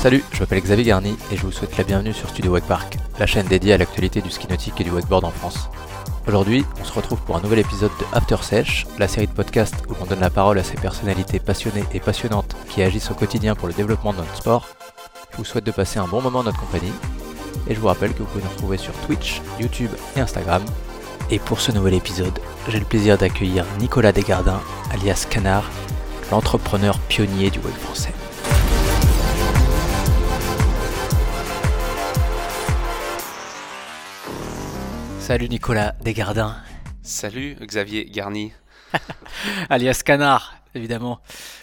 Salut, je m'appelle Xavier Garni et je vous souhaite la bienvenue sur Studio Wakepark, la chaîne dédiée à l'actualité du ski nautique et du wakeboard en France. Aujourd'hui, on se retrouve pour un nouvel épisode de After Sesh, la série de podcasts où l'on donne la parole à ces personnalités passionnées et passionnantes qui agissent au quotidien pour le développement de notre sport. Je vous souhaite de passer un bon moment en notre compagnie et je vous rappelle que vous pouvez nous retrouver sur Twitch, YouTube et Instagram. Et pour ce nouvel épisode, j'ai le plaisir d'accueillir Nicolas Desgardins, alias Canard, l'entrepreneur pionnier du web français. Salut Nicolas Desgardins. Salut Xavier Garni. alias Canard, évidemment,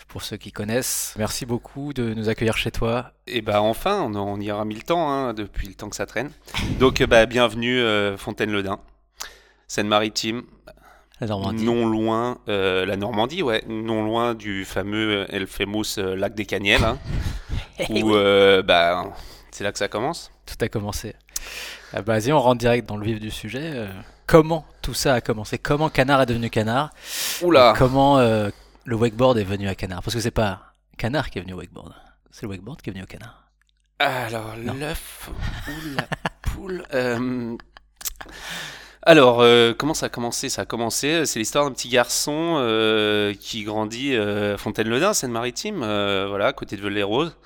pour ceux qui connaissent. Merci beaucoup de nous accueillir chez toi. Et bah enfin, on, y aura mis le temps, hein, depuis le temps que ça traîne. Donc bah, bienvenue euh, Fontaine-le-Dain, Seine-Maritime. La Normandie. Non loin, euh, la Normandie, ouais, non loin du fameux El Famous euh, lac des Caniels, hein, Eh où bah, c'est là que ça commence. Tout a commencé. Ah bah, Vas-y, on rentre direct dans le vif du sujet. Euh, comment tout ça a commencé? Comment Canard est devenu Canard? Oula Comment euh, le wakeboard est venu à Canard? Parce que c'est pas Canard qui est venu au wakeboard, c'est le wakeboard qui est venu au Canard. Alors, l'œuf ou la poule euh, Alors, euh, comment ça a commencé? Ça a commencé, c'est l'histoire d'un petit garçon euh, qui grandit à Fontaine-le-Dain, Seine-Maritime, voilà, à côté de Velay-Rose,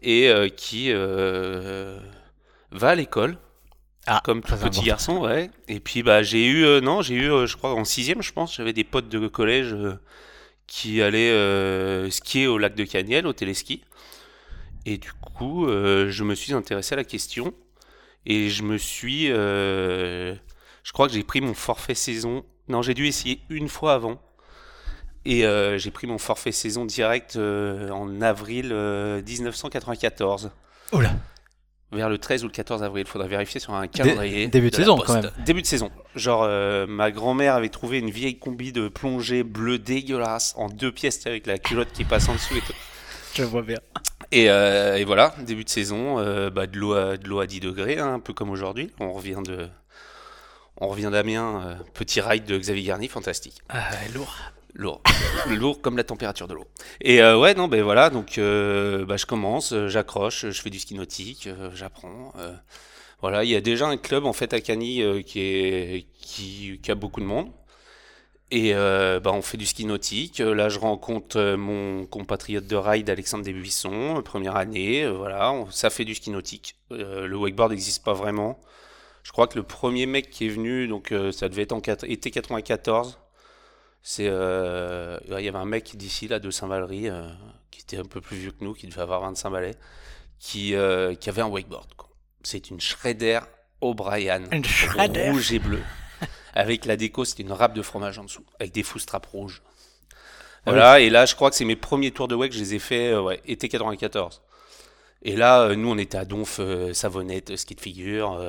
et qui va à l'école. Ah, comme tout petit important. garçon, ouais. Et puis bah j'ai eu, euh, non, j'ai eu, euh, je crois en sixième, je pense, j'avais des potes de collège euh, qui allaient skier au lac de Caniel, au téléski. Et du coup, je me suis intéressé à la question et je me suis, je crois que j'ai pris mon forfait saison. Non, j'ai dû essayer une fois avant. Et j'ai pris mon forfait saison direct en avril euh, 1994 Oula vers le 13 ou le 14 avril. Il faudrait vérifier sur un calendrier. début de saison, quand même. Début de saison. Genre, euh, ma grand-mère avait trouvé une vieille combi de plongée bleue dégueulasse en deux pièces avec la culotte qui passe en dessous et tout. Je vois bien. Et, euh, et voilà, début de saison, euh, bah, de l'eau à, de à 10 degrés, hein, un peu comme aujourd'hui. On revient de. On revient d'Amiens, petit ride de Xavier Garni, fantastique. Ah, lourd. Lourd. Lourd comme la température de l'eau. Et euh, ouais, non, ben voilà, donc euh, bah, je commence, euh, j'accroche, je fais du ski nautique, j'apprends. voilà, il y a déjà un club en fait à Cagny qui, a beaucoup de monde. Et bah, on fait du ski nautique. Là, je rencontre mon compatriote de ride, Alexandre Desbuissons, première année. voilà, on- ça fait du ski nautique. Le wakeboard n'existe pas vraiment. Je crois que le premier mec qui est venu, donc ça devait être en quat- été 94. C'est, euh, il y avait un mec d'ici là de Saint-Valery euh, qui était un peu plus vieux que nous, qui devait avoir 25 balais, qui, euh, qui avait un wakeboard. C'est une Shredder O'Brien, Une Shredder. rouge et bleu, avec la déco, c'était une râpe de fromage en dessous, avec des straps rouges. Ah Voilà, et là, je crois que c'est mes premiers tours de wake, je les ai fait, euh, ouais, été 94. Et là, nous, on était à Donf, Savonnette, ski de figure,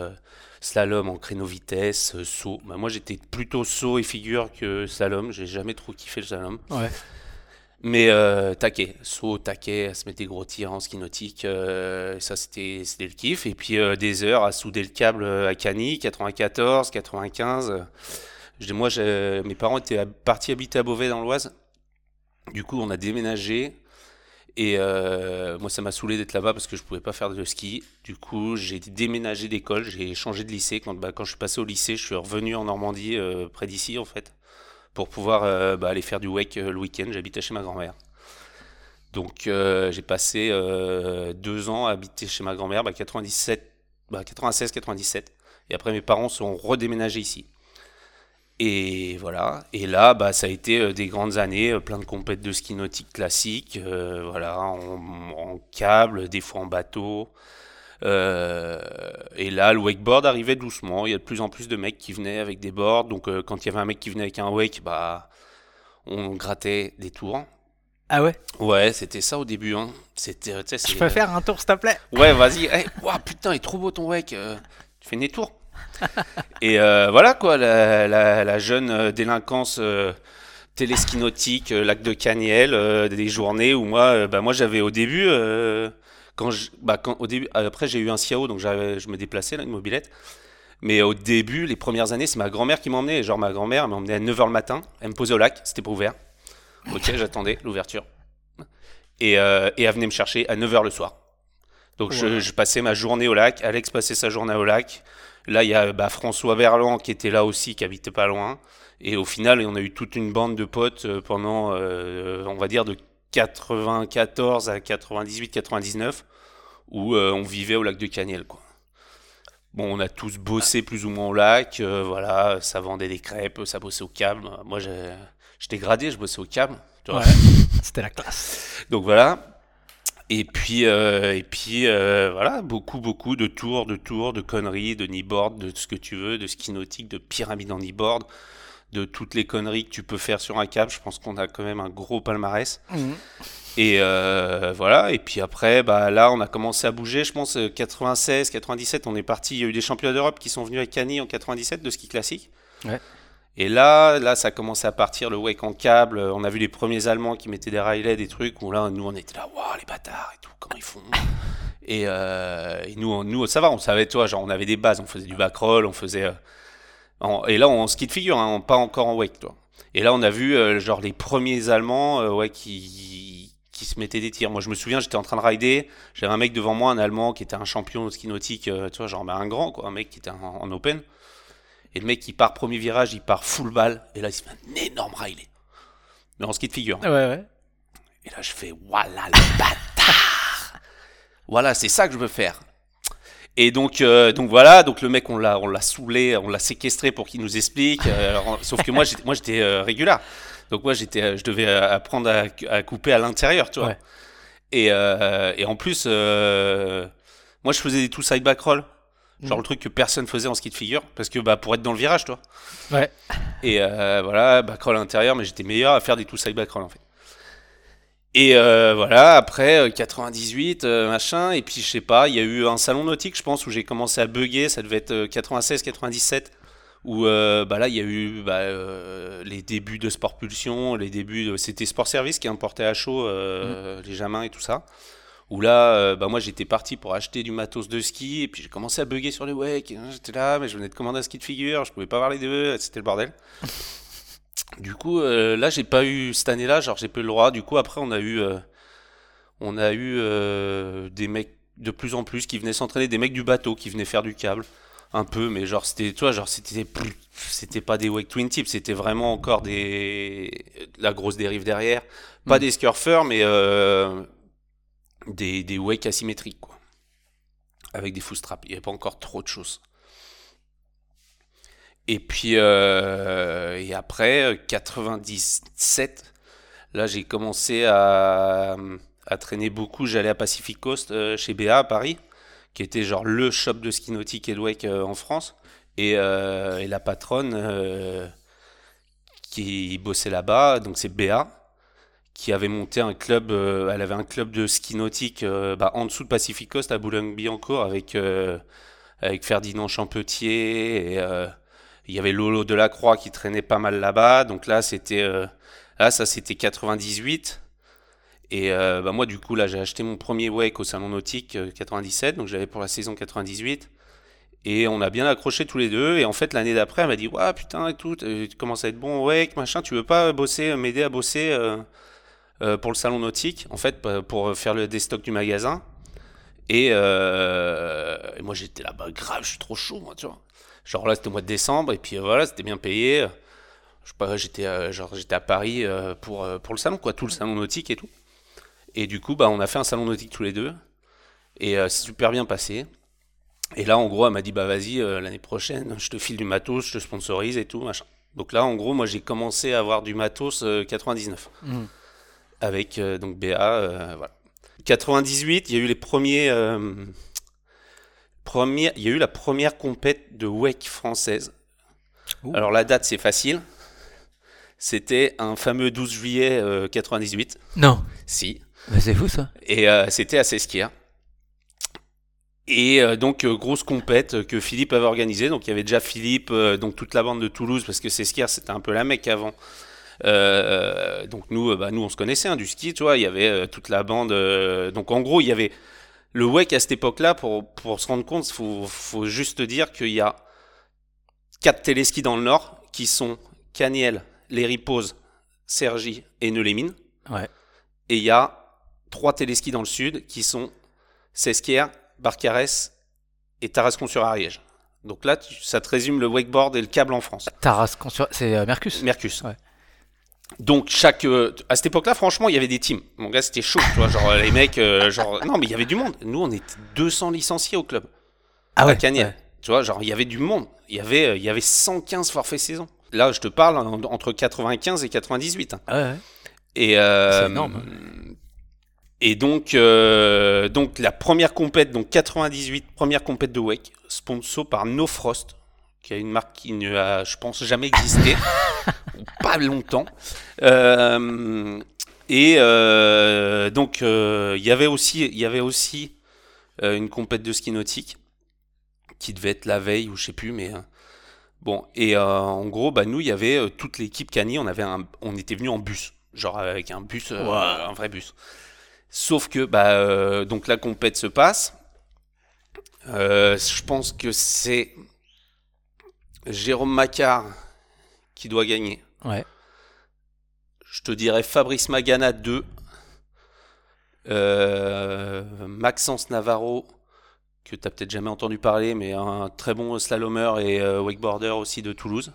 slalom en créneau vitesse, euh, saut. Bah, moi, j'étais plutôt saut et figure que slalom. J'ai jamais trop kiffé le slalom. Ouais. Mais euh, taquet, saut, taquet, à se mettre des gros tirs en ski nautique, euh, ça c'était le kiff. Et puis euh, des heures à souder le câble à Cagny, 94, 95. euh. Je moi, mes parents étaient partis habiter à Beauvais dans l'Oise. Du coup, on a déménagé. Et euh, moi, ça m'a saoulé d'être là-bas parce que je pouvais pas faire de ski. Du coup, j'ai déménagé d'école, j'ai changé de lycée. Quand, bah, je suis passé au lycée, je suis revenu en Normandie, euh, près d'ici en fait, pour pouvoir euh, bah, aller faire du wake le week-end. J'habitais chez ma grand-mère. Donc, j'ai passé deux ans à habiter chez ma grand-mère, bah, 97, bah, 96, 97. Et après, mes parents sont redéménagés ici. Et voilà. Et là, bah, ça a été euh, des grandes années, euh, plein de compètes de ski nautique classique, euh, voilà, en, en câble, des fois en bateau. Euh, et là, le wakeboard arrivait doucement. Il y a de plus en plus de mecs qui venaient avec des boards. Donc, euh, quand il y avait un mec qui venait avec un wake, bah, on grattait des tours. Ah ouais? Ouais, c'était ça au début. Hein. C'était, Je peux faire un tour, s'il te plaît? Ouais, vas-y. Hey, ouah, putain, il est trop beau ton wake. tu fais des tours? Et euh, voilà quoi, la, la- la jeune euh, délinquance euh, euh, lac de Caniel, euh, des journées où moi, euh, bah, moi j'avais au début, euh, quand je, bah, quand, au début, après j'ai eu un Ciao, donc je me déplaçais là, une mobilette. Mais au début, les premières années, c'est ma grand-mère qui m'emmenait. Genre ma grand-mère m'emmenait à 9h le matin, elle me posait au lac, c'était pas ouvert. Ok, j'attendais l'ouverture. Et, et elle venait me chercher à 9h le soir. Donc je, je passais ma journée au lac, Alex passait sa journée au lac. Là, il y a bah, François Verland qui était là aussi, qui habitait pas loin. Et au final, on a eu toute une bande de potes euh, pendant, euh, on va dire, de 94 à 98, 99, où euh, on vivait au lac de Caniel, quoi. Bon, on a tous bossé plus ou moins au lac, euh, voilà, ça vendait des crêpes, ça bossait au câble. Moi, j'étais gradé, je bossais au câble. Ouais. C'était la classe. Donc voilà. Et puis, euh, et puis euh, voilà, beaucoup, beaucoup de tours, de tours, de conneries, de kneeboard, de ce que tu veux, de ski nautique, de pyramide en kneeboard, de toutes les conneries que tu peux faire sur un câble. Je pense qu'on a quand même un gros palmarès. Et euh, voilà, et puis après, bah, là, on a commencé à bouger, je pense, euh, 96, 97, on est parti, il y a eu des championnats d'Europe qui sont venus à Cagny en 97 de ski classique. Ouais. Et là, là, ça a commencé à partir, le wake en câble, on a vu les premiers Allemands qui mettaient des railets, des trucs, où là, nous, on était là, waouh, les bâtards et tout, comment ils font Et, euh, et nous, on- nous, ça va, on savait, toi, genre, on avait des bases, on faisait du backroll, on faisait... euh, et là, en ski de figure, hein, pas encore en wake, toi. Et là, on a vu, euh, genre, les premiers Allemands, ouais, qui, qui se mettaient des tirs. Moi, je me souviens, j'étais en train de rider, j'avais un mec devant moi, un Allemand, qui était un champion de ski nautique, tu vois, genre, bah, un grand, quoi, un mec qui était en, en open. Et le mec, il part premier virage, il part full balle, et là, il se fait un énorme riley. Mais en ski de figure. Ouais, ouais. Et là, je fais, voilà le bâtard Voilà, c'est ça que je veux faire. Et donc, euh, donc voilà, donc le mec, on l'a, on l'a saoulé, on l'a séquestré pour qu'il nous explique. euh, sauf que moi, j'étais, moi, j'étais euh, régulier. Donc moi, j'étais, euh, je devais apprendre à, à couper à l'intérieur, tu vois. Ouais. Et, et en plus, moi, je faisais des tout side back roll. Genre Mm. le truc que personne faisait en ski de figure, parce que bah pour être dans le virage, toi. Ouais. Et euh, voilà, backroll à l'intérieur, mais j'étais meilleur à faire des tout side backroll en fait. Et euh, voilà, après euh, 98, euh, machin, et puis je sais pas, il y a eu un salon nautique, je pense, où j'ai commencé à bugger, ça devait être 96-97, où euh, bah là il y a eu bah, les débuts de Sport Pulsion, les débuts, de- c'était Sport Service qui importait à chaud euh, les Jamins et tout ça. Où là, euh, bah moi j'étais parti pour acheter du matos de ski, et puis j'ai commencé à bugger sur les wake, j'étais là, mais je venais de commander un ski de figure, je pouvais pas voir les deux, c'était le bordel. Du coup, euh, là, j'ai pas eu cette année-là, genre j'ai pas eu le droit. Du coup, après, on a eu, euh, on a eu euh, des mecs de plus en plus qui venaient s'entraîner, des mecs du bateau qui venaient faire du câble, un peu, mais genre c'était, toi, genre c'était, c'était pas des wake twin tips, c'était vraiment encore des, de la grosse dérive derrière, pas Mm. des scurfers, mais des, des wake asymétriques, quoi, avec des full straps. Il y avait pas encore trop de choses. Et puis, euh, et après, euh, 97, là, j'ai commencé à, à traîner beaucoup. J'allais à Pacific Coast euh, chez BA à Paris, qui était genre le shop de ski nautique et de wake euh, en France. Et, euh, et la patronne euh, qui bossait là-bas, donc c'est BA, qui avait monté un club, euh, elle avait un club de ski nautique euh, bah, en dessous de Pacific Coast à Boulogne-Billancourt avec, euh, avec Ferdinand Champetier et il y avait Lolo Delacroix qui traînait pas mal là-bas. Donc là, c'était là, ça c'était 98. Et bah moi, du coup, là, j'ai acheté mon premier wake au salon nautique euh, 97, donc j'avais pour la saison 98. Et on a bien accroché tous les deux. Et en fait, l'année d'après, elle m'a dit Ouais, putain, et tout, tu commences à être bon wake, machin, tu veux pas bosser, m'aider à bosser euh, pour le salon nautique, en fait, pour faire le des stocks du magasin. Et, euh, moi, j'étais là, bah grave, je suis trop chaud, moi, tu vois. Genre là, c'était au mois de décembre, et puis euh, voilà, c'était bien payé. Je sais pas, j'étais genre j'étais à Paris pour, pour le salon, quoi, tout le salon nautique et tout. Et du coup, bah, on a fait un salon nautique tous les deux. Et c'est super bien passé. Et là, en gros, elle m'a dit, bah vas-y, l'année prochaine, je te file du matos, je te sponsorise et tout, machin. Donc là, en gros, moi, j'ai commencé à avoir du matos euh, 99 Mm. Avec euh, donc BA. euh, voilà. 98, il y a eu les premiers, euh, premiers- il y a eu la première compète de wake française. Ouh. Alors la date, c'est facile. C'était un fameux 12 juillet euh, 98. Non. Si. Mais c'est fou ça. Et euh, c'était à Sesquier. Et euh, donc, euh, grosse compète que Philippe avait organisée. Donc, il y avait déjà Philippe, euh, donc toute la bande de Toulouse, parce que Sesquier, c'était un peu la mec avant. Euh, donc, nous, euh, bah, nous, on se connaissait hein, du ski, tu vois. Il y avait euh, toute la bande. donc, en gros, il y avait le WEC à cette époque-là. Pour, pour se rendre compte, il faut, faut juste dire qu'il y a quatre téléskis dans le Nord qui sont Caniel, Les Riposes, Cergy et Neulémine. Ouais. Et il y a trois téléskis dans le sud qui sont Sesquière, Barcarès et Tarascon-sur-Ariège. Donc là, tu- ça te résume le wakeboard et le câble en France. Tarascon sur... C'est euh, Mercus? Mercus. Ouais. Donc chaque euh, à cette époque-là, franchement, il y avait des teams. Mon gars, c'était chaud, tu vois, genre les mecs, euh, genre non, mais il y avait du monde. Nous, on était 200 licenciés au club Ah à Cagnes. Tu vois, genre il y avait du monde. Il y avait euh, il y avait 115 forfaits saison. Là, je te parle en- entre 95 et 98. hein. Ah ouais, ouais. Et euh, C'est énorme. Et donc euh, donc la première compète, donc 98, première compète de wake, sponsor par No Frost, qui a une marque qui ne a, je pense, jamais existé, pas longtemps. Euh, et euh, donc euh, il y avait aussi, y avait aussi une compète de ski nautique qui devait être la veille ou je sais plus, mais bon. Et en gros, bah nous, il y avait toute l'équipe Cani, on avait, un, on était venu en bus, genre avec un bus, Wow. un vrai bus. Sauf que bah donc la compète se passe. Je pense que c'est Jérôme Macquart qui doit gagner. Ouais. Je te dirais Fabrice Magana 2. Euh, Maxence Navarro, que tu peut-être jamais entendu parler, mais un très bon slalomeur et euh, wakeboarder aussi de Toulouse.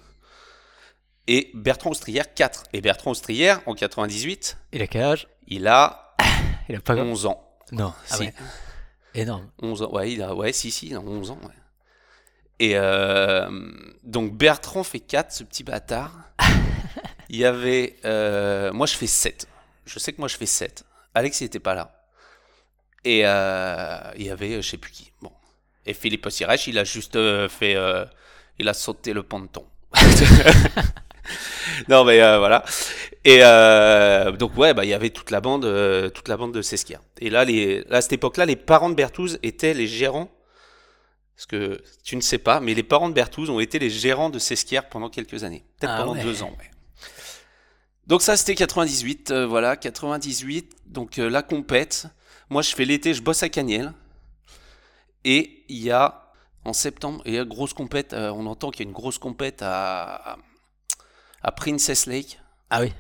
Et Bertrand Austrière 4. Et Bertrand Austrière, en 98, Il a quel âge? il a Il a pas... 11 ans. Non. Ah Si. ouais. Énorme. 11 ans, ouais, il a, ouais, si, si, il a 11 ans, ouais. Et euh, donc Bertrand fait 4, ce petit bâtard. il y avait, euh, moi je fais 7. Je sais que moi je fais 7. Alex il était pas là. Et euh, il y avait, je sais plus qui. Bon. Et Philippe Sirèche, il a juste fait, il a sauté le ponton. non mais voilà. Et donc ouais, bah il y avait toute la bande, toute la bande de Sesquia. Et là, les, à cette époque-là, les parents de Berthouz étaient les gérants. Parce que tu ne sais pas, mais les parents de Berthouz ont été les gérants de Sesquière pendant quelques années, peut-être Ah pendant ouais. deux ans. ouais. Donc ça, c'était 98, euh, voilà, 98. Donc euh, la compète. Moi, je fais l'été, je bosse à Cagnel. Et il y a en septembre, il y a une grosse compète. euh, on entend qu'il y a une grosse compète à, à Princess Lake Ah oui.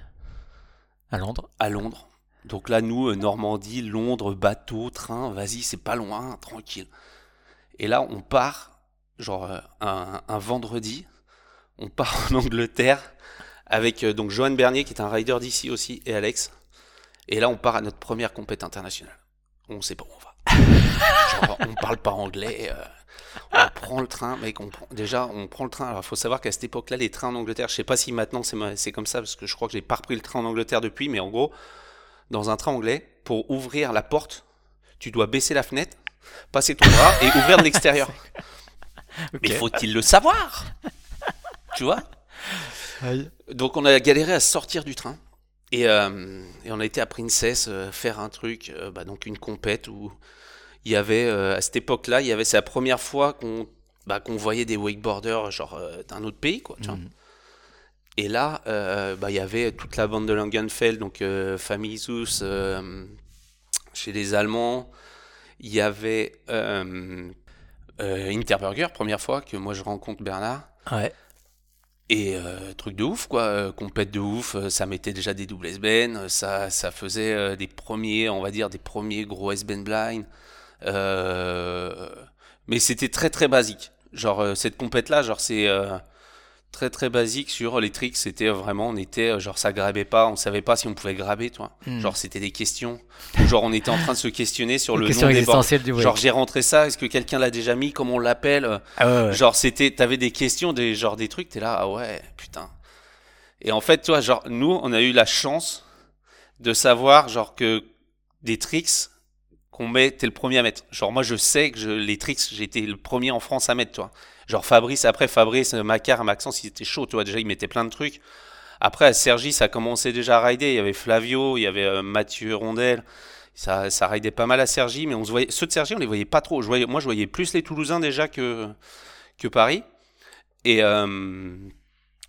À Londres. à Londres. Donc là, nous, Normandie, Londres, bateau, train, vas-y, c'est pas loin, tranquille. Et là, on part, genre euh, un, un vendredi, on part en Angleterre avec euh, donc Johan Bernier, qui est un rider d'ici aussi, et Alex. Et là, on part à notre première compète internationale. On sait pas où on va. Genre, on parle pas anglais. euh, on prend le train, mec. On prend, déjà, on prend le train. Alors, il faut savoir qu'à cette époque-là, les trains en Angleterre, je sais pas si maintenant c'est ma- c'est comme ça, parce que je crois que j'ai pas repris le train en Angleterre depuis, mais en gros, dans un train anglais, pour ouvrir la porte, tu dois baisser la fenêtre, passer ton bras et ouvrir de l'extérieur. Mais faut-il le savoir? Tu vois? Aïe. donc on a galéré à sortir du train et, euh, et on a été à Princess euh, faire un truc, euh, bah, donc une compète où il y avait euh, à cette époque-là, il y avait c'est la première fois qu'on bah, qu'on voyait des wakeboarders genre euh, d'un autre pays quoi. Tu vois. Mhm. Et là, euh, bah, il y avait toute la bande de Langenfeld, donc euh, Famille Zeus euh, chez les Allemands. Il y avait euh, euh, Interburger, première fois que moi je rencontre Bernard. Ouais. Et euh, truc de ouf, quoi, compète de ouf, ça mettait déjà des doubles S-Ben, ça, ça faisait des premiers, on va dire, des premiers gros S-Ben blind. Mais c'était très très basique. Genre, cette compète-là, genre, c'est très très basique sur les tricks. C'était vraiment, on était, euh, genre, ça grabait pas, on savait pas si on pouvait graber, toi. Hmm. Genre, c'était des questions. genre, on était en train de se questionner sur le question nom des bords. du. Genre, j'ai rentré ça, est-ce que quelqu'un l'a déjà mis, comment on l'appelle Ah ouais, ouais. Genre, c'était, t'avais des questions, des, genre des trucs, t'es là, ah ouais, putain. Et en fait, toi, genre, nous, on a eu la chance de savoir, genre, que des tricks qu'on met, t'es le premier à mettre. Genre, moi, je sais que je, les tricks, été le premier en France à mettre, toi. Genre, Fabrice, après, Fabrice, Macar, Maxence, ils étaient chauds, tu vois, déjà, ils mettaient plein de trucs. Après, à Sergi, ça commençait déjà à rider. Il y avait Flavio, il y avait euh, Mathieu Rondel. Ça, ça ridait pas mal à Sergi, mais on se voyait, ceux de Sergi, on les voyait pas trop. Je voyais, moi, je voyais plus les Toulousains déjà que, que Paris. Et euh,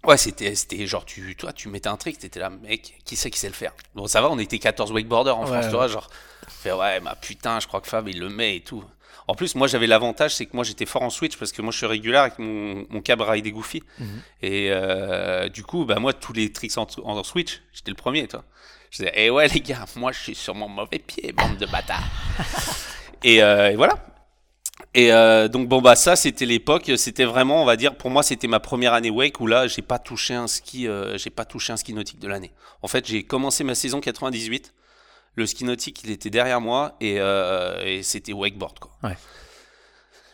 ouais, c'était, c'était genre, tu, toi, tu mettais un trick, t'étais là, mec, qui c'est qui sait le faire? Bon, ça va, on était 14 wakeboarders en Ouais, France, tu vois, genre, fait, ouais, bah putain, je crois que Fab, il le met et tout. En plus, moi, j'avais l'avantage, c'est que moi, j'étais fort en switch parce que moi, je suis régulier avec mon, mon câble ride Goofy. Mhm. Et euh, du coup, bah, moi, tous les tricks en, en switch, j'étais le premier, toi. Je disais, eh ouais, les gars, moi, je suis sur mon mauvais pied, bande de bâtards. et, euh, et voilà. Et euh, donc bon bah ça c'était l'époque, c'était vraiment on va dire pour moi c'était ma première année wake où là j'ai pas touché un ski, j'ai pas touché un ski nautique de l'année. En fait j'ai commencé ma saison 98, le ski nautique il était derrière moi et, euh, et c'était wakeboard quoi. Ouais.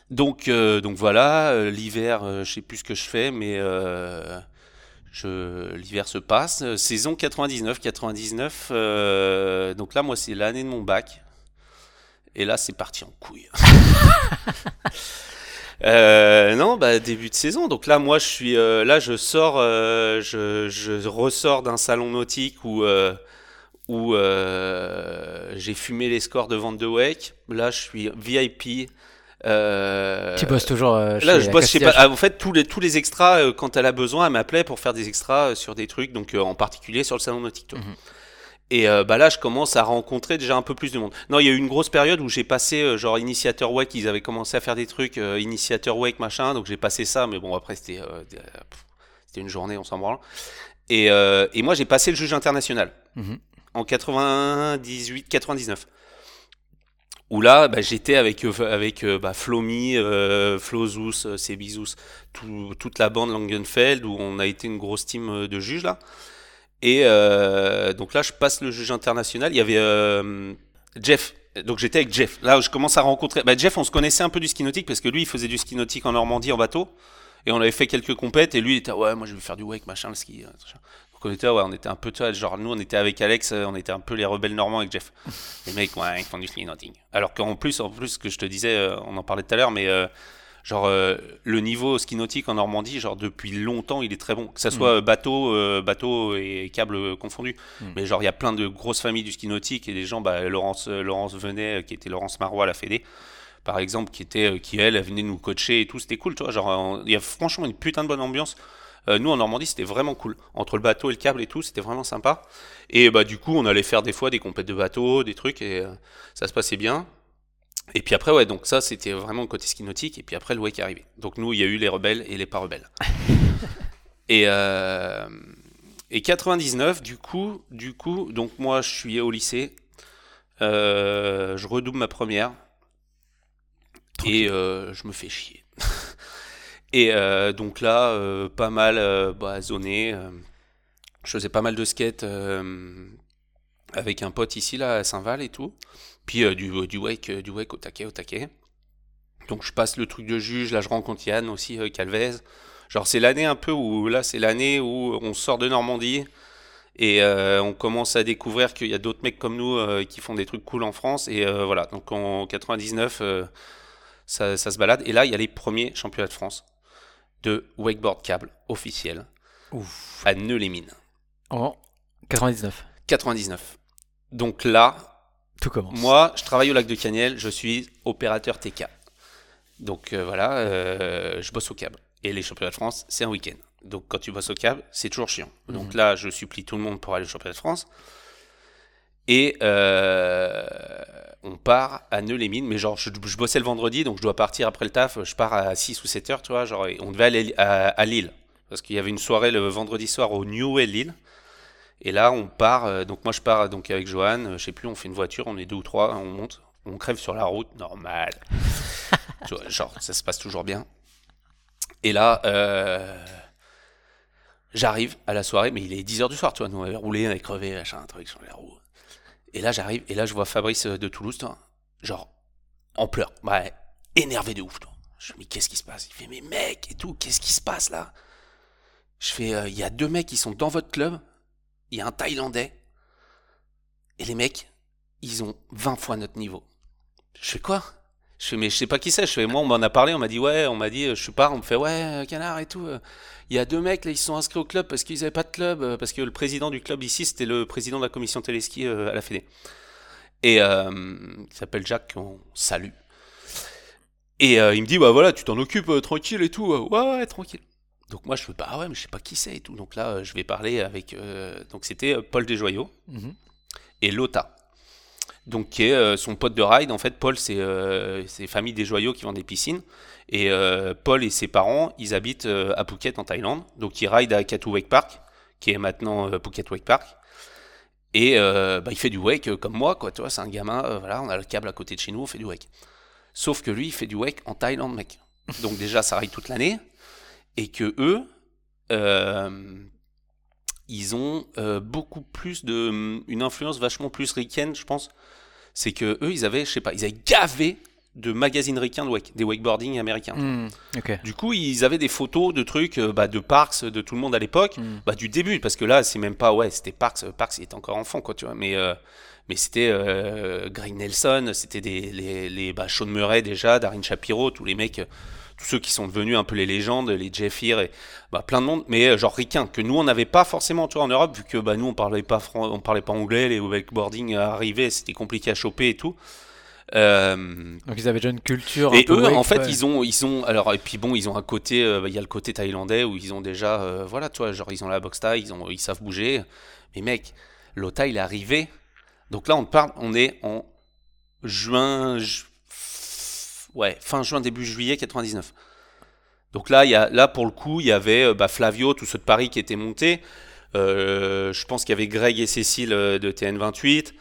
Donc euh, donc voilà euh, l'hiver je sais plus ce que je fais mais je l'hiver se passe. Saison 99 99 euh, donc là moi c'est l'année de mon bac. Et là, c'est parti en couille. Euh, non, bah début de saison. Donc là, moi, je suis euh, là, je sors, euh, je, je ressors d'un salon nautique où où euh, j'ai fumé les scores de vente de wake. Là, je suis VIP. Euh, Tu bosses toujours euh, Là, chez je bosse chez pas. En fait, tous les tous les extras, euh, quand elle a besoin, elle m'appelait pour faire des extras euh, sur des trucs. Donc, en particulier sur le salon nautique. tu vois. Mhm. Et bah là, je commence à rencontrer déjà un peu plus de monde. Non, il y a eu une grosse période où j'ai passé genre initiateur wake. Ils avaient commencé à faire des trucs initiateur wake machin. Donc j'ai passé ça, mais bon après c'était c'était une journée, on s'en branle. Et, et moi j'ai passé le juge international Mhm. En 98, 99. Où là, bah, j'étais avec euh, avec euh, bah, Flomi, euh, Flozous, euh, tout- toute la bande Langenfeld où on a été une grosse team de juges là. Et donc là, je passe le juge international. Il y avait Jeff. Donc j'étais avec Jeff. Là, je commence à rencontrer. Bah, Jeff, on se connaissait un peu du ski nautique parce que lui, il faisait du ski nautique en Normandie en bateau. Et on avait fait quelques compètes. Et lui, il était ouais, moi je vais faire du wake, machin, le ski. On était, ouais, on était un peu, tu vois, genre nous, on était avec Alex, euh, on était un peu les rebelles normands avec Jeff. Les mecs, ouais, ils font du ski nautique. Alors qu'en plus, en plus, ce que je te disais, euh, on en parlait tout à l'heure, mais euh, genre euh, le niveau ski nautique en Normandie, genre depuis longtemps, il est très bon. Que ça soit euh, bateau, euh, bateau et câble confondus. Mm. Mais genre, il y a plein de grosses familles du ski nautique et des gens, bah, Laurence, Laurence euh, qui était Laurence Marois à la Fédé, par exemple, qui était, qui elle, elle venait nous coacher et tout, c'était cool, tu vois. Genre, il y a franchement une putain de bonne ambiance. Euh, nous en Normandie, c'était vraiment cool. Entre le bateau et le câble et tout, c'était vraiment sympa. Et bah du coup, on allait faire des fois des compètes de bateau, des trucs, et euh, ça se passait bien. Et puis après, ouais, donc ça, c'était vraiment le côté ski nautique. Et puis après, le wake est arrivé. Donc nous, il y a eu les rebelles et les pas rebelles. et, euh, et 99, du coup, du coup, donc moi, je suis au lycée. Euh, je redouble ma première. Et euh, je me fais chier. Et euh, donc là, euh, pas mal euh, bah, zoné. je faisais pas mal de skate avec un pote ici, là, à Saint-Val et tout. Puis du, wake, au taquet, au taquet. Donc je passe le truc de juge, là je rencontre Yann aussi, Calvez. Genre c'est l'année un peu où, là c'est l'année où on sort de Normandie et on commence à découvrir qu'il y a d'autres mecs comme nous qui font des trucs cool en France. Et voilà, donc en 99, euh, ça, ça se balade. Et là il y a les premiers championnats de France de wakeboard câble officiel Ouf. à Neux-les-Mines. En 99. 99. Donc là, Tout commence. Moi, je travaille au lac de Caniel, je suis opérateur TK. Donc euh, voilà, euh, je bosse au câble. Et les championnats de France, c'est un week-end. Donc quand tu bosses au câble, c'est toujours chiant. Donc Mhm. là, je supplie tout le monde pour aller au championnat de France. Et euh, on part à Neux-les-Mines, mais genre, je, je bossais le vendredi, donc je dois partir après le taf, je pars à 6 ou 7 heures, tu vois, genre, on devait aller à, à Lille. Parce qu'il y avait une soirée le vendredi soir au Newell Lille. Et là, on part, euh, donc moi je pars donc avec Johan, je sais plus, on fait une voiture, on est deux ou trois, on monte, on crève sur la route, normal. Tu vois, genre, ça se passe toujours bien. Et là, euh, j'arrive à la soirée, mais il est 10h du soir, tu vois, nous on avait roulé, on avait crevé, machin, un truc sur les roues. Et là, j'arrive, et là, je vois Fabrice euh, de Toulouse, toi, genre, en pleurs, ouais, énervé de ouf, toi. Je me dis, qu'est-ce qui se passe? Il fait, mais mec, et tout, qu'est-ce qui se passe là? Je fais, euh, il y a deux mecs qui sont dans votre club, il y a un Thaïlandais, et les mecs, ils ont 20 fois notre niveau. Je fais quoi? Je fais, mais je sais pas qui c'est. Je fais, moi, on m'en a parlé, on m'a dit, ouais, on m'a dit, euh, je suis pas, on me fait, ouais, euh, canard et tout. euh, Il y a deux mecs, là, ils sont inscrits au club parce qu'ils avaient pas de club, parce que le président du club ici, c'était le président de la commission téléski à la Fédé. Et euh, il s'appelle Jacques, on salue. Et euh, il me dit, bah voilà, tu t'en occupes euh, tranquille et tout. ouais, ouais, tranquille. Donc moi, je fais, bah ouais, mais je sais pas qui c'est et tout. Donc là, je vais parler avec. donc c'était Paul Desjoyaux Mhm. et Lota. Donc qui est euh, son pote de ride. En fait, Paul, c'est euh, famille des joyaux qui vendent des piscines. Et euh, Paul et ses parents, ils habitent euh, à Phuket en Thaïlande. Donc ils ride à Katu Wake Park, qui est maintenant Phuket Wake Park. Et bah, il fait du wake comme moi, quoi. Tu vois, c'est un gamin, voilà, on a le câble à côté de chez nous, on fait du wake. Sauf que lui, il fait du wake en Thaïlande, mec. Donc déjà, ça ride toute l'année. Et que eux, ils ont beaucoup plus de. une influence vachement plus ricaine, je pense. C'est que eux, ils avaient, je sais pas, ils avaient gavé de magazines ricains de wake, des wakeboarding américains. Hmm. Du coup, ils avaient des photos de trucs, euh, bah, de Parks, de tout le monde à l'époque, Hmm. bah, du début, parce que là, c'est même pas, ouais, c'était Parks, Parks, il était encore enfant, quoi, tu vois, mais, euh, mais c'était euh, Greg Nelson, c'était des, les, les bah, Sean Murray déjà, Darin Shapiro, tous les mecs, euh, tous ceux qui sont devenus un peu les légendes, les Jeff Heer, et bah, plein de monde, mais euh, genre ricain, que nous, on n'avait pas forcément, tu vois, en Europe, vu que bah, nous, on parlait pas, fran- on parlait pas anglais, les wakeboarding arrivaient, c'était compliqué à choper et tout. Euh, Donc ils avaient déjà une culture. et un eux, wake, en fait, ouais. ils ont, ils ont, alors et puis bon, ils ont un côté, euh, bah, il y a le côté thaïlandais où ils ont déjà, euh, voilà, tu vois, genre ils ont la boxe thaï, ils ont, ils savent bouger. Mais mec, l'OTA il est arrivé. Donc là, on parle, on est en juin, ju- ouais, fin juin début juillet 99. Donc là, il y a, là pour le coup, il y avait euh, bah, Flavio, tous ceux de Paris qui étaient montés. Euh, je pense qu'il y avait Greg et Cécile euh, de TN28.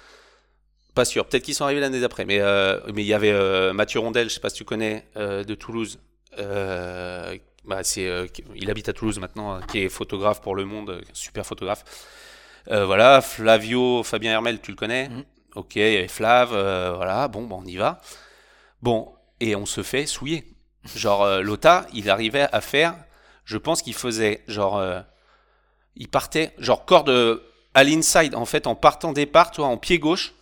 Pas sûr, peut-être qu'ils sont arrivés l'année d'après, mais euh, mais il y avait euh, Mathieu Rondel, je sais pas si tu connais, de Toulouse. Bah, c'est, il habite à Toulouse maintenant, qui est photographe pour Le Monde, super photographe. Voilà, Flavio, Fabien Hermel, tu le connais Mhm. Ok, il y avait Flav, voilà, bon, bon, on y va. Bon, et on se fait souiller. Genre, euh, Lota, il arrivait à faire, je pense qu'il faisait, genre, euh, il partait, genre, corde à l'inside, en fait, en partant départ, toi, en pied gauche.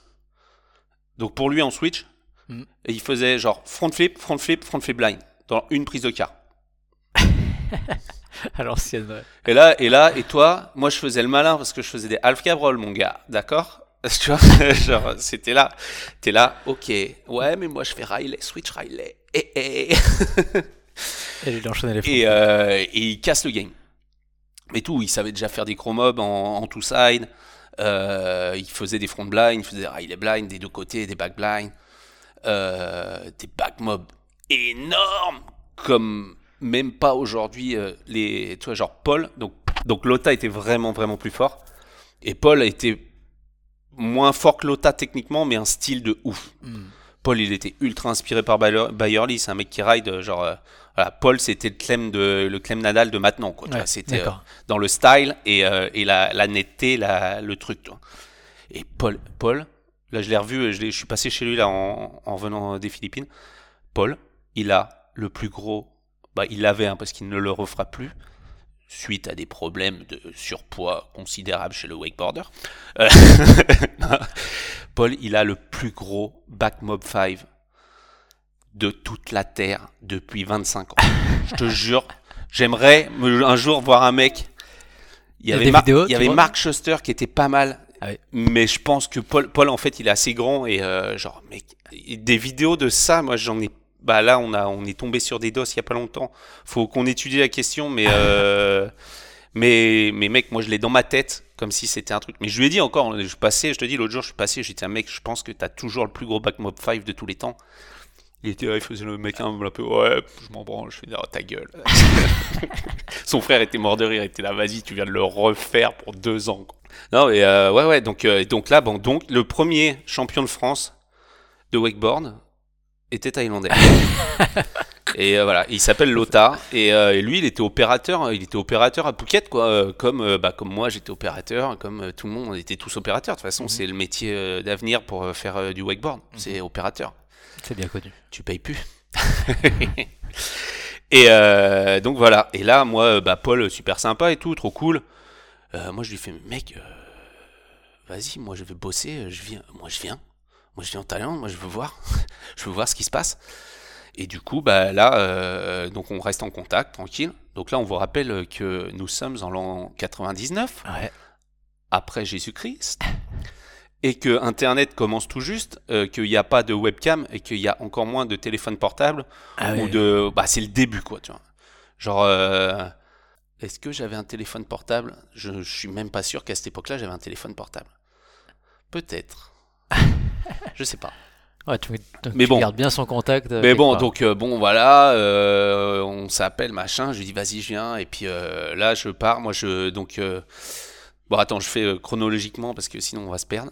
Donc pour lui, en switch. Mhm. Et il faisait, genre, front flip, front flip, front flip blind, dans une prise de quart. À l'ancienne, ouais. Et là, et là, et toi, moi je faisais le malin parce que je faisais des half cab roll, mon gars, d'accord? Tu vois, genre, c'était là, t'es là, ok, ouais, mais moi je fais Riley, switch Riley, et, et, Et il enchaînait les et, euh, et il casse le game. Mais tout, il savait déjà faire des chromobs en, en two side, euh, il faisait des front blind, il faisait des Riley blind, des deux côtés, des back blind, euh, des back mobs énormes, comme même pas aujourd'hui les, tu vois, genre Paul, donc, donc Lota était vraiment, vraiment plus fort, et Paul était moins fort que Lota techniquement, mais un style de ouf. Hmm. Paul, il était ultra inspiré par Bayer- Bayerly, c'est un mec qui ride, genre, euh, voilà, Paul, c'était le Clem de, le Clem Nadal de maintenant, quoi. Ouais, c'était euh, dans le style et, euh, et la, la netteté, la, le truc. Et Paul, Paul, là, je l'ai revu, je, je suis passé chez lui là en, en revenant des Philippines. Paul, il a le plus gros, bah, il l'avait hein, parce qu'il ne le refera plus suite à des problèmes de surpoids considérables chez le wakeboarder. Euh, Paul, il a le plus gros back mob 5 de toute la Terre depuis 25 ans. Je te jure, j'aimerais me- un jour voir un mec. Il y avait, des Mar- vidéos, il y tu avait vois Mark Schuster qui était pas mal. Ah oui. Mais je pense que Paul, Paul, en fait, il est assez grand et euh, genre, mec, des vidéos de ça, moi, j'en ai. Bah là, on a, on est tombé sur des dos il y a pas longtemps. Faut qu'on étudie la question, mais, euh, mais, mais mec, moi, je l'ai dans ma tête comme si c'était un truc. Mais je lui ai dit encore, je passais, je te dis, l'autre jour, je suis passé, j'ai dit, mec, je pense que t'as toujours le plus gros back mob 5 de tous les temps. Il était il faisait le mec un peu, ouais, je m'en branle, je fais, oh, ta gueule. Son frère était mort de rire, il était là, vas-y, tu viens de le refaire pour deux ans. quoi. Non, mais euh, ouais, ouais, donc, euh, donc là, bon, donc, le premier champion de France de wakeboard était thaïlandais. et euh, voilà, il s'appelle Lota, et, euh, et lui, il était opérateur, il était opérateur à Phuket, quoi, euh, comme, bah, comme moi, j'étais opérateur, comme tout le monde, on était tous opérateurs. De toute façon, Mhm. c'est le métier d'avenir pour faire du wakeboard, c'est opérateur C'est bien connu. tu payes plus. et donc voilà. Et là, moi, bah, Paul, super sympa et tout, trop cool. Moi, je lui fais, mec, vas-y, moi, je vais bosser, je viens, moi, je viens. Moi, je viens en Thaïlande, moi, je veux voir. je veux voir ce qui se passe. Et du coup, bah, là, euh, donc on reste en contact, tranquille. Donc là, on vous rappelle que nous sommes en l'an 99 Ouais. après Jésus-Christ et que Internet commence tout juste, euh, qu'il n'y a pas de webcam et qu'il y a encore moins de téléphone portable Ah ou ouais. de, bah c'est le début quoi, tu vois. Genre, euh, est-ce que j'avais un téléphone portable? Je, je suis même pas sûr qu'à cette époque-là j'avais un téléphone portable. Peut-être. je sais pas. Ouais, tu, donc Mais tu bon. gardes bien son contact. Mais bon, donc euh, bon, voilà, euh, on s'appelle, machin. Je lui dis, vas-y, je viens. Et puis euh, là, je pars. Moi, je donc Bon, attends, je fais chronologiquement parce que sinon on va se perdre.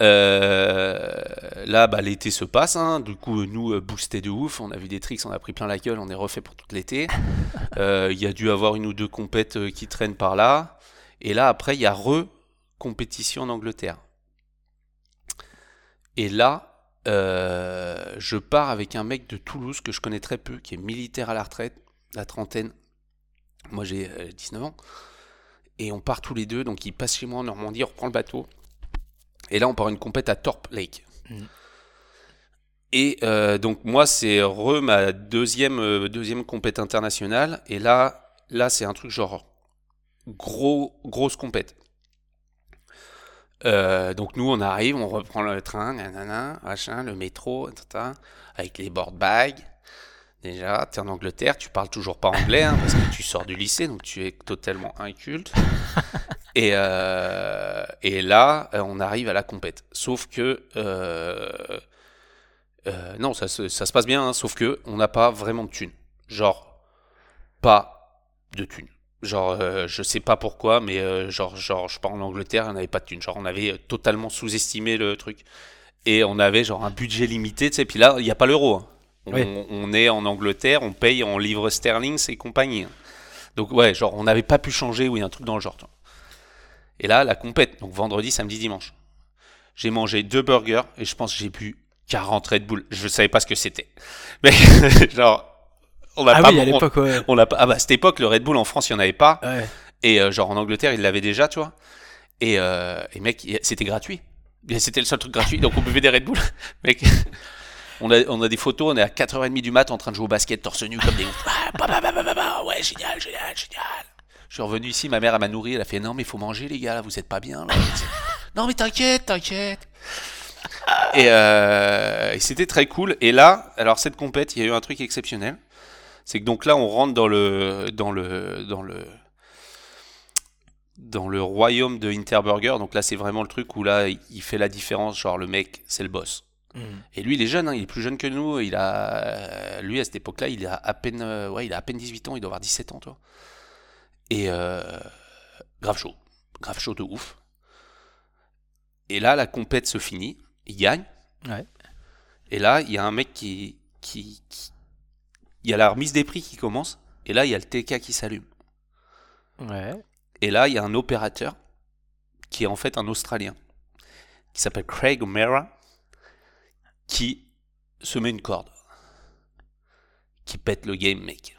Là, bah, l'été se passe. hein. Du coup, nous, boosté de ouf. On a vu des tricks, on a pris plein la gueule, on est refait pour tout l'été. Il y a dû avoir une ou deux compètes qui traînent par là. Et là, après, il y a re-compétition en Angleterre. Et là, euh, je pars avec un mec de Toulouse que je connais très peu, qui est militaire à la retraite, la trentaine. Moi, j'ai euh, 19 ans. Et on part tous les deux. Donc, il passe chez moi en Normandie, on reprend le bateau. Et là, on part une compète à Torp Lake. Mhm. Et euh, donc, moi, c'est re ma deuxième, euh, deuxième compète internationale. Et là, là c'est un truc genre gros, grosse compète. Euh, donc nous on arrive, on reprend le train, nanana, machin, le métro, etc. Avec les board bags. Déjà, tu es en Angleterre, tu parles toujours pas anglais hein, parce que tu sors du lycée, donc tu es totalement inculte. et, euh, et là, euh, on arrive à la compète. Sauf que euh, non, ça, se- ça se passe bien, hein, sauf que on n'a pas vraiment de thunes. Genre, pas de thunes. Genre, euh, je sais pas pourquoi, mais euh, genre, genre, je pars en Angleterre, on n'avait pas de thunes. Genre, on avait euh, totalement sous-estimé le truc. Et on avait genre un budget limité, tu sais. Puis là, il n'y a pas l'euro. hein. On, Oui. on est en Angleterre, on paye en livres sterling et compagnie. hein. Donc, ouais, genre, on n'avait pas pu changer, oui, un truc dans le genre. tu vois. Et là, la compète, donc vendredi, samedi, dimanche. J'ai mangé deux burgers et je pense que j'ai bu 40 Red Bull. Je savais pas ce que c'était. Mais genre, on n'a Ah pas. oui, à on- l'époque, ouais. on. Ah bah, à cette époque, le Red Bull en France, il n'y en avait pas. Ouais. Et euh, genre en Angleterre, ils l'avaient déjà, tu vois. Et, euh, et mec, il- c'était gratuit. C'était le seul truc gratuit, donc on buvait des Red Bull. mec, on a, on a des photos, on est à 4h30 du mat en train de jouer au basket, torse nu comme des ouf. Ah, bah, bah, bah, ouais, génial, génial, génial. Je suis revenu ici, ma mère, elle m'a nourri, elle a fait Non, mais faut manger, les gars, là, vous êtes pas bien. Là. non, mais t'inquiète, t'inquiète. Et, euh, et c'était très cool. Et là, alors cette compète, il y a eu un truc exceptionnel. C'est que donc là, on rentre dans le, dans le, dans le, dans le royaume de Interburger. Donc là, c'est vraiment le truc où là, il fait la différence. Genre, le mec, c'est le boss. Mhm. Et lui, il est jeune, hein, il est plus jeune que nous. Il a, lui, à cette époque-là, il a à peine, euh, ouais, il a à peine 18 ans. Il doit avoir 17 ans, toi. Et euh, grave chaud, grave chaud de ouf. Et là, la compète se finit. Il gagne. Ouais. Et là, il y a un mec qui, qui, qui- il y a la remise des prix qui commence. Et là, il y a le TK qui s'allume. Ouais. Et là, il y a un opérateur qui est en fait un Australien, qui s'appelle Craig O'Mara, qui se met une corde, qui pète le game, mec.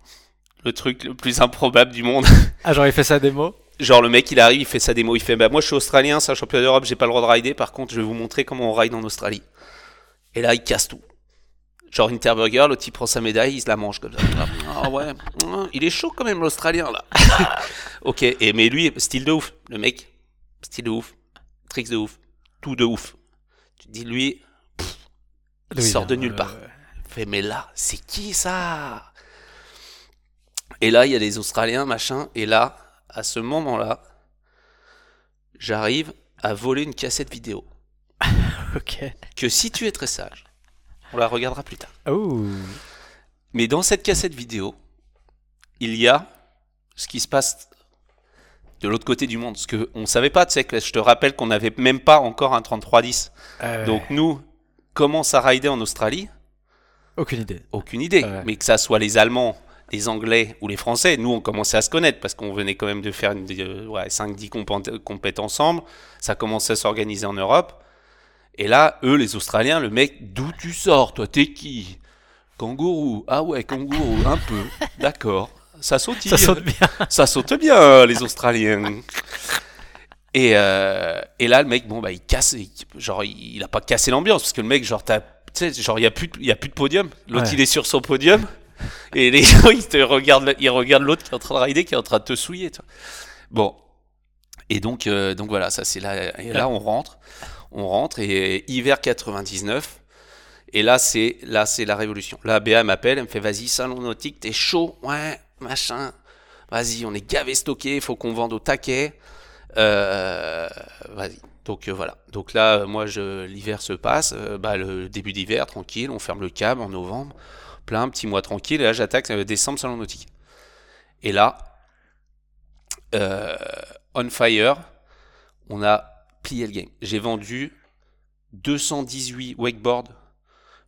Le truc le plus improbable du monde. Ah, genre, il fait sa démo? Genre, le mec, il arrive, il fait sa démo, il fait Bah, moi, je suis Australien, c'est un championnat d'Europe, j'ai pas le droit de rider, par contre, je vais vous montrer comment on ride en Australie. Et là, il casse tout. Genre, Interburger, l'autre, il prend sa médaille, il se la mange comme ça. Ah ouais, hum, il est chaud quand même, l'Australien, là. ok, et, mais lui, style de ouf, le mec, style de ouf, tricks de ouf, tout de ouf. Tu dis, lui, il Oui, sort de euh, nulle part. ouais. fait, mais là, c'est qui ça? Et là, il y a les Australiens, machin, et là, à ce moment-là, j'arrive à voler une cassette vidéo. Ok. Que si tu es très sage, on la regardera plus tard. Oh. Mais dans cette cassette vidéo, il y a ce qui se passe de l'autre côté du monde. Ce qu'on ne savait pas, tu sais, que je te rappelle qu'on n'avait même pas encore un 3310. Euh, Donc nous, comment ça rider en Australie? Aucune idée. Aucune idée. Ouais. Mais que ça soit les Allemands, les Anglais ou les Français, nous on commençait à se connaître parce qu'on venait quand même de faire une, euh, ouais, 5-10 compé- compètes ensemble. Ça commençait à s'organiser en Europe. Et là, eux, les Australiens, le mec, d'où tu sors Toi, t'es qui? Kangourou. Ah ouais, kangourou, un peu. D'accord. Ça saute bien. Ça saute bien, les Australiens. Et, euh, et là, le mec, bon, bah, il casse, il- genre, il, il a pas cassé l'ambiance, parce que le mec, genre, t'as, tu sais, genre, il y a plus, de- y a plus de podium. L'autre, Ouais. il est sur son podium. Et les gens, ils te regardent, ils regardent l'autre qui est en train de rider, qui est en train de te souiller, tu vois. Bon. Et donc, euh, donc voilà, ça, c'est là, et là, on rentre. On rentre, et hiver 99. Et là, c'est, là, c'est la révolution. Là, Béa m'appelle, elle me fait, vas-y, salon nautique, t'es chaud, ouais, machin. Vas-y, on est gavé stocké, il faut qu'on vende au taquet. Euh, vas-y. Donc euh, voilà. Donc là, moi, l'hiver se passe. euh, bah, le début d'hiver, tranquille. On ferme le câble en novembre. Plein, petit mois tranquille. Et là, j'attaque décembre, salon nautique. Et là, on fire. on a plié le game. J'ai vendu 218 wakeboards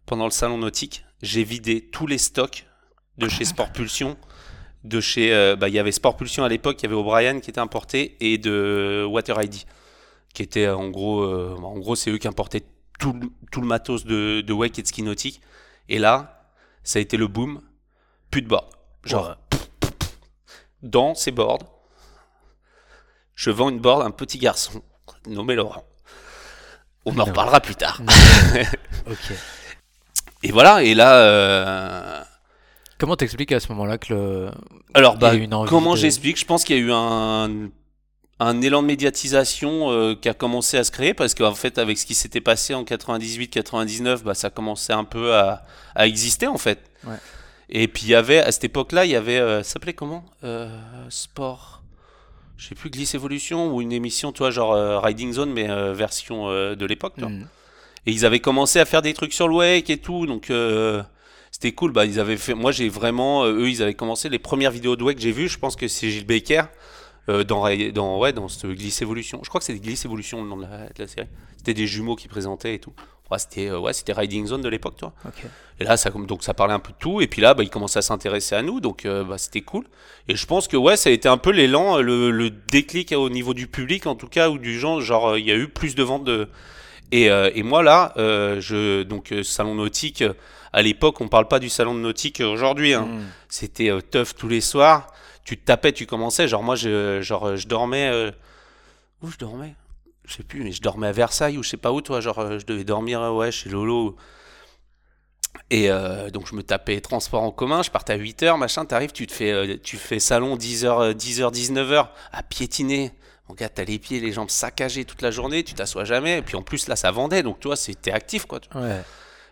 pendant le salon nautique. J'ai vidé tous les stocks de chez Sport Pulsion. De chez, euh, bah, il y avait Sport Pulsion à l'époque, il y avait O'Brien qui était importé et de Water ID qui était en gros, euh, en gros c'est eux qui importaient tout, le- tout le matos de, de wake et de ski nautique. Et là, ça a été le boom. Plus de board. Genre, dans ces boards, je vends une board à un petit garçon nommé Laurent. On en reparlera plus tard. Ok. Et voilà, et là, euh, Comment t'expliques à ce moment-là que le. alors bah, comment de- j'explique? Je pense qu'il y a eu un, un élan de médiatisation euh, qui a commencé à se créer parce qu'en fait, avec ce qui s'était passé en 98-99, bah, ça commençait un peu à, à exister en fait. Ouais. Et puis il y avait, à cette époque-là, il y avait, euh, ça s'appelait comment? Sport. Je sais plus, Glisse Evolution ou une émission, toi, genre euh, Riding Zone, mais euh, version euh, de l'époque. Hmm. Et ils avaient commencé à faire des trucs sur le wake et tout, donc c'était cool. Bah, ils avaient fait. Moi, j'ai vraiment. eux, ils avaient commencé les premières vidéos de wake que j'ai vues. Je pense que c'est Gilles Baker dans dans ouais dans ce Glisse Evolution. Je crois que c'est Glisse Evolution le nom de la, de la série. C'était des jumeaux qui présentaient et tout. C'était euh, ouais, c'était Riding Zone de l'époque, toi. Et là, ça, donc ça parlait un peu de tout. Et puis là, bah, ils commençaient à s'intéresser à nous. Donc euh, bah, c'était cool. Et je pense que ouais, ça a été un peu l'élan, euh, le, le déclic au niveau du public, en tout cas, ou du genre, genre, il y a eu plus de ventes de. Et, et moi là, je donc salon nautique. À l'époque, on parle pas du salon de nautique aujourd'hui. Hein. Hmm. C'était tough tous les soirs. Tu te tapais, tu commençais. Genre moi, je, genre, je dormais. Où je dormais? Je sais plus, mais je dormais à Versailles ou je sais pas où, toi. Genre, euh, je devais dormir euh, ouais, chez Lolo. Et euh, donc, je me tapais transport en commun. Je partais à 8h, machin. T'arrives, tu te fais, tu fais salon 10h, 10h, 19h à piétiner. Mon gars, t'as les pieds, les jambes saccagés toute la journée. Tu t'assois jamais. Et puis en plus, là, ça vendait. Donc, toi, c'était actif, quoi. Ouais.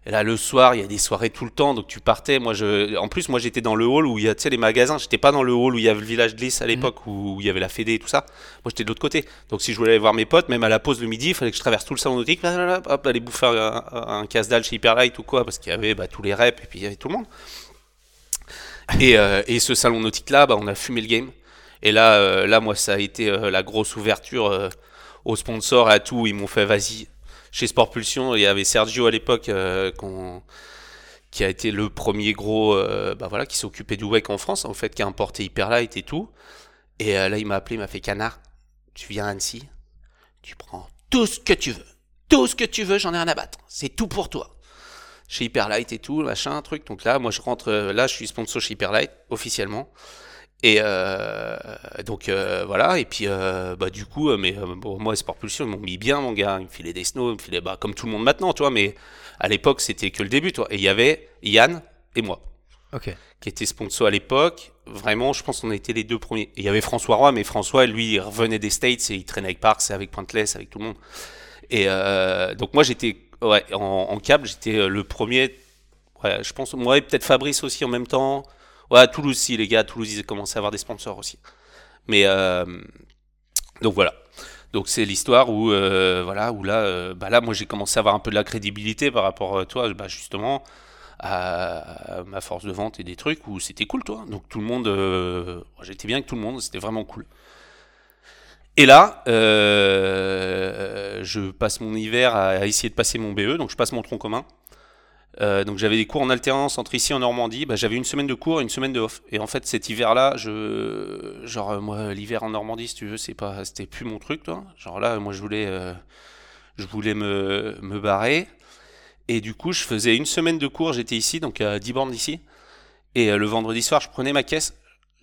Et là, le soir, il y a des soirées tout le temps, donc tu partais. Moi, je, en plus, moi, j'étais dans le hall où il y a, tu sais, les magasins. J'étais pas dans le hall où il y avait le village de Lys à l'époque, où il y avait la Fédé et tout ça. Moi, j'étais de l'autre côté. Donc, si je voulais aller voir mes potes, même à la pause le midi, il fallait que je traverse tout le salon nautique, hop, aller bouffer un, un casse-dalle chez Hyperlight ou quoi, parce qu'il y avait bah, tous les reps et puis il y avait tout le monde. Et, euh, et ce salon nautique-là, bah, on a fumé le game. Et là, euh, là, moi, ça a été euh, la grosse ouverture aux sponsors et à tout. Ils m'ont fait, vas-y, chez Sport Pulsion, il y avait Sergio à l'époque euh, qui a été le premier gros, euh, bah voilà, qui occupé du WEC en France, en fait, qui a importé Hyperlight et tout. Et euh, là, il m'a appelé, il m'a fait Canard, tu viens à Annecy, tu prends tout ce que tu veux. Tout ce que tu veux, j'en ai rien à battre. C'est tout pour toi. Chez Hyperlight et tout, machin, truc. Donc là, moi, je rentre, là, je suis sponsor chez Hyperlight, officiellement. Et euh, donc euh, voilà, et puis euh, bah du coup, mais bon, moi Sport Pulsion, ils m'ont mis bien, mon gars, ils me filaient des snows, ils me filaient bah, comme tout le monde maintenant, tu vois, mais à l'époque c'était que le début, toi. Et il y avait Yann et moi qui étaient sponsors à l'époque. Vraiment, je pense qu'on été les deux premiers. Il y avait François Roy, mais François, lui, il revenait des States et il traînait avec Parks, avec Pointless, avec tout le monde. Et donc moi j'étais ouais, en, en câble, j'étais le premier. Ouais, je pense, moi et peut-être Fabrice aussi en même temps. Ouais, Toulouse aussi, les gars, Toulouse, ils ont commencé à avoir des sponsors aussi. Mais euh, donc voilà. Donc c'est l'histoire où euh, voilà où là euh, bah là moi j'ai commencé à avoir un peu de la crédibilité par rapport à toi bah justement à, ma force de vente et des trucs où c'était cool toi donc tout le monde j'étais bien avec tout le monde c'était vraiment cool et là je passe mon hiver à essayer de passer mon BE donc je passe mon tronc commun euh, donc j'avais des cours en alternance entre ici en Normandie. Bah, j'avais une semaine de cours et une semaine de off. Et en fait cet hiver-là, je genre euh, moi l'hiver en Normandie, si tu veux, c'est pas, c'était plus mon truc, toi. Genre là, moi je voulais, euh, je voulais me, me barrer. Et du coup, je faisais une semaine de cours. J'étais ici, donc à 10 bornes d'ici. Et le vendredi soir, je prenais ma caisse.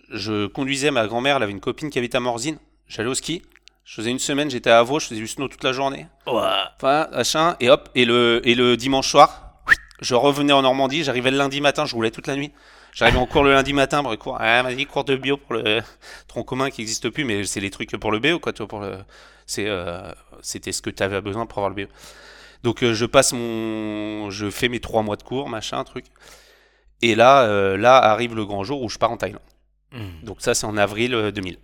Je conduisais ma grand-mère. Elle avait une copine qui habitait à Morzine. J'allais au ski. Je faisais une semaine. J'étais à Avaux. Je faisais du snow toute la journée. Enfin, machin. Et hop. Et le, et le dimanche soir, je revenais en Normandie, j'arrivais le lundi matin, je roulais toute la nuit. J'arrivais en cours le lundi matin pour le cours. Ah, vas-y, cours de bio pour le tronc commun qui n'existe plus, mais c'est les trucs pour le BO, quoi, pour le. C'est, euh, c'était ce que tu avais besoin pour avoir le BO. Donc, euh, je passe mon. Je fais mes trois mois de cours, machin, truc. Et là, euh, là arrive le grand jour où je pars en Thaïlande. Hmm. Donc, ça, c'est en avril euh, 2000.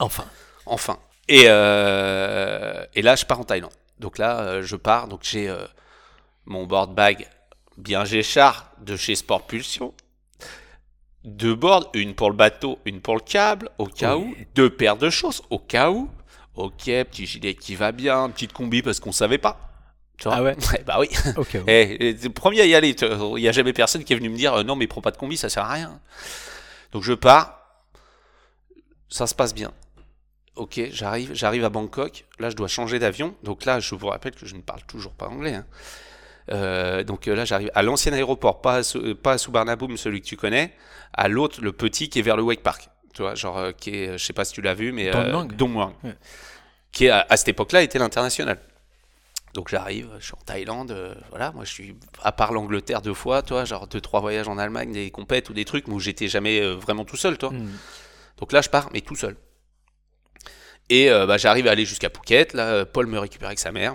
Enfin. Enfin. Et, et là, je pars en Thaïlande. Donc là, je pars. Donc j'ai mon board bag bien Géchard de chez Sport Pulsion. Deux boards, une pour le bateau, une pour le câble, au cas Oui. où. Deux paires de choses, au cas où. Ok, petit gilet qui va bien, petite combi parce qu'on savait pas. Tu vois Ah ouais Bah oui. Ok. Eh, eh, t'es le premier à y aller. Il n'y a jamais personne qui est venu me dire euh, non, mais prends pas de combi, ça sert à rien. Donc je pars. Ça se passe bien. Ok, j'arrive, j'arrive à Bangkok. Là, je dois changer d'avion. Donc là, je vous rappelle que je ne parle toujours pas anglais. hein. Euh, donc euh, là, j'arrive à l'ancien aéroport, pas à, euh, pas à Subarnaboom, celui que tu connais, à l'autre, le petit qui est vers le Wake Park. Tu vois, genre, euh, qui est, je sais pas si tu l'as vu, mais Don euh, Muang. Don Muang. Ouais. qui à, à cette époque-là était l'international. Donc j'arrive, je suis en Thaïlande, euh, voilà, moi je suis, à part l'Angleterre deux fois, toi, genre deux, trois voyages en Allemagne, des compètes ou des trucs, mais où j'étais jamais euh, vraiment tout seul, toi. Hmm. Donc là je pars, mais tout seul. Et euh, bah, j'arrive à aller jusqu'à Phuket, là, Paul me récupère avec sa mère.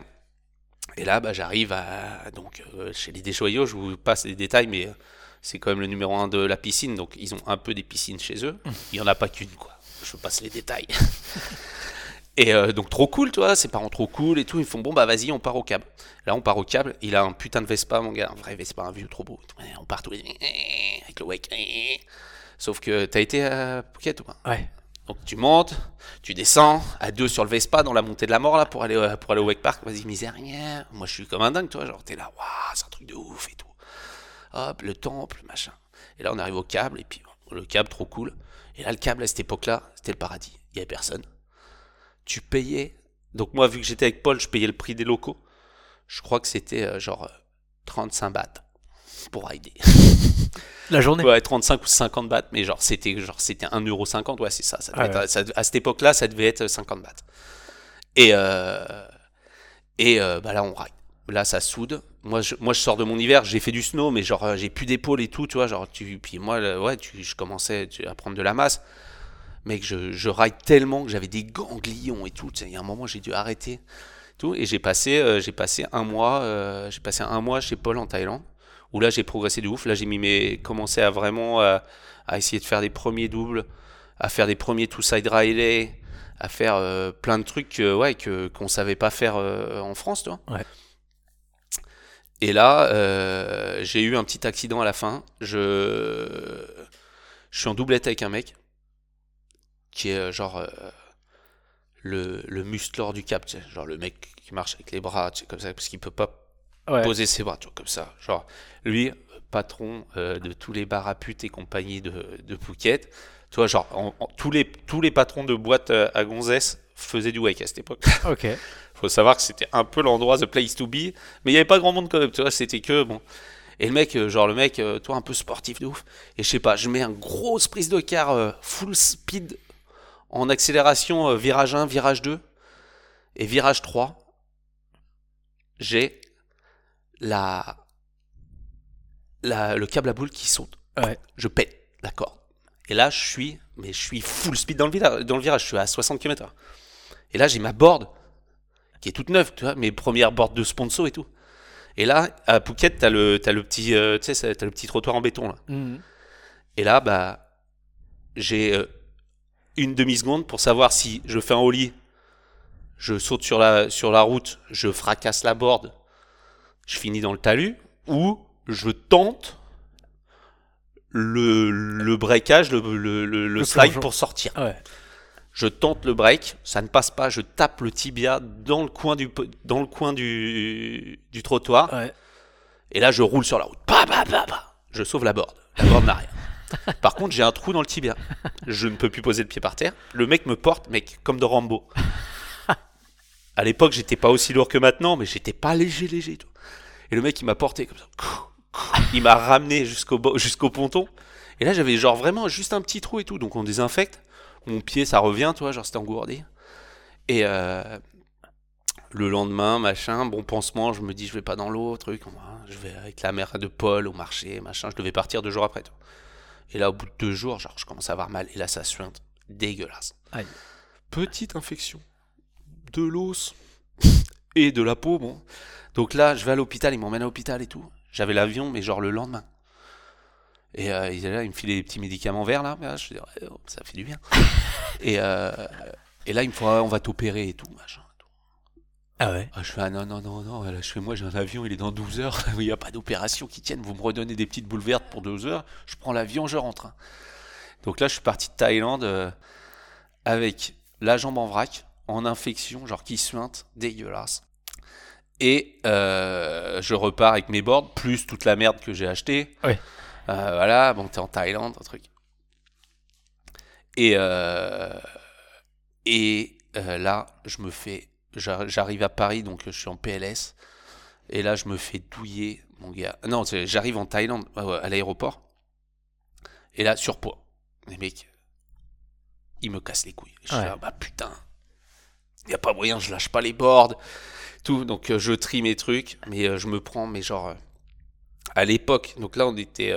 Et là, bah, j'arrive à, donc, euh, chez les Deschoyaux, je vous passe les détails, mais euh, c'est quand même le numéro un de la piscine, donc ils ont un peu des piscines chez eux. Il n'y en a pas qu'une, quoi. Je passe les détails. Et euh, donc trop cool, toi, ses parents trop cool et tout. Ils font bon bah vas-y, on part au câble. Là on part au câble. Il a un putain de Vespa, mon gars, un vrai Vespa, un vieux trop beau. On part tous les avec le wake. Sauf que t'as été à Phuket ou pas Ouais. Donc tu montes, tu descends à deux sur le Vespa dans la montée de la mort là pour aller euh, pour aller au wake park. Vas-y misère. Moi je suis comme un dingue, toi. Genre t'es là, waouh, c'est un truc de ouf et tout. Hop, le temple, machin. Et là on arrive au câble et puis le câble trop cool. Et là le câble à cette époque-là, c'était le paradis. Il y avait personne tu payais. Donc moi, vu que j'étais avec Paul, je payais le prix des locaux. Je crois que c'était euh, genre euh, 35 bahts pour rider. La journée. Ouais, 35 ou 50 bahts, mais genre c'était genre c'était 1,50€, ouais, c'est ça. Ah être- ouais. ça- à cette époque-là, ça devait être 50 bahts. Et euh, et euh, bah là on ride. Là ça soude. Moi je, moi je sors de mon hiver, j'ai fait du snow mais genre j'ai plus d'épaule et tout, tu vois, genre tu puis moi ouais, tu, je commençais à prendre de la masse. Mec, je, je ride tellement que j'avais des ganglions et tout. Il y a un moment, j'ai dû arrêter. Tout, et j'ai passé, euh, j'ai passé un mois, j'ai passé un mois chez Paul en Thaïlande, où là j'ai progressé de ouf. Là j'ai mis mes, commencé à vraiment euh, à essayer de faire des premiers doubles, à faire des premiers two side riley, à faire euh, plein de trucs, euh, ouais, que qu'on savait pas faire euh, en France, toi. Ouais. Et là, j'ai eu un petit accident à la fin. Je, je suis en doublette avec un mec qui est genre le, le musclor du cap, genre le mec qui marche avec les bras, comme ça, parce qu'il peut pas Ouais. poser ses bras, tu vois, comme ça. Genre, lui, patron euh, de tous les bars à putes et compagnie de, de Phuket, tu vois, genre, en- en- tous, les, tous les patrons de boîtes euh, à gonzesse faisaient du wake à cette époque. Ok. faut savoir que c'était un peu l'endroit, the place to be, mais il n'y avait pas grand monde quand même, tu vois, c'était que, bon. Et le mec, euh, genre le mec, toi, un peu sportif de ouf, et je sais pas, je mets un grosse prise de car euh, full speed en accélération, euh, virage 1, virage 2, et virage 3, j'ai la, la, le câble à boule qui saute. Ouais. Je pète la corde. Et là, je suis, mais je suis full speed dans le, vira- dans le virage, je suis à 60 km/h. Et là, j'ai ma board qui est toute neuve, tu vois, mes premières boards de sponsor et tout. Et là, à Phuket, t'as le, t'as le petit, euh, le petit trottoir en béton là. Mhm. Et là, bah, j'ai euh, une demi seconde pour savoir si je fais un ollie, je saute sur la, sur la route, je fracasse la board, je finis dans le talus, ou je tente le, le breakage, le, le, le- slide plongeon. pour sortir. Ouais. Je tente le break, ça ne passe pas, je tape le tibia dans le coin du, dans le coin du, du trottoir, Ouais. et là je roule sur la route. Pa, pa, pa. Je sauve la board. La board n'a rien. Par contre, j'ai un trou dans le tibia. Je ne peux plus poser le pied par terre. Le mec me porte, mec, comme de Rambo. À l'époque, j'étais pas aussi lourd que maintenant, mais j'étais pas léger, léger. tout. Et le mec, il m'a porté comme ça. Il m'a ramené jusqu'au jusqu'au ponton. Et là, j'avais genre vraiment juste un petit trou et tout. Donc, on désinfecte. Mon pied, ça revient, tu vois, genre c'était engourdi. Et euh, le lendemain, machin, bon pansement, je me dis, je vais pas dans l'eau, truc. Je vais avec la mère de Paul au marché, machin. Je devais partir deux jours après. Et là, au bout de deux jours, genre, je commence à avoir mal. Et là, ça suinte. Dégueulasse. Aïe. Petite infection. De l'os. Et de la peau, bon. Donc là, je vais à l'hôpital, ils m'emmènent à l'hôpital et tout. J'avais l'avion, mais genre le lendemain. Et euh, il là, il me file des petits médicaments verts là. Mais, je dis, oh, ça fait du bien. et, euh, et là, il me faut, on va t'opérer et tout, machin. Ah ouais? Ah, je fais, ah non, non, non, non, là, je fais, moi j'ai un avion, il est dans 12 heures, il n'y a pas d'opération qui tienne, vous me redonnez des petites boules vertes pour 12 heures, je prends l'avion, je rentre. Donc là, je suis parti de Thaïlande euh, avec la jambe en vrac, en infection, genre qui suinte, dégueulasse. Et euh, je repars avec mes boards, plus toute la merde que j'ai acheté. Ouais. Euh, voilà, bon, t'es en Thaïlande, un truc. Et, euh, et là, je me fais. j'ar- J'arrive à Paris, donc je suis en PLS. Et là, je me fais douiller, mon gars. Non, j'arrive en Thaïlande, à l'aéroport. Et là, surpoids. Les mecs, ils me cassent les couilles. Je suis là, bah putain. Y a pas moyen, je lâche pas les boards. Tout, donc euh, je trie mes trucs, mais euh, je me prends, mais genre. euh, à l'époque, donc là, on était.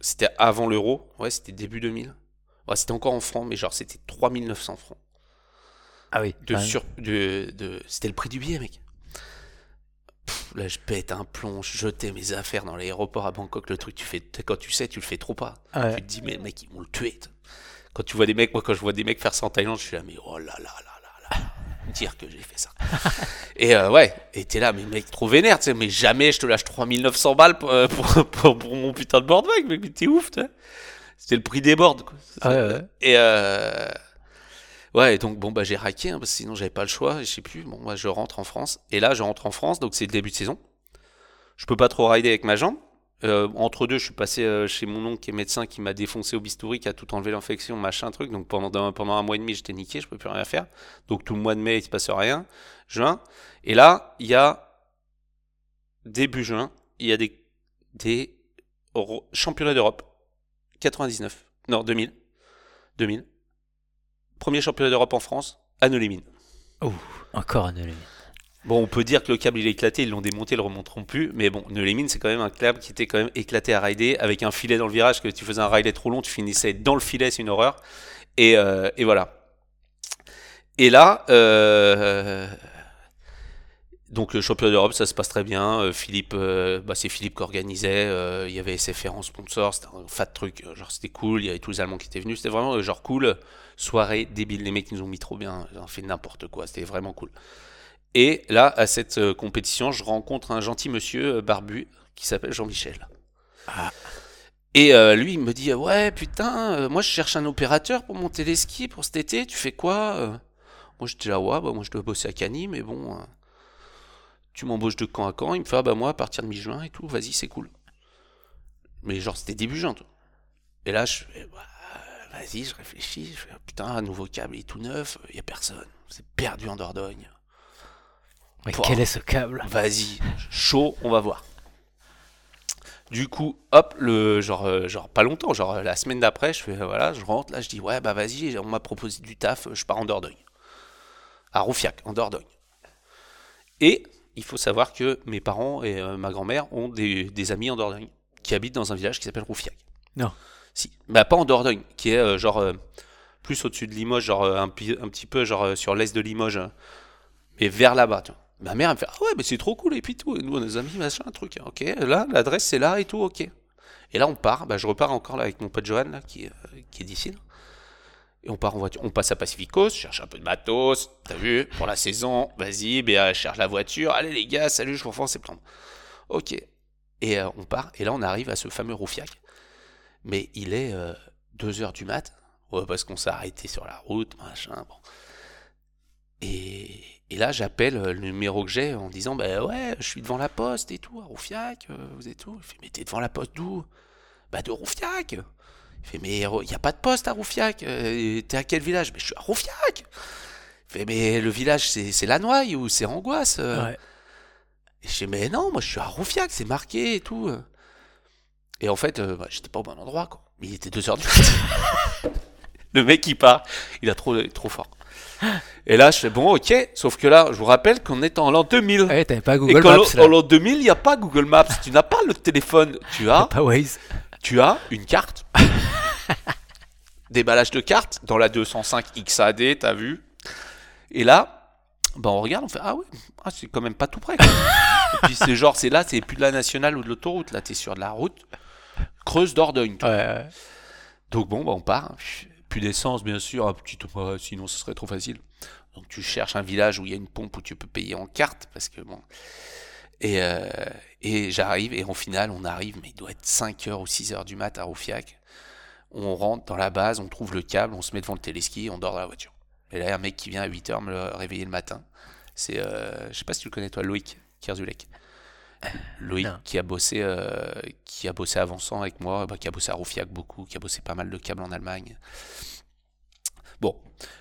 c'était avant l'euro. Ouais, c'était début 2000. Ouais, c'était encore en francs, mais genre, c'était 3900 francs. Ah oui. De sur, de, de, c'était le prix du billet, mec. Pff, là, je pète un plomb, je jetais mes affaires dans l'aéroport à Bangkok. Le truc, tu fais, quand tu sais, tu le fais trop pas. Ouais. Tu te dis, mais mec, ils vont le tuer. Quand tu vois des mecs, moi, quand je vois des mecs faire ça en Thaïlande, je suis là, mais oh là là là. Dire que j'ai fait ça. et euh, ouais, et t'es là, mais mec, trop vénère, tu sais, mais jamais je te lâche 3900 balles pour, euh, pour, pour, pour mon putain de board bag, mec, mais t'es ouf, tu. C'était le prix des boards, quoi. Ouais, ouais. Et euh, ouais, et donc bon bah j'ai raqué, hein, parce que sinon j'avais pas le choix. Je sais plus. Bon, moi je rentre en France. Et là je rentre en France, donc c'est le début de saison. Je peux pas trop rider avec ma jambe. Euh, entre deux, je suis passé euh, chez mon oncle qui est médecin, qui m'a défoncé au bistouri, qui a tout enlevé l'infection, machin truc. Donc pendant un, pendant un mois et demi, j'étais niqué, je peux plus rien faire. Donc tout le mois de mai, il se passe rien. Juin. Et là, il y a début juin, il y a des des championnats d'Europe 99, non 2000, 2000. Premier championnat d'Europe en France, à Neulémine. Ouh, encore un élément. Bon, on peut dire que le câble il est éclaté, ils l'ont démonté, ils le remonteront plus, mais bon, Neulémine c'est quand même un câble qui était quand même éclaté à rider avec un filet dans le virage, que tu faisais un rider trop long, tu finissais dans le filet, c'est une horreur. Et, euh, voilà. Et là, euh, donc le championnat d'Europe, ça se passe très bien. Euh, Philippe, bah, c'est Philippe qui organisait. il y avait SFR en sponsor, c'était un fat truc. Genre c'était cool. Il y avait tous les Allemands qui étaient venus. C'était vraiment genre cool. Soirée débile. Les mecs nous ont mis trop bien. Ils ont fait n'importe quoi. C'était vraiment cool. Et là, à cette euh, compétition, je rencontre un gentil monsieur euh, barbu qui s'appelle Jean-Michel. Et euh, lui, il me dit Ouais, putain, euh, moi je cherche un opérateur pour monter les skis pour cet été. Tu fais quoi euh? Moi je dis Ah ouais, bah, moi je dois bosser à Cagny, mais bon, tu m'embauches de camp à camp. Il me fait Ah bah moi à partir de mi-juin et tout, vas-y, c'est cool. Mais genre, c'était début juin, toi. Et là, je fais Bah, Vas-y, je réfléchis. Je fais Putain, un nouveau câble, il est tout neuf, il y a personne. C'est perdu en Dordogne. Mais Pouah. quel est ce câble Vas-y, chaud, on va voir. Du coup, hop, le genre, euh, genre pas longtemps, genre la semaine d'après, je fais voilà, je rentre, là je dis ouais bah vas-y, on m'a proposé du taf, je pars en Dordogne, à Roufiac, en Dordogne. Et il faut savoir que mes parents et euh, ma grand-mère ont des, des amis en Dordogne qui habitent dans un village qui s'appelle Roufiac. Non. Si, bah pas en Dordogne, qui est euh, genre euh, plus au-dessus de Limoges, genre un, petit peu genre sur l'est de Limoges, mais vers là-bas. tu vois. Ma mère me fait ah ouais mais c'est trop cool et puis tout, Et nous on a amis machin un truc, ok là l'adresse c'est là et tout ok. Et là on part, bah, je repars encore là avec mon pote Johan là qui, euh, qui est d'ici. Et on part en voiture, on passe à Pacificos, je cherche un peu de matos, t'as vu, pour la saison, vas-y, bah, je cherche la voiture, allez les gars, salut, je vous refais en septembre. Ok. Et euh, on part, et là on arrive à ce fameux Roufiac. Mais il est 2h du mat, ouais, parce qu'on s'est arrêté sur la route, machin, bon. Et, et là j'appelle euh, le numéro que j'ai en disant, bah ouais, je suis devant la poste et tout, à Roufiac, euh, vous êtes où? Il fait, mais t'es devant la poste d'où? Bah de Roufiac il fait, mais il n'y a pas de poste à Roufiac. euh, T'es à quel village? Mais je suis à Roufiac. Il fait, mais le village, c'est Lannoy ou c'est Angoisse Ouais. Et je fais, mais non, moi je suis à Roufiac, c'est marqué et tout. Et en fait, bah, j'étais pas au bon endroit, quoi. Mais il était 2h du matin. le mec, il part. Il a trop, trop fort. Et là, je fais, bon, ok. Sauf que là, je vous rappelle qu'on est en l'an 2000. Ouais, t'avais pas Google Maps là. en l'an 2000, il n'y a pas Google Maps. tu n'as pas le téléphone. Tu as pas Waze. tu as une carte, déballage de cartes dans la 205 XAD, t'as vu Et là, bah on regarde, on fait ah ouais, ah, c'est quand même pas tout près. quoi. Et puis c'est genre c'est là, c'est plus de la nationale ou de l'autoroute, là t'es sur de la route creuse d'Ordogne. Ouais, ouais. Donc bon, bah on part. Plus d'essence, bien sûr, petit peu, sinon ce serait trop facile. Donc tu cherches un village où il y a une pompe où tu peux payer en carte, parce que bon. Et, euh, et j'arrive, et en finale, on arrive, mais il doit être 5h ou 6h du mat à Roufiac. On rentre dans la base, on trouve le câble, on se met devant le téléski, on dort dans la voiture. Et là, il y a un mec qui vient à 8h me réveiller le matin. C'est, euh, je sais pas si tu le connais toi, Loïc Kierzulek. Loïc Non. qui a bossé, euh, qui a bossé avançant avec moi, bah, qui a bossé à Roufiac beaucoup, qui a bossé pas mal de câbles en Allemagne. Bon,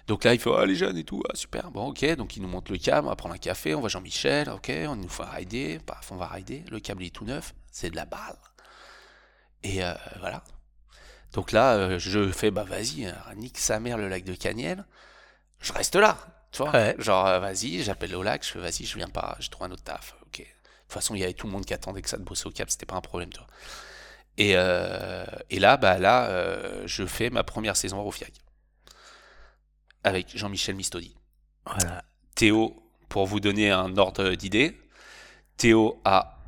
donc là il faut ah, les jeunes et tout, ah, super, bon ok, donc il nous montre le câble, on va prendre un café, on va Jean-Michel, ok, on nous fait rider, paf, on va rider, le câble est tout neuf, c'est de la balle. Et euh, voilà. Donc là, euh, je fais, bah vas-y, nique sa mère le lac de Caniel, je reste là, tu vois, Ouais. genre vas-y, j'appelle au lac, je fais vas-y, je viens pas, je trouve un autre taf, toute façon, il y avait tout le monde qui attendait que ça de bosser au câble, c'était pas un problème, toi. Et, euh, et là, bah là, euh, je fais ma première saison à Roufiac avec Jean-Michel Mistodi. Voilà. Théo, pour vous donner un ordre d'idée, Théo a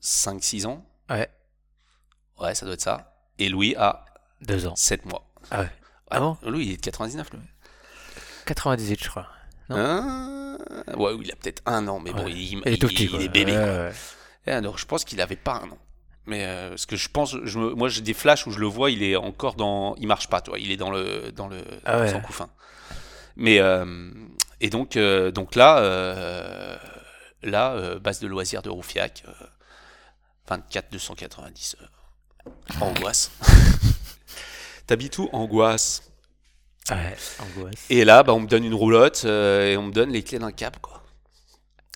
5-6 ans. Ouais. Ouais, ça doit être ça. Et Louis a Deux ans. 7 mois. Ah ouais. Ah bon? Louis, il est de 99, lui. 98, je crois. Non? Hein? Ouais, il a peut-être un an, mais bon, Ouais. il, Il est il- il bébé. Ouais, quoi. alors, je pense qu'il avait pas un an. Mais euh, ce que je pense, je me- moi j'ai des flashs où je le vois, il est encore dans, il marche pas, toi, il est dans le, dans le, Ah ouais. son couffin. Mais euh, et donc, euh, donc là, euh, là, base de loisirs de Roufiac, euh, 24 290, euh, angoisse. T'habites où? Angoisse. Ouais, angoisse. Et là, bah, on me donne une roulotte euh, et on me donne les clés d'un câble, quoi.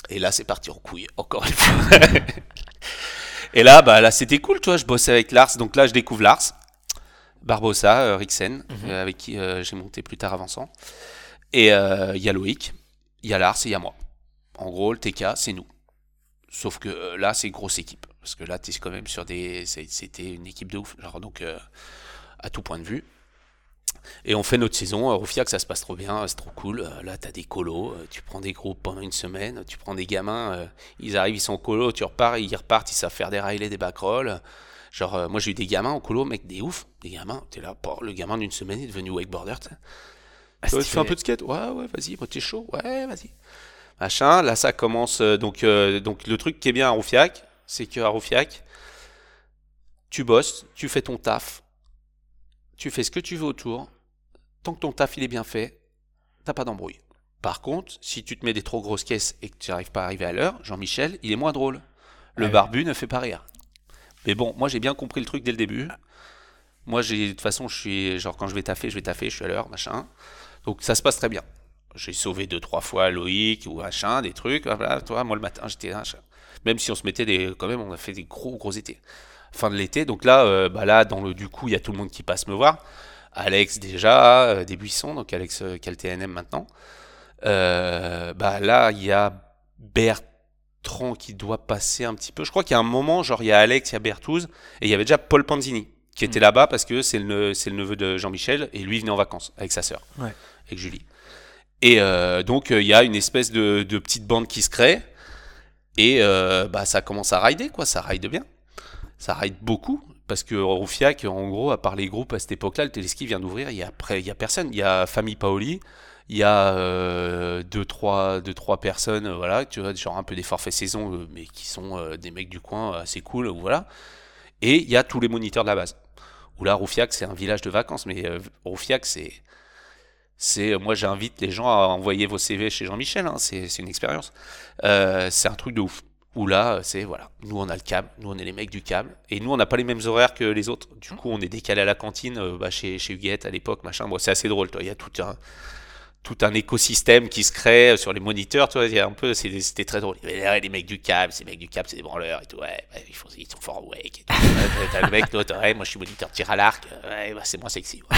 Et là, c'est parti en couille, encore une fois. et là, bah, là, c'était cool, tu vois. Je bossais avec Lars, donc là, je découvre Lars, Barbossa, euh, Rixen, Mhm. euh, avec qui j'ai monté plus tard avançant. Et il y a Loïc, il y a Lars et il y a moi. En gros, le TK, c'est nous. Sauf que là, c'est grosse équipe. Parce que là, tu es quand même sur des. C'était une équipe de ouf. Genre, donc, à tout point de vue. Et on fait notre saison. À Roufiac, ça se passe trop bien, c'est trop cool. Euh, Là, t'as des colos, euh, tu prends des groupes pendant une semaine, tu prends des gamins, euh, ils arrivent, ils sont en colo, tu repars, ils repartent, ils savent faire des railés, des backrolls. Genre, euh, moi j'ai eu des gamins en colo, mec, des ouf, des gamins. T'es là, pour le gamin d'une semaine est devenu wakeboarder, tu. Ah, tu fais un peu de skate? Ouais, ouais, vas-y, moi, t'es chaud, ouais, vas-y. Machin, là, ça commence. euh, donc, euh, donc, le truc qui est bien à Roufiac, c'est qu'à Roufiac, tu bosses, tu fais ton taf, tu fais ce que tu veux autour. Tant que ton taf il est bien fait, t'as pas d'embrouille. Par contre, si tu te mets des trop grosses caisses et que tu n'arrives pas à arriver à l'heure, Jean-Michel, il est moins drôle. Le Ouais. barbu ne fait pas rire. Mais bon, moi j'ai bien compris le truc dès le début. Moi, j'ai de toute façon, je suis genre quand je vais taffer, je vais taffer, je suis à l'heure, machin. Donc ça se passe très bien. J'ai sauvé deux trois fois Loïc ou machin, des trucs. Voilà, toi, moi le matin, j'étais. Même si on se mettait des, quand même, on a fait des gros gros étés. Fin de l'été, donc là, euh, bah là, dans le du coup, il y a tout le monde qui passe me voir. Alex déjà, euh, des buissons, donc Alex euh, qui a le TNM maintenant. Euh, bah là, il y a Bertrand qui doit passer un petit peu. Je crois qu'il y a un moment, genre il y a Alex, il y a Berthouz, et il y avait déjà Paul Panzini qui était là-bas parce que c'est le, c'est le neveu de Jean-Michel et lui il venait en vacances avec sa sœur, Ouais. avec Julie. Et euh, donc euh, il y a une espèce de, de petite bande qui se crée et euh, bah ça commence à rider quoi, ça ride bien, ça ride beaucoup parce que Roufiac, en gros, à part les groupes à cette époque-là, le téléski vient d'ouvrir, il y a a personne, il y a Famille Paoli, il y a euh, deux trois trois personnes, euh, voilà, tu vois, genre un peu des forfaits saison, euh, mais qui sont euh, des mecs du coin euh, assez cool, voilà. Et il y a tous les moniteurs de la base. Où là, Roufiac, c'est un village de vacances, mais euh, Roufiac, c'est. C'est, moi, j'invite les gens à envoyer vos CV chez Jean-Michel, hein, c'est une expérience. Euh, c'est un truc de ouf. Où là, c'est voilà, nous on a le câble, nous on est les mecs du câble, et nous on n'a pas les mêmes horaires que les autres. Du coup, on est décalé à la cantine, euh, bah, chez, chez Huguette à l'époque, machin. Bon, c'est assez drôle, toi. Il y a tout un, tout un écosystème qui se crée sur les moniteurs, tu vois, il y a un peu, c'était très drôle. Avait les mecs du câble, ces mecs du câble, c'est des branleurs et tout, ouais, ouais, ils, font, ils sont forts awake T'as le mec, l'autre, ouais, moi je suis moniteur tir à l'arc, ouais, bah, c'est moins sexy. ouais.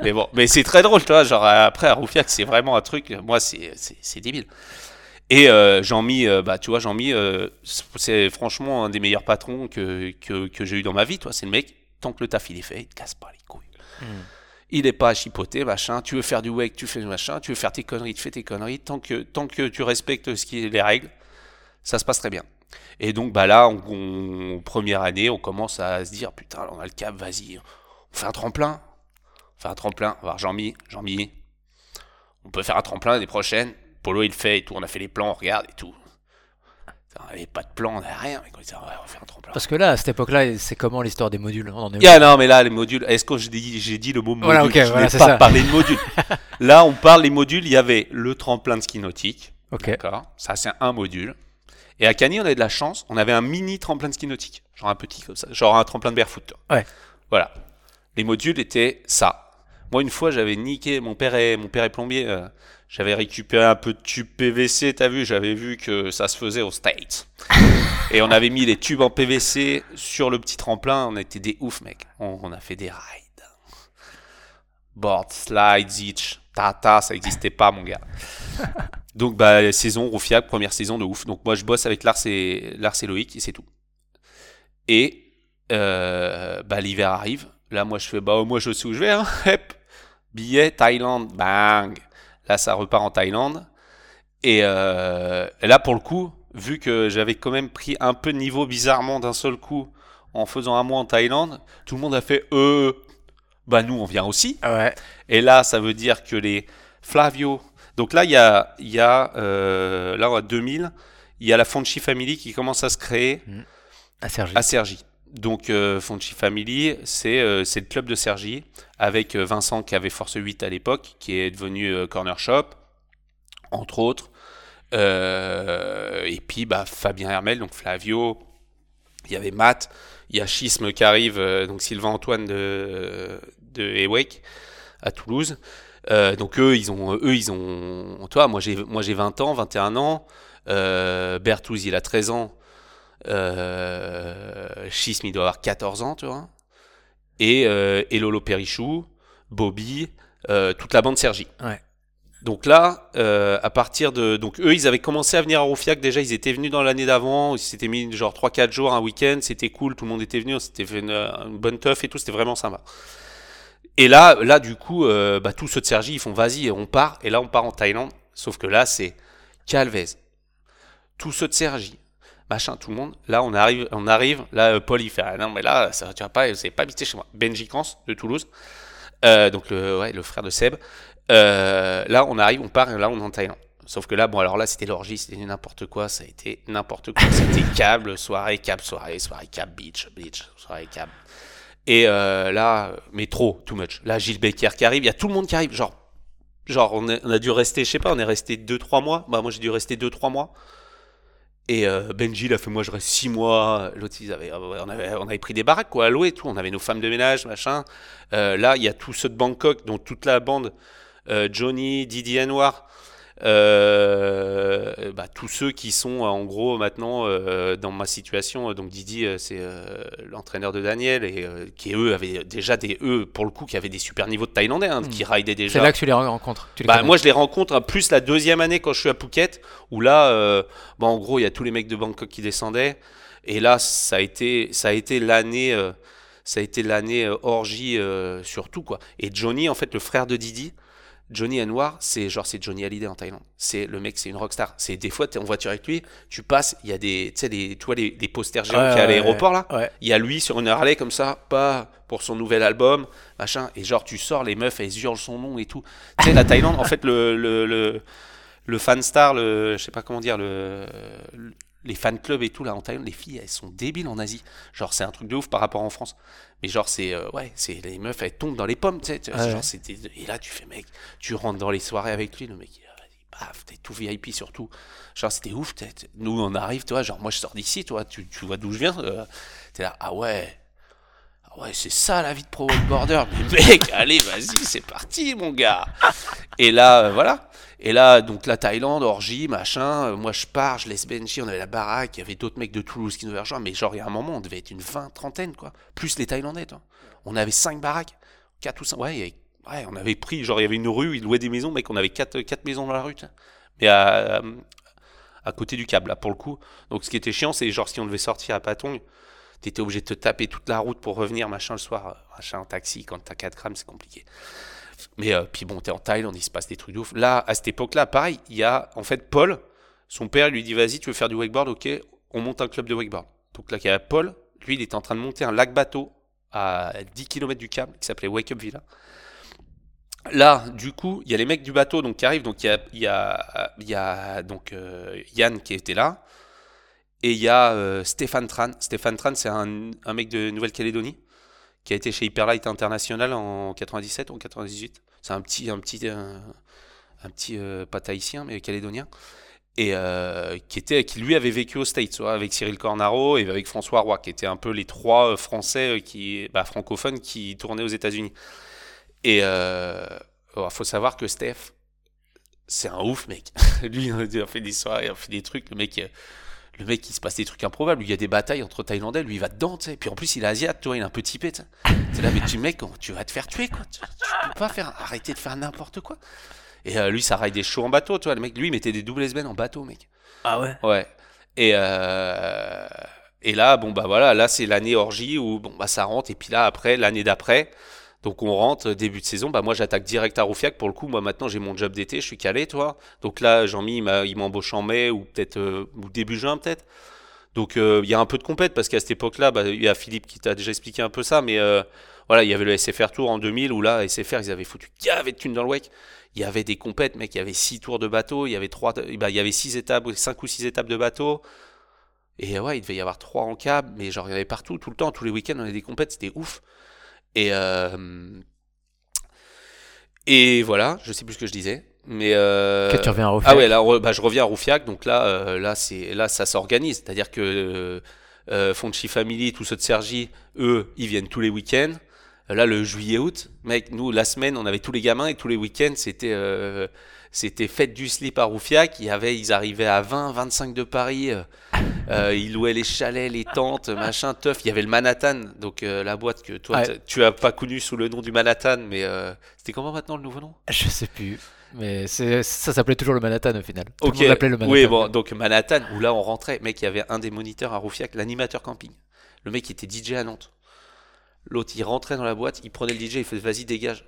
mais bon, mais c'est très drôle, tu vois, genre après à Roufiac, c'est vraiment un truc, moi c'est débile. Et euh, Jean-Mi, euh, bah tu vois, Jean-Mi, euh, c'est franchement un des meilleurs patrons que, que, que j'ai eu dans ma vie, toi, c'est le mec, tant que le taf il est fait, il te casse pas les couilles. Hmm. Il n'est pas à chipoter, machin. Tu veux faire du wake, tu fais du machin. Tu veux faire tes conneries, tu fais tes conneries. Tant que, tant que tu respectes ce qui est les règles, ça se passe très bien. Et donc, bah là, on, on- première année, on commence à se dire, putain, là, on a le cap, vas-y, on fait un tremplin. On fait un tremplin. On va voir Jean-Mi, Jean-Mi. On peut faire un tremplin l'année prochaine. Polo, il le fait et tout. On a fait les plans, on regarde et tout. On n'avait pas de plan, on n'avait rien. Mais on dit, ouais, on va faire un tremplin. Parce que là, à cette époque-là, c'est comment l'histoire des modules On en est où Ah non, mais là, les modules, est-ce que j'ai dit, j'ai dit le mot module? Voilà, ok, Je voilà, n'ai pas ça. parlé de module. Là, on parle les modules. Il y avait le tremplin de ski nautique. Ok. D'accord. Ça, c'est un module. Et à Cagny, on avait de la chance. On avait un mini tremplin de ski nautique. Genre un petit comme ça. Genre un tremplin de barefoot. Ouais. Voilà. Les modules étaient ça. Moi, une fois, j'avais niqué. Mon père est, mon père est plombier. euh, j'avais récupéré un peu de tube PVC. T'as vu J'avais vu que ça se faisait aux States. Et on avait mis les tubes en PVC sur le petit tremplin. On était des ouf, mec. On, on a fait des rides. Board, slide, itch, tata, ça n'existait pas, mon gars. Donc, bah, saison Roufiac, première saison de ouf. Donc, moi, je bosse avec Lars et, Lars et Loïc, et c'est tout. Et, euh, bah, l'hiver arrive. Là, moi, je fais, bah, moi, je sais où je vais, hein. Hep, billet, Thaïlande, bang. Là, ça repart en Thaïlande. Et, euh, et là, pour le coup, vu que j'avais quand même pris un peu de niveau bizarrement d'un seul coup en faisant un mois en Thaïlande, tout le monde a fait, euh, bah, nous, on vient aussi. Ouais. Et là, ça veut dire que les Flavio. Donc là, il y a, il y a euh, là, en 2000, il y a la Fonchi Family qui commence à se créer À Sergi. à Cergy. Donc euh, Fonchi Family, c'est euh, c'est le club de Cergy avec euh, Vincent qui avait Force 8 à l'époque, qui est devenu Corner Shop, entre autres. Et puis bah, Fabien Hermel, donc Flavio. Il y avait Matt, il y a Schisme qui arrive, donc Sylvain Antoine de, de Ewek à Toulouse. Donc eux, ils ont, eux, ils ont, toi, moi j'ai, moi j'ai 20 ans, 21 ans. Berthouz, il a 13 ans. Euh, Schisme, il doit avoir 14 ans, tu vois. Et, euh, et Lolo Perichou, Bobby, euh, toute la bande Sergi. Ouais. Donc là, euh, à partir de. Donc eux, ils avaient commencé à venir à Roufiac. Déjà, ils étaient venus dans l'année d'avant. Ils s'étaient mis genre 3-4 jours, un week-end. C'était cool. Tout le monde était venu. C'était une, une bonne teuf et tout. C'était vraiment sympa. Et là, là du coup, euh, bah, tous ceux de Sergi, ils font vas-y, on part. Et là, on part en Thaïlande. Sauf que là, c'est Calvez. Tous ceux de Sergi. Machin, tout le monde. Là, on arrive, on arrive. Là, euh, Paul, il fait ah, non, mais là, ça, tu vas pas, vous pas habité chez moi. Benji Kans de Toulouse. Euh, donc, le, ouais, le frère de Seb. Euh, là, on arrive, on part, et là, on est en Thaïlande. Sauf que là, bon, alors là, c'était l'orgie, c'était n'importe quoi, ça a été n'importe quoi. C'était câble, soirée, câble, soirée, soirée, câble, beach, beach, soirée, câble. Et là, mais trop, too much. Là, Gilles Becker qui arrive, il y a tout le monde qui arrive. Genre, genre on, on a dû rester, je sais pas, on est resté 2-3 mois. Bah, moi, j'ai dû rester 2-3 mois. Et euh, Benji, il a fait, moi, je reste 6 mois. L'autre, avaient, on, avait, on avait pris des baraques, quoi, à louer tout. On avait nos femmes de ménage, machin. Euh, là, il y a tous ceux de Bangkok, dont toute la bande, euh, Johnny, Didier Noir. Euh, bah, tous ceux qui sont en gros maintenant euh, dans ma situation donc Didi euh, c'est euh, l'entraîneur de Daniel et euh, qui eux avaient déjà des eux pour le coup qui avaient des super niveaux de thaïlandais hein, Mm. qui ridaient C'est déjà là que tu les rencontres. Tu les bah, moi, je les rencontre hein, plus la deuxième année quand je suis à Phuket, où là, euh, bah, en gros, il y a tous les mecs de Bangkok qui descendaient. Et là, ça a été, ça a été l'année, euh, ça a été l'année euh, orgie euh, surtout quoi. Et Johnny, en fait, le frère de Didi, Johnny Anwar, c'est genre c'est Johnny Hallyday en Thaïlande. C'est le mec, c'est une rockstar. C'est des fois, t'es en voiture avec lui, tu passes, il y a des, tu sais, les, tu vois les, les posters géants Ouais, qu'il y a à l'aéroport là. Ouais. Il y a lui sur une Harley comme ça, pas pour son nouvel album, machin. Et genre, tu sors, les meufs, elles hurlent son nom et tout. Tu sais, la Thaïlande, en fait, le, le, le, le fan star, le, je sais pas comment dire, le, le- les fan clubs et tout, là, en Thaïlande, les filles, elles sont débiles en Asie. Genre, c'est un truc de ouf par rapport en France. Mais genre, c'est, euh, ouais, c'est, les meufs, elles tombent dans les pommes, tu sais. genre, ouais. et là, tu fais, mec, tu rentres dans les soirées avec lui, le mec, il, paf, t'es tout VIP surtout. Genre, c'était ouf, t'es- nous, on arrive, toi, genre, moi, je sors d'ici, toi, tu, tu vois d'où je viens, euh, t'es là, ah ouais, ah ouais, c'est ça la vie de pro wakeboarder. Mais mec, allez, vas-y, c'est parti, mon gars. Et là, euh, voilà. Et là, donc la Thaïlande, orgie, machin. euh, moi, je pars, je laisse Benji, on avait la baraque. Il y avait d'autres mecs de Toulouse qui nous avaient rejoint. Mais genre, il y a un moment, on devait être une vingt, trentaine, quoi. Plus les Thaïlandais. On avait cinq baraques. Quatre ou cinq. Ouais, on avait pris, genre, il y avait une rue, ils louaient des maisons, mec. On avait quatre, quatre maisons dans la rue. Mais à, euh, à côté du câble, là, pour le coup. Donc, ce qui était chiant, c'est genre, si on devait sortir à Patong, t'étais obligé de te taper toute la route pour revenir, machin, le soir, euh, machin, en taxi, quand t'as 4 grammes, c'est compliqué. Mais euh, puis bon, t'es en Thaïlande, il se passe des trucs de ouf. Là, à cette époque-là, pareil, il y a, en fait, Paul, son père lui dit, vas-y, tu veux faire du wakeboard, ok, on monte un club de wakeboard. Donc là, il y a Paul, lui, il était en train de monter un lac bateau à 10 km du câble, qui s'appelait Wake Up Villa. Là, du coup, il y a les mecs du bateau donc, qui arrivent, donc il y a, y a, donc, euh, Yann qui était là, et il y a euh, Stéphane Tran. Stéphane Tran, c'est un mec de Nouvelle-Calédonie qui a été chez Hyperlight International en 97 ou en 98. C'est un petit, un petit, un, un petit euh, pas tahitien, mais calédonien. Et euh, qui, était, qui lui avait vécu aux States, avec Cyril Cornaro et avec François Roy, qui étaient un peu les trois euh, Français euh, qui, bah, francophones qui tournaient aux États-Unis. Et il faut savoir que Steph, c'est un ouf mec. lui, a fait des soirées, a fait des trucs. Le mec, le mec, il se passe des trucs improbables. Il y a des batailles entre Thaïlandais, lui, il va dedans, tu sais. Puis en plus, il est asiate, tu vois, il est un peu typé, tu sais. là, mais tu mec, tu vas te faire tuer, quoi? Tu, tu peux pas faire, arrêter de faire n'importe quoi. Et euh, lui, ça raille des shows en bateau, tu vois. Le mec, lui, il mettait des doubles semaines en bateau, mec. Ah ouais? Ouais. Et, euh, et là, bon, bah voilà, là, c'est l'année orgie où, bon, bah ça rentre. Et puis là, après, l'année d'après, donc on rentre, euh, début de saison, bah moi, j'attaque direct à Roufiac. Pour le coup, moi, maintenant, j'ai mon job d'été, je suis calé, toi. Donc là, Jean-Mi, il m'embauche en mai ou peut-être, ou début juin, peut-être. Donc il y a un peu de compète parce qu'à cette époque-là, bah, il y a Philippe qui t'a déjà expliqué un peu ça, mais voilà, il y avait le SFR Tour en 2000 où là, SFR, ils avaient foutu gavé de thunes dans le il y avait des compètes, mec, il y avait six tours de bateau, il y avait trois, bah, il avait étapes, cinq ou six étapes de bateau. Et ouais, il devait y avoir trois en cab, mais genre il y avait partout, tout le temps, tous les week-ends, on avait des compètes, c'était ouf. Et euh, et voilà, je sais plus ce que je disais. Mais euh... tu reviens à Roufiac. Ah ouais, là, bah, je reviens à Roufiac, donc là, euh, là, c'est, là, ça s'organise. C'est-à-dire que euh, Fonchi Family, tous ceux de Sergi, eux, ils viennent tous les week-ends. Là, le juillet-août, mec, nous, la semaine, on avait tous les gamins et tous les week-ends, c'était c'était fête du slip à Roufiac. Il y avait, ils arrivaient à 20, 25 de Paris. Euh, euh, ils louaient les chalets, les tentes, machin, teuf. Il y avait le Manhattan, donc la boîte que toi, tu as pas connu sous le nom du Manhattan, mais c'était comment maintenant le nouveau nom? Je sais plus. Mais ça s'appelait toujours le Manhattan au final. Tout ok. Le le Manhattan. Oui, bon, donc Manhattan, où là on rentrait, mec, il y avait un des moniteurs à Roufiac, l'animateur camping. Le mec qui était DJ à Nantes. L'autre, il rentrait dans la boîte, il prenait le DJ, il faisait vas-y, dégage.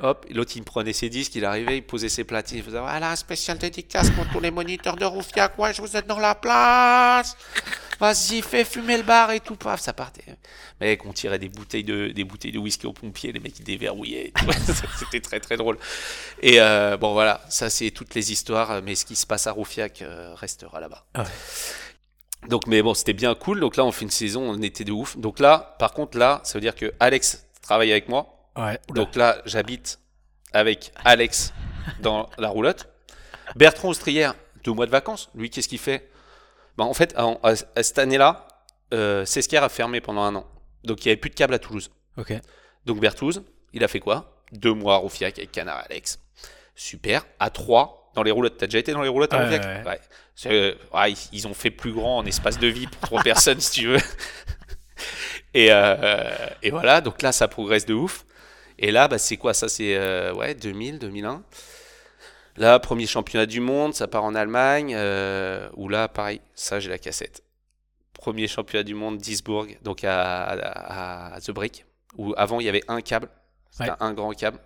Hop, l'autre, il prenait ses disques, il arrivait, il posait ses platines, il faisait voilà, spécial dédicace pour tous les moniteurs de Roufiac, ouais, je vous êtes dans la place. Vas-y, fais fumer le bar et tout, paf, ça partait. Mec, on tirait des bouteilles de, des bouteilles de whisky aux pompiers, les mecs, ils déverrouillaient. C'était très, très drôle. Et euh, bon, voilà, ça, c'est toutes les histoires, mais ce qui se passe à Roufiac euh, restera là-bas. Ah donc, mais bon, c'était bien cool. Donc là, on fait une saison, on était de ouf. Donc là, par contre, là, ça veut dire que Alex travaille avec moi. Ouais. Donc là, j'habite avec Alex dans la roulotte. Bertrand Austrière, deux mois de vacances. Lui, qu'est-ce qu'il fait? Ben, En fait, à, cette année-là, euh, a fermé pendant un an. Donc il n'y avait plus de câble à Toulouse. Donc Berthouz, il a fait quoi? Deux mois à Roufiac avec Canard Alex. Super. À trois, dans les roulottes. T'as déjà été dans les roulottes à Roufiac? ouais. Euh, ouais, ils ont fait plus grand en espace de vie pour trois personnes, si tu veux. Et, euh, et, voilà, donc là, ça progresse de ouf. Et là, bah, c'est quoi? Ça C'est euh, ouais, 2000, 2001. Là, premier championnat du monde, ça part en Allemagne. Euh, où là, pareil, ça, j'ai la cassette. Premier championnat du monde, Duisburg, donc à, à, The Brick. Où avant, il y avait un câble. C'était un grand câble.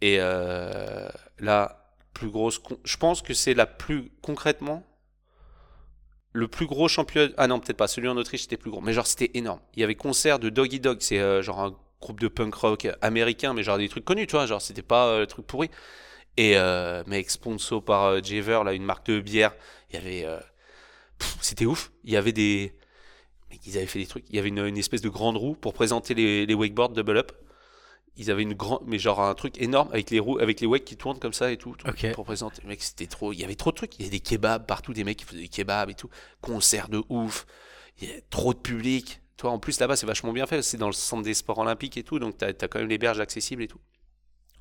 Et euh, là, plus grosse. Je pense que c'est la plus concrètement le plus gros championnat. Ah non, peut-être pas. Celui en Autriche c'était plus gros, mais genre c'était énorme. Il y avait concert de Doggy Dog, c'est euh, genre un groupe de punk rock américain, mais genre des trucs connus, tu vois. Genre c'était pas euh, truc pourri. Et euh, mec sponsor par euh, Javer, là une marque de bière. Il y avait, c'était ouf. Il y avait des, ils avaient fait des trucs. Il y avait une, espèce de grande roue pour présenter les, les wakeboards double up ils avaient une grande mais genre un truc énorme avec les roues avec les wakes qui tournent comme ça et tout, pour présenter mec c'était trop il y avait trop de trucs il y avait des kebabs partout des mecs qui faisaient des kebabs et tout concert de ouf il y a trop de public en plus là-bas c'est vachement bien fait c'est dans le centre des sports olympiques et tout donc t'as as quand même les berges accessibles et tout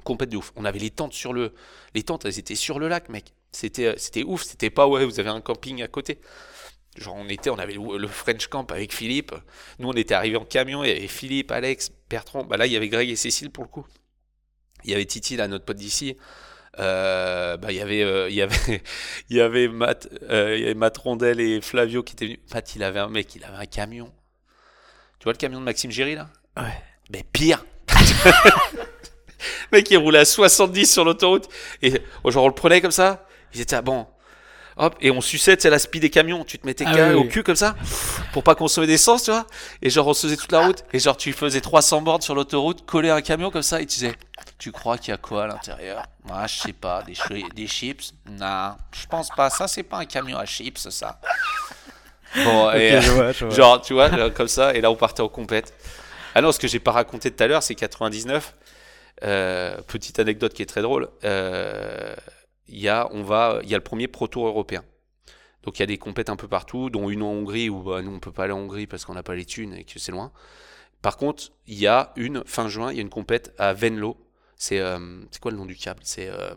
complète de ouf on avait les tentes sur le les tentes elles étaient sur le lac mec c'était c'était ouf c'était pas ouais vous avez un camping à côté Genre on était, on avait le French Camp avec Philippe. Nous on était arrivés en camion, il y avait Philippe, Alex, Bertrand. Bah là il y avait Greg et Cécile pour le coup. Il y avait Titi là, notre pote d'ici. Euh, bah il y avait, euh, il y avait, il y avait Matt, euh, il y avait Matt Rondel et Flavio qui étaient venus. Matt il avait un mec, il avait un camion. Tu vois le camion de Maxime Géry là? Ouais. Mais pire. mec il roulait à 70 sur l'autoroute et genre on le prenait comme ça. Ils étaient ah, bon hop, et on suçait, c'est la speed des camions. Tu te mettais ah au cul comme ça, pour pas consommer d'essence, tu vois. Et genre, on se faisait toute la route. Et genre, tu faisais 300 bornes sur l'autoroute, coller un camion comme ça, et tu disais, tu crois qu'il y a quoi à l'intérieur? Moi, je sais pas, des, des chips? Non, je pense pas. Ça, c'est pas un camion à chips, ça. Bon, et, genre, tu vois, comme ça, et là, on partait en compète. Ah non, ce que j'ai pas raconté tout à l'heure, c'est 99. Euh, petite anecdote qui est très drôle. euh, Il y a, on va, il y a le premier Pro Tour européen. Donc il y a des compètes un peu partout, dont une en Hongrie où bah, nous on peut pas aller en Hongrie parce qu'on n'a pas les thunes et que c'est loin. Par contre, il y a une fin juin, il y a une compète à Venlo. C'est euh, c'est quoi le nom du câble? C'est euh,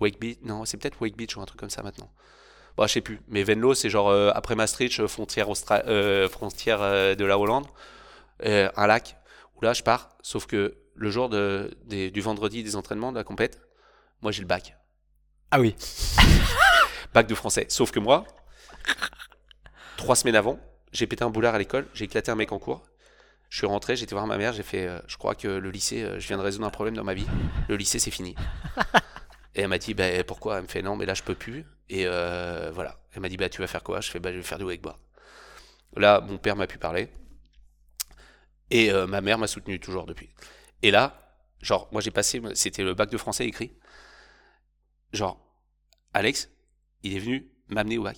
Wake Beach Non, c'est peut-être Wake Beach ou un truc comme ça maintenant. Bon, je sais plus. Mais Venlo, c'est genre euh, après Maastricht, euh, frontière, Austra- euh, frontière euh, de la Hollande, un lac où là je pars. Sauf que le jour de, des- du vendredi des entraînements de la compète, moi j'ai le bac. Ah oui. Bac de français. Sauf que moi, trois semaines avant, j'ai pété un boulard à l'école, j'ai éclaté un mec en cours. Je suis rentré, j'ai été voir ma mère, j'ai fait, je crois que le lycée, je viens de résoudre un problème dans ma vie. Le lycée, c'est fini. Et elle m'a dit, bah, pourquoi? Elle me fait, non, mais là, je peux plus. Et euh, voilà. Elle m'a dit, bah, tu vas faire quoi? Je fais, bah, je vais faire du wakeboard. Là, mon père m'a pu parler. Et euh, ma mère m'a soutenu toujours depuis. Et là, genre, moi, j'ai passé, c'était le bac de français écrit. Genre, Alex, il est venu m'amener au bac.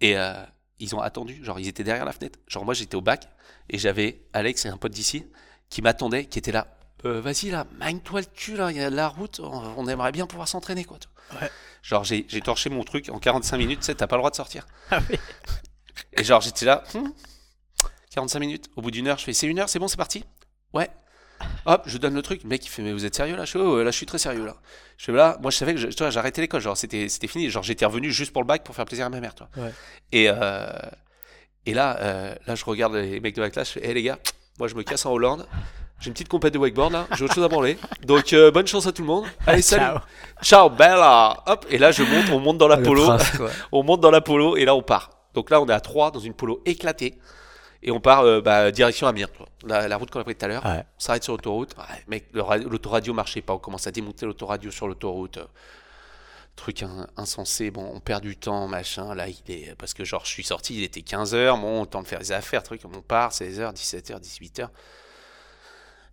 Et euh, ils ont attendu, genre ils étaient derrière la fenêtre. Genre moi j'étais au bac et j'avais Alex et un pote d'ici qui m'attendaient, qui étaient là. Euh, Vas-y là, magne-toi le cul là, il y a de la route, on, on aimerait bien pouvoir s'entraîner quoi. Ouais. Genre j'ai j'ai torché mon truc en 45 minutes, tu sais, t'as pas le droit de sortir. Ah oui. Et genre j'étais là, hmm, 45 minutes. Au bout d'une heure, je fais c'est une heure, c'est bon, c'est parti? Ouais. Hop, je donne le truc. Le mec, il fait mais vous êtes sérieux là? Je fais oh, là, je suis très sérieux là. Je fais là, moi je savais que je- arrêté l'école, genre c'était c'était fini. Genre j'étais revenu juste pour le bac pour faire plaisir à ma mère, toi. Ouais. Et euh, et là, euh, là je regarde les mecs de la classe, je fais hé les gars, moi je me casse en Hollande. J'ai une petite compète de wakeboard là, j'ai autre chose à branler. Donc euh, bonne chance à tout le monde. Allez salut. Ciao. Ciao Bella. Hop et là je monte, on monte dans la Le polo. prince. On monte dans la polo et là on part. Donc là on est à 3 dans une polo éclatée. Et on part euh, bah, direction Amiens. La, la route qu'on a prise tout à l'heure. Ouais. On s'arrête sur l'autoroute. Ouais, mec, l'autoradio marchait pas. On commence à démonter l'autoradio sur l'autoroute. Euh, Truc in- insensé. Bon, on perd du temps, machin. Là, il est. Parce que, genre, je suis sorti, il était 15h. Bon, temps de faire les affaires. Truc, on part, 16h, 17h, 18h.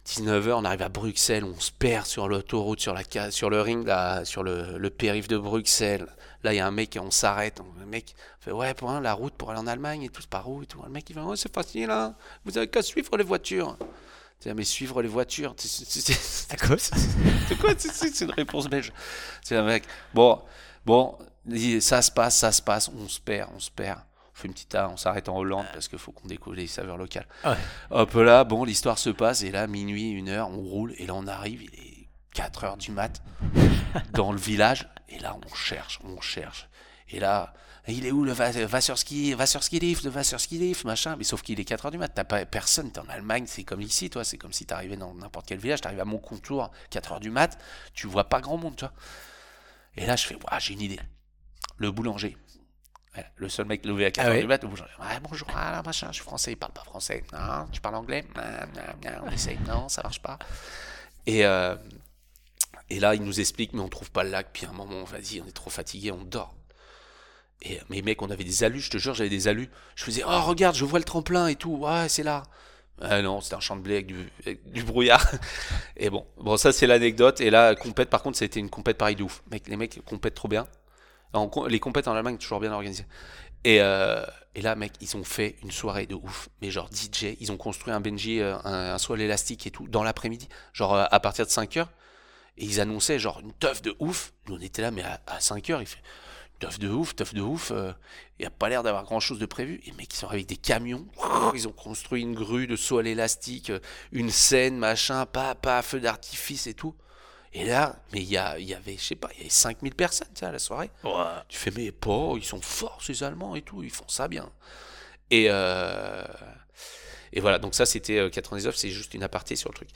19h, on arrive à Bruxelles, on se perd sur l'autoroute, sur, la, ca- sur le ring, là, sur le, le périph' de Bruxelles. Là, il y a un mec, on s'arrête. Le mec fait Ouais, pour un, la route pour aller en Allemagne et tout, par où et tout. Le mec, il fait Ouais, c'est facile, hein. Vous avez qu'à suivre les voitures. Tu dis, mais suivre les voitures, c'est- quoi C'est une réponse belge. C'est un mec. Bon, bon, ça se passe, ça se passe, on se perd, on se perd. On fait une petite, on s'arrête en Hollande parce qu'il faut qu'on découvre les saveurs locales. Ouais. Hop là, bon, l'histoire se passe et là, minuit, une heure, on roule et là, on arrive, il est 4 heures du mat dans le village et là, on cherche, on cherche. Et là, il est où le va, va sur ski, va sur ski lift, va sur ski lift, machin. Mais sauf qu'il est 4 heures du mat, t'as pas personne, t'es en Allemagne, c'est comme ici, toi, c'est comme si t'arrivais dans n'importe quel village, t'arrives à mon contour, 4 heures du mat, tu vois pas grand monde, tu vois. Et là, je fais, Ouah, j'ai une idée. Le boulanger. Le seul mec levé à 4 Ah heures ouais. du mat, bonjour, ah, machin, je suis français, il parle pas français. Non, tu parles anglais? Non, non, non, on essaye. Non, ça marche pas. Et, euh, et là, il nous explique, mais on trouve pas le lac. Puis à un moment, vas-y, on est trop fatigué, on dort. Et mais mec, on avait des alus, je te jure, j'avais des alus. Je faisais, oh regarde, je vois le tremplin et tout. Ouais, c'est là. Ah non, c'était un champ de blé avec du, avec du brouillard. Et bon, bon ça c'est l'anecdote. Et là, compète, par contre, c'était une compète pareil de ouf. Mec, les mecs compètent trop bien. Les compètes en Allemagne, toujours bien organisées. Et, euh, et là, mec, ils ont fait une soirée de ouf. Mais genre DJ, ils ont construit un Benji, euh, un, un sol élastique et tout, dans l'après-midi. Genre euh, à partir de 5 heures. Et ils annonçaient genre une teuf de ouf. Nous on était là, mais à, à 5 heures, il fait teuf de ouf, teuf de ouf. euh, il n'y a pas l'air d'avoir grand chose de prévu. Et mec, ils sont avec des camions. Ils ont construit une grue de l'élastique, euh, une scène, machin, pas, pas, feu d'artifice et tout. Et là, mais il y, a- il y avait, je sais pas, il y avait 5000 personnes, tu sais, à la soirée. Tu fais, mais pas, ils sont forts, ces Allemands et tout, ils font ça bien. Et, euh, et voilà, donc ça, c'était euh, 99, c'est juste une aparté sur le truc.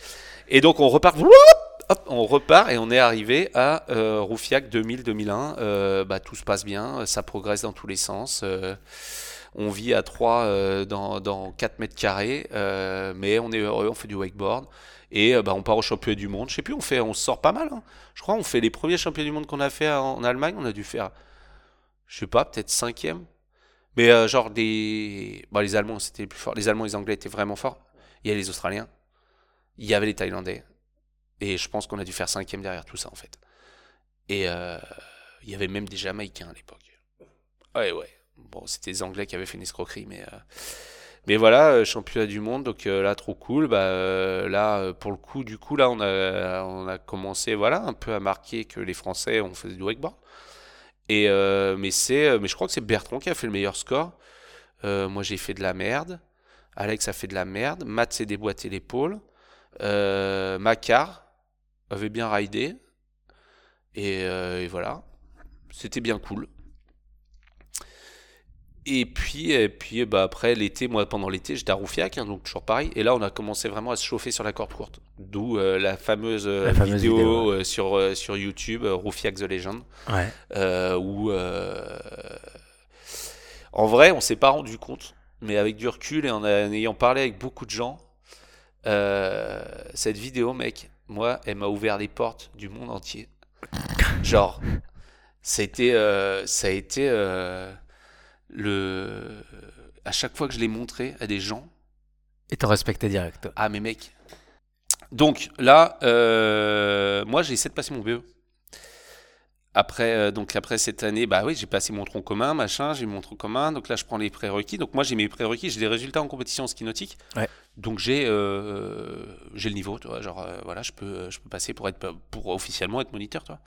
Et donc, on repart, hop, on repart et on est arrivé à euh, Roufiac 2000-2001. Euh, bah, tout se passe bien, ça progresse dans tous les sens. euh, on vit à 3 dans, dans 4 mètres carrés, euh, mais on est heureux, on fait du wakeboard. Et euh, bah, on part au championnat du monde. Je sais plus, on fait, on sort pas mal. hein. Je crois on fait les premiers championnats du monde qu'on a fait en, Allemagne. On a dû faire, je sais pas, peut-être cinquième. Mais euh, genre des, bah, les Allemands c'était les plus forts. Les Allemands, et les Anglais étaient vraiment forts. Il y avait les Australiens, il y avait les Thaïlandais. Et je pense qu'on a dû faire cinquième derrière tout ça en fait. Et euh, il y avait même des Jamaïcains à l'époque. Ouais ouais. Bon, c'était les Anglais qui avaient fait une escroquerie, mais Mais voilà, euh, championnat du monde, donc euh, là, trop cool. Bah, euh, là, pour le coup, du coup, là, on a, on a commencé, voilà, un peu à marquer que les Français, on faisait du wakeboard. Et, euh, mais c'est, mais je crois que c'est Bertrand qui a fait le meilleur score. Moi, j'ai fait de la merde. Alex a fait de la merde. Matt s'est déboîté l'épaule. Euh, Macar avait bien raidé. Et, et voilà. C'était bien cool. Et puis, et puis bah, après l'été, moi pendant l'été, j'étais à Roufiac, hein, donc toujours pareil. Et là, on a commencé vraiment à se chauffer sur la corde courte. D'où euh, la fameuse, euh, La fameuse vidéo, vidéo, euh, sur, euh, sur YouTube, Roufiac the Legend, Ouais. où en vrai, on s'est pas rendu compte, mais avec du recul et en, en ayant parlé avec beaucoup de gens, cette vidéo, mec, moi, elle m'a ouvert les portes du monde entier. Genre, ça a été, ça a été le. À chaque fois que je l'ai montré à des gens, Et t'en respectais direct. toi. ah mais mec. Donc là, euh, moi j'ai essayé de passer mon BE. Après, euh, donc après cette année, bah oui, j'ai passé mon tronc commun, machin, j'ai mon tronc commun. Donc là, je prends les prérequis. Donc moi, j'ai mes prérequis, j'ai des résultats en compétition en ski nautique. Ouais. Donc j'ai euh, j'ai le niveau, tu vois, genre euh, voilà, je peux je peux passer pour être pour officiellement être moniteur, tu vois.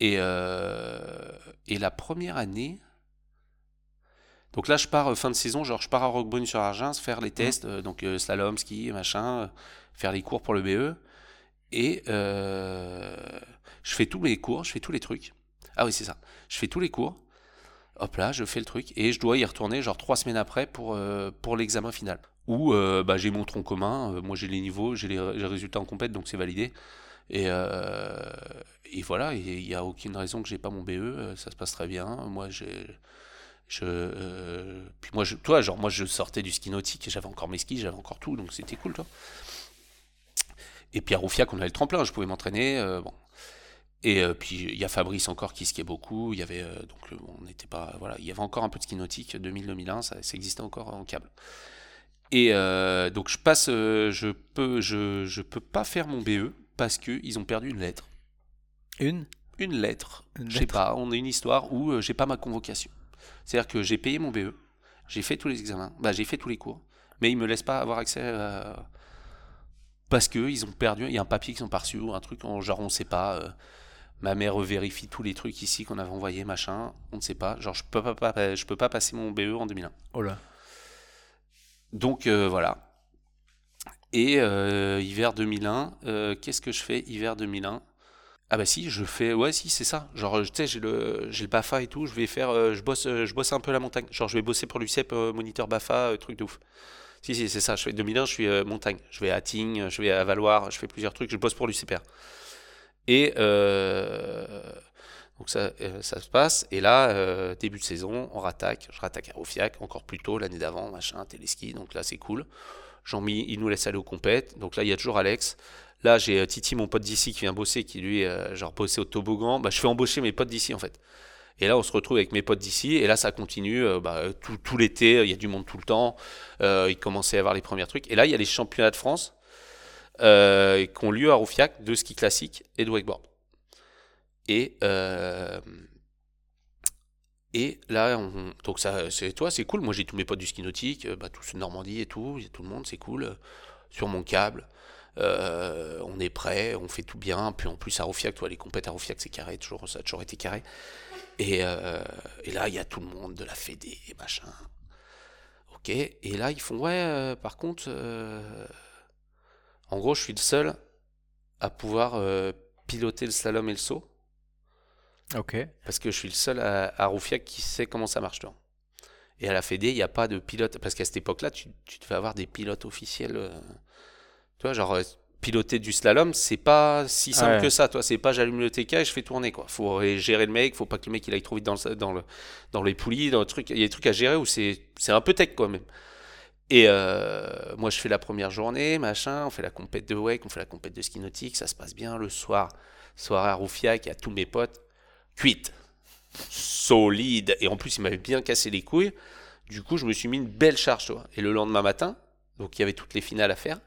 Et et la première année. Donc là, je pars euh, fin de saison, genre je pars à Roquebrune sur Argens faire les tests, euh, donc euh, slalom, ski, machin, faire les cours pour le BE. Et je fais tous les cours, je fais tous les trucs. Ah oui, c'est ça. Je fais tous les cours. Hop là, je fais le truc. Et je dois y retourner genre trois semaines après pour, pour l'examen final. Où euh, bah, j'ai mon tronc commun, moi j'ai les niveaux, j'ai les, résultats en compète, donc c'est validé. Et, et voilà, il n'y a aucune raison que j'ai pas mon BE, ça se passe très bien. Moi j'ai. Je, euh, puis moi, je, toi, genre, moi, je sortais du ski nautique, j'avais encore mes skis, j'avais encore tout, donc c'était cool, toi. Et puis à Roufiac, on avait le tremplin, je pouvais m'entraîner, euh, bon. Et euh, puis il y a Fabrice encore qui skiait beaucoup, il y avait donc on n'était pas, voilà, il y avait encore un peu de ski nautique, 2000-2001, ça, ça existait encore en câble. Et donc je passe, je peux, je, je peux pas faire mon BE parce que ils ont perdu une lettre, Une? Une lettre, je sais pas, on a une histoire où j'ai pas ma convocation. C'est-à-dire que j'ai payé mon BE, j'ai fait tous les examens, bah, j'ai fait tous les cours, mais ils me laissent pas avoir accès à... parce que ils ont perdu, il y a un papier qu'ils ont pas reçu ou un truc, en- genre on sait pas. euh, ma mère vérifie tous les trucs ici qu'on avait envoyés, machin, on ne sait pas. Genre je peux pas, pas- je peux pas passer mon BE en 2001. Oh là. Donc euh, voilà. Et euh, hiver 2001, euh, qu'est-ce que je fais hiver 2001 Ah bah si, je fais ouais si c'est ça. Genre tu sais j'ai le j'ai le Bafa et tout, je vais faire euh, je bosse euh, je bosse un peu la montagne. Genre je vais bosser pour l'UCEP euh, moniteur Bafa truc de ouf. Si si c'est ça, je fais 2001, je suis montagne. Je vais à Tignes, je vais à Valoir, je fais plusieurs trucs, je bosse pour l'UCPR. Et donc ça, ça se passe. Et là, début de saison, on rattaque. Je rattaque à Roufiac, encore plus tôt, l'année d'avant, machin, téléski. Donc là, c'est cool. Jean-Mi, il nous laisse aller aux compètes. Donc là, il y a toujours Alex. Là, j'ai euh, Titi, mon pote d'ici, qui vient bosser, qui lui, euh, genre, bossé au toboggan. Bah, je fais embaucher mes potes d'ici, en fait. Et là, on se retrouve avec mes potes d'ici. Et là, ça continue. euh, bah, tout, tout l'été, il y a du monde tout le temps. Il commençait à avoir les premiers trucs. Et là, il y a les championnats de France qui ont lieu à Roufiac de ski classique et de wakeboard. Et, et là, on, donc ça, c'est toi, c'est cool. Moi, j'ai tous mes potes du ski nautique, bah, tous Normandie et tout, il y a tout le monde, c'est cool. Sur mon câble, euh, on est prêt, on fait tout bien. Puis en plus, à Roufiac, toi, les compètes à c'est carré, toujours, ça a toujours été carré. Et, euh, et là, il y a tout le monde de la Fédé, machin. Ok. Et là, ils font, ouais, euh, par contre, en gros, je suis le seul à pouvoir piloter le slalom et le saut. Ok. Parce que je suis le seul à, à Roufiac qui sait comment ça marche. toi. Et à la Fédé, il n'y a pas de pilote. Parce qu'à cette époque-là, tu, tu devais avoir des pilotes officiels. Tu vois, genre, euh, piloter du slalom, c'est pas si simple Ouais. que ça. Toi, c'est pas j'allume le TK et je fais tourner. quoi. faut gérer le mec, faut pas que le mec il aille trop vite dans, le, dans, le, dans les poulies, dans le truc. Il y a des trucs à gérer où c'est c'est un peu tech, quoi, même. Et euh, moi, je fais la première journée, machin, on fait la compète de wake, on fait la compète de ski nautique, ça se passe bien. Le soir, soirée à Roufiac, il y a tous mes potes, cuite, solide. Et en plus, il m'avait bien cassé les couilles. Du coup, je me suis mis une belle charge, toi. Et le lendemain matin, donc il y avait toutes les finales à faire.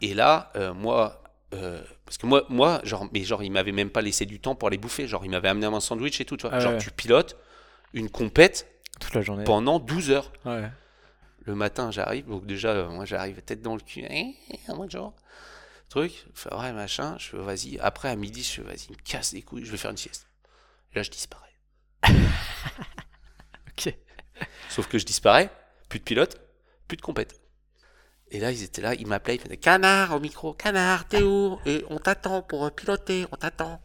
Et là, euh, moi, euh, parce que moi, moi, genre, mais genre, il m'avait même pas laissé du temps pour aller bouffer. Genre, il m'avait amené un sandwich et tout, tu vois. Ah genre, ouais. tu pilotes une compète Toute la journée. pendant 12 heures. Ouais. Le matin, j'arrive, donc déjà, euh, moi, j'arrive tête dans le cul, hein, moi, genre, truc, je fais, ouais, machin, je fais, vas-y. Après, à midi, je fais, vas-y, me casse les couilles, je vais faire une sieste. Et là, je disparais. Ok. Sauf que je disparais, plus de pilote, plus de compète. Et là, ils étaient là, ils m'appelaient, ils faisaient Canard au micro, Canard, t'es où Et on t'attend pour piloter, on t'attend.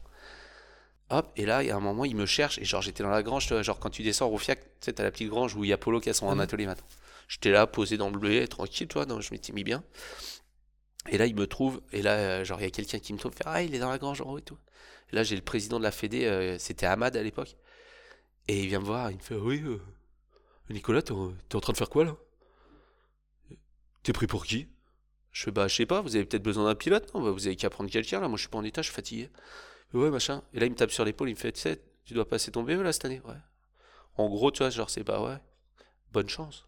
Hop, et là, il y a un moment, ils me cherchent, et genre, j'étais dans la grange, tu vois, genre, quand tu descends au Roufiac, tu sais, t'as la petite grange où il y a Polo qui a son Mhm. atelier maintenant. J'étais là, posé dans le bleuet, tranquille, toi, donc je m'étais mis bien. Et là, ils me trouvent, et là, euh, genre, il y a quelqu'un qui me trouve, fait, ah, il est dans la grange en haut et tout. Et là, j'ai le président de la Fédé, euh, c'était Ahmad à l'époque, et il vient me voir, il me fait, oui, euh, Nicolas, t'es en train de faire quoi là? T'es pris pour qui? Je fais bah je sais pas, vous avez peut-être besoin d'un pilote, non? Bah, Vous avez qu'à prendre quelqu'un là, moi je suis pas en état, je suis fatigué. Ouais machin. Et là il me tape sur l'épaule, il me fait tu sais, tu dois passer ton BE là cette année, ouais. En gros tu vois, genre c'est pas ouais. Bonne chance.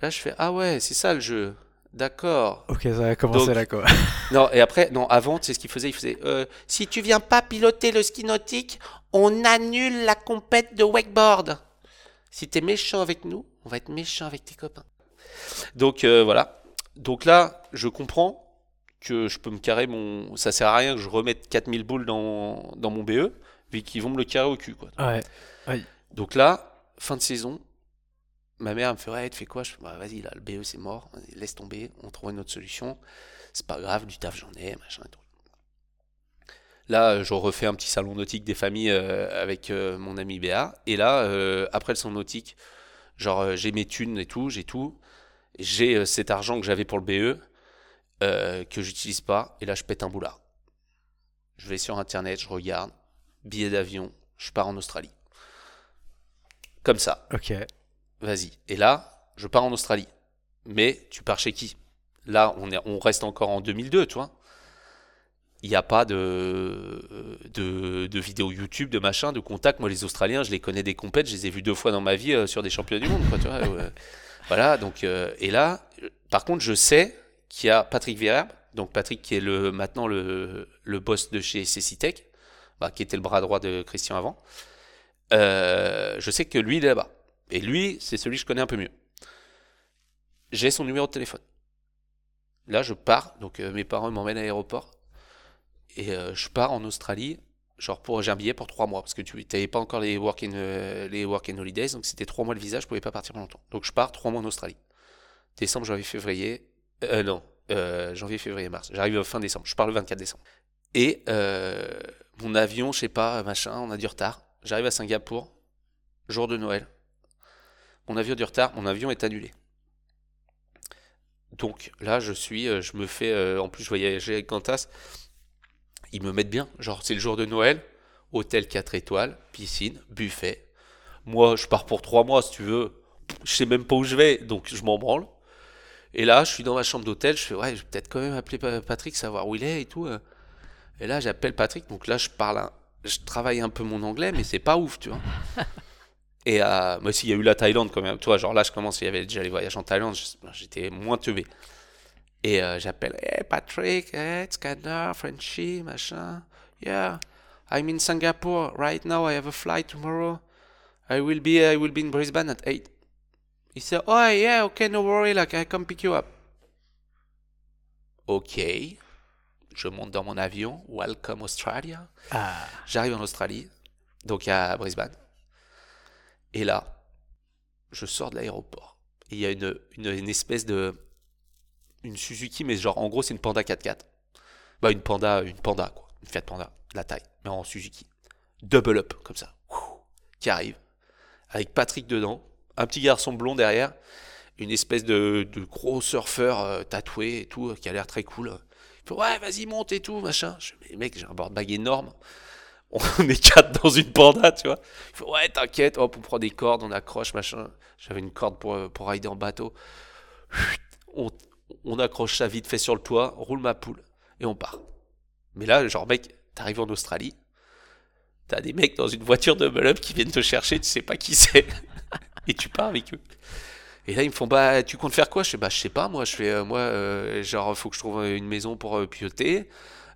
Là je fais ah ouais, c'est ça le jeu. D'accord. Ok, ça va commencer Donc- là quoi. Non, et après, non, avant, tu sais ce qu'il faisait Il faisait euh, Si tu viens pas piloter le ski nautique, on annule la compète de wakeboard. Si t'es méchant avec nous, on va être méchant avec tes copains. Donc euh, voilà. Donc là, je comprends que je peux me carrer mon. Ça sert à rien que je remette 4000 boules dans, dans mon BE, vu qu'ils vont me le carrer au cul, quoi. Ouais. Donc là, fin de saison, ma mère elle me fait Ouais, tu fais quoi? Je fais Bah vas-y, là, le BE c'est mort, laisse tomber, on trouve une autre solution. C'est pas grave, du taf j'en ai, machin et tout. Là, je refais un petit salon nautique des familles euh, avec euh, mon ami Béa. Et là, euh, après le salon nautique, genre j'ai mes thunes et tout, j'ai tout. J'ai euh, cet argent que j'avais pour le BE euh, que j'utilise pas. Et là, je pète un boulard. Je vais sur internet, je regarde, billet d'avion, je pars en Australie. Comme ça. Ok. Vas-y. Et là, je pars en Australie. Mais tu pars chez qui? Là, on, est, on reste encore en 2002, tu vois. Il n'y a pas de, de, de vidéos YouTube, de machin, de contact. Moi, les Australiens, je les connais des compètes, je les ai vus deux fois dans ma vie euh, sur des championnats du monde, quoi, tu vois. euh, voilà, donc, euh, et là, par contre, je sais qu'il y a Patrick Vierbe, donc Patrick qui est le, maintenant le, boss de chez Cecitech, bah, qui était le bras droit de Christian avant. Euh, je sais que lui, il est là-bas. Et lui, c'est celui que je connais un peu mieux. J'ai son numéro de téléphone. Là, je pars. Donc, euh, mes parents m'emmènent à l'aéroport. Et euh, je pars en Australie. Genre, pour, j'ai un billet pour trois mois. Parce que tu n'avais pas encore les work, in, euh, les work and holidays. Donc, c'était trois mois le visa. Je pouvais pas partir longtemps. Donc, je pars trois mois en Australie. Décembre, janvier, février. Euh, non. euh, janvier, février, mars. J'arrive fin décembre. Je pars le 24 décembre. Et euh, mon avion, je sais pas, machin, on a du retard. J'arrive à Singapour. Jour de Noël. Mon avion du retard. Mon avion est annulé. Donc là, je suis, je me fais, en plus je voyageais avec Qantas, ils me mettent bien, genre c'est le jour de Noël, hôtel 4 étoiles, piscine, buffet. Moi, je pars pour 3 mois si tu veux, je sais même pas où je vais, donc je m'en branle. Et là, je suis dans ma chambre d'hôtel, je fais ouais, je vais peut-être quand même appeler Pa- Patrick, savoir où il est et tout. euh. Et là, j'appelle Patrick, donc là, je parle, un- je travaille un peu mon anglais, mais c'est pas ouf, tu vois. Et euh, moi, s'il y a eu la Thaïlande quand même, toi, genre là, je commence, il y avait déjà les voyages en Thaïlande, j'étais moins teubé. Et euh, j'appelle, hey Patrick, hey, it's Canard, Frenchy, machin. Yeah, I'm in Singapore right now. I have a flight tomorrow. I will be, I will be in Brisbane at 8. He said, oh yeah, okay, no worry, like I come pick you up. Ok, je monte dans mon avion. Welcome Australia. Ah. J'arrive en Australie, donc à Brisbane. Et là, je sors de l'aéroport. Il y a une, une, une espèce de. Une Suzuki, mais genre en gros, c'est une Panda 4x4. Bah, une Panda, une Panda, quoi. Une Fiat Panda, la taille, mais en Suzuki. Double up, comme ça. Qui arrive. Avec Patrick dedans, un petit garçon blond derrière, une espèce de, gros surfeur euh, tatoué et tout, euh, qui a l'air très cool. Ouais, vas-y, monte et tout, machin. Je mais mec, j'ai un board-bag énorme. On est quatre dans une panda, tu vois. Il ouais, t'inquiète, hop, on prend des cordes, on accroche, machin. J'avais une corde pour, euh, pour rider en bateau. On accroche ça vite fait sur le toit, roule ma poule et on part. Mais là, genre, mec, t'arrives en Australie, t'as des mecs dans une voiture de up qui viennent te chercher, tu sais pas qui c'est. et tu pars avec eux. Et là, ils me font, bah, tu comptes faire quoi? Je fais, bah, je sais pas, moi, je fais, euh, moi, euh, genre, faut que je trouve une maison pour euh, piloter.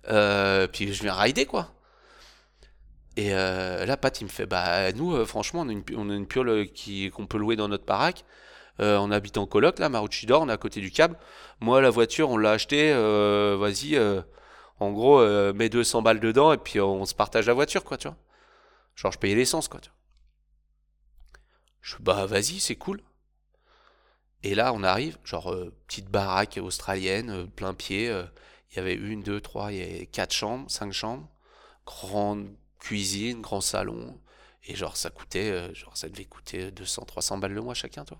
Euh, puis je viens rider, quoi. Et euh, là, Pat, il me fait, bah, nous, franchement, on a une, on a piole qu'on peut louer dans notre baraque. Euh, on habite en coloc, là, Maroochydore, on est à côté du câble. Moi, la voiture, on l'a achetée, euh, vas-y, euh, en gros, mets 200 balles dedans et puis on se partage la voiture, quoi, tu vois. Genre, je payais l'essence, quoi, tu vois. Je bah, vas-y, c'est cool. Et là, on arrive, genre, petite baraque australienne, plein pied. Il y avait une, deux, trois, il y avait quatre chambres, cinq chambres. Grande cuisine, grand salon. Et genre, ça coûtait, genre, ça devait coûter 200, 300 balles le mois chacun, toi.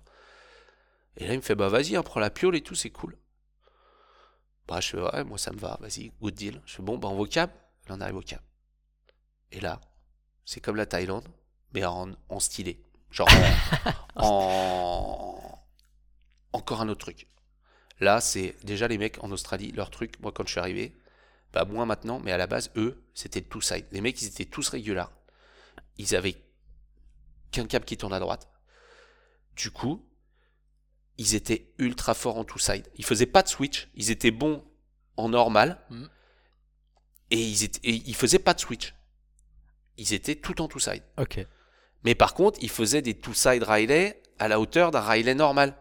Et là, il me fait, bah vas-y, hein, prends la piole et tout, c'est cool. Bah, je fais, ouais, moi ça me va, vas-y, good deal. Je fais, bon, bah on va au Cap. Là, on arrive au Cap. Et là, c'est comme la Thaïlande, mais en, en stylé. Genre, en, en- Encore un autre truc. Là, c'est déjà les mecs en Australie, leur truc, moi quand je suis arrivé, bah moins maintenant, mais à la base, eux, c'était le two-side. Les mecs, ils étaient tous réguliers. Ils avaient qu'un cap qui tourne à droite. Du coup, ils étaient ultra forts en two-side. Ils faisaient pas de switch. Ils étaient bons en normal. Mhm. Et, ils étaient, et ils faisaient pas de switch. Ils étaient tout en two-side. Ok. Mais par contre, ils faisaient des two-side Riley à la hauteur d'un Riley normal.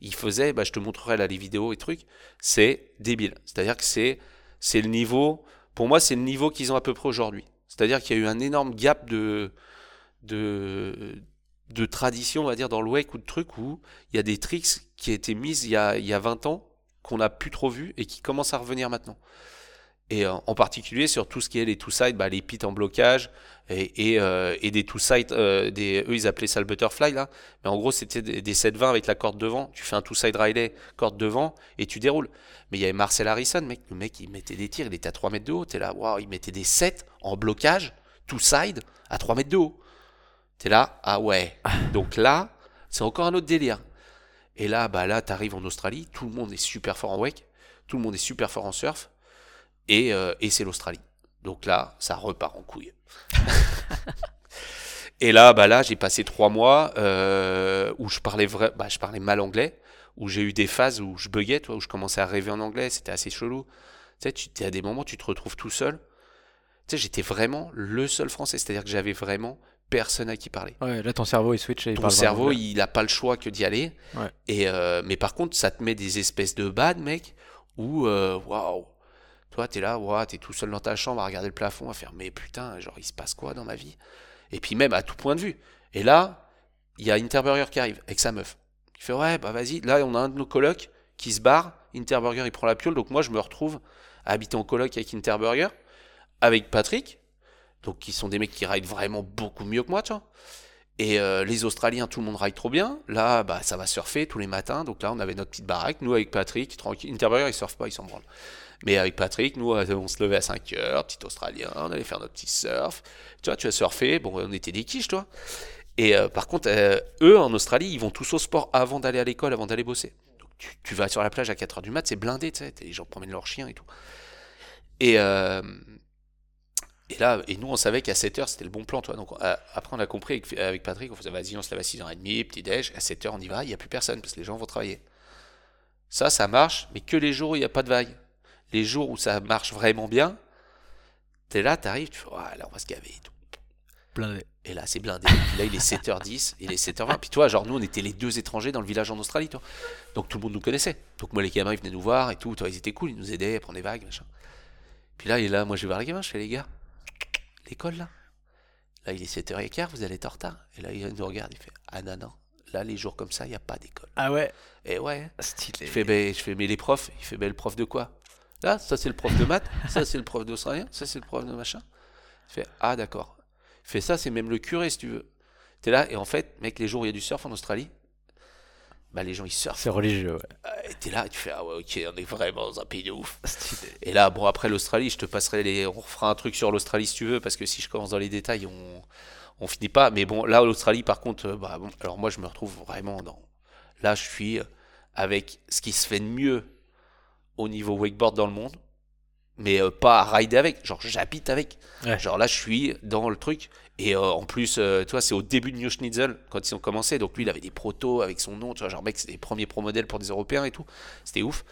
Ils faisaient, bah, je te montrerai là les vidéos et trucs, c'est débile. C'est-à-dire que c'est, c'est le niveau, pour moi, c'est le niveau qu'ils ont à peu près aujourd'hui. C'est-à-dire qu'il y a eu un énorme gap de, de, de tradition, on va dire, dans le wake ou de trucs où il y a des tricks qui étaient mises il y a, il y a 20 ans, qu'on n'a plus trop vu et qui commencent à revenir maintenant. Et euh, en particulier sur tout ce qui est les two-side, bah, les pits en blocage et, et, euh, des two-side, euh, eux ils appelaient ça le butterfly là, mais en gros c'était des, des 720 avec la corde devant, tu fais un two-side Riley, corde devant et tu déroules. Mais il y avait Marcel Harrison, mec, le mec il mettait des tirs, il était à 3 mètres de haut, t'es là, waouh, il mettait des 7 en blocage, two-side, à 3 mètres de haut. T'es là, ah ouais. Donc là, c'est encore un autre délire. Et là, bah là, t'arrives en Australie, tout le monde est super fort en wake, tout le monde est super fort en surf, et, euh, et c'est l'Australie. Donc là, ça repart en couille. et là, bah là, j'ai passé trois mois euh, où je parlais vrai, bah, je parlais mal anglais, où j'ai eu des phases où je buguais, toi, où je commençais à rêver en anglais, c'était assez chelou. Tu sais, tu à des moments, tu te retrouves tout seul. Tu sais, j'étais vraiment le seul français, c'est-à-dire que j'avais vraiment personne à qui parler. Ouais, là ton cerveau il switch et il Ton parle cerveau, il a pas le choix que d'y aller. Ouais. Et euh, mais par contre, ça te met des espèces de bad, mec, où euh, waouh, toi t'es là, waouh, t'es tout seul dans ta chambre à regarder le plafond, à faire mais putain, genre il se passe quoi dans ma vie? Et puis même à tout point de vue. Et là, il y a Interburger qui arrive avec sa meuf. Il fait ouais, bah vas-y. Là, on a un de nos colocs qui se barre. Interburger, il prend la piole. Donc moi, je me retrouve à habiter en coloc avec Interburger, avec Patrick. Donc qui sont des mecs qui ride vraiment beaucoup mieux que moi, tu vois. Et euh, les Australiens, tout le monde ride trop bien. Là, bah, ça va surfer tous les matins. Donc là, on avait notre petite baraque. Nous, avec Patrick, tranquille. Interburger, il surfe pas, il s'en branle. Mais avec Patrick, nous, euh, on se levait à 5 heures, petit Australien, on allait faire notre petit surf. Tu vois, tu as surfé. Bon, on était des quiches, toi. Et euh, par contre, eux, en Australie, ils vont tous au sport avant d'aller à l'école, avant d'aller bosser. Tu, vas sur la plage à 4 heures du mat, c'est blindé, tu sais. Les gens promènent leurs chiens et tout. Et, et là, et nous, on savait qu'à 7 heures, c'était le bon plan, toi. Donc, après, on a compris avec, avec Patrick, on faisait, vas-y, on se lève à 6h30, petit déj, à 7 heures, on y va, il n'y a plus personne, parce que les gens vont travailler. Ça, ça marche, mais que les jours où il n'y a pas de vague. Les jours où ça marche vraiment bien, t'es là, t'arrives, tu fais, ouais, là, on va se gaver et tout. blindé. Et là, c'est blindé. Puis là, il est 7h10, il est 7h20. Puis toi, genre, nous, on était les deux étrangers dans le village en Australie, toi. Donc tout le monde nous connaissait. Donc moi, les gamins, ils venaient nous voir et tout. Toi, ils étaient cool, ils nous aidaient à prendre des vagues, machin. Puis là, il est là, moi, je vais voir les gamins, je fais, les gars, l'école, là. Là, il est 7h15, vous allez être en retard. Et là, il nous regarde, il fait, ah non, non. Là, les jours comme ça, il n'y a pas d'école. Ah ouais, Et ouais. stylé. Je fais, ben, je fais, mais les profs, il fait, ben, le prof de quoi? Là, ça c'est le prof de maths, ça c'est le prof d'australien, ça c'est le prof de machin. Il fait, ah d'accord. Il fait, ça c'est même le curé si tu veux. T'es là, et en fait, mec, les jours où il y a du surf en Australie, bah les gens ils surfent. C'est religieux, ouais. Et t'es là, et tu fais, ah ouais, ok, on est vraiment dans un pays de ouf. Et là, bon, après l'Australie, je te passerai les. On refera un truc sur l'Australie si tu veux, parce que si je commence dans les détails, on, on finit pas. Mais bon, là, l'Australie, par contre, euh, bah bon, alors moi, je me retrouve vraiment dans. Là, je suis euh, avec ce qui se fait de mieux au niveau wakeboard dans le monde, mais euh, pas à rider avec. Genre, j'habite avec. Ouais. Genre là, je suis dans le truc. Et euh, en plus, euh, tu vois, c'est au début de New Schnitzel, quand ils ont commencé. Donc lui, il avait des protos avec son nom. Tu vois, genre, mec, c'était les premiers pro modèles pour des Européens et tout. C'était ouf.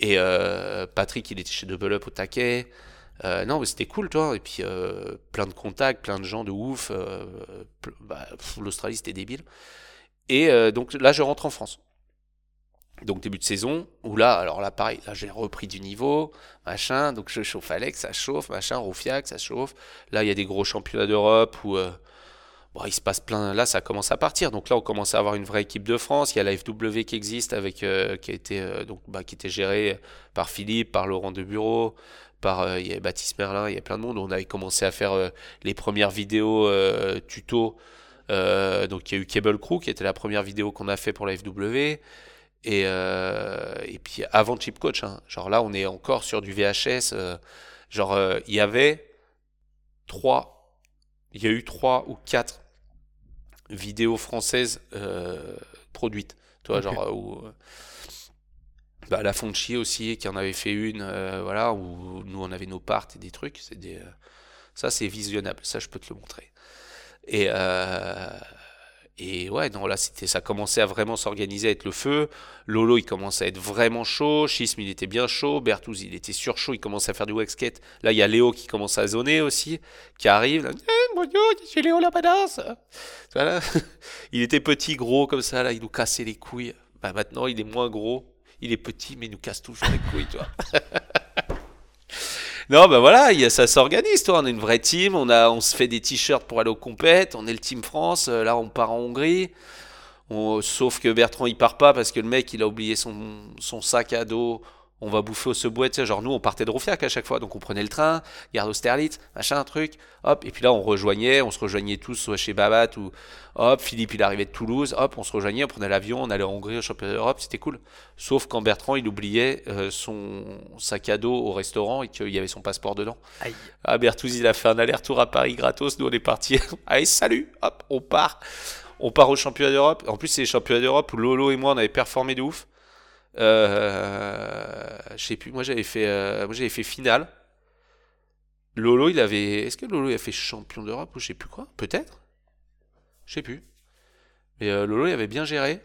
Et euh, Patrick, il était chez Double Up au taquet. Euh, non, mais c'était cool, tu vois. Et puis, plein de contacts, plein de gens de ouf. bah, L'Australie, c'était débile. Et donc là, je rentre en France. Donc début de saison, où là, alors là pareil, là j'ai repris du niveau, machin, donc je chauffe Alex, ça chauffe, machin, Roufiac, ça chauffe. Là il y a des gros championnats d'Europe où euh, il se passe plein, là ça commence à partir. Donc là on commence à avoir une vraie équipe de France, il y a la FW qui existe, avec, euh, qui, a été, euh, donc, bah, qui était gérée par Philippe, par Laurent de Bureau, par il y a Baptiste Merlin, il y a plein de monde. On avait commencé à faire les premières vidéos tuto. donc il y a eu Cable Crew qui était la première vidéo qu'on a fait pour la FW. Et, euh, et puis avant Chip Coach, hein, genre là on est encore sur du VHS. Euh, genre euh, il y avait trois, il y a eu trois ou quatre vidéos françaises produites. Tu vois, genre où, bah, la Fonchi aussi qui en avait fait une, voilà, où nous on avait nos parts et des trucs. C'est des, ça c'est visionnable, ça je peux te le montrer. Et et ouais, non, là, c'était, ça commençait à vraiment s'organiser avec le feu. Lolo, il commençait à être vraiment chaud. Schisme, il était bien chaud. Bertouz, il était sur chaud. Il commençait à faire du wax skate. Là, il y a Léo qui commence à zoner aussi, qui arrive. Eh, mon Dieu, c'est Léo la badass. Il était petit, gros, comme ça. Là, il nous cassait les couilles. Bah, maintenant, il est moins gros. Il est petit, mais il nous casse toujours les couilles, tu vois. Non, ben voilà, ça s'organise, toi. On est une vraie team. On, a, on se fait des t-shirts pour aller aux compètes. On est le Team France. Euh, là, on part en Hongrie. sauf que Bertrand, il part pas parce que le mec, il a oublié son, son sac à dos on va bouffer au subway, tu sais, genre nous on partait de Roufiac à chaque fois, donc on prenait le train, garde Austerlitz, machin, un truc, hop, et puis là on rejoignait, on se rejoignait tous soit chez Babat ou hop, Philippe il arrivait de Toulouse, hop, on se rejoignait, on prenait l'avion, on allait en Hongrie au championnat d'Europe, c'était cool. Sauf quand Bertrand il oubliait euh, son sac à dos au restaurant et qu'il y avait son passeport dedans. Aïe. Ah Bertouz il a fait un aller-retour à Paris gratos, nous on est partis, allez salut, hop, on part. On part au championnat d'Europe. En plus, c'est les championnats d'Europe où Lolo et moi on avait performé de ouf. Euh, je sais plus, moi j'avais fait, euh, fait finale. Lolo, il avait. Est-ce que Lolo a fait champion d'Europe ou je sais plus quoi? Peut-être? Je sais plus. Mais euh, Lolo, il avait bien géré.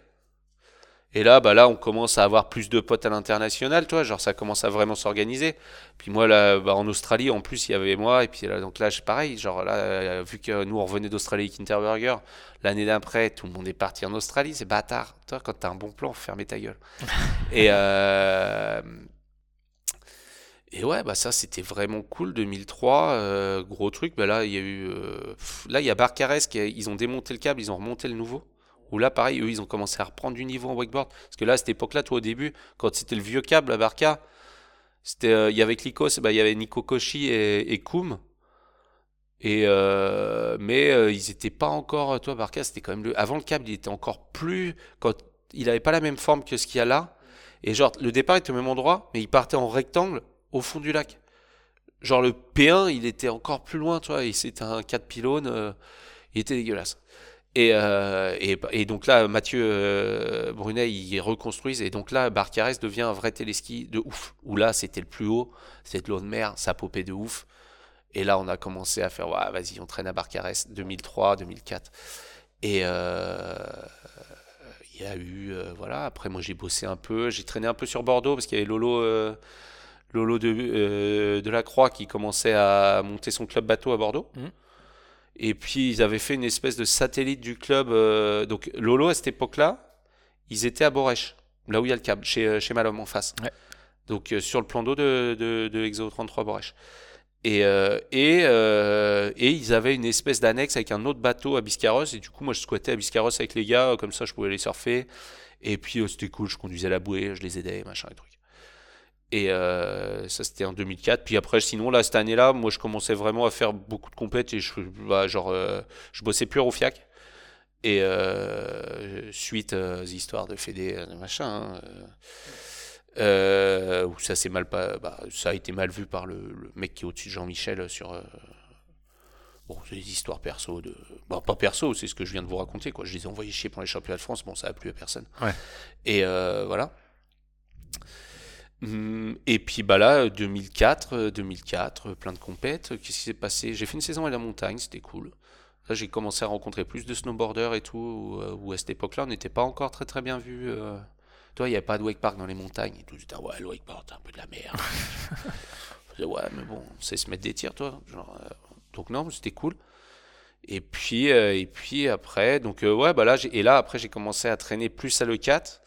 Et là, bah là, on commence à avoir plus de potes à l'international, toi, genre ça commence à vraiment s'organiser. Puis moi, là, bah, en Australie, en plus, il y avait moi, et puis là, donc là, pareil, genre là, euh, vu que nous, on revenait d'Australie avec Interburger, l'année d'après, tout le monde est parti en Australie, c'est bâtard. Toi, quand t'as un bon plan, fermez ta gueule. et euh, et ouais, bah ça, c'était vraiment cool, 2003, euh, gros truc. Bah là, il y a eu, là, il y a Barcarès, qui ils ont démonté le câble, ils ont remonté le nouveau. Où là, pareil, eux, ils ont commencé à reprendre du niveau en wakeboard. Parce que là, à cette époque-là, toi, au début, quand c'était le vieux câble à Barca, c'était, euh, il y avait Klikos, bah, il y avait Nico Koshi et, et Koum. Et euh, mais euh, ils n'étaient pas encore. Toi, Barca, c'était quand même le. Avant le câble, il était encore plus. Quand il n'avait pas la même forme que ce qu'il y a là. Et genre, le départ était au même endroit, mais il partait en rectangle au fond du lac. Genre, le P1, il était encore plus loin, tu vois. C'était un 4 pylônes. il était dégueulasse. Euh, et, donc là, Mathieu euh, Brunet, ils reconstruisent. Et donc là, Barcarès devient un vrai téléski de ouf. Où là, c'était le plus haut, c'était de l'eau de mer, ça popait de ouf. Et là, on a commencé à faire, vas-y, on traîne à Barcarès 2003, 2004. Et euh, il y a eu, voilà, après moi j'ai bossé un peu, j'ai traîné un peu sur Bordeaux parce qu'il y avait Lolo, de la Croix qui commençait à monter son club bateau à Bordeaux. Mmh. Et puis ils avaient fait une espèce de satellite du club. Euh, donc Lolo à cette époque-là, ils étaient à Borèche, là où il y a le câble, chez, euh, chez Malhomme en face. Donc euh, sur le plan d'eau de, de, de, Exo 33 Borèche. Et, et, et, ils avaient une espèce d'annexe avec un autre bateau à Biscarrosse. Et du coup, moi, je squattais à Biscarrosse avec les gars, comme ça, je pouvais les surfer. Et puis, c'était cool, je conduisais la bouée, je les aidais, machin et truc. Et euh, ça, c'était en 2004. Puis après, sinon, là, cette année-là, moi, je commençais vraiment à faire beaucoup de compètes et je, bah, genre, euh, je bossais plus au FIAC. Et euh, suite aux histoires de Fédé, machin, hein, où ça s'est mal, bah, ça a été mal vu par le, mec qui est au-dessus de Jean-Michel sur. Bon, des histoires perso de. Bah, pas perso, c'est ce que je viens de vous raconter, quoi. Je les ai envoyés chier pour les championnats de France, bon, ça a plu à personne. Ouais. Et voilà. Hum, et puis bah là, 2004, 2004, euh, euh, plein de compètes. Qu'est-ce qui s'est passé? J'ai fait une saison à la montagne, c'était cool. Là, j'ai commencé à rencontrer plus de snowboarders et tout, où, euh, à cette époque-là, on n'était pas encore très très bien vu. Toi, il n'y avait pas de wakepark dans les montagnes? Et tout, disais, ouais, le wakepark, c'est un peu de la merde. ouais, mais bon, on sait se mettre des tirs, toi. Genre, donc non, c'était cool. Et puis, et puis après, donc ouais, bah là, et là, après, j'ai commencé à traîner plus à le 4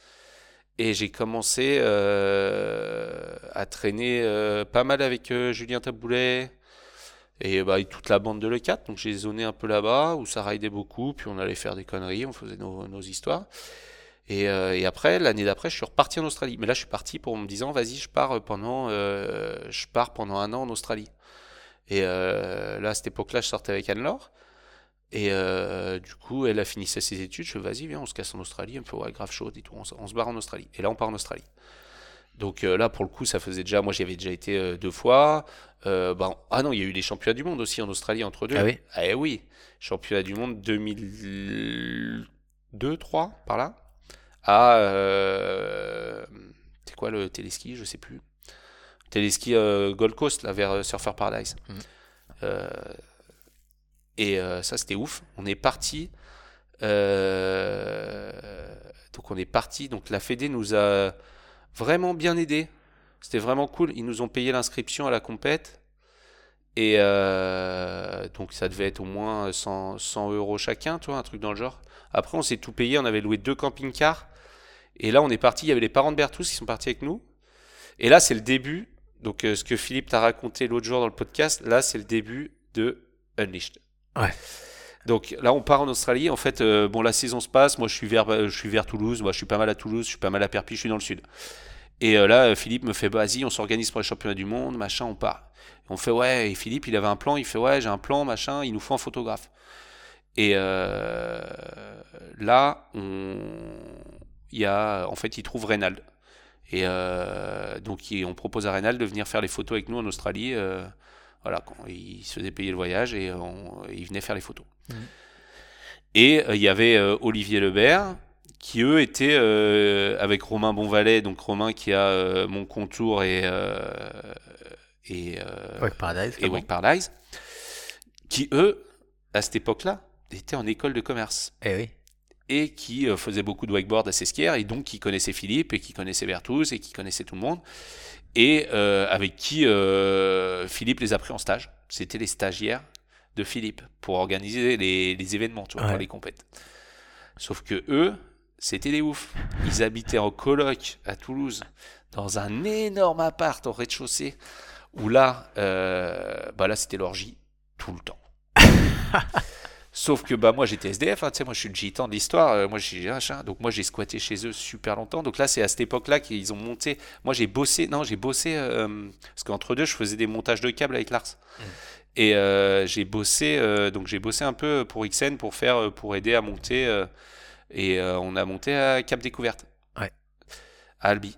Et j'ai commencé euh, à traîner euh, pas mal avec euh, Julien Taboulet et, bah, et toute la bande de l'E4. Donc j'ai zoné un peu là-bas où ça raidait beaucoup. Puis on allait faire des conneries, on faisait nos, histoires. Et, et après, l'année d'après, je suis reparti en Australie. Mais là, je suis parti pour me disant, vas-y, je pars pendant, je pars pendant un an en Australie. Et là, à cette époque-là, je sortais avec Anne-Laure. Et euh, du coup, elle a fini ses études. Je fais, vas-y, viens, on se casse en Australie. Elle me fait, ouais, grave chaud et tout. On, se- on se barre en Australie. Et là, on part en Australie. Donc euh, là, pour le coup, ça faisait déjà. Moi, j'y avais déjà été euh, deux fois. Ben, ah non, il y a eu les championnats du monde aussi en Australie entre deux. Ah oui Eh oui, championnat du monde 2002, 3 par là. À c'est quoi le téléski? Je sais plus. Téléski Gold Coast là vers Surfer Paradise. Mhm. Et euh, ça c'était ouf. On est parti. euh, donc on est parti. Donc la Fédé nous a vraiment bien aidés. C'était vraiment cool. Ils nous ont payé l'inscription à la compète. Et euh, donc ça devait être au moins 100, 100 euros chacun, tu vois, un truc dans le genre. Après, on s'est tout payé. On avait loué deux camping-cars. Et là, on est parti. Il y avait les parents de Bertous qui sont partis avec nous. Et là, c'est le début. Donc, ce que Philippe t'a raconté l'autre jour dans le podcast, là, c'est le début de Unleashed. Donc là, on part en Australie. En fait, euh, bon, la saison se passe. Moi, je suis vers, euh, je suis vers Toulouse. Moi, je suis pas mal à Toulouse. Je suis pas mal à Perpignan. Je suis dans le sud. Et euh, là, Philippe me fait, vas-y, on s'organise pour les championnats du monde, machin, on part. Et on fait, ouais. Et Philippe, il avait un plan. Il fait, ouais, j'ai un plan, machin. Il nous faut un photographe. Et là, on, il y a, en fait, il trouve Reynald. Et donc, on propose à Reynald de venir faire les photos avec nous en Australie. Voilà, quand il se faisait payer le voyage et on- il venait faire les photos. Mhm. Et euh, il y avait euh, Olivier Lebert, qui eux étaient euh, avec Romain Bonvalet, donc Romain qui a euh, Mon Contour et, euh, et, Ouais, Paradise. et. Wake Paradise, qui eux, à cette époque-là, étaient en école de commerce Eh oui. et qui faisait beaucoup de wakeboard à Sesquières et donc qui connaissait Philippe et qui connaissait Bertous et qui connaissait tout le monde et euh, avec qui euh, Philippe les a pris en stage. C'était les stagiaires de Philippe pour organiser les, les événements, tu vois, pour les compètes. Sauf que eux, c'était des oufs. Ils habitaient en coloc à Toulouse dans un énorme appart au rez-de-chaussée où là, euh, bah là c'était l'orgie tout le temps. Sauf que bah moi j'étais SDF, hein, tu sais, moi je suis le gitan de l'histoire, euh, moi j'ai machin, donc moi j'ai squatté chez eux super longtemps. Donc là c'est à cette époque-là qu'ils ont monté. Moi j'ai bossé, non j'ai bossé euh, parce qu'entre deux je faisais des montages de câbles avec Lars. Et euh, j'ai bossé, donc j'ai bossé un peu pour XN pour faire, pour aider à monter. et on a monté à Cap Découverte. Ouais. À Albi.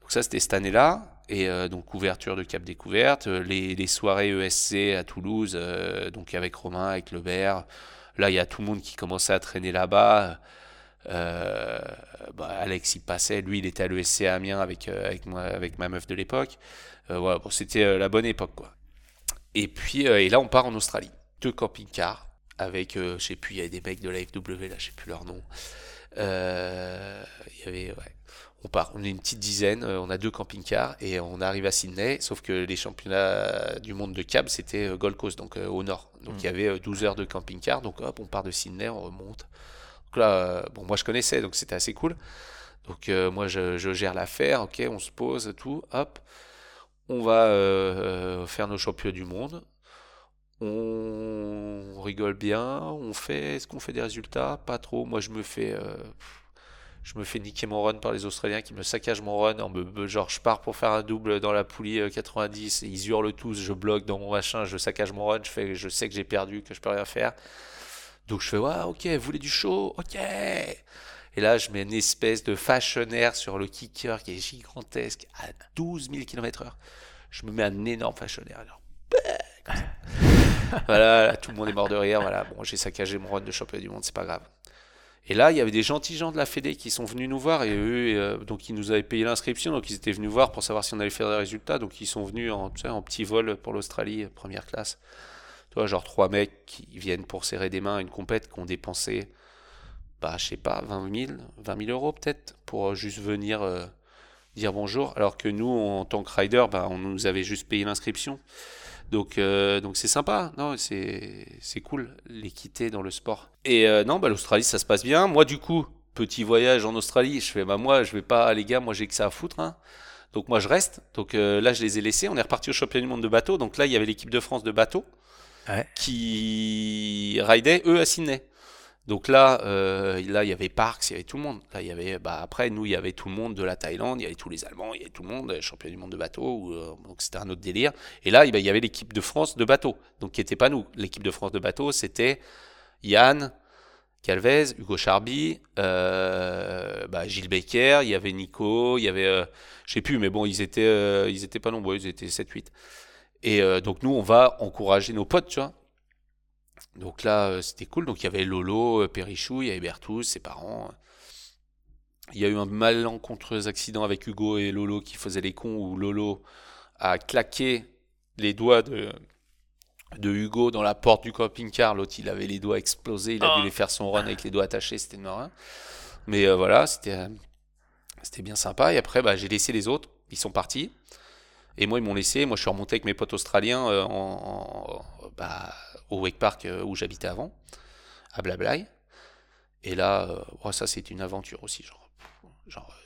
Donc ça c'était cette année-là. Et euh, donc ouverture de Cap Découverte, euh, les, soirées ESC à Toulouse, euh, donc avec Romain, avec Lebert. Là il y a tout le monde qui commençait à traîner là-bas. Euh, bah, Alex il passait, lui il était à l'ESC à Amiens avec, avec, moi, avec ma meuf de l'époque. Voilà, c'était la bonne époque quoi. Et puis et là on part en Australie. Deux camping-cars avec, je sais plus, il y avait des mecs de la FW là, je sais plus leur nom. Il y avait, ouais. On part, on est une petite dizaine, euh, on a deux camping-cars et on arrive à Sydney, sauf que les championnats du monde de cab c'était euh, Gold Coast, donc euh, au nord. Donc Mm. il y avait euh, 12 heures de camping-car, donc hop, on part de Sydney, on remonte. Donc là, bon, moi je connaissais, donc c'était assez cool. Donc euh, moi je, je gère l'affaire, ok, on se pose, tout, hop. On va euh, faire nos championnats du monde. On rigole bien, on fait, est-ce qu'on fait des résultats? Pas trop. Moi je me fais, euh, je me fais niquer mon run par les Australiens qui me saccagent mon run. Genre je pars pour faire un double dans la poulie euh, 90, et ils hurlent tous, je bloque dans mon machin, je saccage mon run, je fais, je sais que j'ai perdu, que je peux rien faire. Donc je fais ouais ok, vous voulez du show, ok. Et là je mets une espèce de fashionaire sur le kicker qui est gigantesque à 12 000 km/h. Je me mets un énorme fashionaire. Alors, voilà, là, tout le monde est mort de rire. Voilà, bon, j'ai saccagé mon run de championnat du monde, c'est pas grave. Et là, il y avait des gentils gens de la Fédé qui sont venus nous voir et eux, euh, donc ils nous avaient payé l'inscription, donc ils étaient venus voir pour savoir si on allait faire des résultats. Donc ils sont venus en, petit vol pour l'Australie, première classe. Tu vois, genre trois mecs qui viennent pour serrer des mains à une compète qui ont dépensé, bah, je sais pas, 20 000, 20 000 euros peut-être, pour euh, juste venir euh, dire bonjour. Alors que nous, en tant que rider, bah, on nous avait juste payé l'inscription. Donc, euh, donc c'est sympa, non, c'est c'est cool l'équité dans le sport. Et euh, non, bah, l'Australie ça se passe bien. Moi du coup, petit voyage en Australie. Je fais, bah moi, je vais pas, les gars, moi j'ai que ça à foutre. Hein. Donc moi je reste. Donc euh, là, je les ai laissés. On est reparti au championnat du monde de bateau. Donc là, il y avait l'équipe de France de bateau qui ridait eux à Sydney. Donc là, euh, là, il y avait Parks, il y avait tout le monde. Là, il y avait, bah, après, nous, il y avait tout le monde de la Thaïlande, il y avait tous les Allemands, il y avait tout le monde, champion du monde de bateau. Euh, donc c'était un autre délire. Et là, il y avait l'équipe de France de bateau, donc qui n'était pas nous. L'équipe de France de bateau, c'était Yann, Calvez, Hugo Charby, euh, bah, Gilles Becker, il y avait Nico, il y avait, je sais plus, mais bon, ils étaient, ils étaient pas nombreux, ils étaient 7-8. Et donc nous, on va encourager nos potes, tu vois. Donc là, euh, c'était cool. Donc il y avait Lolo, euh, Perichou, il y avait Bertous, ses parents. Il y a eu un malencontreux accident avec Hugo et Lolo qui faisaient les cons où Lolo a claqué les doigts de, de Hugo dans la porte du camping-car. L'autre, il avait les doigts explosés. Il a Oh. dû les faire son run avec les doigts attachés. C'était marin. Mais euh, voilà, c'était euh, c'était bien sympa. Et après, bah, j'ai laissé les autres. Ils sont partis. Et moi, ils m'ont laissé. Moi, je suis remonté avec mes potes australiens euh, en, en- bah, Wake Park euh, où j'habitais avant, à Blablaï. Et là, euh, ouais, ça, c'est une aventure aussi. Genre, genre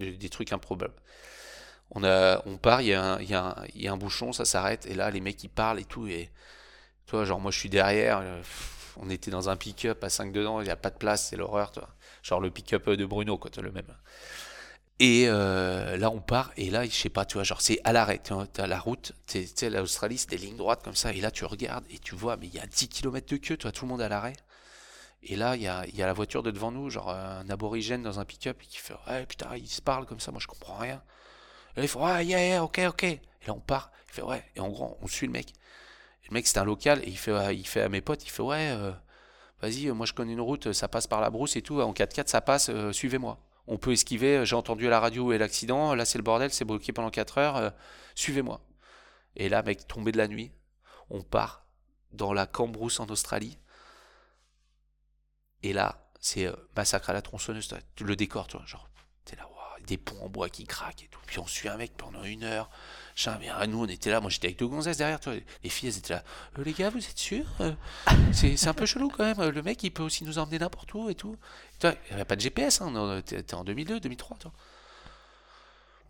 euh, des, trucs improbables. On, a, on part, il y, a un- y, a un- bouchon, ça s'arrête. Et là, les mecs, ils parlent et tout. Et toi, genre, moi, je suis derrière. on était dans un pick-up à 5 dedans. Il n'y a pas de place, c'est l'horreur, toi. Genre le pick-up de Bruno, quoi, le même. Et euh, là, on part, et là, je sais pas, tu vois, genre, c'est à l'arrêt, tu t'as la route, tu sais, l'Australie, c'est des lignes droites comme ça, et là, tu regardes, et tu vois, mais il y a 10 km de queue, tu vois, tout le monde à l'arrêt. Et là, il y a, il y a la voiture de devant nous, genre un aborigène dans un pick-up, qui fait, ouais, putain, ils se parlent comme ça, moi, je comprends rien. Et là, il fait, ouais, yeah, yeah, ok, ok. Et là, on part, il fait, ouais, et en gros, on suit le mec. Et le mec, c'était un local, et il fait, ouais, il fait à mes potes, il fait, ouais, euh, vas-y, euh, moi, je connais une route, ça passe par la brousse et tout, en 4x4, ça passe, euh, suivez-moi on peut esquiver, j'ai entendu à la radio et l'accident, là c'est le bordel, c'est bloqué pendant 4 heures, euh, suivez-moi. Et là, mec, tombé de la nuit, on part dans la Cambrousse en Australie. Et là, c'est euh, massacre à la tronçonneuse, le décor, toi, genre, t'es là, des ponts en bois qui craquent et tout. Puis on suit un mec pendant une heure. Mais ah, nous, on était là, moi j'étais avec deux gonzesses derrière toi. Les filles, elles étaient là, Euh, les gars, vous êtes sûrs Euh, C'est un peu chelou quand même, le mec, il peut aussi nous emmener n'importe où et tout. Toi, Il n'y avait pas de GPS, hein, t'es en 2002, 2003, toi.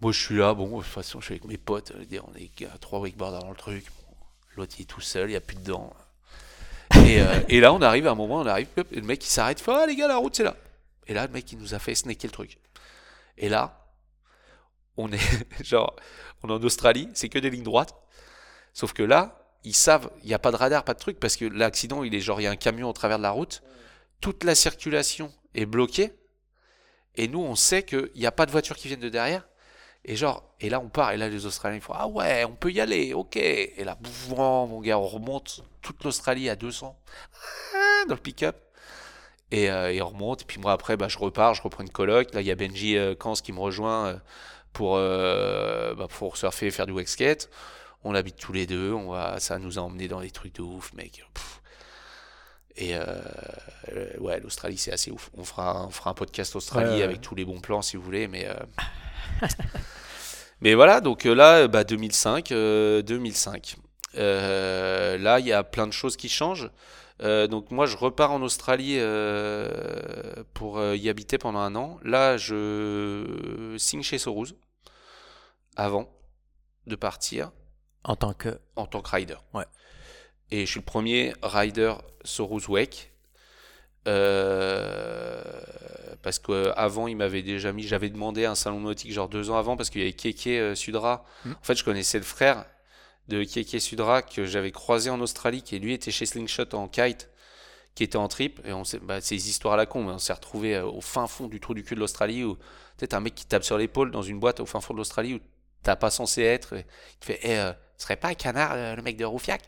Moi, je suis là, bon, de toute façon, je suis avec mes potes, euh, on est à trois wakeboarders dans le truc. Bon, L'autre, il est tout seul, il n'y a plus de dents. Et, euh, et là, on arrive à un moment, on arrive, et le mec, il s'arrête, il fait, ah les gars, la route, c'est là. Et là, le mec, il nous a fait snacker le truc. Et là, on est, genre, on est en Australie, c'est que des lignes droites. Sauf que là, ils savent, il n'y a pas de radar, pas de truc, parce que l'accident, il est genre, y a un camion au travers de la route. Toute la circulation est bloquée. Et nous, on sait qu'il n'y a pas de voiture qui viennent de derrière. Et genre, et là, on part. Et là, les Australiens, ils font Ah ouais, on peut y aller, ok. Et là, boum, mon gars, on remonte toute l'Australie à 200 ah, dans le pick-up. Et, euh, on remonte. Et puis moi, après, bah, je repars, je reprends une coloc. Là, il y a Benji euh, Kans qui me rejoint euh, pour, euh, bah, pour surfer et faire du wake skate. On habite tous les deux. On va, ça nous a emmené dans des trucs de ouf, mec. Pff. Et euh, euh, ouais, l'Australie, c'est assez ouf. On fera, on fera un podcast Australie Ouais, ouais. avec tous les bons plans si vous voulez, mais. euh, mais voilà, donc là, bah, 2005, euh, 2005. Euh, là, il y a plein de choses qui changent. Euh, donc moi, je repars en Australie euh, pour euh, y habiter pendant un an. Là, je signe chez Soros avant de partir En tant que. en tant que rider. Ouais. Et je suis le premier rider Soros Wake. Euh, parce qu'avant, il m'avait déjà mis, j'avais demandé à un salon nautique genre deux ans avant parce qu'il y avait Keke euh, Sudra. Mm. En fait, je connaissais le frère de Keke Sudra que j'avais croisé en Australie, qui lui était chez Slingshot en kite, qui était en trip. Et on bah, des histoires à la con, mais on s'est retrouvé au fin fond du trou du cul de l'Australie où peut-être un mec qui tape sur l'épaule dans une boîte au fin fond de l'Australie où t'as pas censé être. Il fait, eh, euh, ce serait pas un canard, euh, le mec de Roufiac?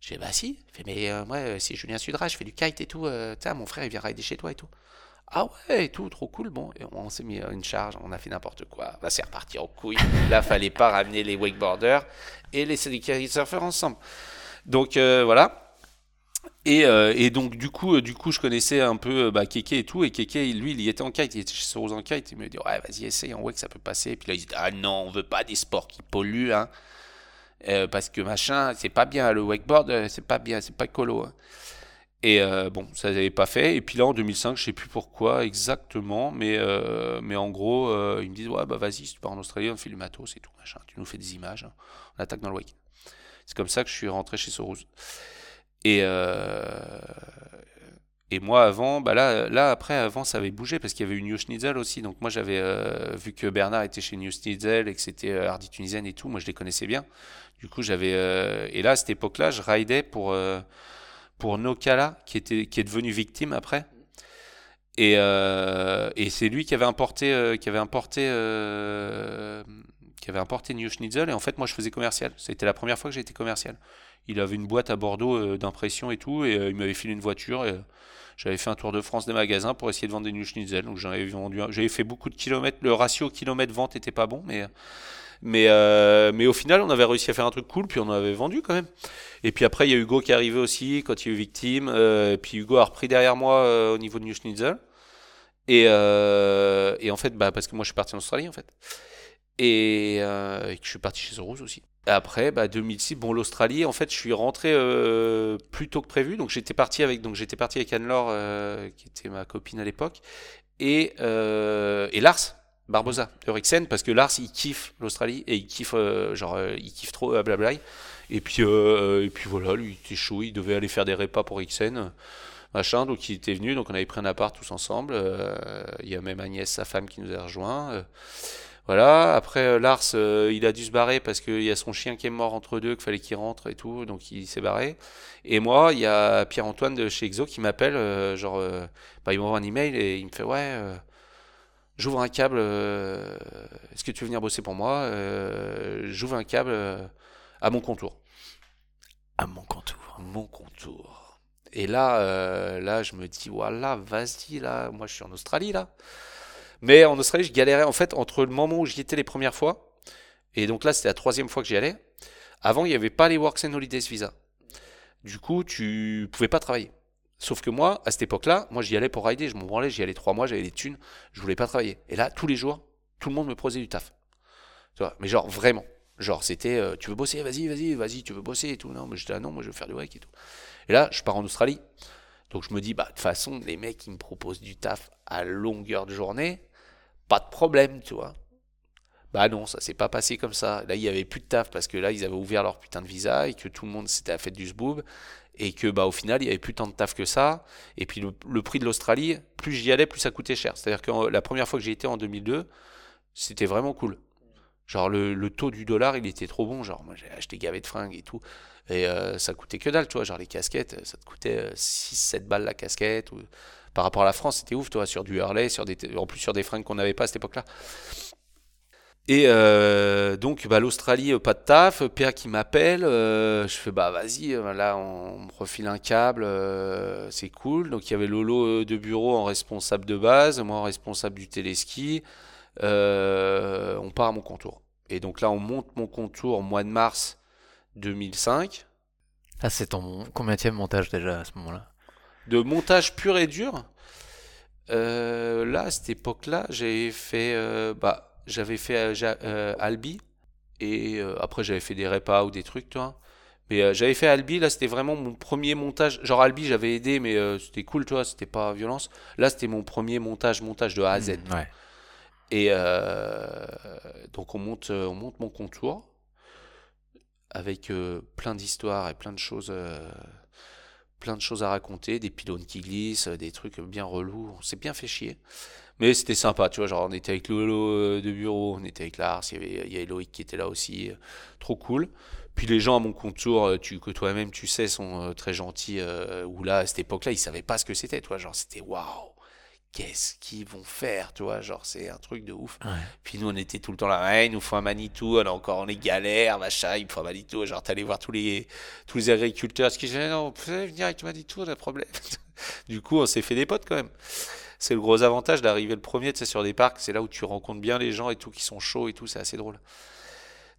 Je fais, bah si. Il fait, mais euh, moi, euh, c'est Julien Sudra, je fais du kite et tout. euh, mon frère, il vient rider chez toi et tout. Ah ouais, et tout, trop cool. Bon, on s'est mis euh, une charge, on a fait n'importe quoi. Là, c'est reparti en couille. Là, fallait pas ramener les wakeboarders et les surfeurs ensemble. Donc euh, voilà. Et, euh, et donc du coup, euh, du coup, je connaissais un peu euh, bah, Keke et tout. Et Keke, lui, il était en kite, il était chez Soros en kite. Il me dit ouais, vas-y, essaye en wake, ça peut passer. Et puis là, il dit ah non, on veut pas des sports qui polluent, hein. Parce que machin, c'est pas bien le wakeboard, c'est pas bien, c'est pas colo. hein. Et bon, ça n'avait pas fait. Et puis là, en 2005, je sais plus pourquoi exactement, mais, mais en gros, ils me disent Ouais, bah vas-y, si tu pars en Australie, on fait du matos et tout, machin. Tu nous fais des images, hein. on attaque dans le wake. C'est comme ça que je suis rentré chez Soros. Et, et moi, avant, bah là, là, après, avant, ça avait bougé parce qu'il y avait eu New Schnitzel aussi. Donc moi, j'avais vu que Bernard était chez New Schnitzel et que c'était Hardy Tunisienne et tout. Moi, je les connaissais bien. Du coup, j'avais. et là, à cette époque-là, je raidais pour pour Nokala, qui, était, qui est devenu victime après. Et, euh, et c'est lui qui avait importé, euh, qui avait importé, euh, qui avait importé New Schnitzel. Et en fait, moi, je faisais commercial. C'était la première fois que j'ai été commercial. Il avait une boîte à Bordeaux d'impression et tout, et il m'avait filé une voiture. Et, j'avais fait un tour de France des magasins pour essayer de vendre des New Schnitzel. Donc j'en avais vendu. J'avais fait beaucoup de kilomètres. Le ratio kilomètre-vente était pas bon, mais mais, euh, mais au final, on avait réussi à faire un truc cool, puis on en avait vendu quand même. Et puis après, il y a Hugo qui est arrivé aussi quand il y a eu victime. Euh, et puis Hugo a repris derrière moi euh, au niveau de New Schnitzel. Et, et en fait, bah, parce que moi je suis parti en Australie en fait. Et, que je suis parti chez Soros aussi. Après, bah, 2006, bon, l'Australie, en fait, je suis rentré plus tôt que prévu. Donc, j'étais parti avec, avec Anne-Laure, qui était ma copine à l'époque, et, et Lars, Barbosa, Eriksen, parce que Lars il kiffe l'Australie et il kiffe euh, genre euh, il kiffe trop euh, blabla. Et puis et puis voilà, lui il était chaud, il devait aller faire des repas pour Eriksen, machin, donc il était venu, donc on avait pris un appart tous ensemble. Il y a même Agnès, sa femme, qui nous a rejoint. Voilà. Après Lars, il a dû se barrer parce qu'il y a son chien qui est mort entre deux, qu'il fallait qu'il rentre et tout, donc il s'est barré. Et moi, il y a Pierre-Antoine de chez Exo qui m'appelle, genre, bah, il m'envoie un email et il me fait ouais j'ouvre un câble, euh, est-ce que tu veux venir bosser pour moi euh, J'ouvre un câble euh, à mon contour. À mon contour. Mon contour. Et là, là, je me dis, voilà, vas-y, là, moi je suis en Australie, là. Mais en Australie, je galérais, en fait, entre le moment où j'y étais les premières fois, et donc là, c'était la troisième fois que j'y allais. Avant, il n'y avait pas les Works and Holidays Visa. Du coup, tu pouvais pas travailler. Sauf que moi, à cette époque-là, moi j'y allais pour rider, je m'en branlais, j'y allais trois mois, j'avais des thunes, je voulais pas travailler. Et là, tous les jours, tout le monde me posait du taf. Mais genre vraiment. Genre c'était, euh, tu veux bosser, vas-y, vas-y, vas-y, tu veux bosser et tout. Non, mais j'étais non, moi je veux faire du wake et tout. Et là, je pars en Australie. Donc je me dis, bah de toute façon, les mecs, ils me proposent du taf à longueur de journée, pas de problème, tu vois. Bah non, ça s'est pas passé comme ça. Là, il y avait plus de taf parce que là, ils avaient ouvert leur putain de visa et que tout le monde s'était à fait du zboob et que bah au final il y avait plus tant de taf que ça. Et puis le, prix de l'Australie plus j'y allais plus ça coûtait cher. C'est à dire que la première fois que j'y étais en 2002 c'était vraiment cool. Genre le, taux du dollar il était trop bon. Genre moi j'ai acheté gavé de fringues et tout. Et euh, ça coûtait que dalle tu vois. Genre les casquettes ça te coûtait 6 euh, 7 balles la casquette ou... par rapport à la France c'était ouf toi sur du Hurley en plus sur des fringues qu'on n'avait pas à cette époque là et euh, donc bah, l'Australie, euh, pas de taf, PA qui m'appelle, euh, je fais bah vas-y, là on, me refile un câble, c'est cool. Donc il y avait Lolo de bureau en responsable de base, moi en responsable du téléski, on part à mon contour. Et donc là on monte mon contour au mois de mars 2005. Ah c'est ton combien montage déjà à ce moment-là? De montage pur et dur Là à cette époque-là j'ai fait... bah j'avais fait euh, euh, Albi et euh, après j'avais fait des repas ou des trucs, toi. Mais j'avais fait Albi, là c'était vraiment mon premier montage. Genre Albi j'avais aidé, mais c'était cool, toi, c'était pas violence. Là c'était mon premier montage, montage de A à Z. Mmh, ouais. Et donc on monte, on monte mon contour avec plein d'histoires et plein de choses plein de choses à raconter, des pylônes qui glissent, des trucs bien relous. On s'est bien fait chier. Mais c'était sympa, tu vois. Genre, on était avec Lolo euh, de bureau, on était avec Lars, il y avait, Loïc qui était là aussi. Euh, trop cool. Puis les gens à mon contour, euh, que toi-même tu sais, sont très gentils. ou là, à cette époque-là, ils savaient pas ce que c'était, toi. Genre, c'était waouh qu'est-ce qu'ils vont faire, tu vois, genre c'est un truc de ouf. Puis nous on était tout le temps là, ouais, il nous faut un Manitou, on est encore on est galère, machin, il faut un Manitou, genre t'allais voir tous les tous les agriculteurs, ce qui disaient non, vous pouvez venir avec le Manitou, on a un problème. du coup on s'est fait des potes quand même. C'est le gros avantage d'arriver le premier, tu sais, sur des parcs, c'est là où tu rencontres bien les gens et tout qui sont chauds et tout, c'est assez drôle.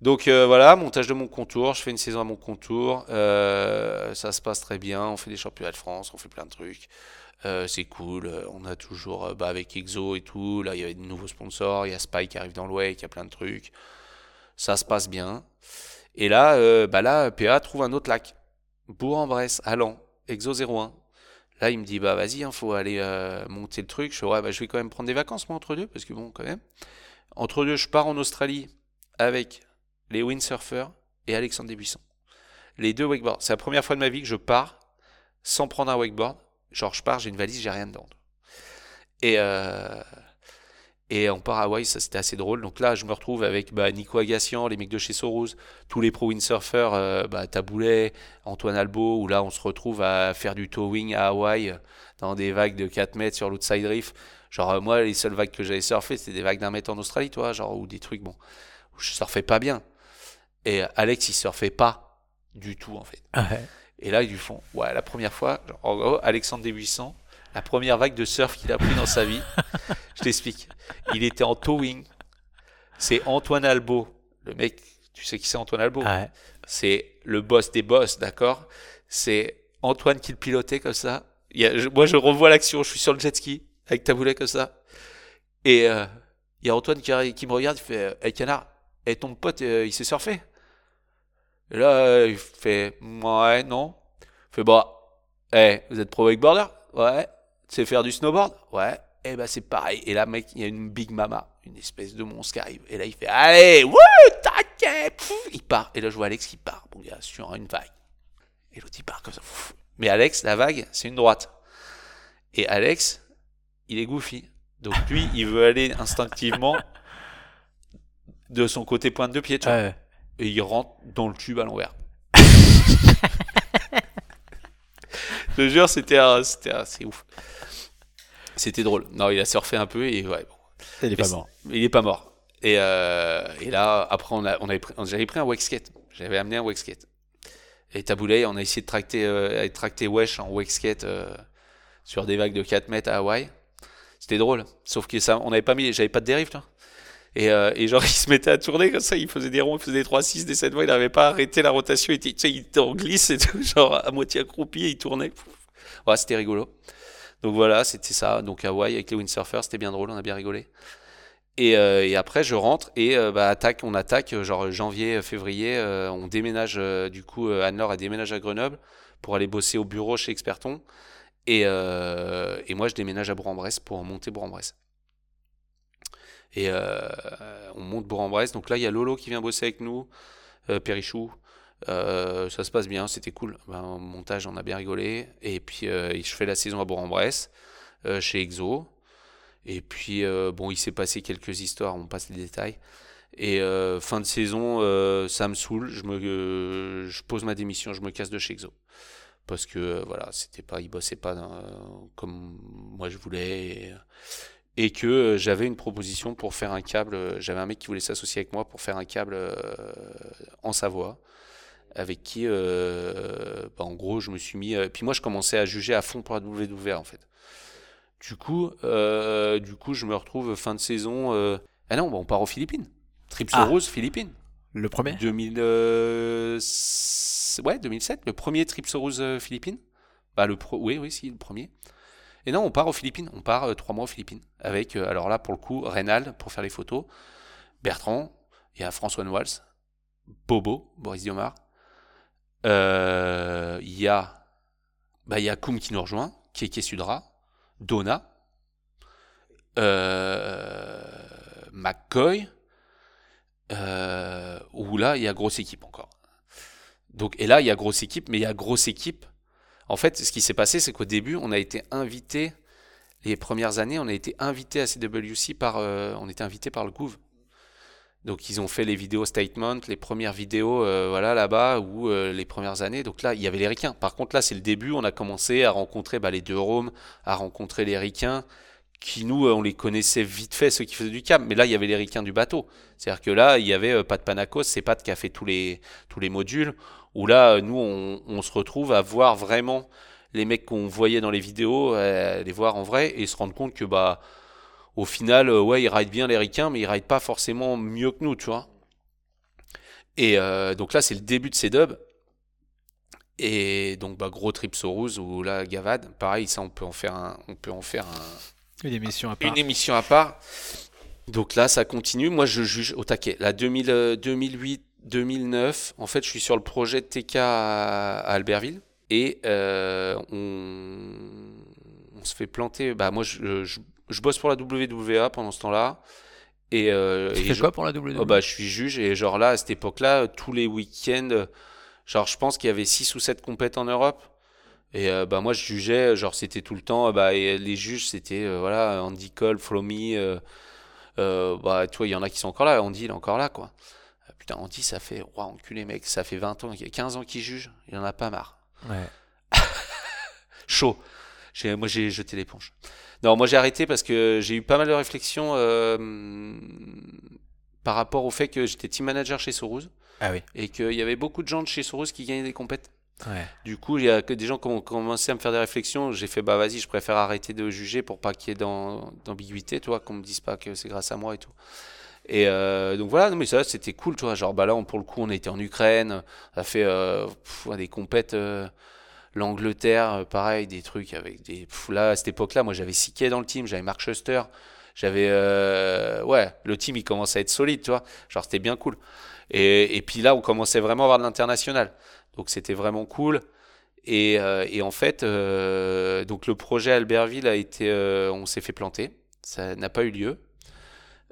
Donc euh, voilà, montage de mon contour, je fais une saison à mon contour, euh, ça se passe très bien, on fait des championnats de France, on fait plein de trucs. Euh, c'est cool. Euh, on a toujours, euh, bah, avec Exo et tout, là, il y avait de nouveaux sponsors. Il y a Spike qui arrive dans le wake, il y a plein de trucs. Ça se passe bien. Et là, bah là, PA trouve un autre lac. Bourg-en-Bresse, Allan, Exo 01. Là, il me dit, bah vas-y, il faut aller monter le truc. Je ouais, bah, je vais quand même prendre des vacances, moi, entre deux, parce que bon, quand même. Entre deux, je pars en Australie avec les windsurfers et Alexandre Desbuissons. Les deux wakeboards. C'est la première fois de ma vie que je pars sans prendre un wakeboard. Genre, je pars, j'ai une valise, j'ai rien dedans. Et, euh, et on part à Hawaï, ça c'était assez drôle. Donc là, je me retrouve avec bah, Nico Agassian, les mecs de chez Soros, tous les pro windsurfers, euh, bah, Taboulet, Antoine Albo, où là on se retrouve à faire du towing à Hawaï dans des vagues de 4 mètres sur l'outside reef. Genre, euh, moi, les seules vagues que j'avais surfées, c'était des vagues d'un mètre en Australie, toi, genre, ou des trucs, bon, où je surfais pas bien. Et Alex, il surfait pas du tout, en fait. Et là, ils lui font, ouais, la première fois, genre, en gros, Alexandre Desbuissants, la première vague de surf qu'il a pris dans sa vie. Je t'explique. Il était en towing. C'est Antoine Albo, le mec, tu sais qui c'est Antoine Albo C'est le boss des boss, d'accord? C'est Antoine qui le pilotait comme ça. Il moi, je revois l'action, je suis sur le jet ski avec taboulet comme ça. Et euh, il y a Antoine qui, qui, me regarde, il fait Hey canard, et ton pote, euh, il s'est surfé Et là, il fait Ouais, non. Il fait Bah, hey, vous êtes pro wakeboarder? Ouais. C'est faire du snowboard? Ouais. Et eh ben c'est pareil. Et là, mec, il y a une Big Mama, une espèce de monstre qui arrive. Et là, il fait Allez, wouh, taquet Il part. Et là, je vois Alex qui part, mon gars, sur une vague. Et l'autre, il part comme ça. Mais Alex, la vague, c'est une droite. Et Alex, il est goofy. Donc lui, il veut aller instinctivement de son côté pointe de pied, tu vois. Et il rentre dans le tube à l'envers. Je jure, c'était assez ouf. C'était drôle. Non, il a surfé un peu et ouais. Il est pas mort. Il est pas mort. Et, euh, et là, après, on, a, on avait pris, j'avais pris un wake skate. J'avais amené un wake skate. Et Taboulay, on a essayé de tracter, euh, tracter Wesh en wake skate euh, sur des vagues de 4 mètres à Hawaï. C'était drôle. Sauf que ça, on n'avait pas mis, j'avais pas de dérive, toi. Et, euh, et, genre, il se mettait à tourner comme ça, il faisait des ronds, il faisait des 3-6, des 7 voies, il n'arrivait pas à arrêter la rotation, il, était, tu sais, il en glisse et genre à moitié accroupi, il tournait. Ouais, c'était rigolo. Donc voilà, c'était ça. Donc Hawaï avec les windsurfers, c'était bien drôle, on a bien rigolé. Et, euh, et après, je rentre et euh, bah, attaque, on attaque, genre janvier, février, on déménage, du coup, Anne-Laure a déménagé à Grenoble pour aller bosser au bureau chez Experton. Et, et moi, je déménage à Bourg-en-Bresse pour monter Bourg-en-Bresse. Et on monte Bourg-en-Bresse. Donc là, il y a Lolo qui vient bosser avec nous, Perichou, euh, ça se passe bien, c'était cool. Ben, montage, on a bien rigolé. Et puis, euh, je fais la saison à Bourg-en-Bresse, euh, chez Exo. Et puis, bon, il s'est passé quelques histoires, on passe les détails. Et fin de saison, ça me saoule. Je, pose ma démission, je me casse de chez Exo. Parce que, voilà, c'était pas, il bossait pas comme moi je voulais. Que j'avais une proposition pour faire un câble. J'avais un mec qui voulait s'associer avec moi pour faire un câble en Savoie avec qui, euh, bah, en gros, je me suis mis. Euh, puis moi, je commençais à juger à fond pour la WWE en fait. Du coup, euh, du coup, je me retrouve fin de saison. Ah non, bah, on part aux Philippines. Tripsaurus, ah. Philippines. Le premier? 2000, Ouais, 2007. Le premier Tripsaurus Philippines. Bah, le pro... Oui, oui, si, le premier. Et non, on part aux Philippines. On part trois mois aux Philippines. Avec, alors là, pour le coup, Reynald pour faire les photos. Bertrand. Il y a François Walls. Bobo, Boris Diomar. Euh, il y a bah, a Koum qui nous rejoint, Keke Sudra, Donna, euh, McCoy, euh, où là, il y a grosse équipe encore. Donc, et là, il y a grosse équipe, mais il y a grosse équipe. En fait, ce qui s'est passé, c'est qu'au début, on a été invité, les premières années, on a été invité à CWC par, on était invité par le Gouv. Donc ils ont fait les vidéos statement, les premières vidéos euh, voilà là-bas ou euh, les premières années. Donc là il y avait les ricains. Par contre là c'est le début, on a commencé à rencontrer bah, les deux Roms, à rencontrer les ricains qui nous euh, on les connaissait vite fait ceux qui faisaient du cam. Mais là il y avait les ricains du bateau. C'est-à-dire que là il y avait Pat Panacos, c'est Pat qui a fait tous les tous les modules. Où là nous on, on se retrouve à voir vraiment les mecs qu'on voyait dans les vidéos, les voir en vrai et se rendre compte que bah au final, euh, ouais, ils ride bien les ricains, mais ils ride pas forcément mieux que nous, tu vois. Et euh, donc là, c'est le début de ces dubs. Et donc, bah, gros Tripsaurus ou là, Gavad, pareil, ça, on peut en faire un, on peut en faire un, une émission à part. Une émission à part. Donc là, ça continue. Moi, je juge au taquet. 2000, 2008, 2009, en fait, je suis sur le projet de TK à, Albertville. Et euh, on se fait planter. Bah, moi, je, je, je bosse pour la WWA pendant ce temps-là. Et, euh, Tu et fais je- quoi pour la WWE Oh, bah, je suis juge et genre là, à cette époque-là, tous les week-ends, genre je pense qu'il y avait 6 ou 7 compètes en Europe. Et euh, bah, moi, je jugeais, genre c'était tout le temps, bah, et les juges, c'était euh, voilà, Andy Cole, Flomy, euh, euh, bah, tu vois, il y en a qui sont encore là, Andy, il est encore là, quoi. Putain, Andy, ça fait, ouah, enculé, mec, ça fait 20 ans, il y a 15 ans qu'il juge, il en a pas marre. Ouais. Chaud. Moi, j'ai jeté l'éponge. Non, moi, j'ai arrêté parce que j'ai eu pas mal de réflexions euh, par rapport au fait que j'étais team manager chez Soros Ah oui. et qu'il y avait beaucoup de gens de chez Soros qui gagnaient des compètes. Ouais. Du coup, il y a que des gens qui ont commencé à me faire des réflexions. J'ai fait, bah vas-y, je préfère arrêter de juger pour pas qu'il y ait d'am- d'ambiguïté, toi, qu'on me dise pas que c'est grâce à moi et tout. Et euh, donc voilà, mais ça, c'était cool, toi. Genre, bah là, pour le coup, on était en Ukraine, on a fait euh, des compètes. euh, L'Angleterre, pareil, des trucs avec des. là, à cette époque-là, moi, j'avais Siquet dans le team, j'avais Mark Schuster, j'avais. ouais, le team, il commençait à être solide, tu vois. Genre, c'était bien cool. Et, et puis là, on commençait vraiment à avoir de l'international. Donc, c'était vraiment cool. Et, et en fait, donc le projet Albertville a été. on s'est fait planter. Ça n'a pas eu lieu.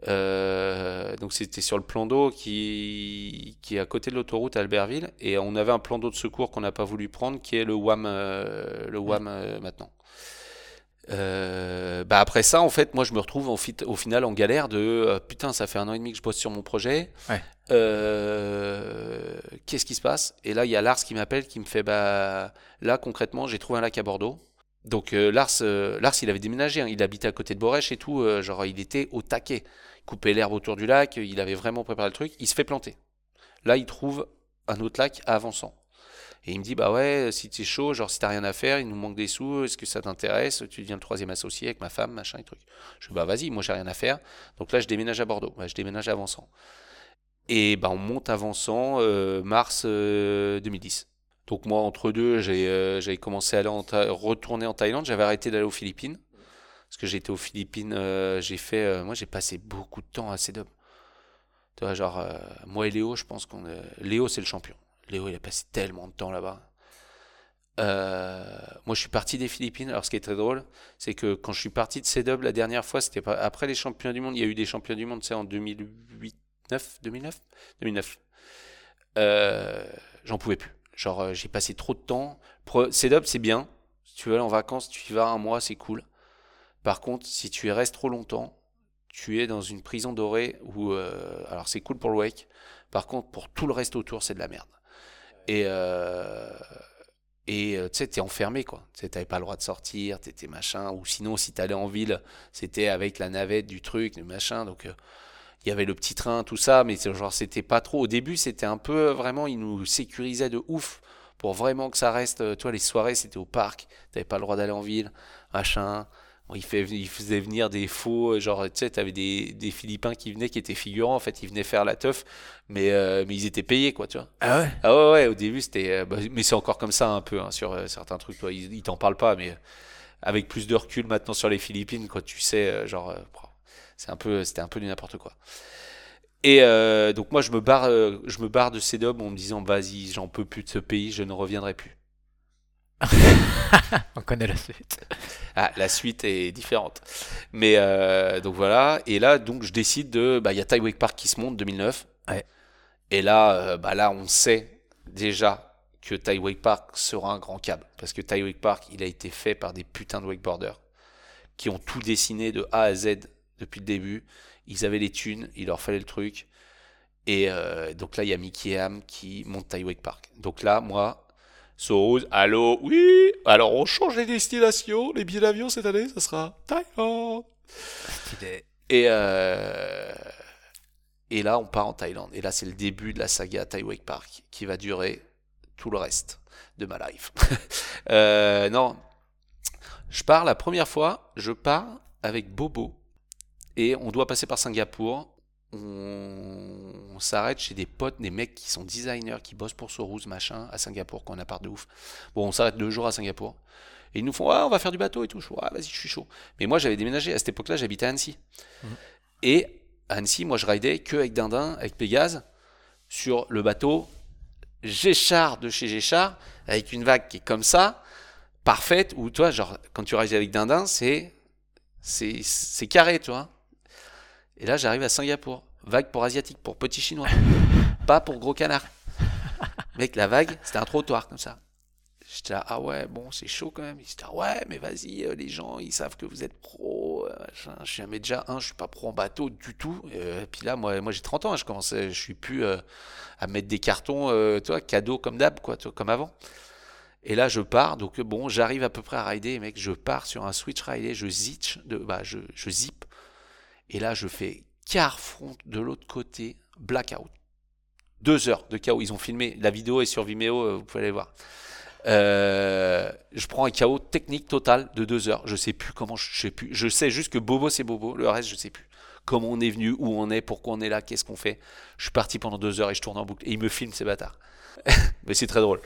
Euh, donc c'était sur le plan d'eau qui, qui est à côté de l'autoroute à Albertville. Et on avait un plan d'eau de secours qu'on n'a pas voulu prendre qui est le WAM, euh, le WAM euh, maintenant. Bah après ça en fait moi je me retrouve fit- au final en galère de putain ça fait un an et demi que je bosse sur mon projet. Ouais. Qu'est-ce qui se passe? Et là il y a Lars qui m'appelle qui me fait bah là concrètement j'ai trouvé un lac à Bordeaux. Donc Lars, Lars il avait déménagé hein, il habitait à côté de Borèche et tout genre il était au taquet coupait l'herbe autour du lac il avait vraiment préparé le truc il se fait planter là il trouve un autre lac à Avançant et il me dit, bah ouais, si t'es chaud, genre si t'as rien à faire, il nous manque des sous, est-ce que ça t'intéresse? Tu deviens le troisième associé avec ma femme, machin et truc. Je dis, bah vas-y, moi j'ai rien à faire. Donc là, je déménage à Bordeaux, je déménage à Avançant. Et bah on monte Avançant euh, mars euh, 2010. Donc moi, entre deux, j'ai euh, commencé à aller retourner en Thaïlande, j'avais arrêté d'aller aux Philippines. Parce que j'étais aux Philippines, euh, j'ai fait, euh, moi j'ai passé beaucoup de temps à CEDOB. Tu vois, genre, euh, moi et Léo, je pense qu'on. Léo, c'est le champion. Léo, il a passé tellement de temps là-bas. Moi, je suis parti des Philippines. Alors, ce qui est très drôle, c'est que quand je suis parti de CW la dernière fois, c'était pas après les champions du monde. Il y a eu des champions du monde, tu sais, en 2008, 9, 2009, 2009. Euh, j'en pouvais plus. Genre, j'ai passé trop de temps. CW, c'est bien. Si tu veux aller en vacances, tu y vas un mois, c'est cool. Par contre, si tu y restes trop longtemps, tu es dans une prison dorée où, euh, alors c'est cool pour le wake. Par contre, pour tout le reste autour, c'est de la merde. Et, euh, et euh, tu sais, t'es enfermé, quoi. Tu t'avais pas le droit de sortir, t'étais machin. Ou sinon, si t'allais en ville, c'était avec la navette du truc, le machin. Donc, euh, il y avait le petit train, tout ça, mais genre, c'était pas trop. Au début, c'était un peu vraiment, ils nous sécurisaient de ouf pour vraiment que ça reste. Toi, les soirées, c'était au parc, t'avais pas le droit d'aller en ville, machin. Il, fait, il faisait venir des faux, euh, genre, tu sais, t'avais des, des Philippins qui venaient, qui étaient figurants, en fait, ils venaient faire la teuf, mais, euh, mais ils étaient payés, quoi, tu vois. Ah ouais? Ah ouais, ouais, au début, c'était. euh, bah, mais c'est encore comme ça un peu hein, sur euh, certains trucs. Toi, ils, ils t'en parlent pas, mais avec plus de recul maintenant sur les Philippines, quoi, tu sais, euh, genre, c'est un peu, c'était un peu du n'importe quoi. Et donc moi, je me barre, je me barre de en me disant, vas-y, j'en peux plus de ce pays, je ne reviendrai plus. On connaît la suite. Ah, la suite est différente. Mais euh, donc voilà. Et là, donc je décide de. Bah, il y a Taiwake Park qui se monte 2009. Ouais. Et là, euh, bah là, on sait déjà que Taiwake Park sera un grand câble. Parce que Taiwake Park, il a été fait par des putains de wakeboarders qui ont tout dessiné de A à Z depuis le début. Ils avaient les thunes, il leur fallait le truc. Et euh, donc là, il y a Mickey Ham qui monte Taiwake Park. Donc là, moi, Soros, allô, oui, alors on change les destinations, les billets d'avion cette année, ça sera Thaïlande. Et, euh, et là, on part en Thaïlande. Et là, c'est le début de la saga Taiwake Park qui va durer tout le reste de ma life. Euh, non, je pars la première fois, je pars avec Bobo et on doit passer par Singapour. On, on s'arrête chez des potes, des mecs qui sont designers, qui bossent pour Soros, machin, à Singapour, qu'on a part de ouf. Bon, on s'arrête deux jours à Singapour. Et ils nous font, ouais, on va faire du bateau et tout. Je ouais, vas-y, je suis chaud. Mais moi, j'avais déménagé. À cette époque-là, j'habitais à Annecy. Et à Annecy, moi, je ridais que avec Dindin, avec Pégase, sur le bateau Géchard de chez Géchard, avec une vague qui est comme ça. parfaite où, toi, genre, quand tu réagis avec dindin, c'est, c'est, c'est carré, tu vois. Et là, j'arrive à Singapour. Vague pour asiatique, pour petit chinois. pas pour gros canard. Mec, la vague, c'était un trottoir comme ça. J'étais là, ah ouais, bon, c'est chaud quand même. J'étais là, ouais, mais vas-y, euh, les gens, ils savent que vous êtes pro. euh, je suis un déjà un, je suis pas pro en bateau du tout. Euh, puis là, moi, moi j'ai 30 ans, hein, je commence, je suis plus euh, à mettre des cartons, euh, toi, cadeaux comme d'hab, quoi, toi, comme avant. Et là, je pars, donc bon, j'arrive à peu près à rider, mec, je pars sur un switch rider, je zitch, de, bah, je, je zip, et là, je fais quart front de l'autre côté, blackout. Deux heures de chaos. Ils ont filmé, la vidéo est sur Vimeo, euh, vous pouvez aller voir. Euh, je prends un chaos technique total de deux heures. Je sais plus comment, je sais plus. Je sais juste que Bobo c'est Bobo. Le reste, je sais plus. Comment on est venu, où on est, pourquoi on est là, qu'est-ce qu'on fait. Je suis parti pendant deux heures et je tourne en boucle. Et ils me filment ces bâtards. Mais c'est très drôle.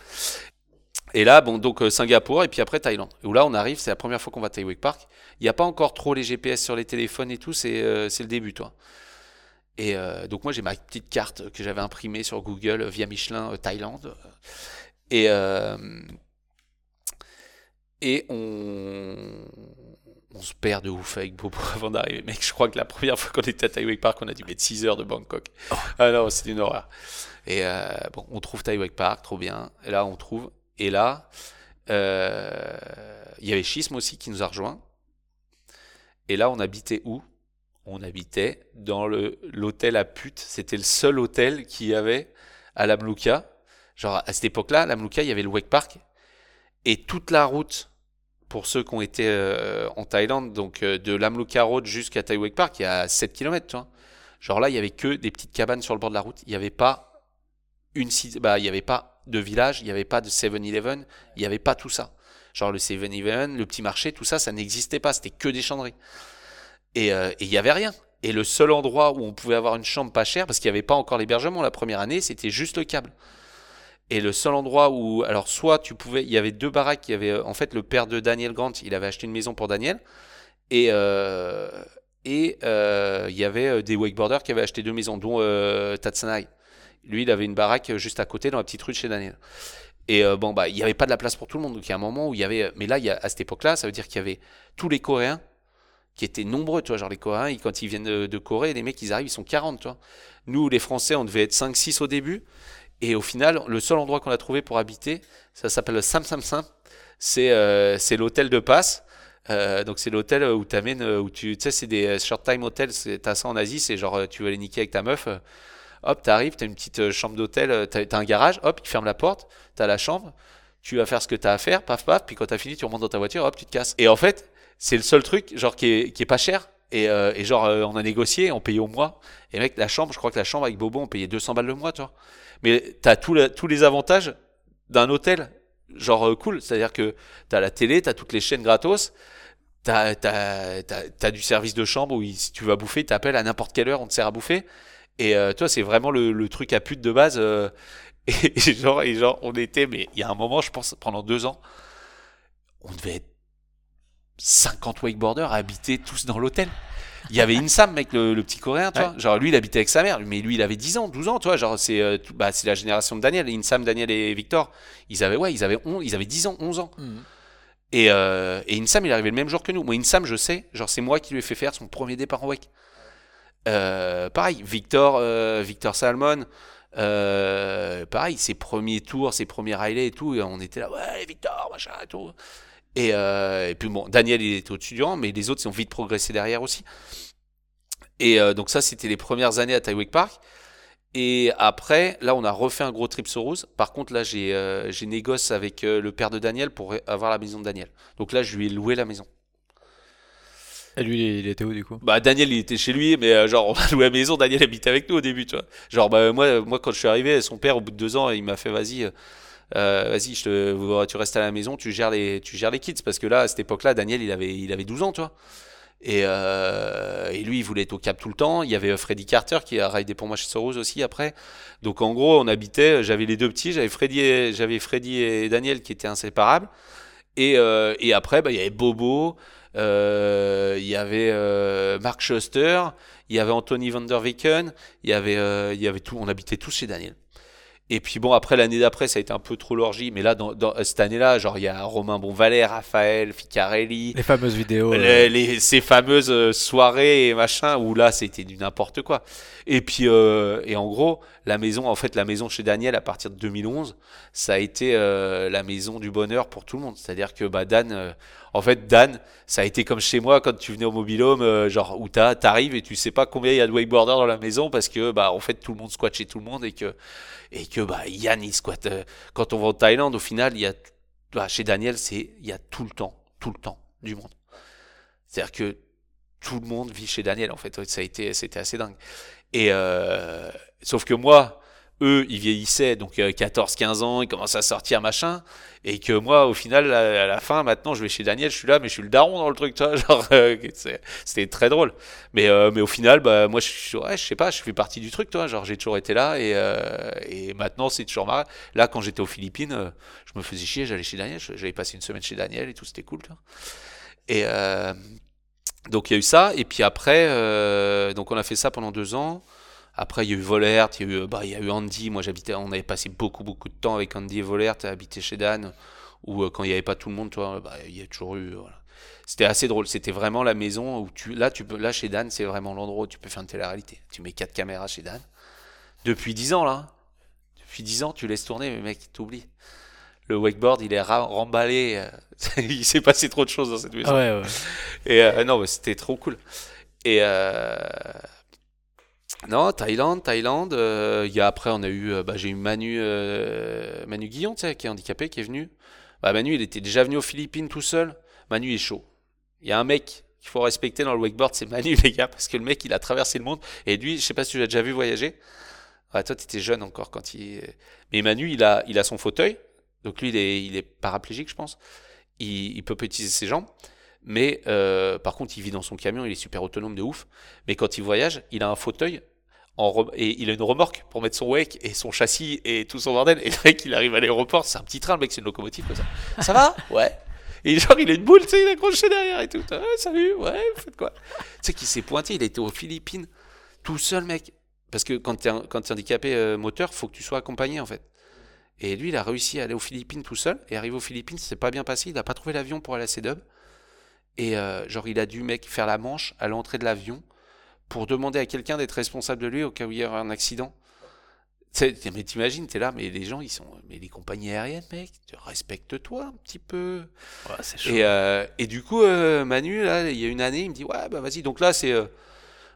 Et là, bon, donc euh, Singapour et puis après Thaïlande. Où là, on arrive, c'est la première fois qu'on va à Thai Wake Park. Il n'y a pas encore trop les GPS sur les téléphones et tout, c'est euh, c'est le début, toi. Et euh, donc moi, j'ai ma petite carte que j'avais imprimée sur Google via Michelin euh, Thaïlande. Et, et on, on se perd de ouf avec Bobo avant d'arriver. Mec, je crois que la première fois qu'on était à Tai Wake Park, on a dû mettre 6 heures de Bangkok. Ah non, c'était une horreur. Et bon, on trouve Tai Wake Park, trop bien. Et là, on trouve. Et là, euh, il y avait Schisme aussi qui nous a rejoint. Et là, on habitait où? On habitait dans l'hôtel à pute. C'était le seul hôtel qu'il y avait à la Mlouka. Genre, à cette époque-là, la Mlouka, il y avait le Wake Park. Et toute la route, pour ceux qui ont été euh, en Thaïlande, donc euh, de Lamluka Road jusqu'à Thai Wake Park, il y a 7 km, tu vois. Genre là, il y avait que des petites cabanes sur le bord de la route. Il n'y avait pas une bah, il y avait pas de village, il n'y avait pas de 7-Eleven, il n'y avait pas tout ça. Genre le 7-Eleven, le petit marché, tout ça, ça n'existait pas. C'était que des chandries. Et euh, et il n'y avait rien. Et le seul endroit où on pouvait avoir une chambre pas chère, parce qu'il n'y avait pas encore l'hébergement la première année, c'était juste le câble. Et le seul endroit où, alors soit tu pouvais, il y avait deux baraques, il y avait euh, en fait le père de Daniel Grant, il avait acheté une maison pour Daniel, et euh, et euh, il y avait euh, des wakeboarders qui avaient acheté deux maisons, dont euh. Lui, il avait une baraque juste à côté dans la petite rue de chez Daniel. Et euh, bon bah il n'y avait pas de la place pour tout le monde, donc il y a un moment où il y avait, mais là à cette époque-là, ça veut dire qu'il y avait tous les Coréens qui étaient nombreux, tu vois, genre les Coréens, ils- quand ils viennent de, Corée, les mecs ils arrivent, ils sont 40, tu vois. Nous les Français, on devait être 5-6 au début. Et au final, le seul endroit qu'on a trouvé pour habiter, ça s'appelle le Sam Sam Sam. C'est euh, l'hôtel de passe. Euh, donc c'est l'hôtel où t'amènes, où tu, sais, c'est des short time hotels. T'as ça en Asie, c'est genre tu veux aller niquer avec ta meuf. Hop, t'arrives, t'as une petite euh, chambre d'hôtel, euh, t'as un garage. Hop, il ferme la porte, t'as la chambre. Tu vas faire ce que t'as à faire, paf paf. Puis quand t'as fini, tu remontes dans ta voiture, hop, tu te casses. Et en fait, c'est le seul truc, genre qui est, pas cher. Et, euh, et genre on a négocié, on payait au mois. Et mec, la chambre, je crois que la chambre avec Bobo, on payait 200 balles le mois, tu. Mais t'as tous les avantages d'un hôtel, genre cool. C'est-à-dire que t'as la télé, t'as toutes les chaînes gratos, t'as t'as du service de chambre où si tu vas bouffer, t'appelles à n'importe quelle heure, on te sert à bouffer. Et euh, toi, c'est vraiment le, le truc à pute de base. euh, et, genre, et genre, on était, mais il y a un moment, je pense, pendant deux ans, on devait être 50 wakeboarders à habiter tous dans l'hôtel. Il y avait Insam, mec, le, le petit coréen, tu Ouais. vois. Genre, lui, il habitait avec sa mère, mais lui, il avait 10 ans, 12 ans, tu vois. Genre, c'est euh, bah, la génération de Daniel. Insam, Daniel et Victor, ils avaient, ouais, ils avaient, 11 ils avaient 10 ans, 11 ans. Et, euh, et Insam, il est arrivé le même jour que nous. Moi, Insam, je sais, genre, c'est moi qui lui ai fait faire son premier départ en wake. Euh, pareil, Victor, euh, Victor Salmon, euh, pareil, ses premiers tours, ses premiers Riley et tout, on était là, ouais, Victor, machin et tout. Et, puis bon, Daniel, il était au-dessus mais les autres, ils ont vite progressé derrière aussi. Et donc ça, c'était les premières années à Taiwak Park. Et après, là, on a refait un gros trip sur Rose. Par contre, là, j'ai négoce avec le père de Daniel pour avoir la maison de Daniel. Donc là, je lui ai loué la maison. Et lui, il était où du coup? Bah Daniel il était chez lui mais euh, genre on a loué la maison Daniel habitait avec nous au début tu vois. Genre bah moi moi quand je suis arrivé son père au bout de deux ans il m'a fait vas-y euh, euh, vas-y tu restes à la maison tu gères les tu gères les kids. Parce que là à cette époque là Daniel il avait il avait 12 ans tu vois. Et, et lui il voulait être au Cap tout le temps. Il y avait Freddy Carter qui a raidé pour moi chez Soros aussi après. Donc en gros on habitait j'avais les deux petits j'avais Freddy j'avais Freddy et Daniel qui étaient inséparables. Et, et après bah, il y avait Bobo il y avait euh, Mark Schuster, il y avait Anthony van der Weyken, il y avait, euh, il y avait tout, on habitait tous chez Daniel. Et puis bon, après l'année d'après, ça a été un peu trop l'orgie. Mais là, dans, dans- cette année-là, genre, il y a Romain Bonvalet, Raphaël, Ficarelli, Les fameuses vidéos. euh, les- les- ces fameuses euh, soirées et machin où là c'était du n'importe quoi. Et puis euh, et en gros la maison en fait la maison chez Daniel à partir de 2011 ça a été euh, la maison du bonheur pour tout le monde. C'est-à-dire que bah Dan euh, en fait Dan ça a été comme chez moi quand tu venais au mobilhome euh, genre où t'arrives et tu sais pas combien il y a de wakeboarders dans la maison parce que bah en fait tout le monde squatte chez tout le monde et que et que bah Yann il squatte euh, quand on va en Thaïlande au final il y a bah, chez Daniel c'est il y a tout le temps tout le temps du monde. C'est-à-dire que tout le monde vit chez Daniel, en fait. Ça a été, c'était assez dingue. Et euh, sauf que moi, eux, ils vieillissaient, donc euh, 14-15 ans, ils commencent à sortir, machin. Et que moi, au final, à, la fin, maintenant, je vais chez Daniel, je suis là, mais je suis le daron dans le truc, tu vois. Genre, euh, c'était très drôle. Mais, euh, mais au final, bah, moi, je, ouais, je sais pas, je fais partie du truc, toi. Genre, j'ai toujours été là et, euh, et maintenant, c'est toujours marrant. Là, quand j'étais aux Philippines, euh, je me faisais chier, j'allais chez Daniel, j'avais passé une semaine chez Daniel et tout, c'était cool, tu vois. Et euh, donc, il y a eu ça. Et puis après, euh, donc on a fait ça pendant deux ans. Après, il y a eu Volert, il y a eu, bah, il y a eu Andy. Moi, j'habitais, on avait passé beaucoup, beaucoup de temps avec Andy et Volert à habiter chez Dan. Ou euh, quand il n'y avait pas tout le monde, toi, bah, il y a toujours eu. voilà. C'était assez drôle. C'était vraiment la maison où tu, là, tu peux, là, chez Dan, c'est vraiment l'endroit où tu peux faire une télé-réalité. Tu mets quatre caméras chez Dan. Depuis dix ans, là. Depuis dix ans, tu laisses tourner, mais mec, t'oublies. Le wakeboard, il est remballé. euh, il s'est passé trop de choses dans cette maison. Ah ouais, ouais. Et euh, non, c'était trop cool. Et euh, non, Thaïlande, Thaïlande. euh, y a après, on a eu, euh, bah, j'ai eu Manu, euh, Manu Guillon, qui est handicapé, qui est venu. Bah, Manu, il était déjà venu aux Philippines tout seul. Manu est chaud. Il y a un mec qu'il faut respecter dans le wakeboard, c'est Manu, les gars, parce que le mec, il a traversé le monde. Et lui, je sais pas si tu l'as déjà vu voyager. Toi, tu étais jeune encore quand il. Mais Manu, il a, il a son fauteuil. Donc lui, il est, il est paraplégique, je pense. Il, il peut pas utiliser ses jambes. Mais euh, par contre, il vit dans son camion, il est super autonome de ouf. Mais quand il voyage, il a un fauteuil et il a une remorque pour mettre son wake et son châssis et tout son bordel. Et le mec, il arrive à l'aéroport, c'est un petit train, le mec, c'est une locomotive comme ça. Ça va? Ouais. Et genre, il a une boule, tu sais, il est accroché derrière et tout. Ouais, salut, ouais, vous faites quoi? Tu sais qu'il s'est pointé, il a été aux Philippines, tout seul, mec. Parce que quand quand t'es handicapé euh, moteur, faut que tu sois accompagné, en fait. Et lui, il a réussi à aller aux Philippines tout seul. Et arrivé aux Philippines, ça s'est pas bien passé. Il n'a pas trouvé l'avion pour aller à Cedub. Et euh, genre, il a dû, mec, faire la manche à l'entrée de l'avion pour demander à quelqu'un d'être responsable de lui au cas où il y aurait un accident. Mais t'imagines, t'es là, mais les gens, ils sont. Mais les compagnies aériennes, mec, respecte-toi un petit peu. Ouais, c'est chaud. Et, euh, et du coup, euh, Manu, là, il y a une année, il me dit Ouais, bah vas-y. Donc là, c'est. euh,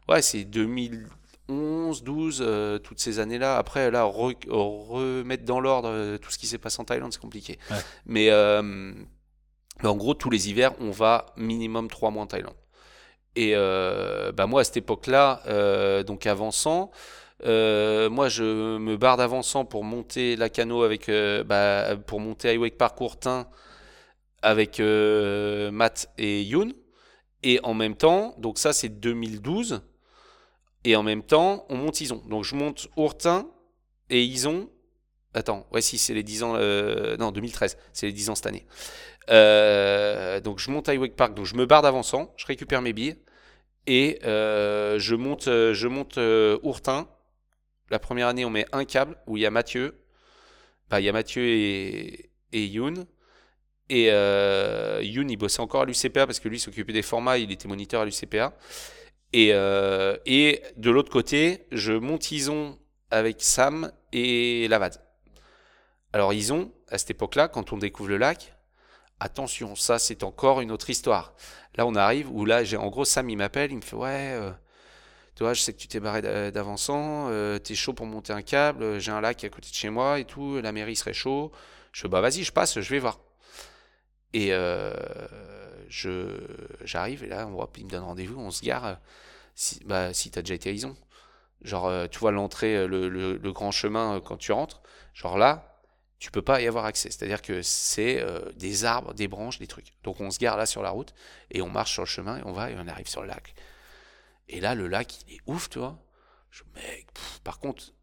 ouais, c'est 2011, 12, euh, toutes ces années-là. Après, là, re- remettre dans l'ordre tout ce qui s'est passé en Thaïlande, c'est compliqué. Ouais. Mais, en gros, tous les hivers, on va minimum 3 mois en Thaïlande. Et euh, bah moi, à cette époque-là, euh, donc avançant, euh, moi, je me barre d'avançant pour monter la avec, bah, pour monter Wake Park Courtin avec Matt et Yoon. Et en même temps, donc ça c'est 2012. Et en même temps, on monte Ison. Donc je monte Ourtin et Ison. Attends, ouais, si, c'est les 10 ans. non, 2013, c'est les 10 ans cette année. Euh, donc je monte à Wake Park, donc je me barre d'avançant, je récupère mes billes. Et euh, je monte, je monte euh, Ourtin. La première année, on met un câble où il y a Mathieu. Bah, il y a Mathieu et, et Yoon. Et Yoon, il bossait encore à l'UCPA parce que lui s'occupait des formats, il était moniteur à l'UCPA. Et, et de l'autre côté, je monte Ison avec Sam et Lavad. Alors Ison, à cette époque-là, quand on découvre le lac, attention, ça c'est encore une autre histoire. Là on arrive, où là, j'ai en gros, Sam il m'appelle, il me fait ouais, euh, tu vois, je sais que tu t'es barré d'a- d'avançant, euh, t'es chaud pour monter un câble, euh, j'ai un lac à côté de chez moi et tout, la mairie serait chaud. Je fais bah vas-y, je passe, je vais voir. Et j'arrive et là on voit, il me donne rendez-vous, on se gare. Si, bah, si t'as déjà été à Ison. Genre, tu vois l'entrée, le, grand chemin quand tu rentres. Genre là, tu peux pas y avoir accès. C'est-à-dire que c'est euh, des arbres, des branches, des trucs. Donc on se gare là sur la route et on marche sur le chemin et on va et on arrive sur le lac. Et là, le lac, il est ouf, tu vois. Je, mec, pff, par contre,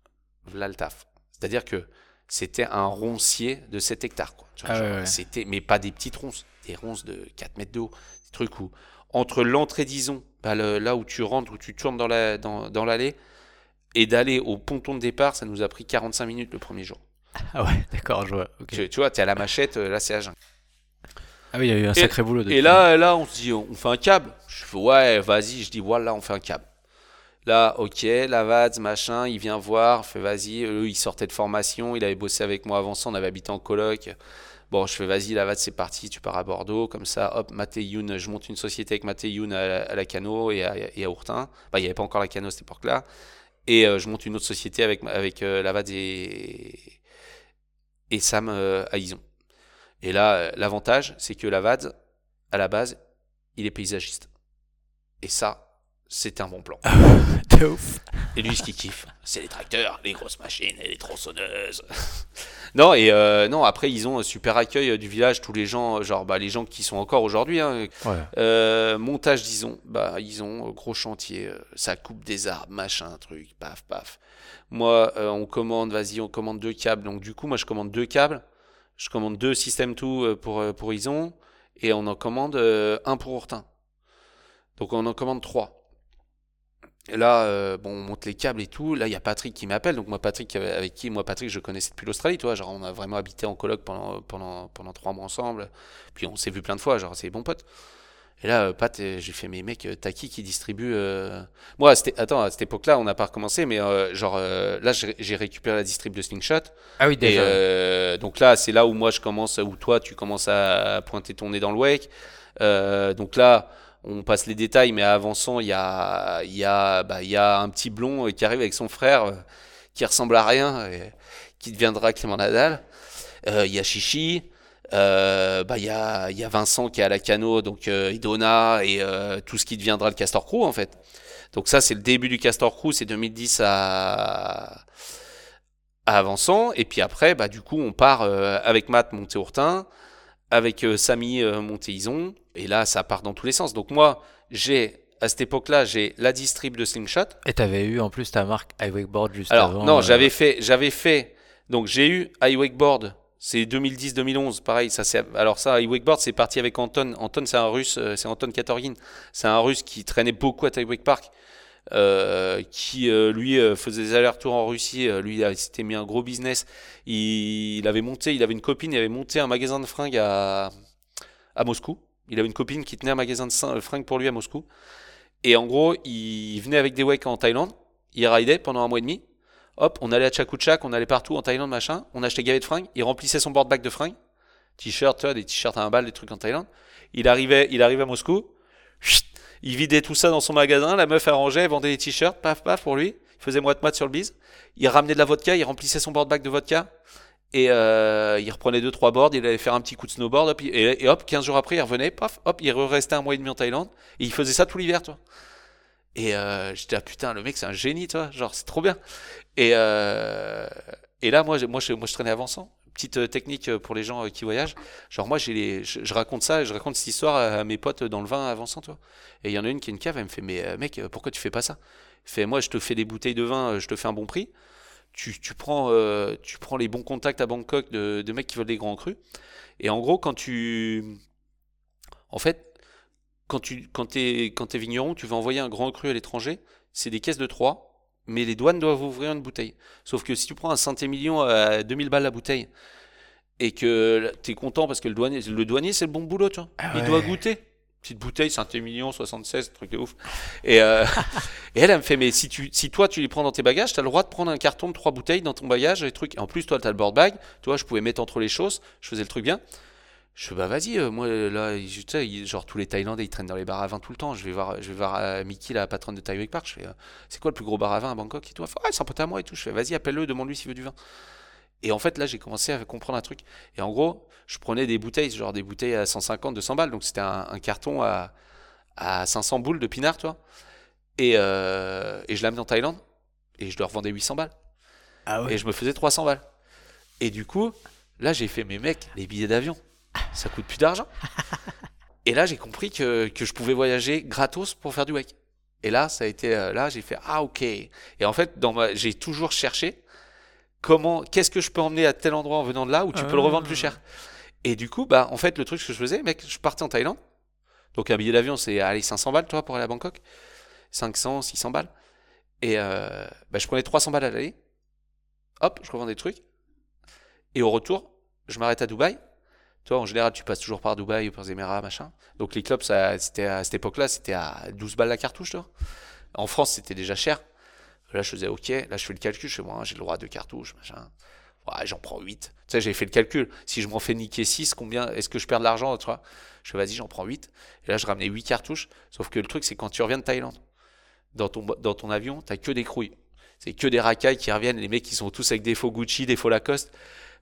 là le taf. C'est-à-dire que c'était un roncier de 7 hectares. Quoi. Tu vois, Ah ouais, genre, ouais. C'était, mais pas des petites ronces, des ronces de 4 mètres de haut. Des trucs où, entre l'entrée d'Ison, bah, le- là où tu rentres, où tu tournes dans, la, dans, dans l'allée, Et d'aller au ponton de départ, ça nous a pris 45 minutes le premier jour. Ah ouais, d'accord, je vois. Tu, tu vois, t'es à la machette, euh, là c'est à jeun. Ah oui, il y a eu un sacré boulot. Et là, là, on se dit, on fait un câble. Je fais, ouais, vas-y. Je dis, voilà, on fait un câble. Là, ok, Lavads, machin, il vient voir, fait, vas-y. Eux, il sortait de formation, il avait bossé avec moi avant ça, on avait habité en coloc. Bon, je fais, vas-y, Lavads, c'est parti, tu pars à Bordeaux. Comme ça, hop, Mathéyoun, je monte une société avec Mathéyoun à, à la Cano et à, et à Ourtin. Bah, il n'y avait pas encore la Cano à cette époque-là. Et euh, je monte une autre société avec, avec euh, Lavads et, et Sam euh, à Ison. Et là, euh, l'avantage, c'est que Lavads, à la base, il est paysagiste. Et ça, c'est un bon plan. De ouf. Et lui, ce qu'il kiffe, c'est les tracteurs, les grosses machines et les tronçonneuses. non, et euh, non, après, ils ont un super accueil euh, du village, tous les gens, genre bah, les gens qui sont encore aujourd'hui. hein. Ouais. Euh, montage d'Ison, bah, ils ont gros chantier, ça coupe des arbres, machin, truc, paf, paf. Moi, euh, on commande, vas-y, on commande deux câbles. Donc, du coup, moi, je commande deux câbles. Je commande deux System 2 euh, pour, pour Ison. Et on en commande un pour Hortin. Donc, on en commande trois. Là, euh, bon, on monte les câbles et tout. Là, il y a Patrick qui m'appelle. Donc, moi, Patrick, euh, avec qui, moi, Patrick, je connaissais depuis l'Australie, tu vois. Genre, on a vraiment habité en coloc pendant, pendant, pendant trois mois ensemble. Puis, on s'est vu plein de fois. Genre, c'est bons potes. Et là, euh, Pat, j'ai fait, mais mec, t'as qui qui distribue euh, Moi, attends, à cette époque-là, on n'a pas recommencé, mais euh, genre, euh, là, j'ai récupéré la distrib de Slingshot. Ah oui, déjà. donc là, c'est là où moi je commence, où toi tu commences à pointer ton nez dans le wake. Donc là, on passe les détails, mais avançant, bah, il y a un petit blond euh, qui arrive avec son frère, euh, qui ressemble à rien, et qui deviendra Clément Nadal. Euh, Il y a Chichi. Bah, il y a, Vincent qui est à la cano, donc Idona et tout ce qui deviendra le Castor Crew en fait. Donc ça, c'est le début du Castor Crew, c'est 2010 à, Avançant. Et puis après, bah, du coup, on part avec Matt monter Ourtin, avec euh, Samy euh, monter Ison. Et là, ça part dans tous les sens. Donc moi, j'ai à cette époque-là, j'ai la distrib de Slingshot. Et t'avais eu en plus ta marque iWakeboard juste Alors avant. non, euh, j'avais fait, j'avais fait. Donc j'ai eu iWakeboard. C'est 2010-2011, pareil. Ça, c'est alors ça, iWakeboard, c'est parti avec Anton. Anton, c'est un Russe, euh, c'est Anton Katorgin. C'est un Russe qui traînait beaucoup à Taiwake Park, euh, qui euh, lui euh, faisait des allers-retours en Russie. Lui, il s'était mis un gros business. Il, avait monté, il avait une copine, il avait monté un magasin de fringues à Moscou. Il avait une copine qui tenait un magasin de fringues pour lui à Moscou. Et en gros, il venait avec des wakes en Thaïlande. Il ridait pendant un mois et demi. Hop, on allait à Chakouchak, on allait partout en Thaïlande, machin. On achetait gavé de fringues. Il remplissait son board bag de fringues. T-shirt, tu vois, des t-shirts à un bal, des trucs en Thaïlande. Il arrivait, il arrivait à Moscou. Chut, Il vidait tout ça dans son magasin. La meuf arrangeait, elle vendait des t-shirts, paf, paf, pour lui. Il faisait moite-moite sur le bise. Il ramenait de la vodka, il remplissait son board bag de vodka. Et euh, il reprenait deux trois boards, il allait faire un petit coup de snowboard, et, hop, 15 jours après, il revenait, paf, hop, il restait un mois et demi en Thaïlande, et il faisait ça tout l'hiver, toi. Et euh, j'étais putain, le mec, c'est un génie, toi, genre, c'est trop bien. Et, euh, là, moi, moi, je, moi, je traînais avançant. Petite euh, technique euh, pour les gens euh, qui voyagent. Genre, moi, les, je, raconte ça, je raconte cette histoire à, mes potes dans le vin avançant, toi. Et il y en a une qui est une cave, elle me fait, mais mec, pourquoi tu fais pas ça? Fait, moi, je te fais des bouteilles de vin, je te fais un bon prix tu, prends, tu prends les bons contacts à Bangkok de, mecs qui veulent des grands crus. Et en gros, quand tu. En fait, quand tu quand es, quand es vigneron, tu vas envoyer un grand cru à l'étranger, c'est des caisses de 3, mais les douanes doivent ouvrir une bouteille. Sauf que si tu prends un Saint-Émilion à 2000 balles la bouteille, et que tu es content parce que le douanier, le douanier c'est le bon boulot, tu vois. Ah Il doit goûter. Petite bouteille, Saint-Émilion, 76, truc de ouf. Et, euh, et elle, elle me fait, mais si, tu, si toi tu les prends dans tes bagages, tu as le droit de prendre un carton de trois bouteilles dans ton bagage, et trucs. Et en plus, toi, tu as le board bag. Toi, je pouvais mettre entre les choses. Je faisais le truc bien. Je fais, bah vas-y, euh, moi, là, je- tu sais, genre tous les Thaïlandais, ils traînent dans les bars à vin tout le temps. Je vais voir, je vais voir euh, Mickey, la patronne de Thai Park. Je fais, euh, c'est quoi le plus gros bar à vin à Bangkok et tout? Elle fait, ah, c'est un pote à moi et tout. Je fais, vas-y, appelle-le, demande-lui s'il veut du vin. Et en fait, là, j'ai commencé à comprendre un truc. Et en gros, je prenais des bouteilles, genre des bouteilles à 150, 200 balles. Donc c'était un, un carton à, à 500 boules de pinard, toi. Et, et je l'amenais en Thaïlande. Et je leur vendais 800 balles. Ah ouais. Et je me faisais 300 balles. Et du coup, là, j'ai fait, mes mecs, les billets d'avion, ça coûte plus d'argent. et là, j'ai compris que, que je pouvais voyager gratos pour faire du wake. Et là, ça a été, euh, là, j'ai fait, ah, ok. Et en fait, dans ma, j'ai toujours cherché comment, qu'est-ce que je peux emmener à tel endroit en venant de là où tu peux le revendre plus cher. Et du coup, bah, en fait, le truc que je faisais, mec, je partais en Thaïlande. Donc, un billet d'avion, c'est, allez, 500 balles, toi, pour aller à Bangkok. 500, 600 balles. Et euh, bah, je prenais 300 balles à l'aller. Hop, je revends des trucs. Et au retour, je m'arrête à Dubaï. Toi, en général, tu passes toujours par Dubaï ou par Zemera, machin. Donc les clubs, c'était à cette époque-là, c'était à 12 balles la cartouche, toi. En France, c'était déjà cher. Là, je faisais OK. Là, je fais le calcul chez moi. J'ai le droit à deux cartouches, machin. Ouais, j'en prends 8. Tu sais, j'ai fait le calcul. Si je m'en fais niquer 6, combien est-ce que je perds de l'argent, tu vois? Je fais, vas-y, j'en prends 8. Et là, je ramenais 8 cartouches. Sauf que le truc, c'est quand tu reviens de Thaïlande, dans ton, dans ton avion, t'as que des crouilles. C'est que des racailles qui reviennent. Les mecs, qui sont tous avec des faux Gucci, des faux Lacoste.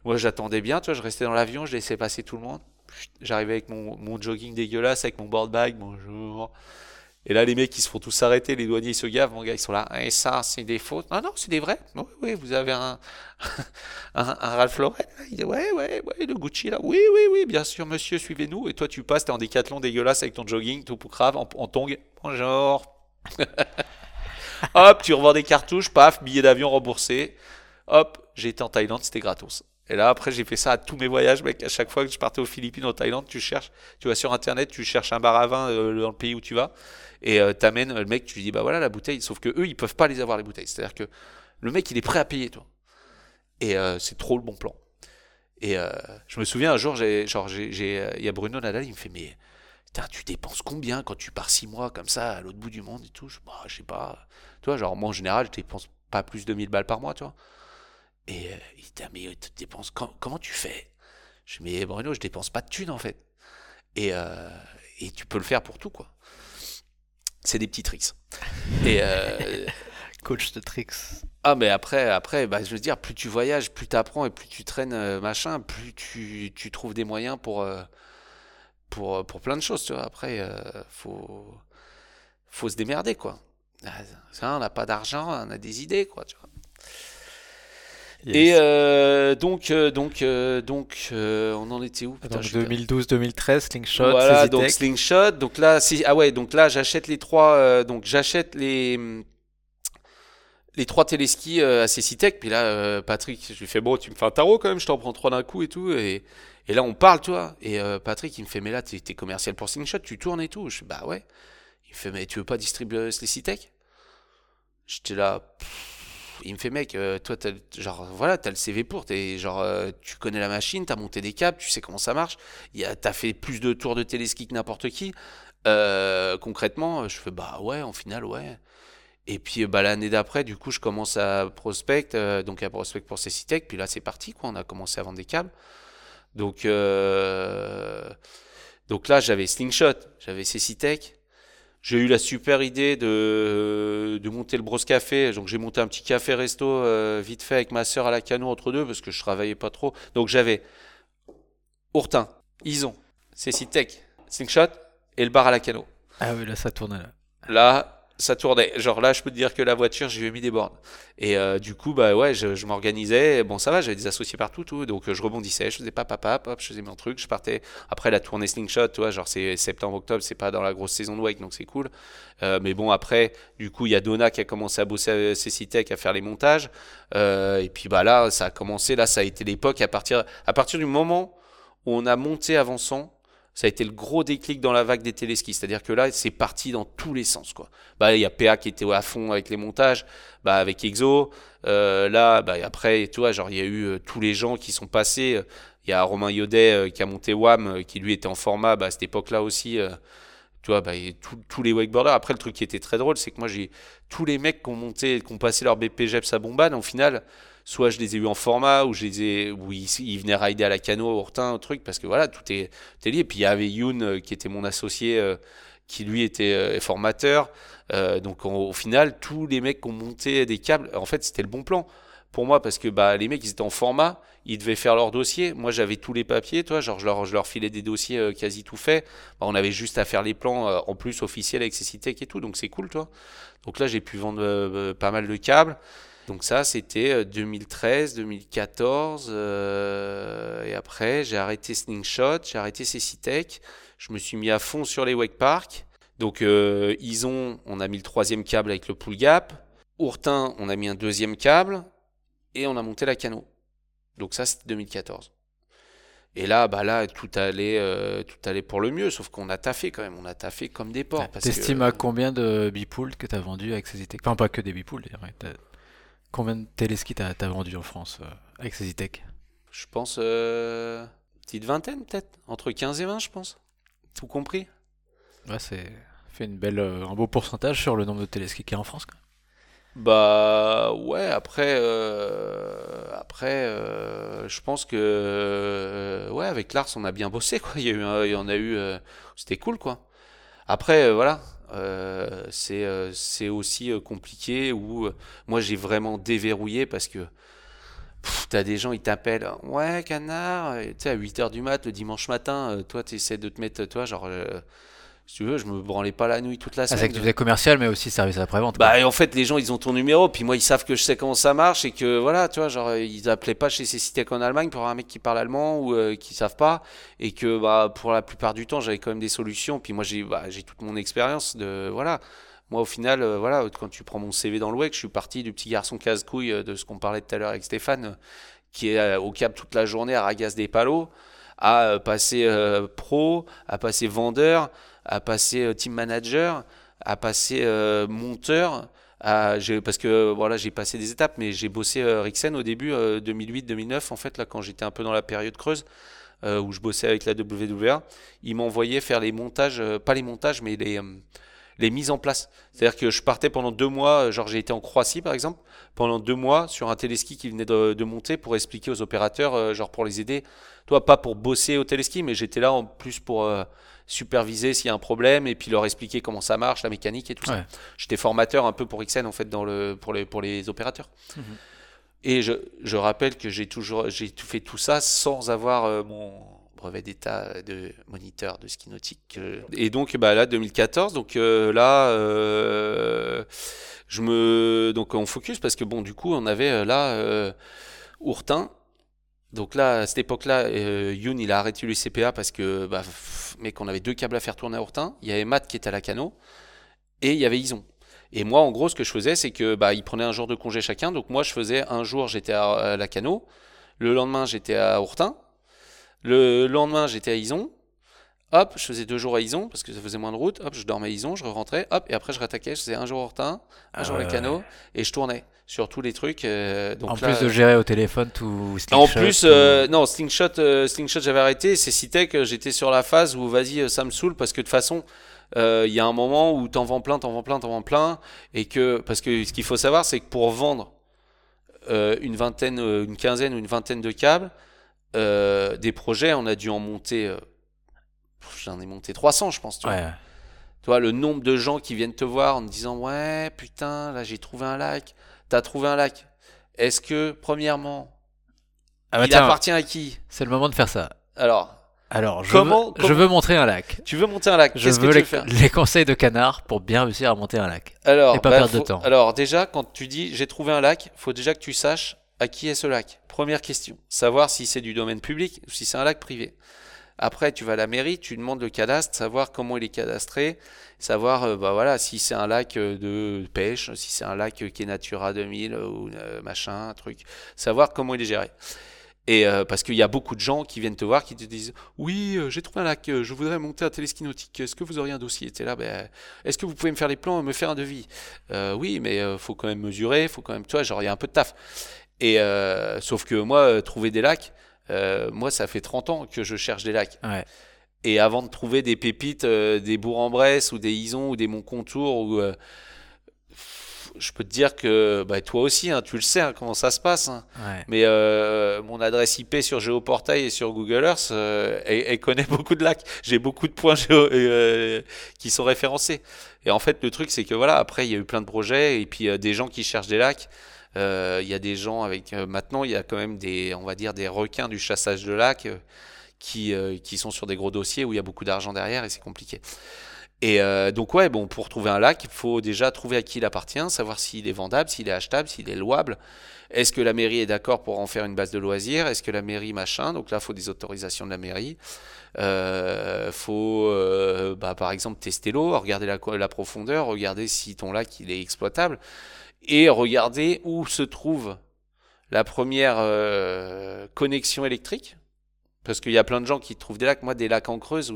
Moi, j'attendais bien, tu vois, je restais dans l'avion, je laissais passer tout le monde. J'arrivais avec mon, mon jogging dégueulasse, avec mon board bag, bonjour. Et là, les mecs, ils se font tous s'arrêter, les douaniers, ils se gavent, mon gars, ils sont là. Et ça, c'est des fautes. Non, non, c'est des vrais. Oui, oui, vous avez un, un, un Ralph Lauren. Il dit, ouais, ouais, ouais, le Gucci, là. Oui, oui, oui, bien sûr, monsieur, suivez-nous. Et toi, tu passes, t'es en décathlon dégueulasse avec ton jogging, tout pour crave, en, en tongue. Bonjour. Hop, tu revends des cartouches, paf, billet d'avion remboursé. Hop, j'ai été en Thaïlande, c'était gratos. Et là, après, j'ai fait ça à tous mes voyages, mec. À chaque fois que je partais aux Philippines, en Thaïlande, tu cherches, tu vas sur Internet, tu cherches un bar à vin euh, dans le pays où tu vas, et euh, t'amènes le mec, tu lui dis, bah voilà la bouteille. Sauf que eux, ils peuvent pas les avoir, les bouteilles. C'est-à-dire que le mec, il est prêt à payer, toi. Et euh, c'est trop le bon plan. Et euh, je me souviens un jour, j'ai, genre, j'ai, il y a Bruno Nadal, il me fait, mais tu dépenses combien quand tu pars six mois comme ça à l'autre bout du monde et tout? Je, bah, je sais pas. Tu vois, genre, moi en général, je dépense pas plus de 1000 balles par mois, tu vois. Et euh, il dit, Ah, mais tu dépenses, com- comment tu fais? Je dis, mais Bruno, je dépense pas de thunes en fait. Et, euh, et tu peux le faire pour tout, quoi. C'est des petits tricks. Et euh, Coach de tricks. ah, mais après, après bah, je veux dire, plus tu voyages, plus tu apprends et plus tu traînes, euh, machin, plus tu, tu trouves des moyens pour, euh, pour, euh, pour plein de choses, tu vois. Après, euh, faut, faut se démerder, quoi. Ah, Ça, on n'a pas d'argent, on a des idées, quoi, tu vois. Et euh, donc, euh, donc, euh, donc, on en était où? Putain, Donc je suis pas- 2012-2013, Slingshot, voilà, donc slingshot. Donc là, ah ouais, donc là, j'achète les trois. donc j'achète les les trois téléskis à Cécitech. Puis là, Patrick, je lui fais bon, tu me fais un tarot quand même. Je t'en prends trois d'un coup et tout. Et, et là, on parle, tu vois. Et Patrick, il me fait mais là, t'es t'es commercial pour slingshot, tu tournes et tout. Je fais bah ouais. Il me fait mais tu veux pas distribuer Cécitech J'étais là. pff, Il me fait mec, euh, toi t'as genre voilà t'as le CV pour, genre euh, tu connais la machine, t'as monté des câbles, tu sais comment ça marche. T'as fait plus de tours de téléski que n'importe qui. Euh, concrètement, je fais bah ouais, en finale, ouais. Et puis bah, l'année d'après, du coup, je commence à prospect, euh, donc à prospect pour Cécitech. Puis là, c'est parti, quoi. On a commencé à vendre des câbles. Donc, donc là, j'avais Slingshot, j'avais Cécitech. J'ai eu la super idée de, de monter le Bros Café. Donc j'ai monté un petit café resto euh, vite fait avec ma sœur à la cano entre deux parce que je travaillais pas trop. Donc j'avais Ourtin, Ison, Cécitech, Slingshot et le bar à la cano. Ah oui, là, ça tournait là. Là, ça tournait. Genre là, je peux te dire que la voiture, j'y ai mis des bornes. Et euh, du coup, bah ouais, je, m'organisais. Bon, ça va, j'avais des associés partout, tout. Donc euh, je rebondissais, je faisais pas papa, hop, je faisais mon truc, je partais. Après la tournée slingshot, tu vois, genre c'est septembre-octobre, c'est pas dans la grosse saison de wake, donc c'est cool. Euh, mais bon, après, du coup, il y a Donna qui a commencé à bosser avec Cécitech, à faire les montages. Euh, et puis bah là, ça a commencé. Là, ça a été l'époque à partir, à partir du moment où on a monté Avançant ça a été le gros déclic dans la vague des téléskis. C'est-à-dire que là, c'est parti dans tous les sens. Quoi. Bah, il y a PA qui était à fond avec les montages, bah, avec Exo. Euh, là, bah, après, il y a eu euh, tous les gens qui sont passés. Il y a Romain Yodet euh, qui a monté WAM, qui lui était en format bah, à cette époque-là aussi. tu vois, bah, tous- les wakeboarders. Après, le truc qui était très drôle, c'est que moi, j'ai tous les mecs qui ont monté, qui ont passé leur BPGEPS à Bombane, au final, soit je les ai eu en format, ou je les ai, où ils, venaient rider à la cano, au Hortin, au truc, parce que voilà, tout est, lié. Et puis il y avait Youn, euh, qui était mon associé, euh, qui lui était euh, formateur. Donc au final, tous les mecs qui ont monté des câbles, en fait, c'était le bon plan pour moi, parce que bah, les mecs, ils étaient en format, ils devaient faire leur dossier. Moi, j'avais tous les papiers, toi, genre je leur, je leur filais des dossiers quasi tout faits. Bah, on avait juste à faire les plans en plus officiels avec Cécitech et tout, donc c'est cool, toi. Donc là, j'ai pu vendre pas mal de câbles. Donc ça, c'était euh, 2013, 2014. euh, et après, j'ai arrêté Slingshot, j'ai arrêté Cécitech. Je me suis mis à fond sur les wake park. Donc euh, Ison, on a mis le troisième câble avec le pull gap. Ourtin, on a mis un deuxième câble. Et on a monté la cano. Donc ça, c'était 2014. Et là, bah là, tout allait, tout allait pour le mieux, sauf qu'on a taffé quand même, on a taffé comme des porcs. T'estimes à combien de bipools que tu as vendu avec Cezitech Enfin, pas que des bipools, Combien de téléskis t'as as vendu en France avec Cezitech Je pense euh, petite vingtaine peut-être, entre 15 et 20 je pense, tout compris. Ouais, c'est fait une belle, un beau pourcentage sur le nombre de téléskis qu'il y a en France. Même. Bah ouais, après, euh, après, euh, je pense que euh, ouais, avec Lars, on a bien bossé quoi. Il y a eu, il y en a eu, c'était cool quoi. Après, voilà, c'est c'est aussi compliqué où moi j'ai vraiment déverrouillé parce que t'as des gens ils t'appellent, ouais canard, tu sais à 8h du mat le dimanche matin, toi tu de te mettre, toi genre si tu veux, je me branlais pas la nuit toute la semaine. Ah, c'est que tu faisais commercial, mais aussi service après-vente. Bah, et en fait, les gens, ils ont ton numéro, puis moi, ils savent que je sais comment ça marche, et que voilà, tu vois, genre, ils appelaient pas chez Cecitec en Allemagne pour un mec qui parle allemand ou euh, qui savent pas, et que bah, pour la plupart du temps, j'avais quand même des solutions, puis moi, j'ai bah, toute mon expérience de. Voilà. Moi, au final, euh, voilà, quand tu prends mon CV dans le web, je suis parti du petit garçon casse-couille euh, de ce qu'on parlait tout à l'heure avec Stéphane, qui est au cap toute la journée à ragasse des palos, à passer pro, à passer vendeur à passer euh, team manager, à passer euh, monteur. Parce que voilà, j'ai passé des étapes, mais j'ai bossé euh, Rixen au début, 2008-2009, en fait, là, quand j'étais un peu dans la période creuse, où je bossais avec la WWA. Ils m'envoyaient faire les montages, pas les montages, mais les, les mises en place. C'est-à-dire que je partais pendant deux mois, genre j'ai été en Croatie par exemple, pendant deux mois sur un téléski qui venait de, de monter pour expliquer aux opérateurs, genre pour les aider. Toi, pas pour bosser au téléski, mais j'étais là en plus pour superviser s'il y a un problème et puis leur expliquer comment ça marche, la mécanique et tout ça. J'étais formateur un peu pour XN en fait dans le, pour, les, pour les opérateurs. Mhm. Et je, je, rappelle que j'ai toujours j'ai fait tout ça sans avoir euh, mon brevet d'état de moniteur de ski nautique. Et donc bah là 2014, donc euh, là euh, je me donc on focus parce que bon du coup on avait là Ourtin donc là, à cette époque-là, euh, Youn, il a arrêté le CPA parce que, bah, mec, on avait deux câbles à faire tourner à Hortin. Il y avait Matt qui était à la cano et il y avait Ison. Et moi, en gros, ce que je faisais, c'est que bah, ils prenaient un jour de congé chacun. Donc moi, je faisais un jour, j'étais à, la cano. Le lendemain, j'étais à Hortin. Le lendemain, j'étais à Ison. Hop, je faisais deux jours à Ison parce que ça faisait moins de route. Hop, je dormais à Ison, je rentrais. Hop, et après, je rattaquais. Je faisais un jour Hortin, un jour à la cano et je tournais sur tous les trucs. Euh, donc en plus de gérer au téléphone tout En plus, euh, non, Slingshot, euh, Slingshot j'avais arrêté. C'est Citec, j'étais sur la phase où vas-y, ça me saoule parce que de toute façon, il y a un moment où t'en vends plein, t'en vends plein, t'en vends plein. Et que, parce que ce qu'il faut savoir, c'est que pour vendre une vingtaine, une quinzaine ou une vingtaine de câbles, des projets, on a dû en monter. J'en ai monté 300, je pense. Tu vois. Tu vois, le nombre de gens qui viennent te voir en te disant Ouais, putain, là j'ai trouvé un lac tu as trouvé un lac. Est-ce que, premièrement, ah bah il appartient à qui? C'est le moment de faire ça. Alors, alors, je, comment, veux, je veux montrer un lac. Tu veux monter un lac Je veux les, les, conseils de canard pour bien réussir à monter un lac. Alors, et pas bah, perdre de temps. Alors, déjà, quand tu dis j'ai trouvé un lac, faut déjà que tu saches à qui est ce lac? Première question. Savoir si c'est du domaine public ou si c'est un lac privé. Après, tu vas à la mairie, tu demandes le cadastre, savoir comment il est cadastré, savoir euh, bah voilà, si c'est un lac euh, de pêche, si c'est un lac qui est Natura 2000 ou euh, machin, un truc, savoir comment il est géré. Et parce qu'il y a beaucoup de gens qui viennent te voir, qui te disent Oui, j'ai trouvé un lac, je voudrais monter un téléski nautique, est-ce que vous auriez un dossier? Et là, ben, est-ce que vous pouvez me faire les plans et me faire un devis? Oui, mais il faut quand même mesurer, faut quand même, tu vois, genre, il y a un peu de taf. Et sauf que moi, trouver des lacs, euh, moi, ça fait 30 ans que je cherche des lacs. Et avant de trouver des pépites, euh, des Bourg-en-Bresse ou des Isons ou des Mont-Contour, ou, euh, je peux te dire que bah, toi aussi, hein, tu le sais hein, comment ça se passe. Hein. Mais mon adresse IP sur Géoportail et sur Google Earth, elle, connaît beaucoup de lacs. J'ai beaucoup de points qui sont référencés. Et en fait, le truc, c'est que voilà, après, il y a eu plein de projets et puis des gens qui cherchent des lacs. Euh, il y a des gens avec. Euh, maintenant, il y a quand même des, on va dire, des requins du chassage de lac euh, qui, qui sont sur des gros dossiers où il y a beaucoup d'argent derrière et c'est compliqué. Et donc ouais, bon, pour trouver un lac, il faut déjà trouver à qui il appartient, savoir s'il est vendable, s'il est achetable, s'il est louable. Est-ce que la mairie est d'accord pour en faire une base de loisirs? Est-ce que la mairie machin? Donc là, il faut des autorisations de la mairie. Euh, faut, bah, par exemple, tester l'eau, regarder la, la, profondeur, regarder si ton lac il est exploitable et regarder où se trouve la première euh, connexion électrique. Parce qu'il y a plein de gens qui trouvent des lacs, moi des lacs en creuse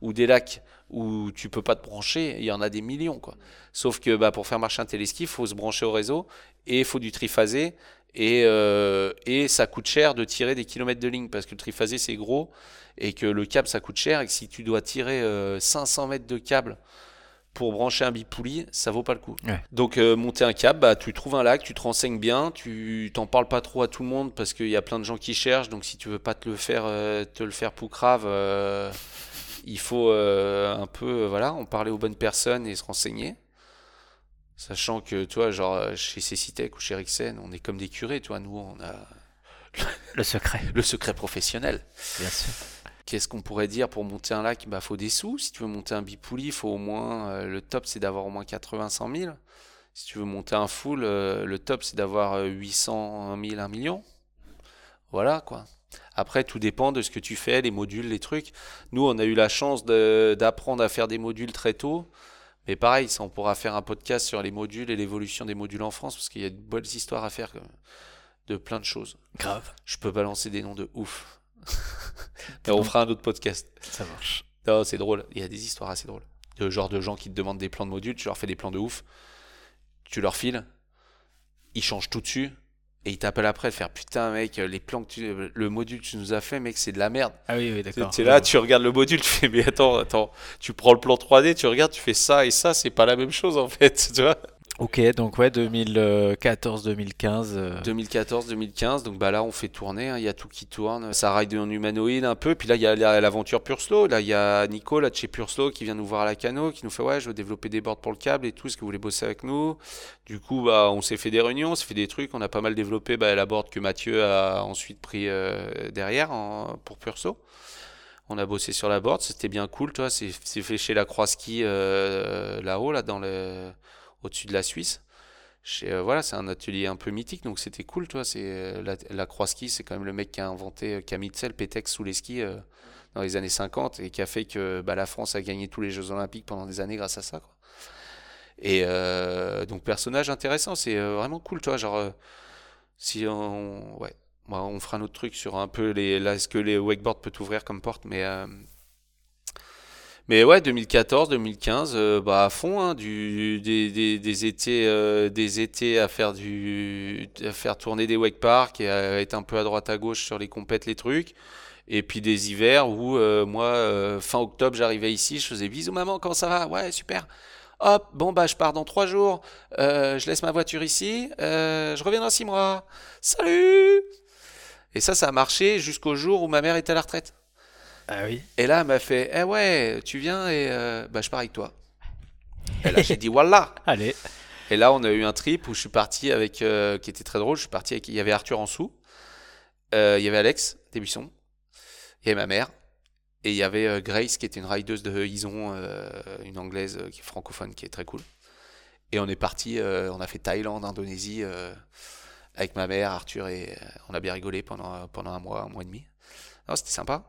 ou, des lacs où tu peux pas te brancher, il y en a des millions quoi. Sauf que bah, pour faire marcher un téléski, il faut se brancher au réseau et il faut du triphasé et, euh, et ça coûte cher de tirer des kilomètres de ligne parce que le triphasé c'est gros et que le câble ça coûte cher et que si tu dois tirer 500 mètres de câble pour brancher un bipoulis, ça vaut pas le coup. Donc euh, monter un câble, bah, tu trouves un lac, tu te renseignes bien, tu t'en parles pas trop à tout le monde parce qu'il y a plein de gens qui cherchent. Donc si tu veux pas te le faire, euh, te le faire pour grave, euh, il faut un peu, voilà, en parler aux bonnes personnes et se renseigner. Sachant que, toi, genre chez Cécitec ou chez Rixen, on est comme des curés, toi, nous, on a le secret, le secret professionnel. Bien sûr. Qu'est-ce qu'on pourrait dire pour monter un lac? Bah, faut des sous. Si tu veux monter un bipouli, il faut au moins. Euh, le top, c'est d'avoir au moins 80-100 000. Si tu veux monter un full, euh, le top, c'est d'avoir 800 000, 1 million. Voilà, quoi. Après, tout dépend de ce que tu fais, les modules, les trucs. Nous, on a eu la chance d'apprendre à faire des modules très tôt. Mais pareil, ça, on pourra faire un podcast sur les modules et l'évolution des modules en France, parce qu'il y a de bonnes histoires à faire de plein de choses. Grave. Je peux balancer des noms de ouf. On fera un autre podcast. Ça marche. Non, c'est drôle. Il y a des histoires assez drôles. De genre de gens qui te demandent des plans de modules, tu leur fais des plans de ouf, tu leur files, ils changent tout dessus, et ils t'appellent après de faire putain mec, les plans que tu, le module que tu nous as fait mec, c'est de la merde. Ah oui, oui d'accord. Tu es là, tu regardes le module, tu fais mais attends, attends, tu prends le plan 3D, tu regardes, tu fais ça et ça, c'est pas la même chose en fait, tu vois. Ok, donc ouais, 2014-2015. 2014-2015, donc bah là on fait tourner, hein, il y a tout qui tourne, ça ride en humanoïde un peu, puis là il y a l'aventure Pure là il y a Nico là de chez Pure qui vient nous voir à la cano, qui nous fait ouais je veux développer des boards pour le câble et tout, est-ce que vous voulez bosser avec nous? Du coup bah on s'est fait des réunions, on s'est fait des trucs, on a pas mal développé bah, la board que Mathieu a ensuite pris euh, derrière pour Pure. On a bossé sur la board, c'était bien cool, toi, c'est fait chez la Croix Ski euh, là-haut, là dans le au-dessus de la Suisse. Euh, voilà, c'est un atelier un peu mythique, donc c'était cool, toi. C'est euh, la, croix ski, c'est quand même le mec qui a inventé, euh, qui le Pétex sous les skis dans les années 50 et qui a fait que bah, la France a gagné tous les Jeux Olympiques pendant des années grâce à ça. Et donc personnage intéressant, c'est vraiment cool, si on, ouais, on fera un autre truc sur un peu les, là, est-ce que les wakeboards peut ouvrir comme porte, mais mais ouais, 2014, 2015, euh, bah à fond, hein, du, des, étés, euh, des étés à faire du, à faire tourner des wake parks et à être un peu à droite à gauche sur les compètes, les trucs. Et puis des hivers où euh, moi, fin octobre, j'arrivais ici, je faisais bisous maman, comment ça va? Ouais, super. Hop, bon bah je pars dans trois jours, je laisse ma voiture ici, je reviens dans six mois. Salut Et ça, ça a marché jusqu'au jour où ma mère était à la retraite. Ah oui. Et là, elle m'a fait Eh ouais, tu viens et euh, bah, je pars avec toi. Et là, j'ai dit Voilà Allez. Et là, on a eu un trip où je suis parti avec, euh, qui était très drôle. Je suis parti avec, il y avait Arthur en dessous, euh, il y avait Alex Débuisson, il y avait ma mère, et il y avait Grace qui était une rideuse de Ison, une anglaise qui est francophone, qui est très cool. Et on est parti, on a fait Thaïlande, Indonésie, avec ma mère, Arthur, et on a bien rigolé pendant, pendant un mois, un mois et demi. C'était sympa.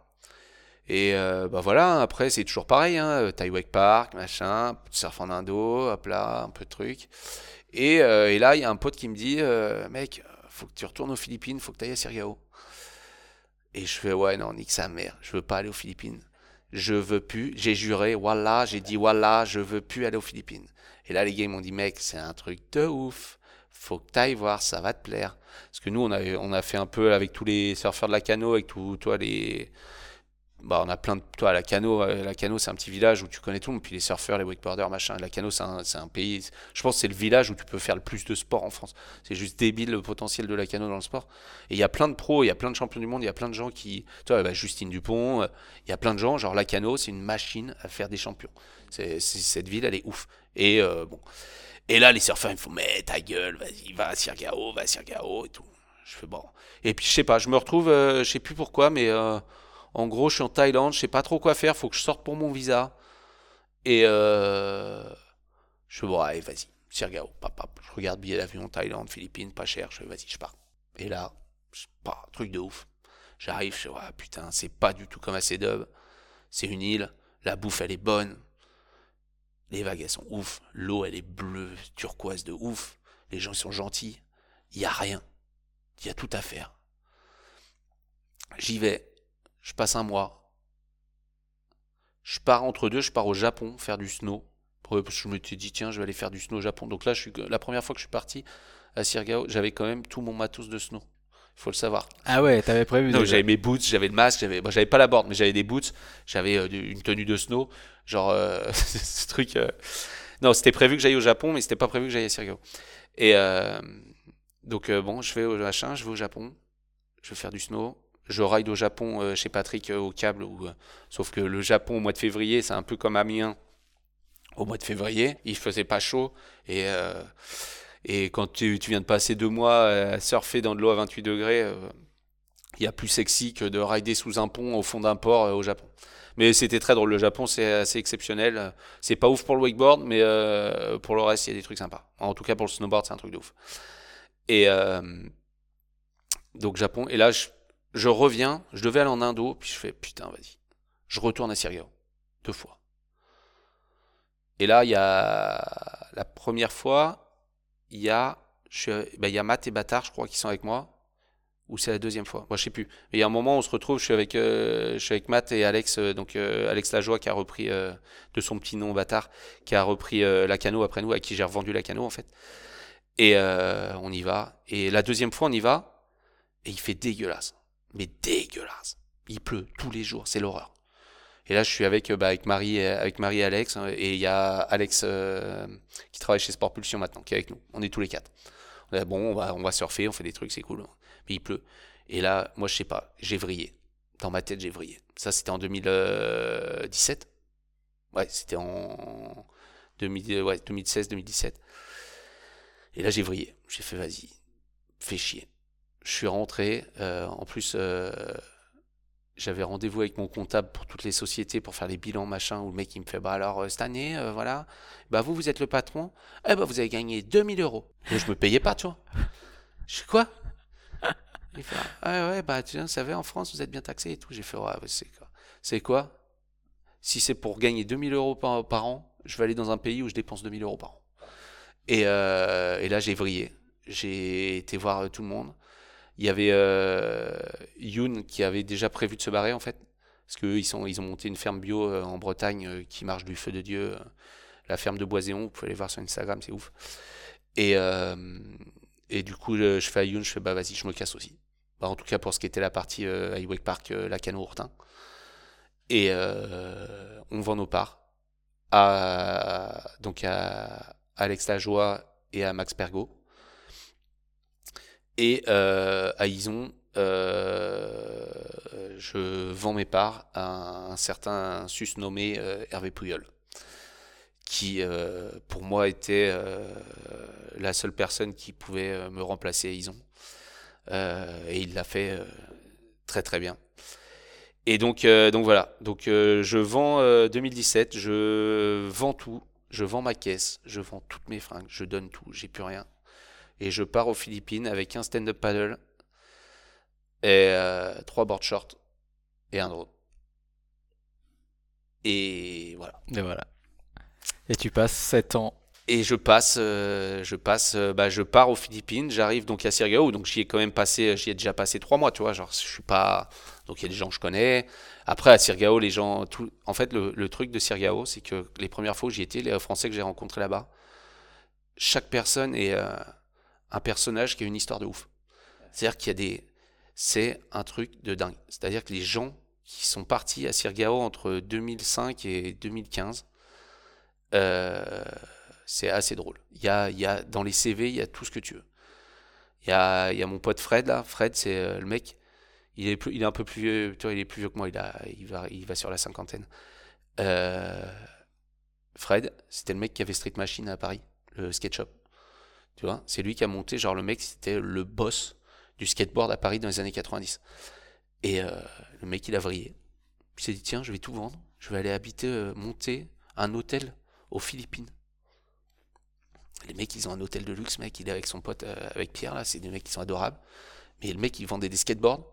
Et euh, bah voilà, après c'est toujours pareil, hein, euh, Park, machin, surf en Indo, hop là, un peu de trucs. Et, euh, et là, il y a un pote qui me dit, mec, faut que tu retournes aux Philippines, faut que tu ailles à Sirgao. Et je fais, ouais, non, nique sa mère, je veux pas aller aux Philippines. Je veux plus, j'ai juré, voilà, j'ai dit, voilà, je veux plus aller aux Philippines. Et là, les gars, ils m'ont dit, mec, c'est un truc de ouf, faut que tu ailles voir, ça va te plaire. Parce que nous, on a, on a fait un peu avec tous les surfeurs de la cano, avec tout, toi, les bah, on a plein de. Toi, la Cano, euh, la Cano c'est un petit village où tu connais tout le monde. Puis les surfeurs, les wakeboarders, machin. La Cano, c'est un, un, pays. Je pense c'est le village où tu peux faire le plus de sport en France. C'est juste débile le potentiel de la Cano dans le sport. Et il y a plein de pros, il y a plein de champions du monde, il y a plein de gens qui. Toi, bah, Justine Dupont, euh, il y a plein de gens. Genre, la Cano, c'est une machine à faire des champions. C'est, cette ville, elle est ouf. Et euh, bon. Et là, les surfeurs, ils me font, mais ta gueule, vas-y, va à Sirgao, va à Sirgao et tout. Je fais bon. Et puis, je sais pas, je me retrouve, je sais plus pourquoi, mais. En gros, je suis en Thaïlande, je sais pas trop quoi faire, faut que je sorte pour mon visa. Et euh, je fais, bon, allez, vas-y, Sirgao, papa. Je regarde billet d'avion, Thaïlande, Philippines, pas cher, je fais, vas-y, je pars. Et là, pas, truc de ouf. J'arrive, je fais, putain, c'est pas du tout comme à Cédub. C'est une île, la bouffe, elle est bonne. Les vagues, elles sont ouf. L'eau, elle est bleue, turquoise de ouf. Les gens, ils sont gentils. Il y a rien. Il y a tout à faire. J'y vais je passe un mois. Je pars entre deux, je pars au Japon faire du snow. Je me suis dit, tiens, je vais aller faire du snow au Japon. Donc là, je suis, la première fois que je suis parti à Sirgao, j'avais quand même tout mon matos de snow. Il faut le savoir. Ah ouais, t'avais prévu. Donc j'avais mes boots, j'avais le masque, j'avais, bon, j'avais pas la board, mais j'avais des boots, j'avais euh, une tenue de snow, genre euh, ce truc. euh, Non, c'était prévu que j'aille au Japon, mais c'était pas prévu que j'aille à Sirgao. Et donc bon, je vais au machin, je vais au Japon, je vais faire du snow. Je ride au Japon euh, chez Patrick euh, au câble, euh, sauf que le Japon au mois de février, c'est un peu comme Amiens au mois de février. Il faisait pas chaud et et quand tu, viens de passer deux mois à surfer dans de l'eau à 28 degrés, il y a plus sexy que de rider sous un pont au fond d'un port au Japon. Mais c'était très drôle. Le Japon, c'est assez exceptionnel. C'est pas ouf pour le wakeboard, mais pour le reste, il y a des trucs sympas. En tout cas, pour le snowboard, c'est un truc de ouf. Et donc, Japon. Et là, je, je reviens. Je devais aller en Indo. Puis je fais putain, vas-y. Je retourne à Sirgao. Deux fois. Et là, il y a la première fois, il y a, je ben, y a Matt et Bâtard, je crois, qui sont avec moi. Ou c'est la deuxième fois Moi, je sais plus. Mais il y a un moment, on se retrouve, je suis avec, euh, je suis avec Matt et Alex, euh, donc euh, Alex Lajoie qui a repris euh, de son petit nom Bâtard, qui a repris la cano après nous, à qui j'ai revendu la cano en fait. Et on y va. Et la deuxième fois, on y va, et il fait dégueulasse. Mais dégueulasse. Il pleut tous les jours, c'est l'horreur. Et là, je suis avec, euh, bah, avec, Marie, avec Marie et Alex, hein, et il y a Alex euh, qui travaille chez Sport Pulsion maintenant, qui est avec nous. On est tous les quatre. On est, bon, on va, surfer, on fait des trucs, c'est cool. Mais il pleut. Et là, moi, je sais pas, j'ai vrillé. Dans ma tête, j'ai vrillé. Ça, c'était en 2017. Ouais, c'était en 2000, ouais, 2016-2017. Et là, j'ai vrillé. J'ai fait, vas-y, fais chier. Je suis rentré. euh, en plus, euh, j'avais rendez-vous avec mon comptable pour toutes les sociétés pour faire les bilans, machin, où le mec, il me fait, bah alors, euh, cette année, voilà, bah vous, vous êtes le patron, eh bah vous avez gagné 2000 euros. Et je me payais pas, tu vois. Je fais quoi? Il fait, ah ouais, bah tu savez, en France, vous êtes bien taxé et tout. J'ai fait, ouais, c'est quoi? C'est quoi? Si c'est pour gagner 2000 euros par, an, je vais aller dans un pays où je dépense 2000 euros par an. Et, et là, j'ai vrillé. J'ai été voir tout le monde. Il y avait euh, Youn qui avait déjà prévu de se barrer en fait. Parce qu'eux, ils, ont monté une ferme bio euh, en Bretagne euh, qui marche du feu de Dieu. la ferme de Boiséon, vous pouvez aller voir sur Instagram, c'est ouf. Et, du coup, je, fais à Youn, je fais bah vas-y, je me casse aussi. Bah, en tout cas, pour ce qui était la partie à Park, la cano Ourtin. Et on vend nos parts à, donc à Alex Lajoie et à Max Pergo. Et euh, à Ison, euh, je vends mes parts à un certain susnommé euh, Hervé Pouyol, qui pour moi était la seule personne qui pouvait me remplacer à Ison. Et il l'a fait très très bien. Et donc, donc voilà, donc je vends euh, 2017, je vends tout, je vends ma caisse, je vends toutes mes fringues, je donne tout, j'ai plus rien. Et je pars aux Philippines avec un stand-up paddle et euh, trois board shorts et un drone. Et voilà. Et voilà. Et tu passes 7 ans. Et je passe, euh, je passe, euh, bah, je pars aux Philippines, j'arrive donc à Sirgao, donc j'y ai quand même passé, j'y ai déjà passé trois mois, tu vois, genre je suis pas, donc il y a des gens que je connais. Après à Sirgao, les gens, tout, en fait le, le truc de Sirgao, c'est que les premières fois où j'y étais, les Français que j'ai rencontrés là-bas, chaque personne est un personnage qui a une histoire de ouf. C'est-à-dire qu'il y a des, c'est un truc de dingue. C'est-à-dire que les gens qui sont partis à Sirgao entre 2005 et 2015. Euh, c'est assez drôle. Il y a, y a, dans les CV, il y a tout ce que tu veux. Il y a, y a mon pote Fred, là. Fred, c'est euh, le mec. Il est, plus, il est un peu plus vieux. Il est plus vieux que moi. Il, a, il, va, il va sur la cinquantaine. Euh, Fred, c'était le mec qui avait Street Machine à Paris, le skate shop. Tu vois, c'est lui qui a monté. Genre, le mec, c'était le boss du skateboard à Paris dans les années 90. Et euh, le mec, il a vrillé. Il s'est dit, tiens, je vais tout vendre. Je vais aller habiter, euh, monter un hôtel aux Philippines. Les mecs, ils ont un hôtel de luxe, mec. Il est avec son pote, euh, avec Pierre, là. C'est des mecs qui sont adorables. Mais le mec, il vendait des skateboards.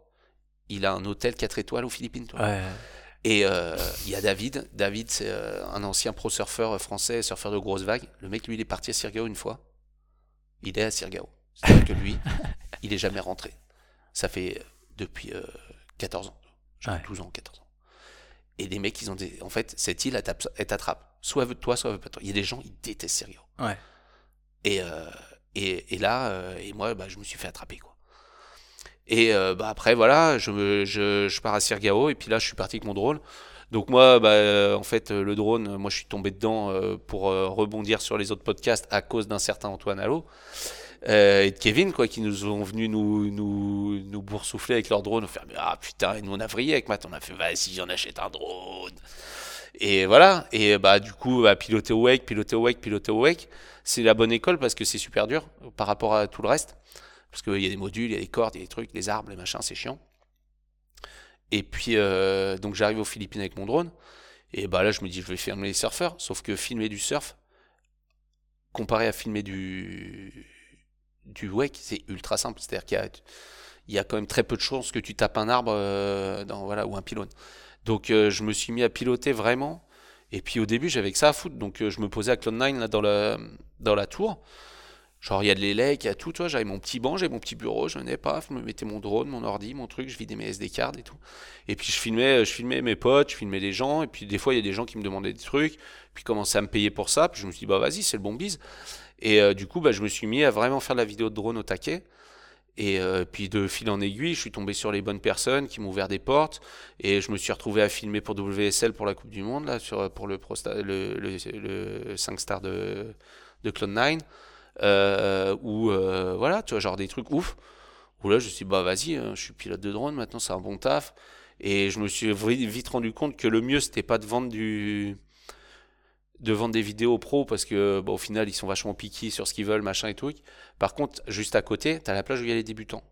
Il a un hôtel 4 étoiles aux Philippines, toi. Ouais. Et il y a David. David, c'est un ancien pro surfeur euh, français, surfeur de grosses vagues. Le mec, lui, il est parti à Sirgao une fois. Il est à Sirgao. C'est-à-dire que lui, il est jamais rentré. Ça fait euh, depuis euh, 14 ans. Genre 12 ans, 14 ans. Et des mecs, ils ont des. En fait, cette île, elle t'attrape. Soit elle veut de toi, soit elle veut pas de toi. Il y a des gens, ils détestent. Ouais. Et, euh, et, et, là, euh, et moi, bah, je me suis fait attraper, quoi. Et bah, après, voilà, je, je, je, pars à Sirgao, et puis là, je suis parti avec mon drone. Donc moi, bah, en fait, le drone, moi, je suis tombé dedans pour rebondir sur les autres podcasts à cause d'un certain Antoine Allo. Euh, et de Kevin, quoi, qui nous ont venus nous, nous, boursoufler avec leur drone, nous faire, ah putain, et nous on a vrillé avec Matt, on a fait, vas-y, j'en achète un drone. Et voilà, et bah du coup, bah, piloter au wake, piloter au wake, piloter au wake, c'est la bonne école parce que c'est super dur par rapport à tout le reste. Parce qu'il y a des modules, il y a des cordes, il y a des trucs, les arbres, les machins, c'est chiant. Et puis, euh, donc j'arrive aux Philippines avec mon drone. Et bah là, je me dis, je vais filmer les surfeurs. Sauf que filmer du surf, comparé à filmer du, du wake, c'est ultra simple. C'est-à-dire qu'il y a, y a quand même très peu de chances que tu tapes un arbre euh, dans, voilà, ou un pylône. Donc euh, je me suis mis à piloter vraiment. Et puis au début, j'avais que ça à foutre. Donc je me posais à Cloud9 là, dans, dans la tour. Genre, il y a de l'élec, il y a tout, toi. J'avais mon petit banc, j'avais mon petit bureau, je venais pas, je me mettais mon drone, mon ordi, mon truc, je vidais mes SD cards et tout. Et puis je filmais, je filmais mes potes, je filmais les gens. Et puis des fois, il y a des gens qui me demandaient des trucs. Puis commençaient à me payer pour ça. Puis je me suis dit, bah vas-y, c'est le bon bise. Et euh, du coup, bah, je me suis mis à vraiment faire de la vidéo de drone au taquet. Et euh, puis de fil en aiguille, je suis tombé sur les bonnes personnes qui m'ont ouvert des portes. Et je me suis retrouvé à filmer pour WSL pour la Coupe du Monde, là, sur, pour le, Pro le, le, 5 star de, de Clone9. Euh, ou euh, voilà, tu vois, genre des trucs ouf. Où là, je me suis dit, bah vas-y, hein, je suis pilote de drone, maintenant c'est un bon taf. Et je me suis vite rendu compte que le mieux, c'était pas de vendre du de vendre des vidéos pro parce que bah, au final ils sont vachement piqués sur ce qu'ils veulent machin et tout par contre juste à côté tu as la plage où il y a les débutants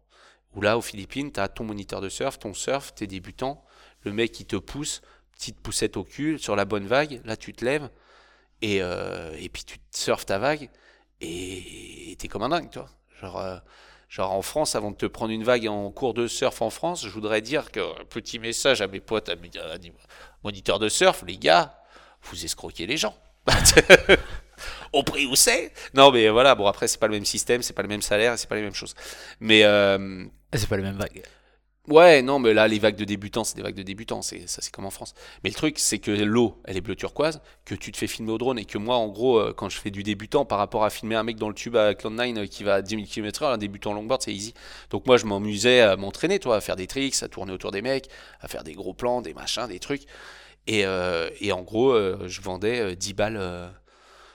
où là aux Philippines tu as ton moniteur de surf ton surf tes débutants le mec qui te pousse petite poussette au cul sur la bonne vague là tu te lèves et, euh, et puis tu surfes ta vague et t'es comme un dingue toi genre euh, Genre en France, avant de te prendre une vague en cours de surf en France, je voudrais dire que petit message à mes potes, à mes moniteurs de surf, les gars, vous escroquez les gens. Au prix où c'est Non, mais voilà, bon, après, c'est pas le même système, c'est pas le même salaire, c'est pas les mêmes choses. Mais. Euh... C'est pas les mêmes vagues. Ouais, non, mais là, les vagues de débutants, c'est des vagues de débutants, c'est ça, c'est comme en France. Mais le truc, c'est que l'eau, elle est bleu turquoise, que tu te fais filmer au drone et que moi, en gros, euh, quand je fais du débutant, par rapport à filmer un mec dans le tube à Cloud9 euh, qui va à 10 000 km/h, un débutant longboard, c'est easy. Donc moi, je m'amusais à m'entraîner, toi, à faire des tricks, à tourner autour des mecs, à faire des gros plans, des machins, des trucs. Et, euh, en gros, je vendais 10 euh, balles.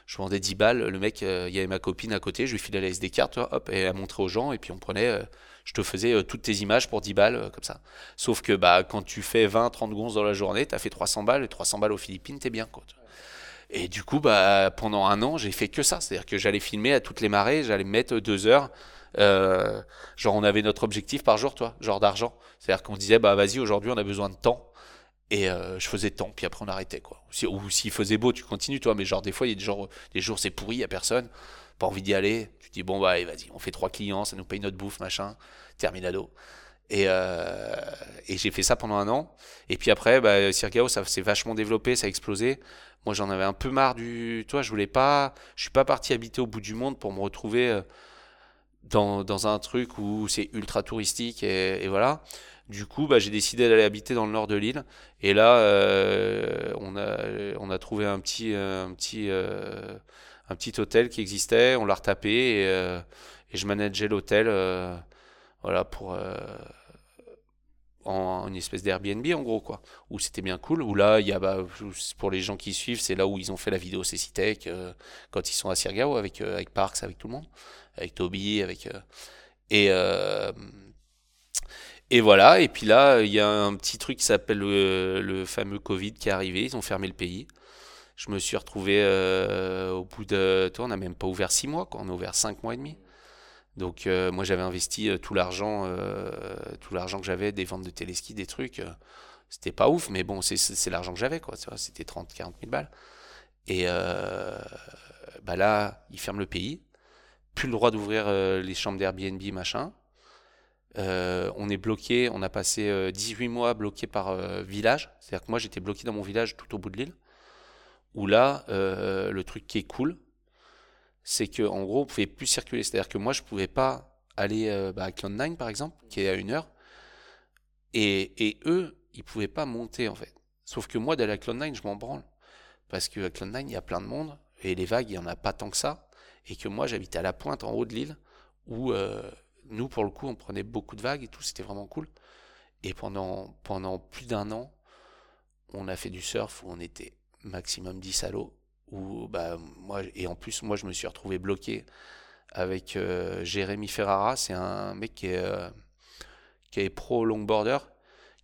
je vendais 10 balles. Le mec, il y avait ma copine à côté, je lui filais la SD card, hop, et elle montrait aux gens, et puis on prenait je te faisais toutes tes images pour 10 balles, comme ça. Sauf que bah, quand tu fais 20, 30 gonzes dans la journée, tu as fait 300 balles, et 300 balles aux Philippines, t'es bien. Quoi. Et du coup, bah, pendant un an, j'ai fait que ça. C'est-à-dire que j'allais filmer à toutes les marées, j'allais mettre deux heures. genre, on avait notre objectif par jour, toi, genre d'argent. C'est-à-dire qu'on disait, bah vas-y, aujourd'hui, on a besoin de temps. Et euh, je faisais tant, puis après on arrêtait quoi. ou s'il faisait beau, tu continues toi, mais genre des fois il y a des jours, des jours c'est pourri, il y a personne, pas envie d'y aller. Tu dis bon bah vas-y, on fait trois clients, ça nous paye notre bouffe machin, terminado. Et, euh, et j'ai fait ça pendant un an. Et puis après, bah, Sirgao, ça s'est vachement développé, ça a explosé. Moi j'en avais un peu marre du, toi je voulais pas, je suis pas parti habiter au bout du monde pour me retrouver euh, dans, dans un truc où c'est ultra touristique et, voilà. Du coup, bah, j'ai décidé d'aller habiter dans le nord de l'île. Et là, euh, on, a, on a trouvé un petit, un, petit, un petit hôtel qui existait. On l'a retapé et, euh, je manageais l'hôtel voilà, pour en une espèce d'Airbnb en gros quoi où c'était bien cool où là y a bah, pour les gens qui suivent c'est là où ils ont fait la vidéo Cécitech quand ils sont à Sirgao avec avec Parks avec tout le monde avec Toby avec et et voilà, et puis là, il y a un petit truc qui s'appelle le, fameux Covid qui est arrivé, ils ont fermé le pays. Je me suis retrouvé euh, au bout de... On n'a même pas ouvert six mois, on a ouvert cinq mois et demi. Donc euh, moi j'avais investi euh, tout l'argent tout l'argent que j'avais des ventes de téléski, des trucs. c'était pas ouf, mais bon, c'est l'argent que j'avais, quoi. C'était 30, 40 000 balles. Et bah là, ils ferment le pays. Plus le droit d'ouvrir les chambres d'Airbnb, machin. On est bloqué, on a passé 18 euh, mois bloqué par village. C'est-à-dire que moi j'étais bloqué dans mon village tout au bout de l'île. Où là, le truc qui est cool, c'est que en gros on pouvait plus circuler. C'est-à-dire que moi je pouvais pas aller bah, à Cloud9 par exemple, qui est à une heure. Et, eux, ils pouvaient pas monter en fait. Sauf que moi, d'aller à Cloud 9, je m'en branle. Parce que à Cloud 9, il y a plein de monde, et les vagues, il y en a pas tant que ça. Et que moi, j'habitais à la pointe, en haut de l'île, où euh, nous, pour le coup, on prenait beaucoup de vagues et tout, c'était vraiment cool. Et pendant, pendant plus d'un an, on a fait du surf où on était maximum 10 à l'eau. Où, bah, moi, et en plus, moi, je me suis retrouvé bloqué avec euh, Jérémy Ferrara. C'est un mec qui est, euh, qui est pro longboarder,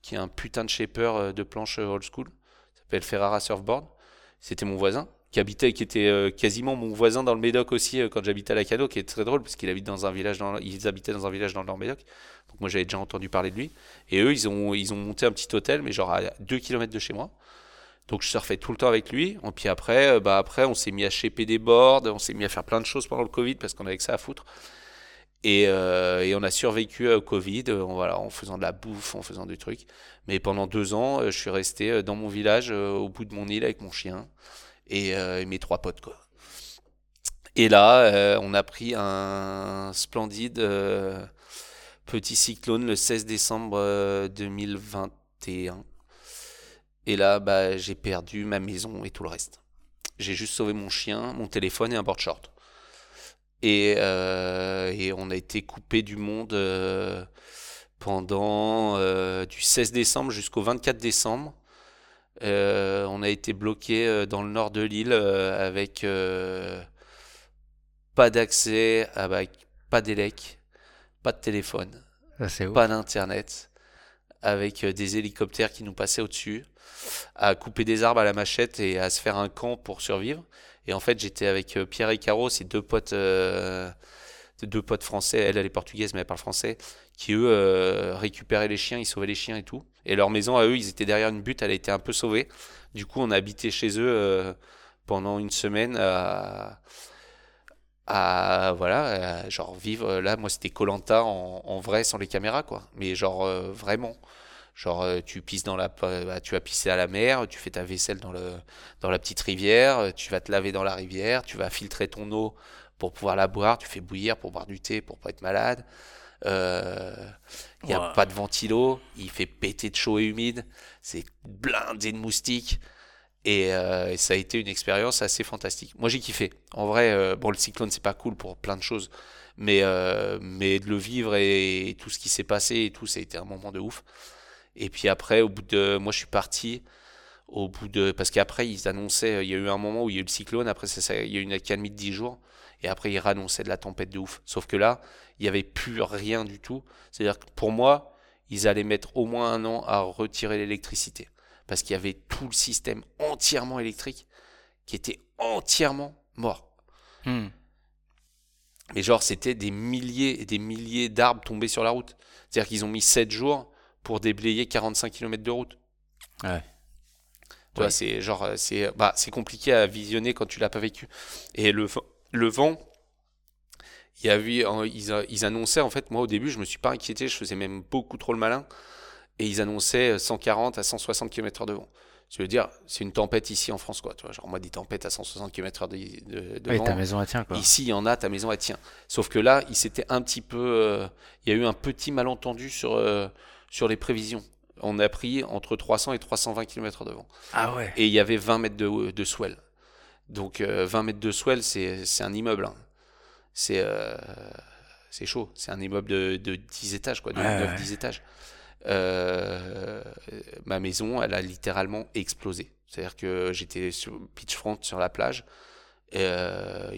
qui est un putain de shaper euh, de planche old school. S'appelle Ferrara Surfboard. C'était mon voisin qui habitait, qui était quasiment mon voisin dans le Médoc aussi quand j'habitais à la Cano, qui est très drôle parce qu'il habite dans un village habitaient dans un village dans le Nord Médoc. Donc moi j'avais déjà entendu parler de lui. Et eux ils ont ils ont monté un petit hôtel mais genre à 2 km de chez moi. Donc je surfais tout le temps avec lui. Et puis après, euh, bah après on s'est mis à shaper des boards, on s'est mis à faire plein de choses pendant le Covid parce qu'on avait que ça à foutre. Et, euh, et on a survécu au Covid, euh, voilà, en faisant de la bouffe, en faisant du truc. Mais pendant deux ans, je suis resté dans mon village, au bout de mon île avec mon chien et, mes trois potes. Et là, on a pris un splendide petit cyclone le 16 décembre 2021 et là, bah, j'ai perdu ma maison et tout le reste. J'ai juste sauvé mon chien, mon téléphone et un board short. Et, euh, et on a été coupé du monde euh, pendant euh, du 16 décembre jusqu'au 24 décembre. on a été bloqué dans le nord de l'île avec pas d'accès, pas d'élec, pas de téléphone, pas d'internet, avec des hélicoptères qui nous passaient au-dessus à couper des arbres à la machette et à se faire un camp pour survivre. Et en fait, j'étais avec euh, Pierre et Caro, ces deux potes, euh, deux potes français. Elle, elle est portugaise, mais elle parle français. Qui eux euh, récupéraient les chiens, ils sauvaient les chiens et tout. Et leur maison à eux, ils étaient derrière une butte, elle a été un peu sauvée. Du coup, on a habité chez eux pendant une semaine à, à voilà, genre vivre. Là, moi, c'était Colanta en, en, vrai sans les caméras, quoi. Mais genre vraiment. Genre, euh, tu pisses dans la, bah, tu vas pisser à la mer, tu fais ta vaisselle dans le, dans la petite rivière, euh, tu vas te laver dans la rivière, tu vas filtrer ton eau pour pouvoir la boire, tu fais bouillir pour boire du thé pour pas être malade. Il euh, n'y a pas de ventilo, il fait péter de chaud et humide, c'est blindé de moustiques. Et, ça a été une expérience assez fantastique. Moi j'ai kiffé. En vrai, bon le cyclone c'est pas cool pour plein de choses, mais, mais de le vivre et, et tout ce qui s'est passé et tout, ça a été un moment de ouf. Et puis après, au bout de, moi je suis parti au bout de, parce qu'après ils annonçaient, il y a eu un moment où il y a eu le cyclone, après ça, il y a eu une accalmie de 10 jours, et après ils annonçaient de la tempête de ouf. Sauf que là, il n'y avait plus rien du tout. C'est-à-dire que pour moi, ils allaient mettre au moins un an à retirer l'électricité. Parce qu'il y avait tout le système entièrement électrique qui était entièrement mort. Hmm. Mais genre, c'était des milliers et des milliers d'arbres tombés sur la route. C'est-à-dire qu'ils ont mis 7 jours pour déblayer 45 km de route. Ouais. Tu vois, c'est genre, c'est bah, compliqué à visionner quand tu l'as pas vécu. Et le, le vent, il y a eu, ils, ils, annonçaient, en fait, moi au début, je me suis pas inquiété, je faisais même beaucoup trop le malin. Et ils annonçaient 140 à 160 km/h de vent. Je veux dire, c'est une tempête ici en France, quoi. Tu vois, genre, moi, des tempêtes à 160 km/h de, de, oui, ta maison elle tient, quoi. Ici, il y en a, ta maison elle tient. Sauf que là, il s'était un petit peu. Euh, il y a eu un petit malentendu sur. Euh, sur les prévisions. On a pris entre 300 et 320 km de vent. Ah ouais. Et il y avait 20 mètres de, de swell. Donc 20 euh, mètres de swell, c'est un immeuble. Hein. C'est euh, c'est chaud. C'est un immeuble de, de 10 étages, quoi, de 9-10 étages. Euh, ma maison, elle a littéralement explosé. C'est-à-dire que j'étais sur beachfront sur la plage. Il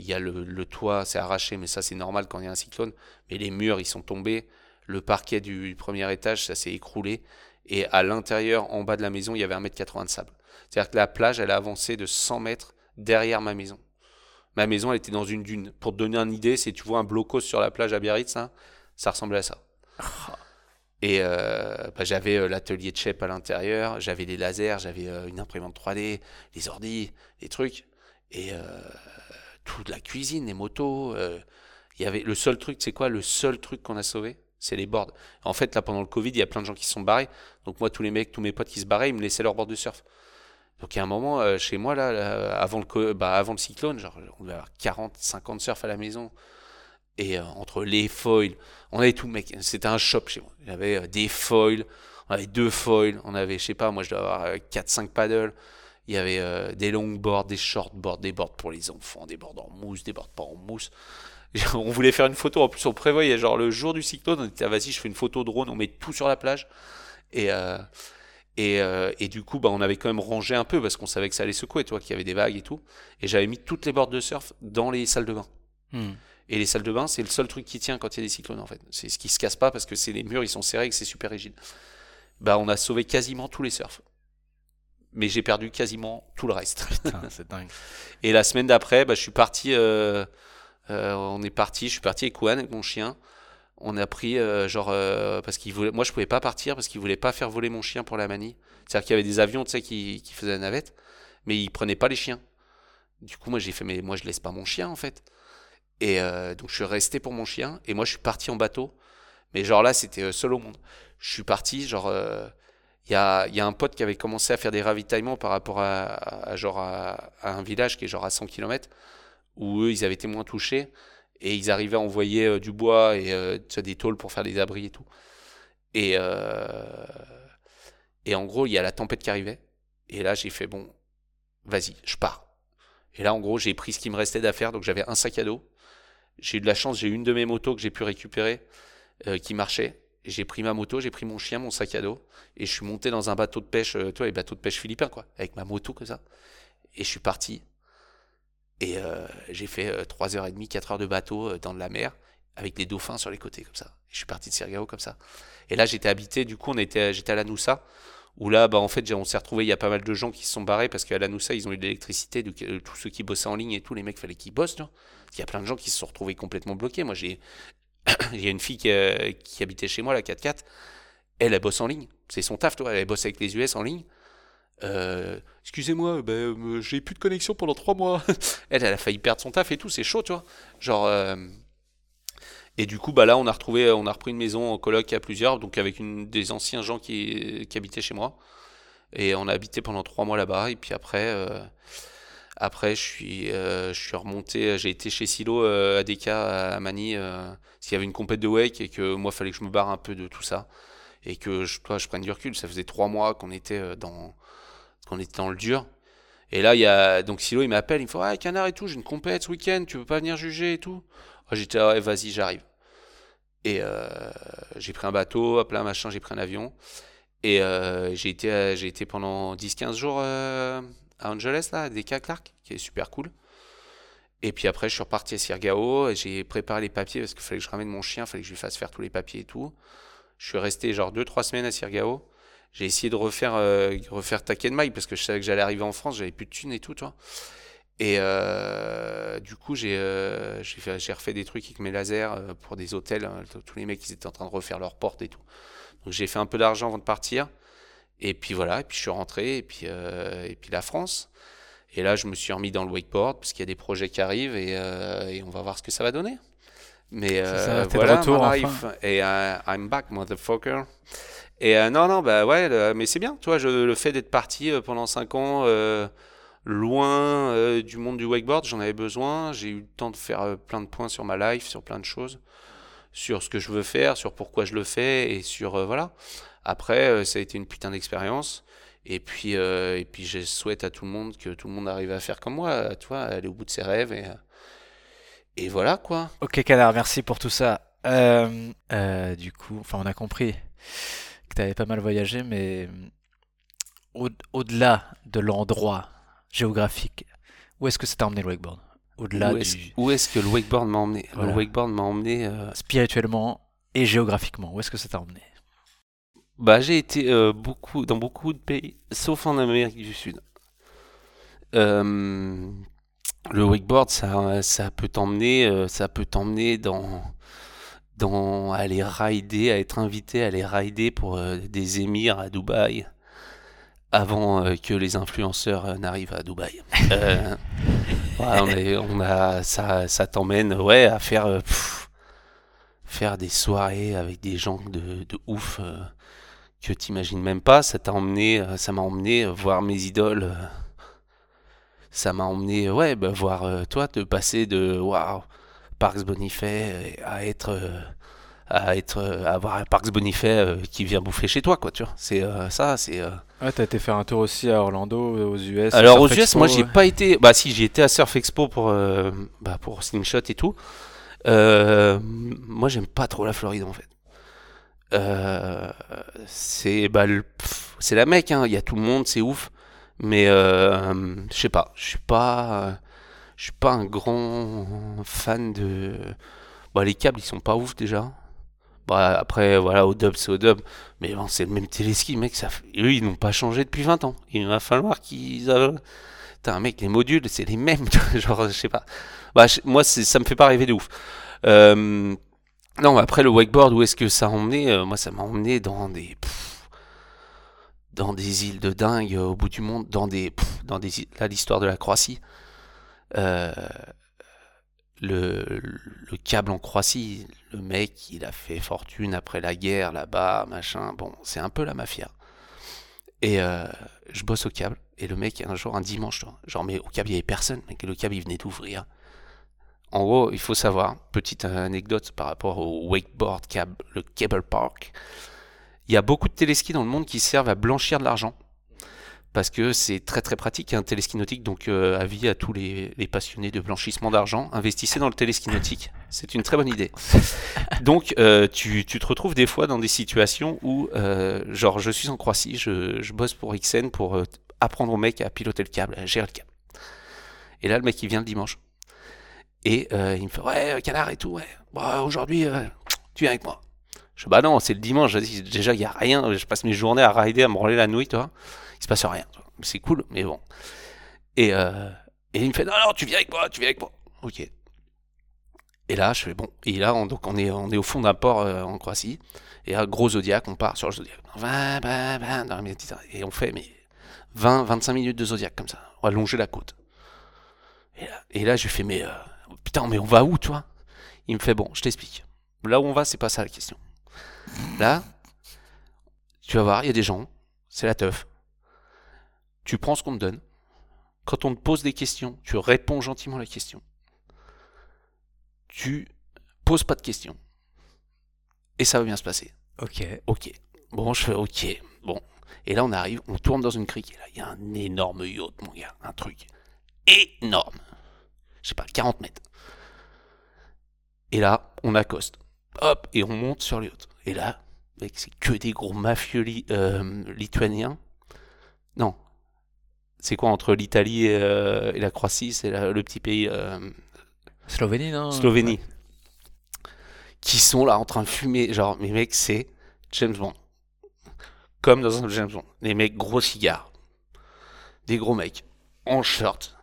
y a le, le toit, c'est arraché, mais ça c'est normal quand il y a un cyclone. Mais les murs, ils sont tombés le parquet du premier étage, ça s'est écroulé. Et à l'intérieur, en bas de la maison, il y avait 1m80 de sable. C'est-à-dire que la plage, elle a avancé de 100 mètres derrière ma maison. Ma maison, elle était dans une dune. Pour te donner une idée, si tu vois un blocos sur la plage à Biarritz, hein, ça ressemblait à ça. Et euh, bah, j'avais euh, l'atelier de chef à l'intérieur, j'avais des lasers, j'avais euh, une imprimante 3D, les ordi, les trucs, et toute la cuisine, les motos. Il y avait le seul truc, c'est quoi Le seul truc qu'on a sauvé, c'est les boards. En fait, là, pendant le Covid, il y a plein de gens qui se sont barrés. Donc, moi, tous les mecs, tous mes potes qui se barraient, ils me laissaient leur board de surf. Donc, il y a un moment, euh, chez moi, là, avant, le, bah, avant le cyclone, genre, on devait avoir 40, 50 surf à la maison. Et euh, entre les foils, on avait tout, mec. C'était un shop chez moi. Il y avait euh, des foils, On avait deux foils, on avait, je sais pas, moi je dois avoir 4-5 paddles. Il y avait des longboards, des shortboards, des boards pour les enfants, des boards en mousse, des boards pas en mousse. on voulait faire une photo, en plus on prévoyait, genre le jour du cyclone, on était, ah, vas-y, je fais une photo drone, on met tout sur la plage. Et, euh, et, euh, et, du coup, bah, on avait quand même rangé un peu parce qu'on savait que ça allait secouer, toi, qu'il y avait des vagues et tout. Et j'avais mis toutes les bordes de surf dans les salles de bain. Hmm. Et les salles de bain, c'est le seul truc qui tient quand il y a des cyclones, en fait. C'est ce qui se casse pas parce que c'est les murs, ils sont serrés et que c'est super rigide. Bah, on a sauvé quasiment tous les surfs. Mais j'ai perdu quasiment tout le reste. c'est dingue. Et la semaine d'après, bah, je suis parti. Euh, on est parti, je suis parti avec Juan, avec mon chien. On a pris, euh, genre, euh, parce qu'il voulait, moi je pouvais pas partir parce qu'il voulait pas faire voler mon chien pour la manie. C'est-à-dire qu'il y avait des avions, tu sais, qui, faisaient la navette, mais ils prenaient pas les chiens. Du coup, moi j'ai fait, mais moi je laisse pas mon chien en fait. Et donc je suis resté pour mon chien et moi je suis parti en bateau. Mais genre là, c'était seul au monde. Je suis parti, genre, il y a, y, a, un pote qui avait commencé à faire des ravitaillements par rapport à, genre à, un village qui est genre à 100 km où eux, ils avaient été moins touchés et ils arrivaient à envoyer euh, du bois et euh, des tôles pour faire des abris et tout. Et, euh, et en gros, il y a la tempête qui arrivait. Et là, j'ai fait, bon, vas-y, je pars. Et là, en gros, j'ai pris ce qui me restait d'affaires. Donc, j'avais un sac à dos. J'ai eu de la chance, j'ai une de mes motos que j'ai pu récupérer qui marchait. J'ai pris ma moto, j'ai pris mon chien, mon sac à dos. Et je suis monté dans un bateau de pêche, toi, les bateaux de pêche philippins, quoi, avec ma moto, comme ça. Et je suis parti. Et euh, j'ai fait 3h30, euh, 4 heures de bateau euh, dans de la mer avec des dauphins sur les côtés comme ça. Et je suis parti de Sirgao comme ça. Et là, j'étais habité, du coup, on était, j'étais à la Noussa, où là, bah, en fait, on s'est retrouvé, il y a pas mal de gens qui se sont barrés parce qu'à la Noussa, ils ont eu de l'électricité, tous ceux qui bossaient en ligne et tout, les mecs, fallait qu'ils bossent. Il y a plein de gens qui se sont retrouvés complètement bloqués. Moi, j'ai, il y a une fille qui, habitait chez moi, la 4x4. Elle, elle bosse en ligne. C'est son taf, toi. Elle bosse avec les US en ligne. Euh, excusez-moi, ben, euh, j'ai plus de connexion pendant trois mois. elle, a failli perdre son taf et tout, c'est chaud, tu vois. Genre. Euh, et du coup, bah là, on a retrouvé, on a repris une maison en coloc à plusieurs, donc avec des anciens gens qui, habitaient chez moi. Et on a habité pendant trois mois là-bas. Et puis après, après, je suis, je suis remonté. J'ai été chez Silo à DK à Mani, parce qu'il y avait une compète de wake et que moi, fallait que je me barre un peu de tout ça et que je, toi, je prenne du recul. Ça faisait trois mois qu'on était dans qu'on était dans le dur. Et là, il y a donc Silo, il m'appelle, il me fait ah canard et tout, j'ai une compète ce week-end, tu veux pas venir juger et tout. Ah, j'étais ouais, vas-y, j'arrive. Et euh, j'ai pris un bateau, plein machin, j'ai pris un avion. Et euh, j'ai été, été pendant 10-15 jours euh, à Angeles, là, à DK Clark, qui est super cool. Et puis après, je suis reparti à Sirgao, j'ai préparé les papiers parce qu'il fallait que je ramène mon chien, il fallait que je lui fasse faire tous les papiers et tout. Je suis resté genre 2-3 semaines à Sirgao j'ai essayé de refaire, euh, refaire Taken parce que je savais que j'allais arriver en France, j'avais plus de thunes et tout, toi. Et euh, du coup, j'ai euh, refait des trucs avec mes lasers euh, pour des hôtels. Hein. tous les mecs, ils étaient en train de refaire leurs portes et tout. Donc j'ai fait un peu d'argent avant de partir. Et puis voilà, et puis je suis rentré, et puis, et puis la France. Et là, je me suis remis dans le wakeboard, parce qu'il y a des projets qui arrivent, et, et, on va voir ce que ça va donner. Mais ça, voilà, retour, enfin. Et I'm back, motherfucker. Et euh, non, non, bah ouais, mais c'est bien, tu je, le fait d'être parti euh, pendant 5 ans euh, loin du monde du wakeboard, j'en avais besoin. J'ai eu le temps de faire plein de points sur ma life, sur plein de choses, sur ce que je veux faire, sur pourquoi je le fais et sur voilà. Après, ça a été une putain d'expérience. Et puis, et puis, je souhaite à tout le monde que tout le monde arrive à faire comme moi, tu vois, aller au bout de ses rêves et, et voilà quoi. Ok, Canard, merci pour tout ça. du coup, enfin, on a compris que tu avais pas mal voyagé, mais euh, au-delà de l'endroit géographique, où est-ce que ça t'a emmené le wakeboard? Au-delà où est-ce que le wakeboard m'a emmené? Le wakeboard m'a emmené euh, spirituellement et géographiquement. Où est-ce que ça t'a emmené? Bah, j'ai été euh, beaucoup dans beaucoup de pays, sauf en Amérique du Sud. le wakeboard, ça, ça peut t'emmener, ça peut t'emmener dans dans, à aller rider, à être invité à aller rider pour euh, des émirs à Dubaï avant euh, que les influenceurs euh, n'arrivent à Dubaï. on, a, ça, ça t'emmène ouais, à faire, faire des soirées avec des gens de, de ouf que t'imagines même pas. Ça t'a emmené, ça m'a emmené voir mes idoles. ça m'a emmené, ouais, bah, voir toi te passer de waouh Parks Bonifay à être à être euh, à avoir un Parks Bonifay euh, qui vient bouffer chez toi quoi tu vois c'est euh, ça c'est euh, Ouais, t'as été faire un tour aussi à Orlando, aux US. alors aux US Expo, moi j'ai ouais. pas été bah si j'ai été à Surf Expo pour euh, bah, pour Slingshot et tout Euh, moi j'aime pas trop la Floride en fait Euh, c'est bah le- c'est la mec hein il y a tout le monde c'est ouf mais euh, je sais pas je suis pas je suis pas un grand fan de bah les câbles ils sont pas ouf déjà. Bah après voilà au dub c'est au dub. Mais bon c'est le même téléski mec ça eux ils n'ont pas changé depuis 20 ans. Il va falloir qu'ils Putain, mec les modules c'est les mêmes genre je sais pas. Bah moi ça me fait pas rêver de ouf. Euh, non après le wakeboard où est-ce que ça a emmené Euh, moi ça m'a emmené dans des dans des îles de dingue euh, au bout du monde dans des dans des îles- là l'histoire de la Croatie euh, le, le câble en Croatie, le mec, il a fait fortune après la guerre là-bas, machin. Bon, c'est un peu la mafia. Et euh, je bosse au câble. Et le mec, un jour, un dimanche, genre, mais au câble, il n'y avait personne. Mec, le câble, il venait d'ouvrir. En gros, il faut savoir, petite anecdote par rapport au wakeboard cable, le cable park. Il y a beaucoup de téléskis dans le monde qui servent à blanchir de l'argent. Parce que c'est très très pratique, un téléski nautique. Donc, euh, avis à tous les, les passionnés de blanchissement d'argent, investissez dans le téléski nautique. C'est une très bonne idée. Donc, euh, tu, tu te retrouves des fois dans des situations où, euh, genre, je suis en Croatie, je, je bosse pour XN pour apprendre au mec à piloter le câble, à gérer le câble. Et là, le mec, il vient le dimanche. Et il me fait Ouais, canard et tout, ouais. Bon, aujourd'hui, tu viens avec moi. Je dis Bah non, c'est le dimanche. Déjà, il n'y a rien. Je passe mes journées à rider, à me branler la nuit, toi. Il se passe rien. C'est cool, mais bon. Et, euh, et il me fait Non, non, tu viens avec moi, tu viens avec moi. Ok. Et là, je fais Bon. Et là, on, donc, on, est, on est au fond d'un port euh, en Croatie. Et là, gros Zodiac, on part sur le Zodiac. 20, 20, 20, dans la petite- Et on fait mais 20, 25 minutes de Zodiac comme ça. On va longer la côte. Et là, et là je fais Mais euh, putain, mais on va où, toi? Il me fait Bon, je t'explique. Là où on va, c'est pas ça la question. Là, tu vas voir, il y a des gens, c'est la teuf. Tu prends ce qu'on te donne. Quand on te pose des questions, tu réponds gentiment à la question. Tu poses pas de questions. Et ça va bien se passer. Ok. Ok. Bon, je fais ok. Bon. Et là, on arrive, on tourne dans une crique. Et là, il y a un énorme yacht, mon gars. Un truc énorme. Je sais pas, 40 mètres. Et là, on accoste. Hop, et on monte sur le yacht. Et là, mec, c'est que des gros mafieux li- euh, lituaniens. Non. C'est quoi entre l'Italie et, euh, et la Croatie? C'est le petit pays euh, Slovénie, non? Slovénie. Qui sont là en train de fumer. Genre, mais mecs, c'est James Bond. Comme dans un James Bond. Les mecs, gros cigares. Des gros mecs. En short.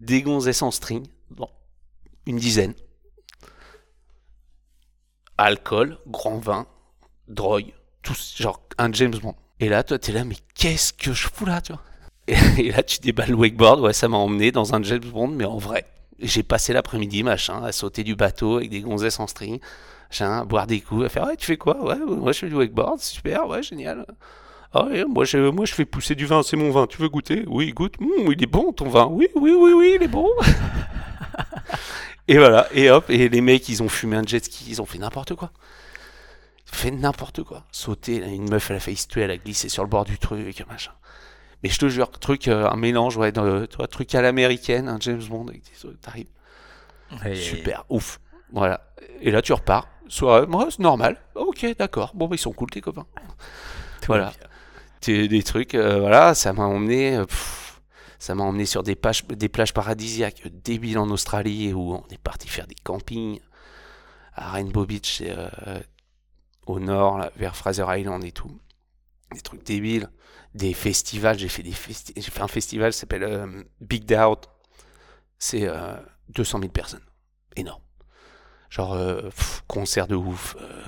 Des gonzesses en string. Bon. Une dizaine. Alcool, grand vin, drogue. Tout, genre un James Bond. Et là, toi, t'es là, mais qu'est-ce que je fous là, tu vois? et, là, tu déballes le wakeboard. Ouais, ça m'a emmené dans un James Bond, mais en vrai. J'ai passé l'après-midi, machin, à sauter du bateau avec des gonzesses en string, machin, à boire des coups, à faire Ouais, tu fais quoi? Ouais, moi je fais du wakeboard, super, ouais, génial. Ah moi je, moi je fais pousser du vin, c'est mon vin, tu veux goûter? Oui, goûte, Hum, il est bon ton vin, oui, oui, oui, oui, il est bon. et voilà, et hop, et les mecs ils ont fumé un jet ski, ils ont fait n'importe quoi. Fait n'importe quoi. Sauter, une meuf elle a failli se tuer, elle a glissé sur le bord du truc, machin. Mais je te jure, truc, euh, un mélange, ouais, de, truc à l'américaine, un James Bond, avec des t'arrives. Super, ouf. Voilà. Et là, tu repars. Soit, moi, c'est normal. Ok, d'accord. Bon, bah, ils sont cool, tes copains. voilà. T'es- Des trucs, euh, voilà, ça m'a emmené. euh, pff, ça m'a emmené sur des plages, des plages paradisiaques débiles en Australie où on est parti faire des campings à Rainbow Beach, euh, au nord, là, vers Fraser Island et tout. Des trucs débiles. Des festivals, j'ai fait, des festi- j'ai fait un festival qui s'appelle euh, Big Doubt. C'est euh, 200 000 personnes. Énorme. Genre, euh, pff, concert de ouf. euh,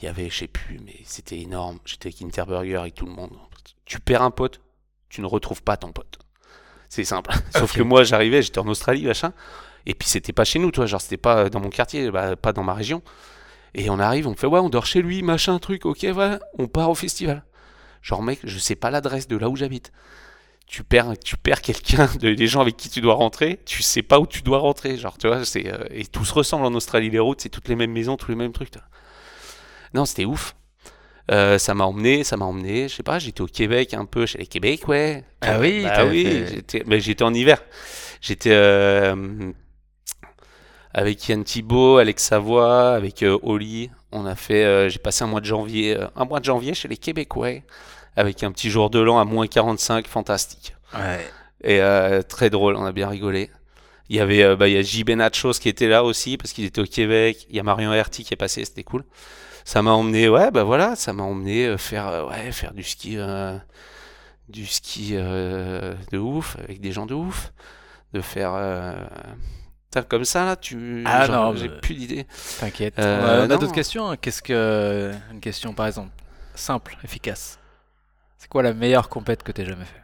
Il y avait, je sais plus, mais c'était énorme. J'étais avec Interburger et tout le monde. Tu perds un pote, tu ne retrouves pas ton pote. C'est simple. Sauf que moi, j'arrivais, j'étais en Australie, machin. Et puis, c'était pas chez nous, toi. Genre, c'était pas dans mon quartier, bah, pas dans ma région. Et on arrive, on fait, ouais, on dort chez lui, machin, truc, ok, ouais, on part au festival. Genre, mec, je sais pas l'adresse de là où j'habite. tu perds, tu perds quelqu'un, de, les gens avec qui tu dois rentrer, tu sais pas où tu dois rentrer. Genre, tu vois, c'est, euh, et tout se ressemble en Australie, les routes, c'est toutes les mêmes maisons, tous les mêmes trucs. Non, c'était ouf. Euh, ça m'a emmené, ça m'a emmené, je sais pas, j'étais au Québec un peu, chez les Québec, ouais. Ah oui, bah oui, j'étais, mais j'étais en hiver. J'étais euh, avec Yann Thibault, Alex Savoie, avec euh, Oli. On a fait, j'ai passé un mois de janvier, un mois de janvier chez les Québécois, avec un petit jour de l'an à moins 45, fantastique. Ouais. Et très drôle, on a bien rigolé. Il y avait, bah, il y a J. Benachos qui était là aussi parce qu'il était au Québec. Il y a Marion Herty qui est passé, c'était cool ça m'a emmené, ouais, bah voilà, ça m'a emmené euh, faire, euh, ouais, faire du ski, euh, du ski de ouf, avec des gens de ouf, de faire. comme ça là, tu. Ah non, j'ai plus d'idées. T'inquiète. on a, d'autres questions. Hein. Qu'est-ce que une question par exemple simple, efficace? C'est quoi la meilleure compète que t'aies jamais fait?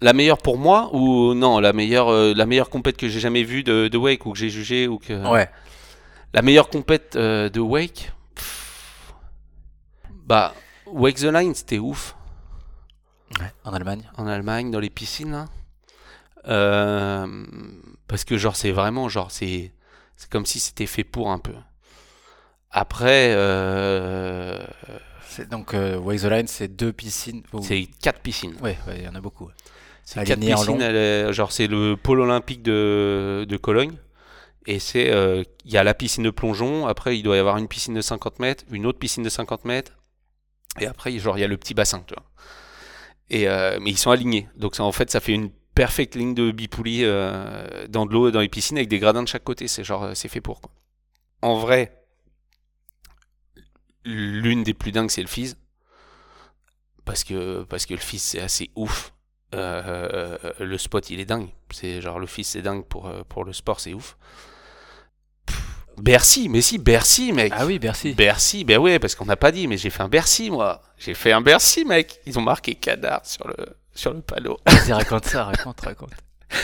La meilleure pour moi ou non La meilleure, la meilleure compète que j'ai jamais vue de, de, wake ou que j'ai jugé ou que. Ouais. La meilleure compète de wake? Bah, Wake the Line, c'était ouf. Ouais, en Allemagne. En Allemagne, dans les piscines. Euh, parce que, genre, c'est vraiment, genre, c'est, c'est comme si c'était fait pour un peu. Après. Euh, donc, euh, the Line, c'est deux piscines. C'est quatre piscines. Ouais, il y en a beaucoup. C'est quatre piscines. genre, c'est le pôle olympique de, de Cologne. Et c'est, il y a la piscine de plongeon, après il doit y avoir une piscine de 50 mètres, une autre piscine de 50 mètres, et après, genre, il y a le petit bassin, tu vois. Et, euh, mais ils sont alignés. Donc, ça, en fait, ça fait une perfecte ligne de bipoulis euh, dans de l'eau, dans les piscines, avec des gradins de chaque côté. C'est genre, euh, c'est fait pour, quoi. En vrai, l'une des plus dingues, c'est le Fizz. Parce que, parce que le Fizz, c'est assez ouf. le spot, il est dingue. C'est genre, le Fizz, c'est dingue pour, pour le sport, c'est ouf. Bercy, mais si, Bercy, mec. Ah oui, Bercy. Bercy, ben ouais, parce qu'on n'a pas dit, mais j'ai fait un Bercy, moi. J'ai fait un Bercy, mec. Ils ont marqué canard sur le, sur le panneau. Vas-y, raconte ça, raconte, raconte.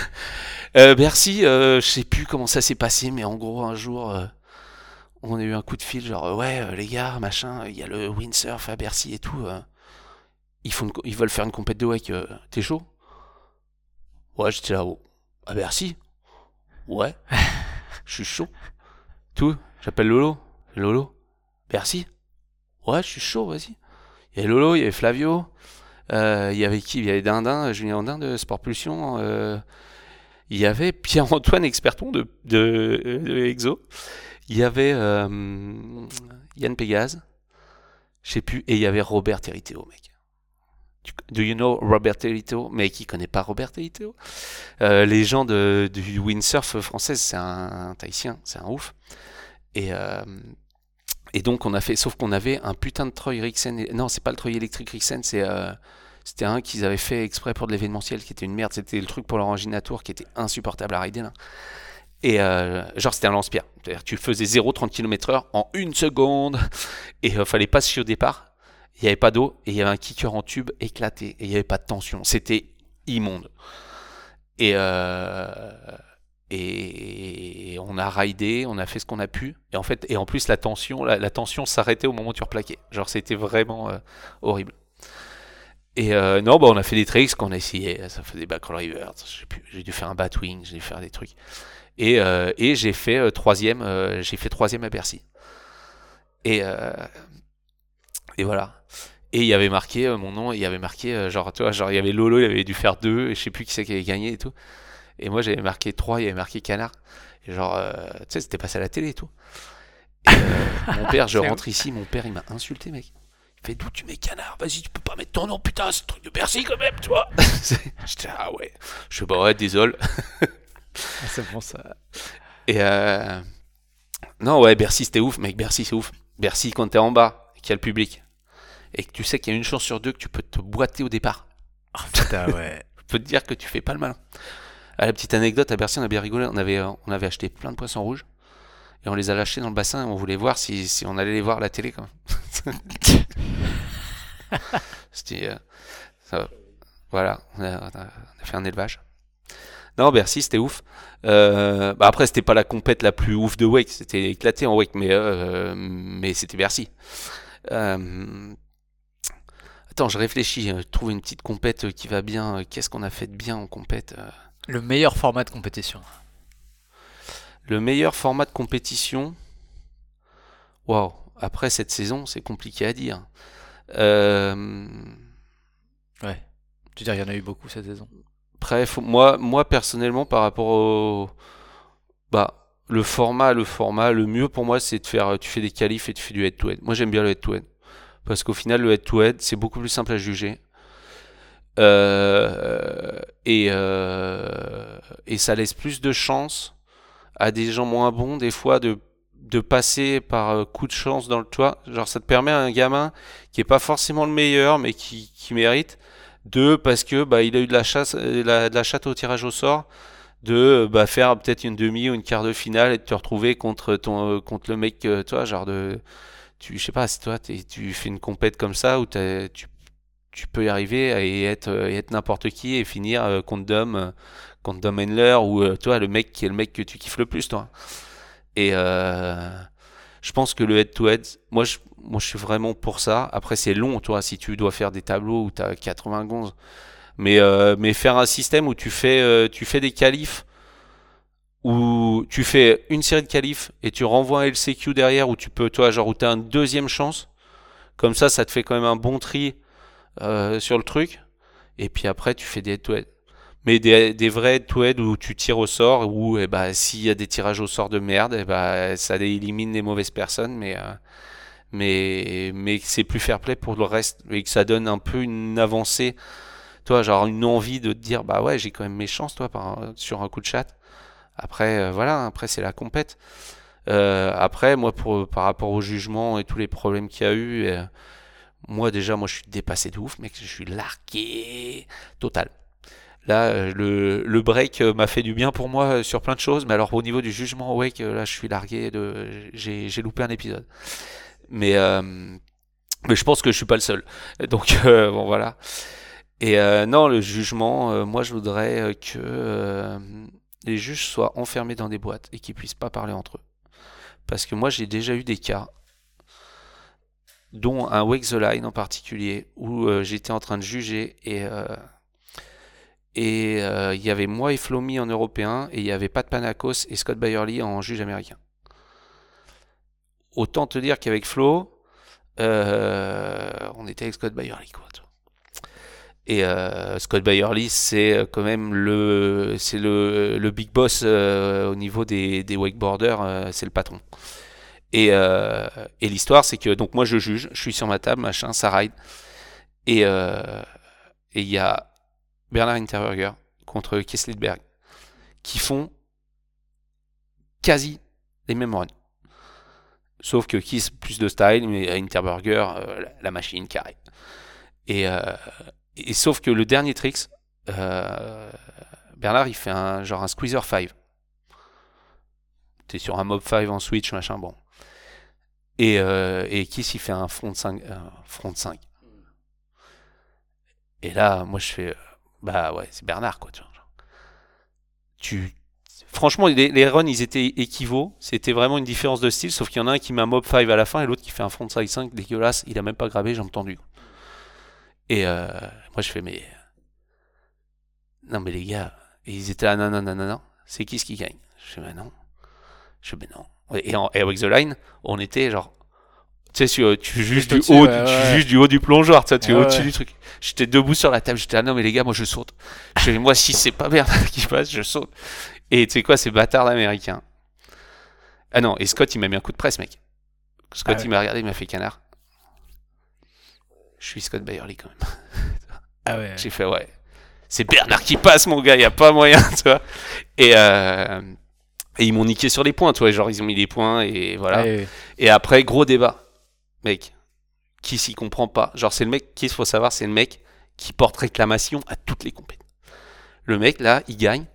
Euh, Bercy, euh, je sais plus comment ça s'est passé, mais en gros, un jour, euh, on a eu un coup de fil, genre, ouais, les gars, machin, il y a le windsurf à Bercy et tout. ils, font ils veulent faire une compète de wake. T'es chaud? Ouais, j'étais là, haut à Bercy? Ouais, je suis chaud. Tout J'appelle Lolo. Lolo Merci Ouais, je suis chaud, vas-y. Il y avait Lolo, il y avait Flavio. Euh, il y avait qui? Il y avait Dindin, Julien Dindin de Sport Pulsion. Euh, il y avait Pierre-Antoine Experton de, de, Exo. Il y avait euh, Yann Pégase. Je sais plus. Et il y avait Robert Teriteo, mec. Do you know Robert Teriteo Mais qui connaît pas Robert Teriteo Les gens de, du windsurf français, c'est un, un c'est un ouf. Et, euh, et donc on a fait, sauf qu'on avait un putain de Troy Rixen. Non, c'est pas le Troy électrique Rixen, c'est euh, c'était un qu'ils avaient fait exprès pour de l'événementiel, qui était une merde. C'était le truc pour tour qui était insupportable à rider là. Et euh, genre c'était un lance-pierre. C'est-à-dire tu faisais 0-30 km/h en une seconde et il fallait pas se chier au départ. Il n'y avait pas d'eau et il y avait un kicker en tube éclaté et il n'y avait pas de tension. C'était immonde. Et, et on a raidé, on a fait ce qu'on a pu. Et en fait, et en plus la tension, la, tension s'arrêtait au moment où tu replaquais. Genre c'était vraiment euh, horrible. Et euh, non, bah on a fait des tricks qu'on a essayé. Ça faisait back rivers. J'ai dû faire un batwing, j'ai dû faire des trucs. Et, euh, et j'ai fait troisième. j'ai fait troisième à Bercy. Et et voilà. Et il y avait marqué mon nom. Il y avait marqué genre tu vois genre il y avait Lolo, il avait dû faire deux. Et je sais plus qui c'est qui avait gagné et tout. Et moi, j'avais marqué 3, il y avait marqué canard. Et genre, euh, tu sais, c'était passé à la télé et tout. Et euh, mon père, je rentre ici, mon père, il m'a insulté, mec. Il fait d'où tu mets canard? Vas-y, tu peux pas mettre ton nom, putain, c'est truc de Bercy quand même, tu vois. J'étais, ah ouais. Je fais, bah ouais, désolé. Ah, c'est bon ça. Et euh... non, ouais, Bercy, c'était ouf, mec. Bercy, c'est ouf. Bercy, quand t'es en bas, qu'il y a le public, et que tu sais qu'il y a une chance sur deux que tu peux te boiter au départ. Oh, putain, ouais. Je peux te dire que tu fais pas le malin. À la petite anecdote, à Bercy, on a bien rigolé. On avait, on avait acheté plein de poissons rouges. Et on les a lâchés dans le bassin et on voulait voir si, si on allait les voir à la télé. Quand C'était. Euh, voilà, on a, fait un élevage. Non, Bercy, c'était ouf. Euh, bah après, c'était pas la compète la plus ouf de wake. C'était éclaté en wake, mais, euh, mais c'était Bercy. Attends, je réfléchis. euh, trouve une petite compète euh, qui va bien. euh, Qu'est-ce qu'on a fait de bien en compète euh? Le meilleur format de compétition. Le meilleur format de compétition? Waouh. Après cette saison, c'est compliqué à dire. Euh, Ouais. Tu veux dire, il y en a eu beaucoup cette saison? Après, moi, personnellement, par rapport au, bah, le format, le format, le mieux pour moi, c'est de faire, tu fais des qualifs et tu fais du head-to-head. Moi, j'aime bien le head-to-head parce qu'au final, le head-to-head, c'est beaucoup plus simple à juger. Euh, et, euh, et ça laisse plus de chance à des gens moins bons, des fois, de, passer par euh, coup de chance dans le toit. Genre, ça te permet à un gamin qui est pas forcément le meilleur, mais qui mérite, de, parce que bah, il a eu de la, chasse, euh, la- de la chatte au tirage au sort, de bah, faire peut-être une demi ou une quart de finale et de te retrouver contre, ton, euh, contre le mec, euh, toi, genre de. Tu, je sais pas, si toi, tu fais une compète comme ça où tu, tu peux y arriver et être, euh, et être n'importe qui et finir euh, contre Dom, euh, contre Dom Handler ou euh, toi, le mec qui est le mec que tu kiffes le plus, toi. Et euh, je pense que le head-to-head, moi je, moi je suis vraiment pour ça. Après, c'est long, toi, si tu dois faire des tableaux où tu as 80 gonzes. Mais, euh, mais faire un système où tu fais, euh, tu fais des qualifs, où tu fais une série de qualifs et tu renvoies un LCQ derrière, où tu peux, toi, genre, où tu as une deuxième chance. Comme ça, ça te fait quand même un bon tri euh, sur le truc. Et puis après, tu fais des head-to-head. Mais des, vrais head-to-head où tu tires au sort, où eh ben, s'il y a des tirages au sort de merde, eh ben, ça élimine les mauvaises personnes, mais, euh, mais, mais c'est plus fair play pour le reste, et que ça donne un peu une avancée, toi, genre une envie de te dire, bah ouais, j'ai quand même mes chances, toi, par, sur un coup de chat. Après, euh, voilà, après c'est la compète. Euh, après, moi, pour, par rapport au jugement et tous les problèmes qu'il y a eu, euh, moi déjà, moi je suis dépassé de ouf, mec, je suis largué total. Là, le, break euh, m'a fait du bien pour moi euh, sur plein de choses, mais alors au niveau du jugement wake, euh, là, je suis largué j'ai, loupé un épisode. Mais, euh, mais je pense que je suis pas le seul. Donc bon voilà. Et euh, non, le jugement, moi je voudrais que les juges soient enfermés dans des boîtes et qu'ils puissent pas parler entre eux. Parce que moi j'ai déjà eu des cas, dont un Wake the Line en particulier, où j'étais en train de juger et et euh, il y avait moi et Flomi en européen et il y avait Pat Panakos et Scott Byerly en juge américain. Autant te dire qu'avec Flo, euh, on était avec Scott Byerly quoi. Et euh, Scott Byerly, c'est quand même le, c'est le, le big boss euh, au niveau des, des wakeboarders, euh, c'est le patron. Et, euh, et l'histoire, c'est que donc moi je juge, je suis sur ma table, machin, ça ride. Euh, et il y a Bernard Interberger contre Kees Lidberg qui font quasi les mêmes runs. Sauf que Kiss plus de style, mais Interberger, euh, la, machine carré. Et, euh, et sauf que le dernier tricks, euh, Bernard il fait un genre un squeezer 5. T'es sur un mob 5 en switch, machin, bon. Et, et Kiss il fait un front 5. euh, front 5. Et là, moi je fais. Bah ouais, c'est Bernard quoi, tu. Tu. Franchement, les, runs ils étaient équivaux. C'était vraiment une différence de style, sauf qu'il y en a un qui met un mob 5 à la fin et l'autre qui fait un front 5 5 dégueulasse. Il a même pas grabé, j'ai entendu. Et euh, moi je fais, mais. Non, mais les gars, et ils étaient là, non, non, non, non. C'est qui ce qui gagne? Je fais, mais non. Je fais, mais non. Et, en, et avec The Line, on était genre. Tu sais, sur- tu juges du haut, ouais, tu ouais. juges du haut du plongeoir, tu sais, tu es Ouais, au-dessus du truc. J'étais debout sur la table, j'étais là, non, mais les gars, moi je saute. Je moi, si c'est pas Bernard qui passe, je saute. Et tu sais quoi, c'est bâtard d'américain. Ah non, et Scott, il m'a mis un coup de presse, mec. Scott, Ah il m'a regardé, il m'a fait canard. Je suis Scott Byerly quand même. Ah ouais. J'ai fait ouais. C'est Bernard qui passe mon gars, y a pas moyen, tu vois. Et, euh, et ils m'ont niqué sur les points, tu vois, genre ils ont mis les points et voilà. Ouais. Et après gros débat. Mec, qui s'y comprend pas. Genre c'est le mec qui faut savoir, c'est le mec qui porte réclamation à toutes les compétitions. Le mec là, il gagne.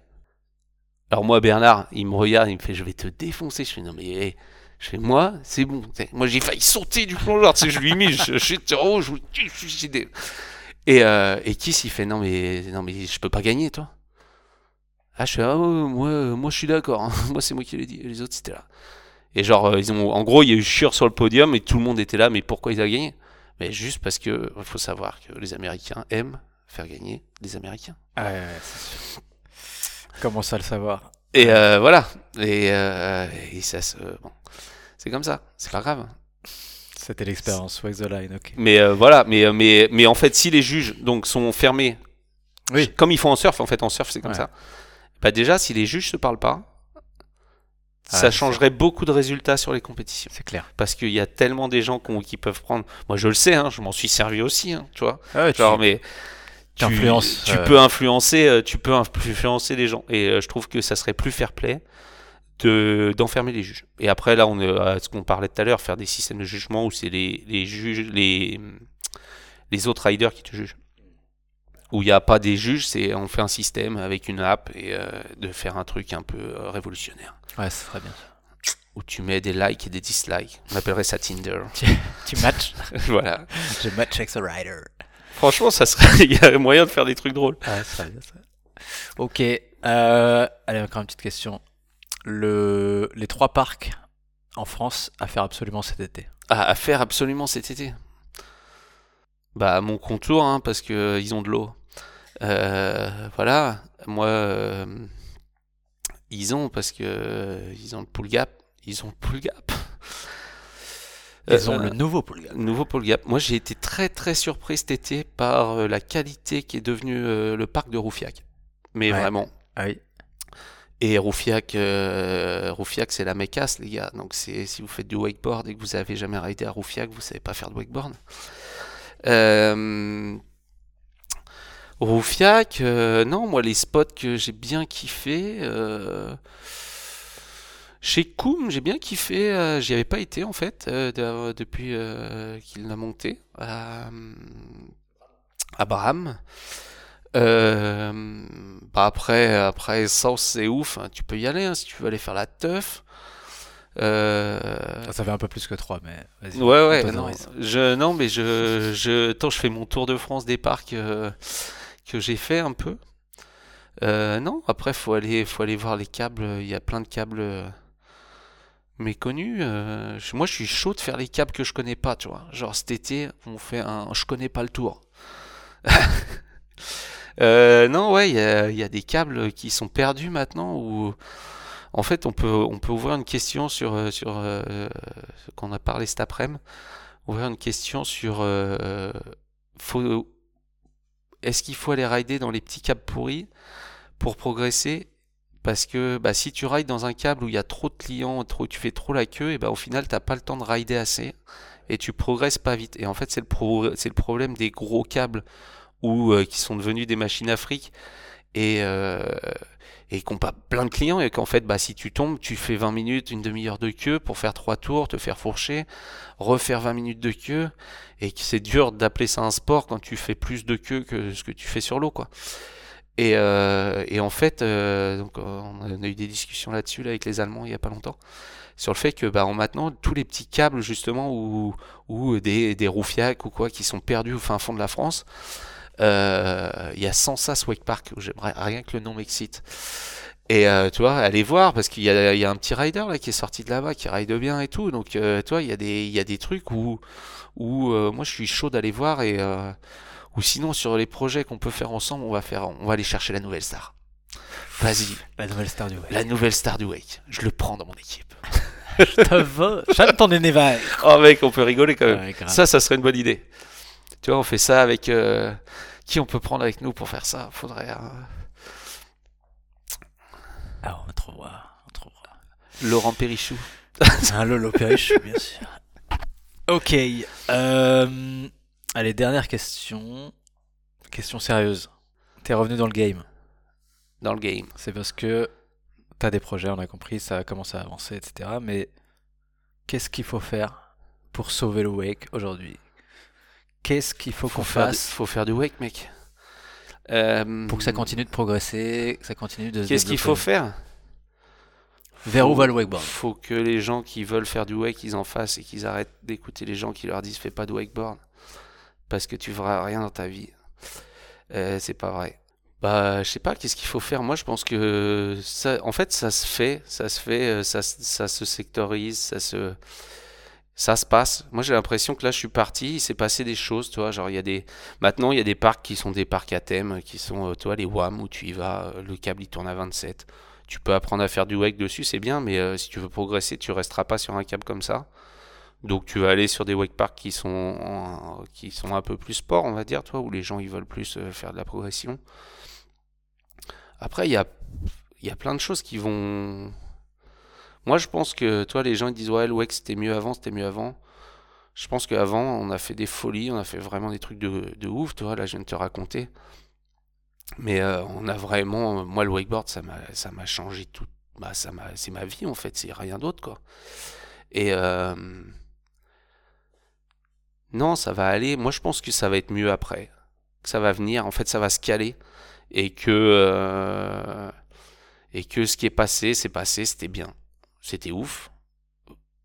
Alors moi Bernard, il me regarde, il me fait je vais te défoncer. Je fais non mais je fais moi, c'est bon. Moi j'ai failli sauter du plongeur, tu sais, je lui ai mis, je, je, oh, je, je, je- et, euh, et Kiss, il fait non mais non mais je peux pas gagner toi. Ah je fais ah moi moi je suis d'accord. hein. moi c'est moi qui l'ai dit. Les autres c'était là. Et genre euh, ils ont en gros il y a eu chieur sur le podium et tout le monde était là mais pourquoi ils ont gagné? Mais juste parce que il faut savoir que les Américains aiment faire gagner les Américains. Ah ouais, ouais, c'est sûr. Comment ça le savoir? Et euh, voilà. Et, euh, et ça se. Bon. C'est comme ça. C'est pas grave. C'était l'expérience, Wake the Line, ok. Mais euh, voilà. Mais, mais, mais en fait, si les juges donc, sont fermés, Oui. comme ils font en surf, en fait, en surf, c'est comme Ouais. ça. Bah, déjà, si les juges se parlent pas, Ah, ça changerait beaucoup de résultats sur les compétitions. C'est clair. Parce qu'il y a tellement des gens qui peuvent prendre. Moi, je le sais, hein, je m'en suis servi aussi, hein, tu vois. Ah ouais, Genre, mais tu, euh, peux influencer, euh, tu peux influencer les gens. Et euh, je trouve que ça serait plus fair play de d'enfermer les juges. Et après, là, on est à ce qu'on parlait tout à l'heure, faire des systèmes de jugement où c'est les, les juges, les les autres riders qui te jugent. Où il n'y a pas des juges, c'est on fait un système avec une app et euh, de faire un truc un peu euh, révolutionnaire. Ouais, ça serait bien. Où tu mets des likes et des dislikes. On appellerait ça Tinder. Tu matches voilà. Je match avec ce rider. Franchement, ça serait, il y a moyen de faire des trucs drôles. Ouais, ça serait bien, ça. Ok. Euh, allez, encore une petite question. Le... Les trois parcs en France à faire absolument cet été. Ah, à faire absolument cet été. Bah, mon contour, hein, parce que euh, ils ont de l'eau. Euh, voilà, moi, euh, ils ont, parce que euh, ils ont le pool gap. Ils ont le pool gap. Ils ont Euh, le nouveau pool gap. nouveau gap. Moi, j'ai été très très surpris cet été par euh, la qualité qui est devenue euh, le parc de Roufiac. Mais Ouais. vraiment. Ah oui. Et Roufiac, Roufiac c'est la mécasse, les gars. Donc, c'est si vous faites du wakeboard et que vous avez jamais ridé à Roufiac, vous savez pas faire de wakeboard. Roufiac, euh, non, moi, les spots que j'ai bien kiffé. euh, chez Koum, j'ai bien kiffé. euh, J'y avais pas été en fait de- depuis qu'il l'a monté à. Euh, bah après, après South c'est ouf. hein, Tu peux y aller hein, si tu veux aller faire la teuf. Euh, Ça fait un peu plus que trois, mais vas-y. Ouais, ouais, non, je, non, mais je, je, tant je fais mon tour de France des parcs euh, que j'ai fait un peu. Euh, non, après, faut aller, faut aller voir les câbles. Il y a plein de câbles euh, méconnus. euh, moi, je suis chaud de faire les câbles que je connais pas, tu vois. Genre cet été, on fait un, je connais pas le tour. Non, ouais, il y a, des câbles qui sont perdus maintenant où, en fait, on peut, on peut ouvrir une question sur, sur qu'on a parlé cet après-midi. Ouvrir une question sur, faut, est-ce qu'il faut aller rider dans les petits câbles pourris pour progresser? Parce que bah, si tu rides dans un câble où il y a trop de clients, trop, tu fais trop la queue, et bah, au final, t'as pas le temps de rider assez et tu progresses pas vite. Et en fait, c'est le, problème des gros câbles ou euh, qui sont devenus des machines à et, euh, et qui n'ont pas plein de clients et qu'en fait, bah, si tu tombes, tu fais 20 minutes, une demi-heure de queue pour faire trois tours, te faire fourcher, refaire 20 minutes de queue et que c'est dur d'appeler ça un sport quand tu fais plus de queue que ce que tu fais sur l'eau, quoi. Et, euh, et en fait, euh, donc, on a eu des discussions là-dessus là, avec les Allemands il y a pas longtemps sur le fait que bah, en maintenant tous les petits câbles justement ou, ou des, des roufiacs ou quoi qui sont perdus au fin fond de la France il y a Sansas Wake Park où j'aimerais rien que le nom m'excite et euh, tu vois allez voir parce qu'il y y a un petit rider là qui est sorti de là-bas qui ride bien et tout donc euh, tu vois il y a des il y a des trucs où où euh, moi je suis chaud d'aller voir et euh, ou sinon sur les projets qu'on peut faire ensemble on va faire on va aller chercher la nouvelle star vas-y La nouvelle star du web. la nouvelle star du wake je le prends dans mon équipe Ça va. Chante ton énévail. Oh mec, on peut rigoler quand même. Ouais, ça, ça serait une bonne idée. Tu vois, on fait ça avec... Qui on peut prendre avec nous pour faire ça Faudrait... euh, Ah, on trouvera. On trouvera. Laurent Perrichou. Un Lolo Perriche, bien sûr. Ok. euh, allez, dernière question. Question sérieuse. T'es revenu dans le game. Dans le game. C'est parce que t'as des projets, on a compris, ça commence à avancer, etc. Mais qu'est-ce qu'il faut faire pour sauver le wake aujourd'hui? Qu'est-ce qu'il faut qu'on Faut fasse faut faire du wake, mec. Euh, pour que ça continue de progresser, que ça continue de se Qu'est-ce qu'il faut faire Vers où va le wakeboard faut que les gens qui veulent faire du wake, ils en fassent et qu'ils arrêtent d'écouter les gens qui leur disent fais pas de wakeboard. Parce que tu verras rien dans ta vie. Euh, c'est pas vrai. Bah, je sais pas, qu'est-ce qu'il faut faire? Moi, je pense que ça, en fait, ça se fait, ça se fait, euh, ça, ça se sectorise, ça se, ça se passe. Moi, j'ai l'impression que là, je suis parti, il s'est passé des choses, tu vois. Genre, il. Maintenant, il y a des parcs qui sont des parcs à thème, qui sont, euh, tu vois, les WAM où tu y vas, euh, le câble il tourne à 27. Tu peux apprendre à faire du wake dessus, c'est bien, mais euh, si tu veux progresser, tu resteras pas sur un câble comme ça. Donc, tu vas aller sur des wake parks qui sont, qui sont un peu plus sport, on va dire, toi, où les gens ils veulent plus faire de la progression. Après, il y a, il y a plein de choses qui vont moi, je pense que, toi, les gens ils disent ouais, le WEC c'était mieux avant, c'était mieux avant. Je pense qu'avant, on a fait des folies, on a fait vraiment des trucs de, de ouf, toi, là, je viens de te raconter. Mais euh, on a vraiment, moi, le wakeboard, ça m'a, changé tout. Bah, c'est ma vie en fait, c'est rien d'autre quoi. Et euh, non, ça va aller. Moi, je pense que ça va être mieux après, que ça va venir. En fait, ça va se caler et que euh, et que ce qui est passé, c'est passé, c'était bien c'était ouf.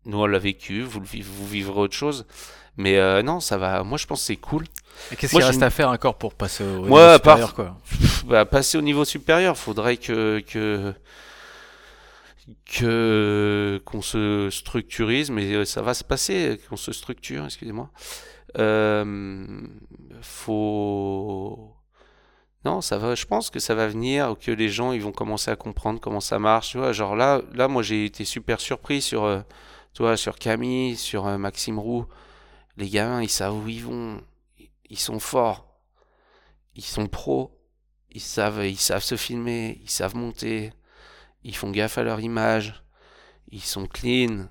Nous, on l'a vécu, vous, vous vivrez autre chose. Mais euh, non, ça va. Moi, je pense que c'est cool. Et qu'est-ce qu'il reste à faire encore pour passer au niveau supérieur quoi? Bah, Passer au niveau supérieur, faudrait que que que qu'on se structurise, mais euh, ça va se passer, qu'on se structure. Excusez-moi. Euh, faut non, ça va, je pense que ça va venir, que les gens ils vont commencer à comprendre comment ça marche, tu vois. Genre là, là moi j'ai été super surpris sur, euh, sur Camille, sur euh, Maxime Roux. Les gamins, ils savent où ils vont. Ils sont forts. Ils sont pros. Ils savent, ils savent se filmer, ils savent monter. Ils font gaffe à leur image. Ils sont clean.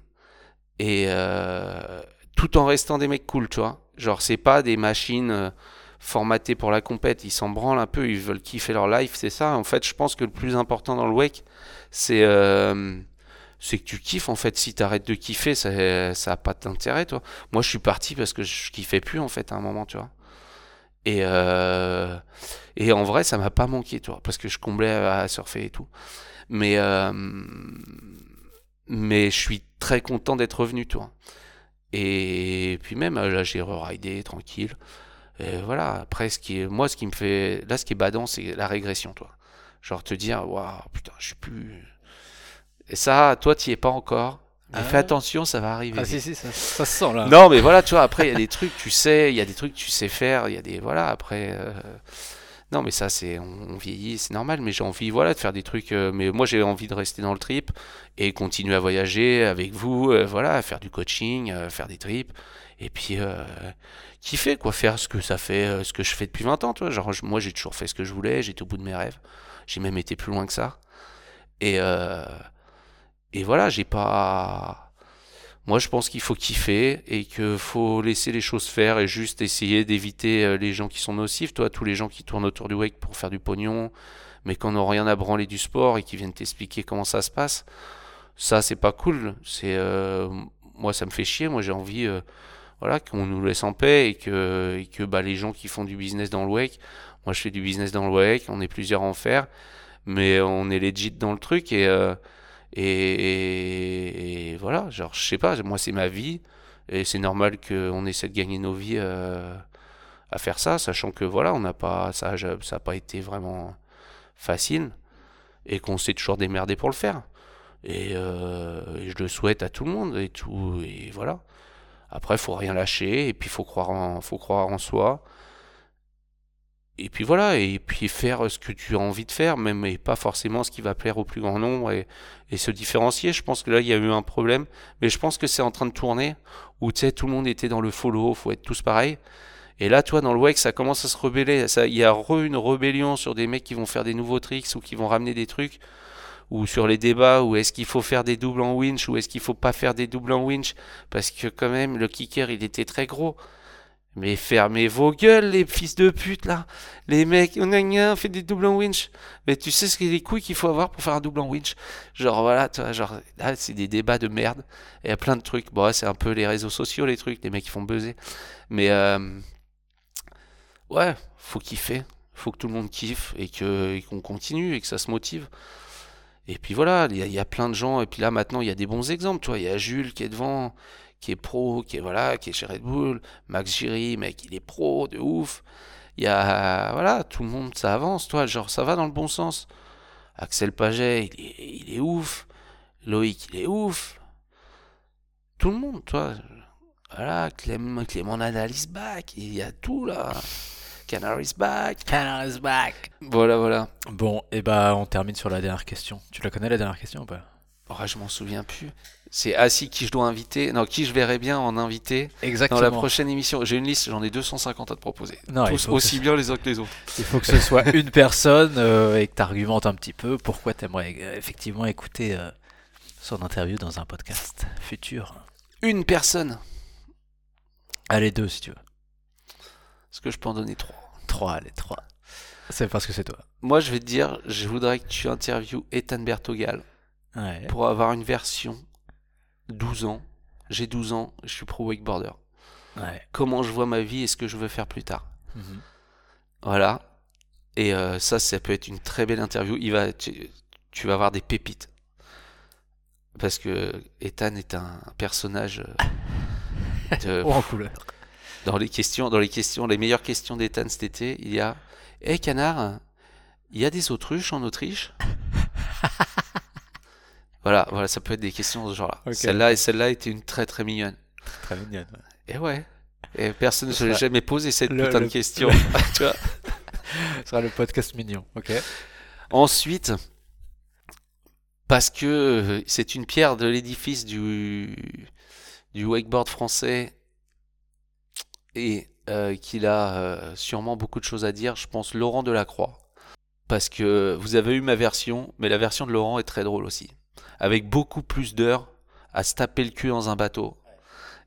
Et euh, tout en restant des mecs cool, tu vois. Genre, c'est pas des machines formatés pour la compète, ils s'en branlent un peu, ils veulent kiffer leur life, c'est ça. En fait, je pense que le plus important dans le wake, c'est euh, que tu kiffes. En fait, si tu arrêtes de kiffer, ça ça a pas d'intérêt, toi. Moi, je suis parti parce que je kiffais plus en fait à un moment, tu vois. Et euh, et en vrai, ça m'a pas manqué, toi, parce que je comblais à, surfer et tout. Mais euh, mais je suis très content d'être revenu, toi. Et puis même là, j'ai re-ridé tranquille. Et voilà, après, ce qui est, moi, ce qui me fait. Là, ce qui est badant, c'est la régression, toi. Genre te dire, waouh, putain, je suis plus. Et ça, toi, tu es pas encore. Mais fais ah. attention, ça va arriver. Ah, si, si, ça, ça, se sent là. Non, mais voilà, tu vois, après, il y a des trucs, tu sais, il y a des trucs, tu sais faire, il y a des. Voilà, après. Euh, non, mais ça, c'est. On, vieillit, c'est normal, mais j'ai envie, voilà, de faire des trucs. Euh, mais moi, j'ai envie de rester dans le trip et continuer à voyager avec vous, euh, voilà, faire du coaching, faire des trips. Et puis, kiffer quoi faire ce que ça fait euh, ce que je fais depuis 20 ans tu vois. Moi j'ai toujours fait ce que je voulais j'étais au bout de mes rêves. J'ai même été plus loin que ça. Et euh, et voilà j'ai pas moi je pense qu'il faut kiffer et que faut laisser les choses faire et juste essayer d'éviter euh, les gens qui sont nocifs toi tous les gens qui tournent autour du wake pour faire du pognon mais qui n'ont rien à branler du sport et qui viennent t'expliquer comment ça se passe. Ça c'est pas cool. C'est moi ça me fait chier. Moi j'ai envie voilà, qu'on nous laisse en paix et que, et que bah, les gens qui font du business dans le wake, moi je fais du business dans le wake, on est plusieurs en faire, mais on est legit dans le truc et, euh, et, voilà, genre je sais pas, moi c'est ma vie et c'est normal qu'on essaie de gagner nos vies euh, à faire ça, sachant que voilà, on n'a pas, ça, ça n'a pas été vraiment facile et qu'on s'est toujours démerdé pour le faire. Et, euh, et, je le souhaite à tout le monde et tout et voilà. Après, faut rien lâcher, et puis faut croire en, faut croire en soi. Et puis voilà, et puis faire ce que tu as envie de faire, et pas forcément ce qui va plaire au plus grand nombre et, se différencier. Je pense que là, il y a eu un problème, mais je pense que c'est en train de tourner, où tu sais, tout le monde était dans le follow, faut être tous pareils. Et là, toi, dans le wake, ça commence à se rebeller. Il y a une rébellion sur des mecs qui vont faire des nouveaux tricks ou qui vont ramener des trucs ou sur les débats où est-ce qu'il faut faire des doubles en winch ou est-ce qu'il faut pas faire des doubles en winch parce que quand même le kicker il était très gros. Mais fermez vos gueules les fils de pute là. Les mecs, on a fait des doubles en winch. Mais tu sais ce que les couilles qu'il faut avoir pour faire un double en winch? Genre voilà, toi, genre là c'est des débats de merde. Il y a plein de trucs. Bon, c'est un peu les réseaux sociaux les trucs, les mecs qui font buzzer. Mais euh, ouais, faut kiffer. Faut que tout le monde kiffe et que qu'on continue et que ça se motive. Et puis voilà, il y, a plein de gens. Et puis là, maintenant, il y a des bons exemples. Tu il y a Jules qui est devant, qui est pro, qui est voilà, qui est chez Red Bull. Max Giry, mec, il est pro de ouf. Il y a voilà, tout le monde, ça avance, toi. Genre, ça va dans le bon sens. Axel Paget, il est, ouf. Loïc, il est ouf. Tout le monde, toi. Voilà, Clément, Clément back. Il y a tout là. Canary is back. Canard is back. Voilà, voilà. Bon, et bah on termine sur la dernière question. Tu la connais la dernière question ou pas? Oh, je m'en souviens plus. C'est Assis qui je dois inviter. Non, qui je verrais bien en inviter dans Exactement. la prochaine émission. J'ai une liste, j'en ai 250 à te proposer. Non, Tous aussi bien les uns que les autres. Il faut que ce soit une personne euh, et que tu argumentes un petit peu pourquoi tu aimerais effectivement écouter euh, son interview dans un podcast futur. Une personne. Allez, deux si tu veux. Est-ce que je peux en donner trois? Trois, allez, trois. C'est parce que c'est toi. Moi, je vais te dire, je voudrais que tu interviewes Ethan Bertogal Ouais. pour avoir une version 12 ans. J'ai 12 ans, je suis pro wakeboarder. ouais. Comment je vois ma vie et ce que je veux faire plus tard. Mhm. Voilà. Et euh, ça, ça peut être une très belle interview. Il va, tu, tu vas avoir des pépites. Parce que Ethan est un personnage euh, de- Oh, en couleur. Dans les questions, dans les questions, les meilleures questions d'Ethan cet été, il y a Hé canard, il y a des autruches en Autriche? Voilà, voilà, ça peut être des questions de ce genre-là. Celle-là et celle-là était une très très mignonne. Très mignonne. ouais. Et ouais. Et personne ne se l'est jamais posé cette le- putain le- de question. tu vois Ce sera le podcast mignon. Ok. Ensuite, parce que euh, c'est une pierre de l'édifice du, du wakeboard français et euh, qu'il a euh, sûrement beaucoup de choses à dire, je pense Laurent Delacroix. Parce que vous avez eu ma version, mais la version de Laurent est très drôle aussi. Avec beaucoup plus d'heures à se taper le cul dans un bateau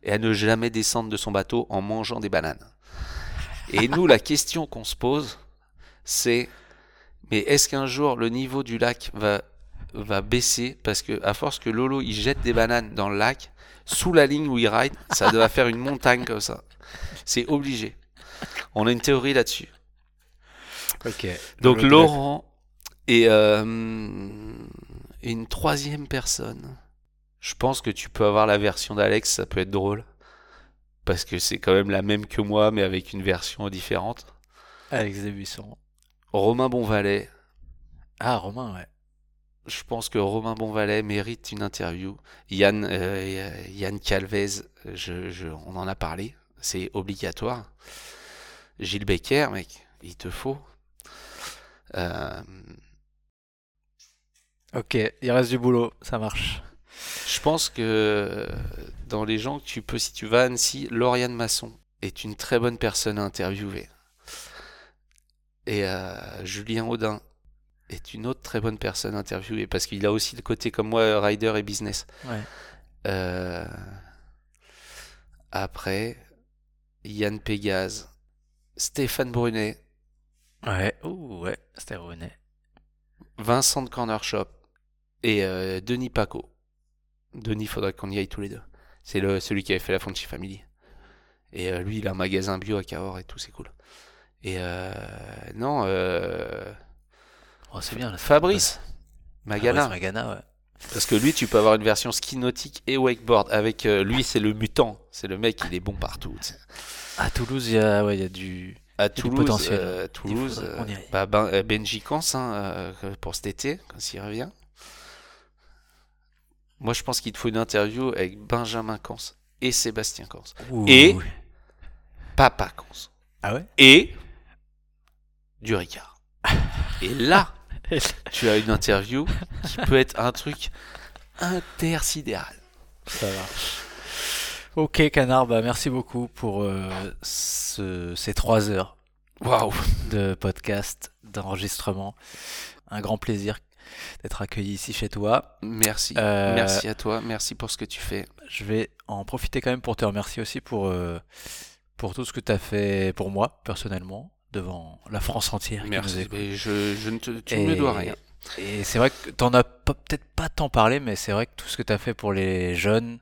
et à ne jamais descendre de son bateau en mangeant des bananes. Et nous, la question qu'on se pose, c'est mais est-ce qu'un jour le niveau du lac va, baisser? Parce que à force que Lolo il jette des bananes dans le lac, sous la ligne où il ride, ça doit faire une montagne comme ça. C'est obligé. On a une théorie là-dessus. Ok. Donc Laurent et euh, une troisième personne. Je pense que tu peux avoir la version d'Alex, ça peut être drôle. Parce que c'est quand même la même que moi, mais avec une version différente. Alex Desbuissons. Romain Bonvalet, Ah, Romain, ouais. Je pense que Romain Bonvalet mérite une interview. Yann, euh, Yann Calvez, je, je- on en a parlé, c'est obligatoire. Gilles Becker, mec, il te faut. Euh, Ok, il reste du boulot, ça marche. je pense que dans les gens que tu peux, si tu vas à Annecy, Lauriane Masson est une très bonne personne à interviewer. Et euh, Julien Audin est une autre très bonne personne à interviewer parce qu'il a aussi le côté comme moi, rider et business. Ouais. Euh, Après, Yann Pégase, Stéphane Brunet, Ouais, ouh, ouais, c'était René. Vincent de Corner Shop et euh, Denis Paco. Denis, faudrait qu'on y aille tous les deux. C'est le, celui qui avait fait la Fonchi Family. Et euh, lui, il a un magasin bio à Cahors et tout, c'est cool. Et non, euh, Oh, c'est bien, là. Fabrice Magana. Fabrice Magana, ouais. Parce que lui, tu peux avoir une version ski nautique et wakeboard. Avec euh, lui, c'est le mutant. C'est le mec, il est bon partout. À Toulouse, il y a, ouais, y a du. À Toulouse, potentiel. euh, Toulouse, qu'on y euh, bah, ben- Benji Kans, hein, pour cet été, quand il revient. Moi, je pense qu'il te faut une interview avec Benjamin Kans et Sébastien Kans. Ouh. Et- Papa Kans. Ah ouais? Et du Ricard. Et là, tu as une interview qui peut être un truc intersidéral. Ça marche. Ok, Canard, bah merci beaucoup pour euh, ce- ces trois heures Waouh! de podcast, d'enregistrement. Un grand plaisir d'être accueilli ici chez toi. Merci. Euh, Merci à toi. Merci pour ce que tu fais. Je vais en profiter quand même pour te remercier aussi pour, euh, pour tout ce que tu as fait pour moi, personnellement, devant la France entière. qui nous Merci. Mais je, je ne te, tu ne me dois rien. Et c'est vrai que t'en as peut-être pas tant parlé, mais c'est vrai que tout ce que tu as fait pour les jeunes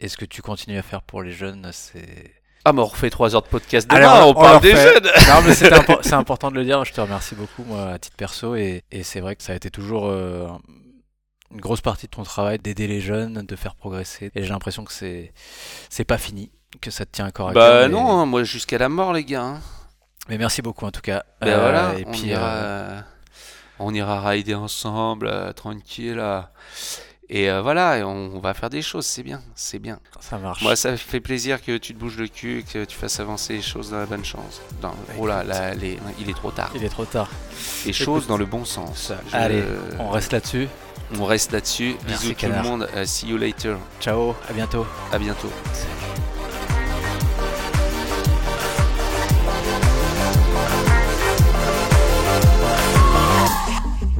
et ce que tu continues à faire pour les jeunes, c'est. Ah, mais on refait 3 heures de podcast demain, Alors, on, on parle des jeunes Non, mais c'est impo- c'est important de le dire. Je te remercie beaucoup, moi, à titre perso. Et, et c'est vrai que ça a été toujours euh, une grosse partie de ton travail d'aider les jeunes, de faire progresser. Et j'ai l'impression que c'est c'est pas fini, que ça te tient encore à Bah non, hein, moi jusqu'à la mort, les gars. hein. Mais merci beaucoup, en tout cas. Ben Euh, voilà, et on, puis, ira, euh, on ira rider ensemble, euh, tranquille. Et voilà, et on, on va faire des choses, c'est bien, c'est bien. Ça marche. Moi, ça fait plaisir que tu te bouges le cul, que tu fasses avancer les choses dans la bonne chance. Dans, oh là, là, les- il est trop tard. Il est trop tard. Les choses écoute. dans le bon sens. Je- Allez, on reste là-dessus. on reste là-dessus. Bisous tout Canard. le monde. See you later. Ciao, à bientôt. À bientôt.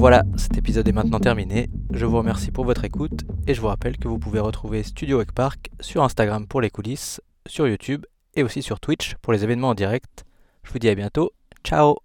Voilà, cet épisode est maintenant terminé. Je vous remercie pour votre écoute et je vous rappelle que vous pouvez retrouver Studio Wake Park sur Instagram pour les coulisses, sur YouTube et aussi sur Twitch pour les événements en direct. Je vous dis à bientôt. Ciao